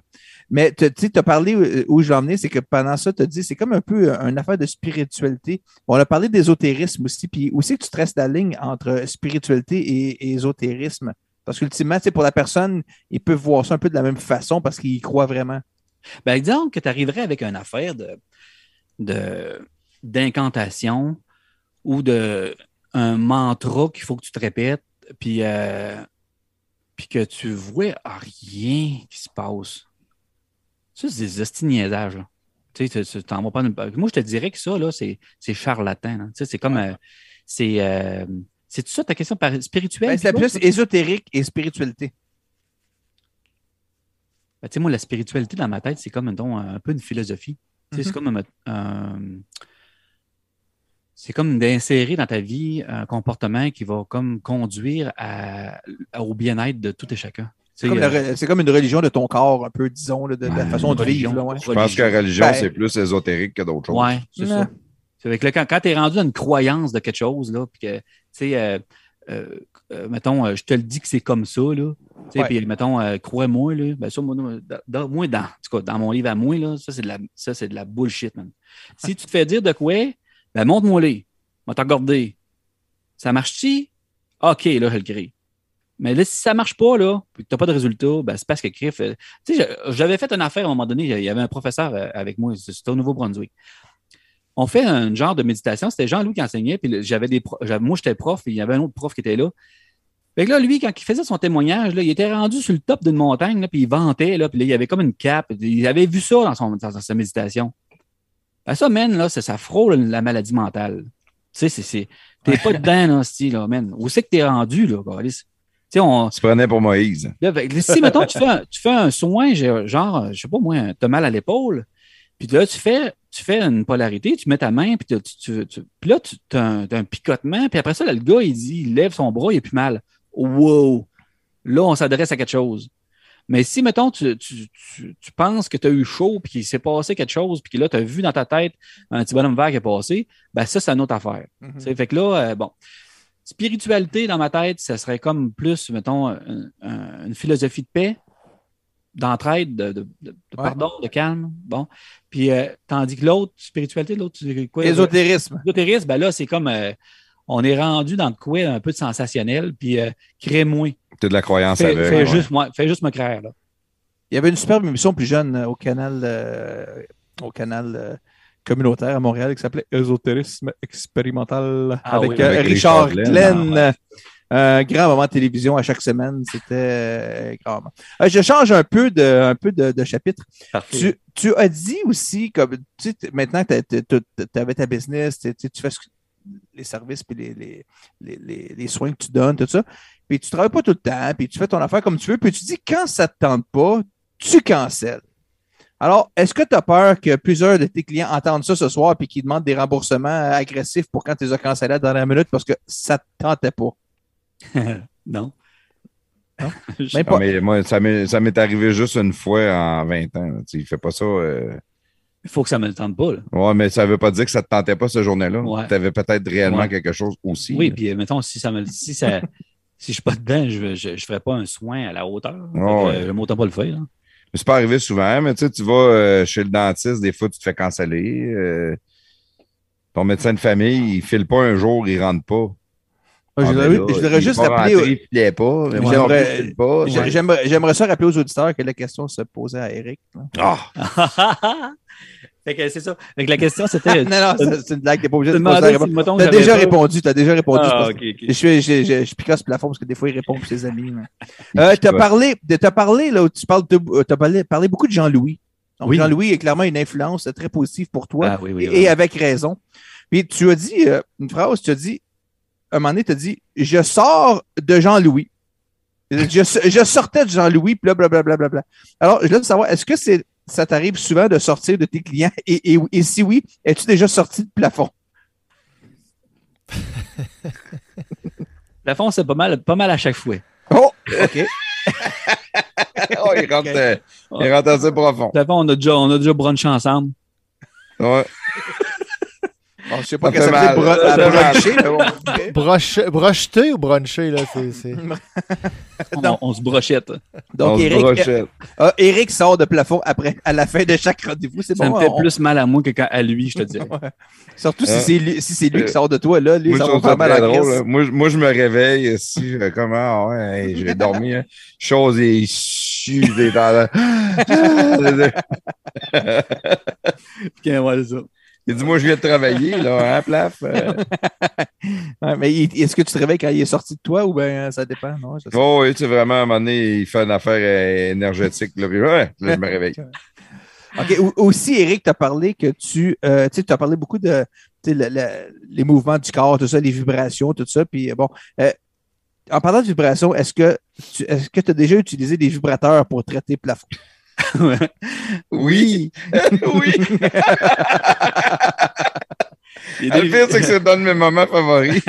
Mais tu sais, tu as parlé euh, où je l'ai emmené, c'est que pendant ça, tu as dit c'est comme un peu euh, une affaire de spiritualité. On a parlé d'ésotérisme aussi, puis aussi que tu traces la ligne entre spiritualité et, et ésotérisme? Parce qu'ultimement, tu sais, pour la personne, ils peuvent voir ça un peu de la même façon parce qu'ils y croient vraiment. Ben, exemple que tu arriverais avec une affaire de, d'incantation ou de un mantra qu'il faut que tu te répètes, puis, euh, puis que tu vois rien qui se passe. Ça, c'est des là. Tu sais, t'en vas pas Moi, je te dirais que ça, là, c'est, c'est charlatan. Tu sais, c'est comme. euh, c'est, euh, c'est ça ta question spirituelle? Ben, c'est plus ésotérique et spiritualité. Ben, tu sais, moi, la spiritualité dans ma tête, c'est comme mettons, un peu une philosophie. C'est Mhm. comme un- un- c'est comme d'insérer dans ta vie un comportement qui va comme conduire à- au bien-être de tout et chacun. C'est Tu comme, sais, la euh, c'est comme une religion de ton corps, un peu, disons, là, de, la façon de religion. vivre. là, ouais. Je pense que la religion, Ben- c'est plus ésotérique que d'autres choses. Ouais, c'est ça. C'est avec le, quand, quand tu es rendu à une croyance de quelque chose, là, puis que, tu sais, euh, euh, mettons, euh, je te le dis que c'est comme ça, là, Ouais. puis mettons, euh, crois-moi, là, ben ça, moi, dans, dans- moi, dans, en tout cas, dans mon livre à moi, là, ça, c'est de la, ça, c'est de la bullshit, man. <laughs> Si tu te fais dire de quoi, ben montre-moi les, va te regarder. Ça marche-tu? OK, là, je le crée. Mais là, si ça marche pas, là, puis que tu n'as pas de résultat, ben, c'est parce que Criff. euh, tu sais, j'avais fait une affaire à un moment donné, il y avait un professeur avec moi, c'était au Nouveau-Brunswick. On fait un genre de méditation, c'était Jean-Louis qui enseignait, puis j'avais des moi j'étais prof, et il y avait un autre prof qui était là. Fait que là, lui, quand il faisait son témoignage, là, il était rendu sur le top d'une montagne, là, puis il vantait, là, puis là, il avait comme une cape. Il avait vu ça dans, son, dans sa méditation. Ben, ça, man, là, ça, ça frôle la maladie mentale. Tu sais, c'est-. T'es pas <laughs> dedans, là, style, là, man. Où c'est que t'es rendu, là, Carlis? Tu sais, on, Tu prenais pour Moïse. Là, fait que si, mettons, tu fais un, tu fais un soin, genre, je sais pas moi, tu as mal à l'épaule, puis là, tu fais, tu fais une polarité, tu mets ta main, puis tu, tu- tu- puis là, tu as un, t'as un picotement, puis après ça, là, le gars, il dit, il lève son bras, il a plus mal. Wow! Là, on s'adresse à quelque chose. Mais si, mettons, tu, tu, tu, tu penses que tu as eu chaud, puis qu'il s'est passé quelque chose, puis que là, tu as vu dans ta tête un petit bonhomme vert qui est passé, ben ça, c'est une autre affaire. Sais, Fait que là, euh, bon, spiritualité dans ma tête, ça serait comme plus, mettons, un- un- une philosophie de paix, d'entraide, de, de- de- de Ouais. pardon, de calme. Bon. Puis, euh, tandis que l'autre, spiritualité, l'autre, quoi? Ésotérisme. L'ésotérisme, ben là, c'est comme, euh, on est rendu dans de quoi un peu de sensationnel, puis euh, crée-moi. Tu de la croyance Fais, aveugle. fais ouais. juste, moi, fais juste me créer, là. Il y avait une superbe émission plus jeune euh, au canal, euh, au canal euh, communautaire à Montréal qui s'appelait Ésotérisme expérimental Ah avec, oui, euh, avec Richard Richard Glenn. Glenn. Un grand moment de télévision à chaque semaine. C'était euh, grand moment. Euh, je change un peu de, un peu de, de chapitre. Tu, tu as dit aussi, comme tu sais, maintenant que tu avais ta business, tu fais ce que- les services puis les, les, les, soins que tu donnes, tout ça. Puis tu travailles pas tout le temps, puis tu fais ton affaire comme tu veux, puis tu dis quand ça te tente pas, tu cancelles. Alors, est-ce que tu as peur que plusieurs de tes clients entendent ça ce soir puis qu'ils demandent des remboursements agressifs pour quand tu les as cancellés à la dernière minute parce que ça te tentait pas? <laughs> non. Non? <laughs> Je- Même Ah, pas. mais moi, ça m'est arrivé juste une fois en 20 ans. là. Il fait pas ça. euh, Il faut que ça me le tente pas, là. Ouais, mais ça veut pas dire que ça te tentait pas ce journée-là. Ouais. Tu avais peut-être réellement Ouais. quelque chose aussi. Oui, puis euh, mettons, si ça me si ça <laughs> si je suis pas dedans, je ne je, je ferai pas un soin à la hauteur. Que, Ouais, Je m'autant pas le faire. là. Mais C'est pas arrivé souvent, mais tu sais, tu vas euh, chez le dentiste, des fois, tu te fais canceller. euh, ton médecin de famille, il file pas un jour, il rentre pas. Je Ah, voudrais ben je voudrais juste pas. J'aimerais- je ça rappeler aux auditeurs que la question se posait à Eric. Ah, <laughs> fait que c'est ça. Fait que la question, c'était. <laughs> non, non, c'est une blague, t'es pas obligé Je de poser si, T'as déjà pas- répondu, t'as déjà répondu. Ah, parce ok, que ok. Je, suis- je, je, je picasse plafond parce que des fois, il répond pour ses amis. <laughs> Euh, t'as parlé, t'as parlé, là, où tu parles de, euh, t'as parlé, parlé beaucoup de Jean-Louis. Donc, Oui. Jean-Louis est clairement une influence très positive pour toi. Ah, oui, oui, et, oui. et avec raison. Puis tu as dit euh, une phrase, tu as dit, un moment donné, tu as dit Je sors de Jean-Louis. Je, je sortais de Jean-Louis, puis là, blablabla. Bla, bla, bla. Alors, je voulais savoir, est-ce que c'est, ça t'arrive souvent de sortir de tes clients? Et, et, et si oui, es-tu déjà sorti de plafond? <laughs> Le fond, c'est pas mal, pas mal à chaque fois. Oh, OK. <laughs> oh, il rentre, <laughs> euh, il rentre assez profond. Le fond, on a déjà, on a déjà brunché ensemble. Ouais. Bon, je sais pas que ça veut dire mal. bro- bruncher. <laughs> Broche, brocheté ou brunché, là? C'est. <laughs> On, Non. on se brochette. On Donc, se Eric, brochette. ah, Eric sort de plafond après, à la fin de chaque rendez-vous. C'est Ça bon. me fait on- plus mal à moi que quand- à lui, je te dirais. <laughs> Ouais. Surtout si Hein? c'est lui, si c'est lui Euh, qui sort de toi, là, lui, Moi, ça je va faire mal à drôle. Moi, je- moi, je me réveille euh, comment, ouais, hey, j'ai dormi, hein. chose et usée dans la... Ouais, ça. Il dit, moi, je viens de travailler, là, hein, plaf. euh. <laughs> Ouais, mais est-ce que tu te réveilles quand il est sorti de toi ou bien ça dépend? Non, je sais pas. Oh, oui, tu sais, vraiment, à un moment donné, il fait une affaire euh, énergétique, là, puis ouais, là, je me réveille. <laughs> OK. Aussi, Eric, tu as parlé que tu. euh, tu sais, tu as parlé beaucoup de le- le- les mouvements du corps, tout ça, les vibrations, tout ça. Puis, euh, bon. euh, en parlant de vibrations, est-ce que tu est-ce que as déjà utilisé des vibrateurs pour traiter plafond? <laughs> Oui, oui. <laughs> <laughs> Le pire, c'est que c'est un de mes moments favoris.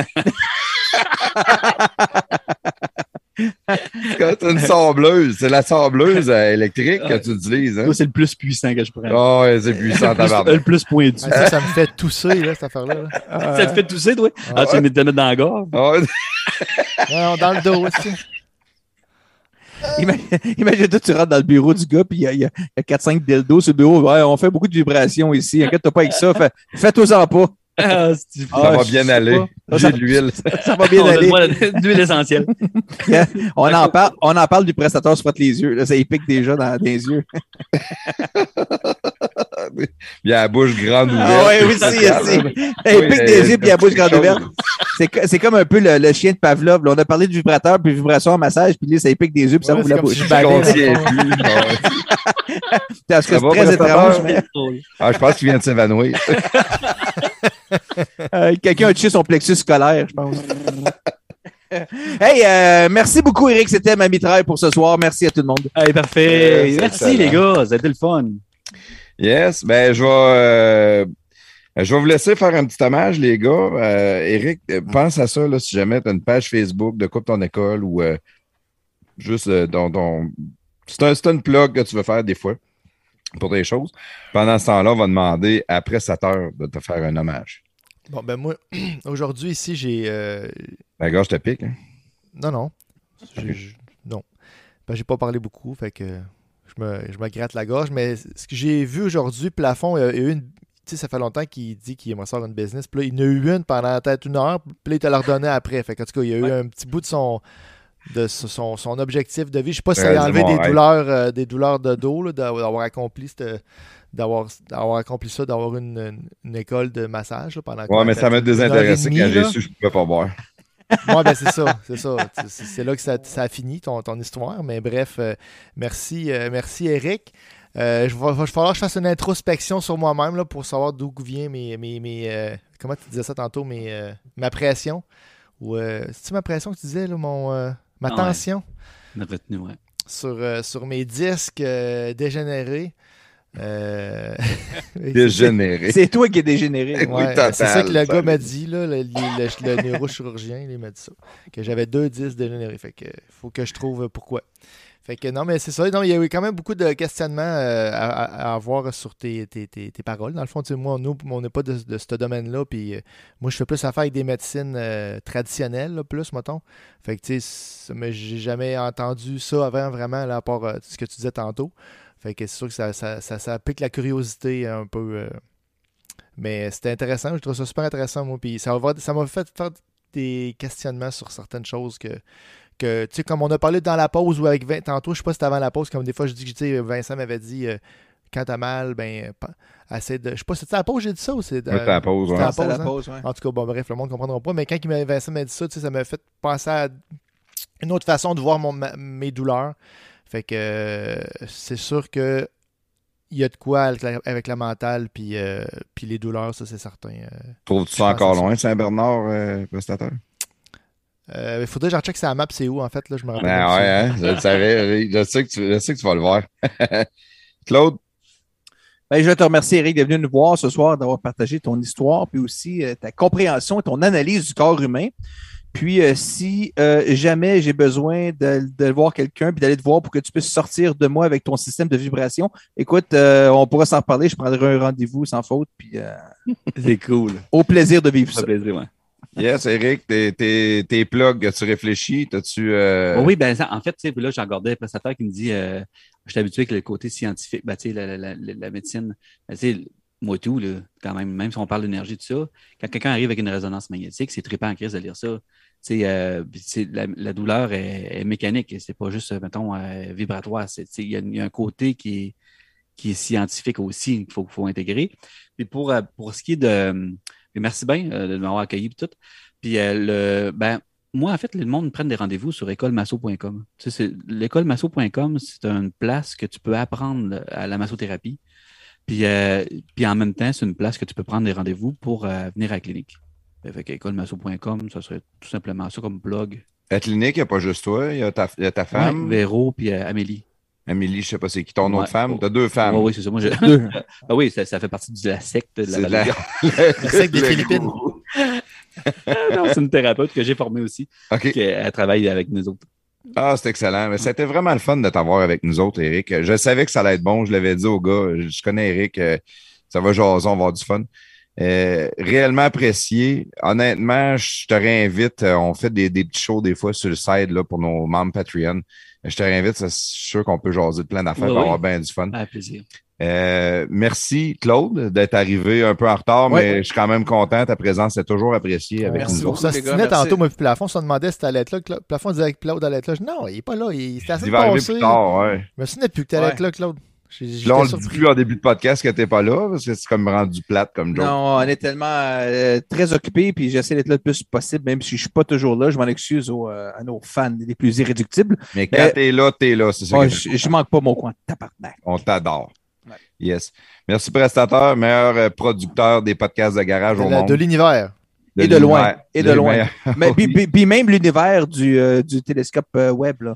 Quand t'as une sableuse, c'est la sableuse euh, électrique que tu utilises. Hein? C'est le plus puissant que je prends. Oh, ouais, c'est puissant, le, plus, tabarnak. le plus pointu. Ah, ça, ça me fait tousser, là, cette affaire-là. là. Ça te fait tousser, toi? Ah, tu veux me te mettre dans la gorge? Ah, ouais. Dans le dos aussi. <laughs> Imagine- Imagine-toi, tu rentres dans le bureau du gars, puis il y a, il y a- il y a 4-5 dildos sur le bureau. Ouais, on fait beaucoup de vibrations ici. Inquiète-toi pas avec ça. Fais- Fais-toi-en pas. Ah, c'est- ça Ah, va bien aller. pas. J'ai Ça- de l'huile. Ça va bien On aller. l'huile essentielle. <laughs> On en, parle, on en parle du prestateur se frotte les yeux. Là, ça y pique déjà dans, dans les yeux. <laughs> Il a la bouche grande ouverte. Ah ouais, oui, si, si. Il pique euh, des yeux puis il a la bouche grande ouverte. C'est co- C'est comme un peu le, le chien de Pavlov. là. On a parlé de vibrateur puis vibration en massage, puis là, ça y pique des yeux puis ça ouvre la bouche. si plus. Ah. Parce que c'est très étrange, mais Ah, je pense qu'il vient de s'évanouir. <laughs> euh, quelqu'un a touché son plexus scolaire, je pense. <laughs> hey, euh, merci beaucoup, Eric. C'était ma mitraille pour ce soir. Merci à tout le monde. Parfait. C'est Merci, excellent. les gars. Ça a été le fun. Yes, ben je vais, euh, je vais vous laisser faire un petit hommage, les gars. Euh, Eric, euh, pense à ça là, si jamais tu as une page Facebook de Coupe ton école ou euh, juste euh, dans ton. C'est un, une plug que tu veux faire des fois pour des choses. Pendant ce temps-là, on va demander après 7 heures de te faire un hommage. Bon, ben moi, <clears throat> aujourd'hui, ici, j'ai. euh, La gars, je te pique. Hein? Non, non. Non. Ben, j'ai pas parlé beaucoup, fait que je me, je me gratte la gorge. Mais ce que j'ai vu aujourd'hui, Plafond, il y a eu une. Tu sais, ça fait longtemps qu'il dit qu'il aimerait faire une business. Puis là, il y en a eu une pendant peut-être une heure. Puis là, il te l'a redonné après. Fait que, en tout cas, il y a eu Ouais. un petit bout de son. De son, son objectif de vie. Je sais pas si ça Ouais, a enlevé des douleurs, euh, des douleurs de dos, là, d'avoir accompli cette- d'avoir d'avoir accompli ça, d'avoir une, une- une école de massage là, pendant Ouais, mais ça m'a désintéressé demie, quand j'ai su que je ne pouvais pas boire. Ouais, ben c'est ça, c'est ça. C'est- là que ça, ça a fini ton, ton histoire. Mais bref, euh, merci, euh, merci Eric. Euh, je vais, va falloir que je fasse une introspection sur moi-même pour savoir d'où vient mes, mes, mes, euh, comment tu disais ça tantôt, mes, ma pression. Ou c'est-tu ma pression que tu disais, là, mon, euh, ma ouais. tension? On a retenu, ouais. sur, sur mes disques dégénérés. Euh, <laughs> Dégénéré. C'est toi qui es dégénéré. Ouais, c'est ça que le gars m'a dit, là, le, le- <laughs> le neurochirurgien, il m'a dit ça. Que j'avais deux disques dégénérés. Fait que faut que je trouve pourquoi. Fait que non, mais c'est ça. Non, il y a eu quand même beaucoup de questionnements euh, à, avoir sur tes, tes- tes- tes paroles. Dans le fond, tu sais, moi, nous, on n'est pas de, de ce domaine-là. Puis euh, moi, je fais plus affaire avec des médecines euh, traditionnelles, là, plus, mettons. Fait que, tu sais, mais j'ai jamais entendu ça avant, vraiment, là, à part euh, ce que tu disais tantôt. Fait que c'est sûr que ça, ça, ça, ça pique la curiosité un peu. euh, mais c'était intéressant, je trouve ça super intéressant, moi. Puis ça m'a ça m'a fait faire des questionnements sur certaines choses que, que tu sais, comme on a parlé dans la pause ou avec Vin- tantôt, je sais pas si c'était avant la pause, comme des fois je dis, que, Vincent m'avait dit, euh, quand t'as mal, ben, essaie de. Je sais pas si c'était à la pause, j'ai dit ça ou c'est. Ouais, à la pause, ouais. la la hein? ouais. En tout cas, bon, bref, le monde ne comprendra pas. Mais quand Vincent m'a dit ça, tu sais, ça m'a fait penser à une autre façon de voir mon, ma- mes douleurs. Fait que euh, c'est sûr que il y a de quoi avec la, avec la mentale, puis, euh, puis les douleurs, ça c'est certain. Euh, Trouves-tu ça encore loin, Saint-Bernard, euh, prestataire? euh, il faudrait que je recheck sa map, c'est où en fait, là, je me rappelle. Ben ouais, ça. hein, je le savais. <laughs> Je sais, que tu, je sais que tu vas le voir. <laughs> Claude, Ben, je veux te remercier, Eric, d'être venu nous voir ce soir, d'avoir partagé ton histoire, puis aussi euh, ta compréhension et ton analyse du corps humain. Puis, euh, si euh, jamais j'ai besoin de, de voir quelqu'un, puis d'aller te voir pour que tu puisses sortir de moi avec ton système de vibration, écoute, euh, on pourra s'en reparler. Je prendrai un rendez-vous sans faute, puis euh, <laughs> C'est cool. au plaisir de vivre Ça fait plaisir, ouais. yes, Eric, tes, tes, tes plugs, as-tu réfléchi? T'as-tu. euh, Bon, oui, ben, ça- en fait, tu sais, là, j'ai regardé un prestataire qui me dit euh, Je suis habitué avec le côté scientifique, ben, tu sais, la, la, la, la médecine. Ben, tu sais, moi tout, là, quand même, même si on parle d'énergie, tout ça, quand quelqu'un arrive avec une résonance magnétique, c'est trippant en crise de lire ça. Euh, la, la douleur est, est mécanique, c'est pas juste, mettons, euh, vibratoire. Il y, a- un côté qui est, scientifique aussi qu'il faut, intégrer. Puis pour, euh, pour ce qui est de. merci bien de m'avoir accueilli et tout. Puis le ben moi, en fait, le monde prenne des rendez-vous sur écolemasso.com. Tu sais, l'écolemasso.com, c'est une place que tu peux apprendre à la massothérapie. Puis, euh, puis en même temps, c'est une place que tu peux prendre des rendez-vous pour euh, venir à la clinique. Fait que écolemasso.com, ça serait tout simplement ça comme blog. La clinique, il n'y a pas juste toi, il y a ta, y a ta femme, Ouais, Véro puis euh, Amélie. Amélie, je sais pas c'est qui ton Ouais. autre femme? T'as deux femmes. Ouais, oui, c'est ça. Moi, je... <laughs> ah oui, ça, ça fait partie de la secte de la <laughs> secte des Philippines. Non, c'est une thérapeute que j'ai formée aussi, OK. qui elle travaille avec nous autres. Ah, c'est excellent. Mais c'était vraiment le fun de t'avoir avec nous autres, Eric. Je savais que ça allait être bon. Je l'avais dit au gars. Je connais Eric. euh, Ça va jaser, on va avoir du fun. Euh, réellement apprécié. Honnêtement, je te réinvite. euh, On fait des, des petits shows des fois sur le site là, pour nos membres Patreon. Je te réinvite. suis sûr qu'on peut jaser de plein d'affaires Oui, pour oui. avoir bien du fun. Ah, plaisir. Euh, merci, Claude, d'être arrivé un peu en retard, Ouais. mais je suis quand même content. Ta présence est toujours appréciée avec Merci nous beaucoup. s'ostinait merci. tantôt, moi, puis Plafond, on se demandait si t'allais être là. Cla- Plafond disait que Claude allait être là. Je dis, Non, il est pas là. Il la Il va arriver plus tard, ouais. Je me souvenais plus que t'allais Ouais. être là, Claude. Là, on le dit plus en début de podcast que t'es pas là, parce que c'est comme rendu plate comme joke. Non, on est tellement euh, très occupé, puis j'essaie d'être là le plus possible, même si je suis pas toujours là. Je m'en excuse aux, euh, à nos fans les plus irréductibles. Mais quand t'es là, t'es là. C'est ça Ouais, je, je manque pas mon coin. Tabarnak. On t'adore. Yes. Merci, prestateur, meilleur euh, producteur des podcasts de garage De au la- monde. de l'univers. Et de loin. Et de loin. <laughs> Mais, puis, <laughs> Oui. puis- puis même l'univers du, euh, du télescope euh, web, là,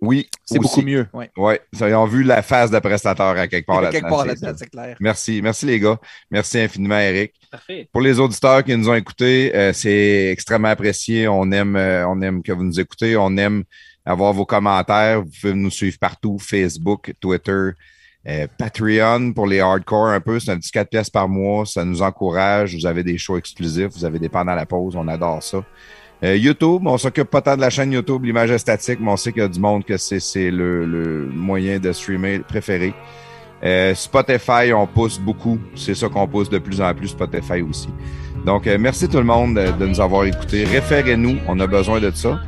Oui, c'est beaucoup mieux. Ouais. Ouais, ça, ils ont vu la face de prestateur à quelque part Quelque là-dedans. part c'est là-dedans, ça. c'est clair. Merci. Merci, les gars. Merci infiniment, Eric. Parfait. Pour les auditeurs qui nous ont écoutés, euh, c'est extrêmement apprécié. On aime, euh, on aime que vous nous écoutez. On aime avoir vos commentaires. Vous pouvez nous suivre partout. Facebook, Twitter, euh, Patreon pour les hardcore un peu. C'est un petit 4 pièces par mois. Ça nous encourage. Vous avez des shows exclusifs. Vous avez des pendant la pause. On adore ça. Euh, YouTube, on s'occupe pas tant de la chaîne YouTube, l'image est statique, mais on sait qu'il y a du monde que c'est c'est le, le moyen de streamer préféré. Euh, Spotify, on pousse beaucoup. C'est ça qu'on pousse de plus en plus, Spotify aussi. Donc, euh, merci tout le monde de, de nous avoir écoutés. Référez-nous, on a besoin de ça.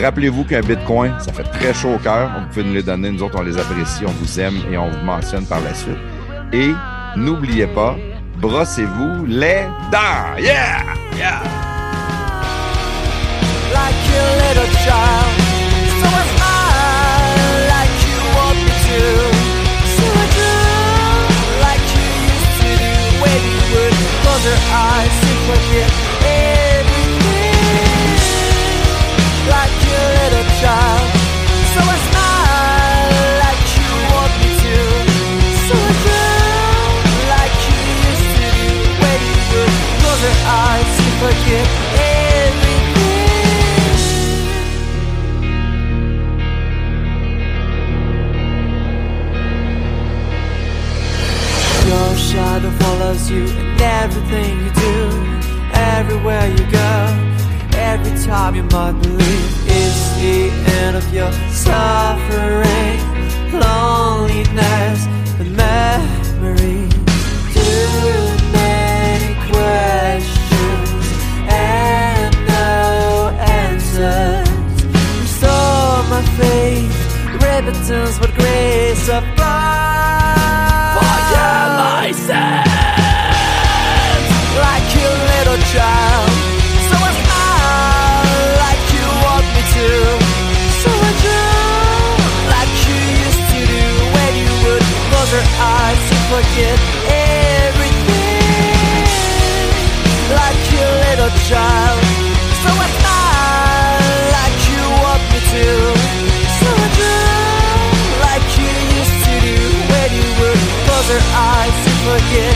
Rappelez-vous qu'un Bitcoin, ça fait très chaud au cœur. Vous pouvez nous les donner, nous autres, on les apprécie, on vous aime et on vous mentionne par la suite. Et n'oubliez pas, brossez-vous les dents. Yeah! Close your eyes and forget everything. Like a little child. So I, like you want me to. So I do, like you used to do when you would close your eyes and forget everything. Your shadow follows you everything you do, everywhere you go, every time you might believe it's the end of your suffering, loneliness, and memory. Too many questions and no answers. Saw my face, repentance, but grace above. Fire, I say little child. So was I like you want me to. So I drown like you used to do When you would close your eyes to forget everything. Like you little child. So was I like you want me to. So I drown like you used to do When you would close your eyes to forget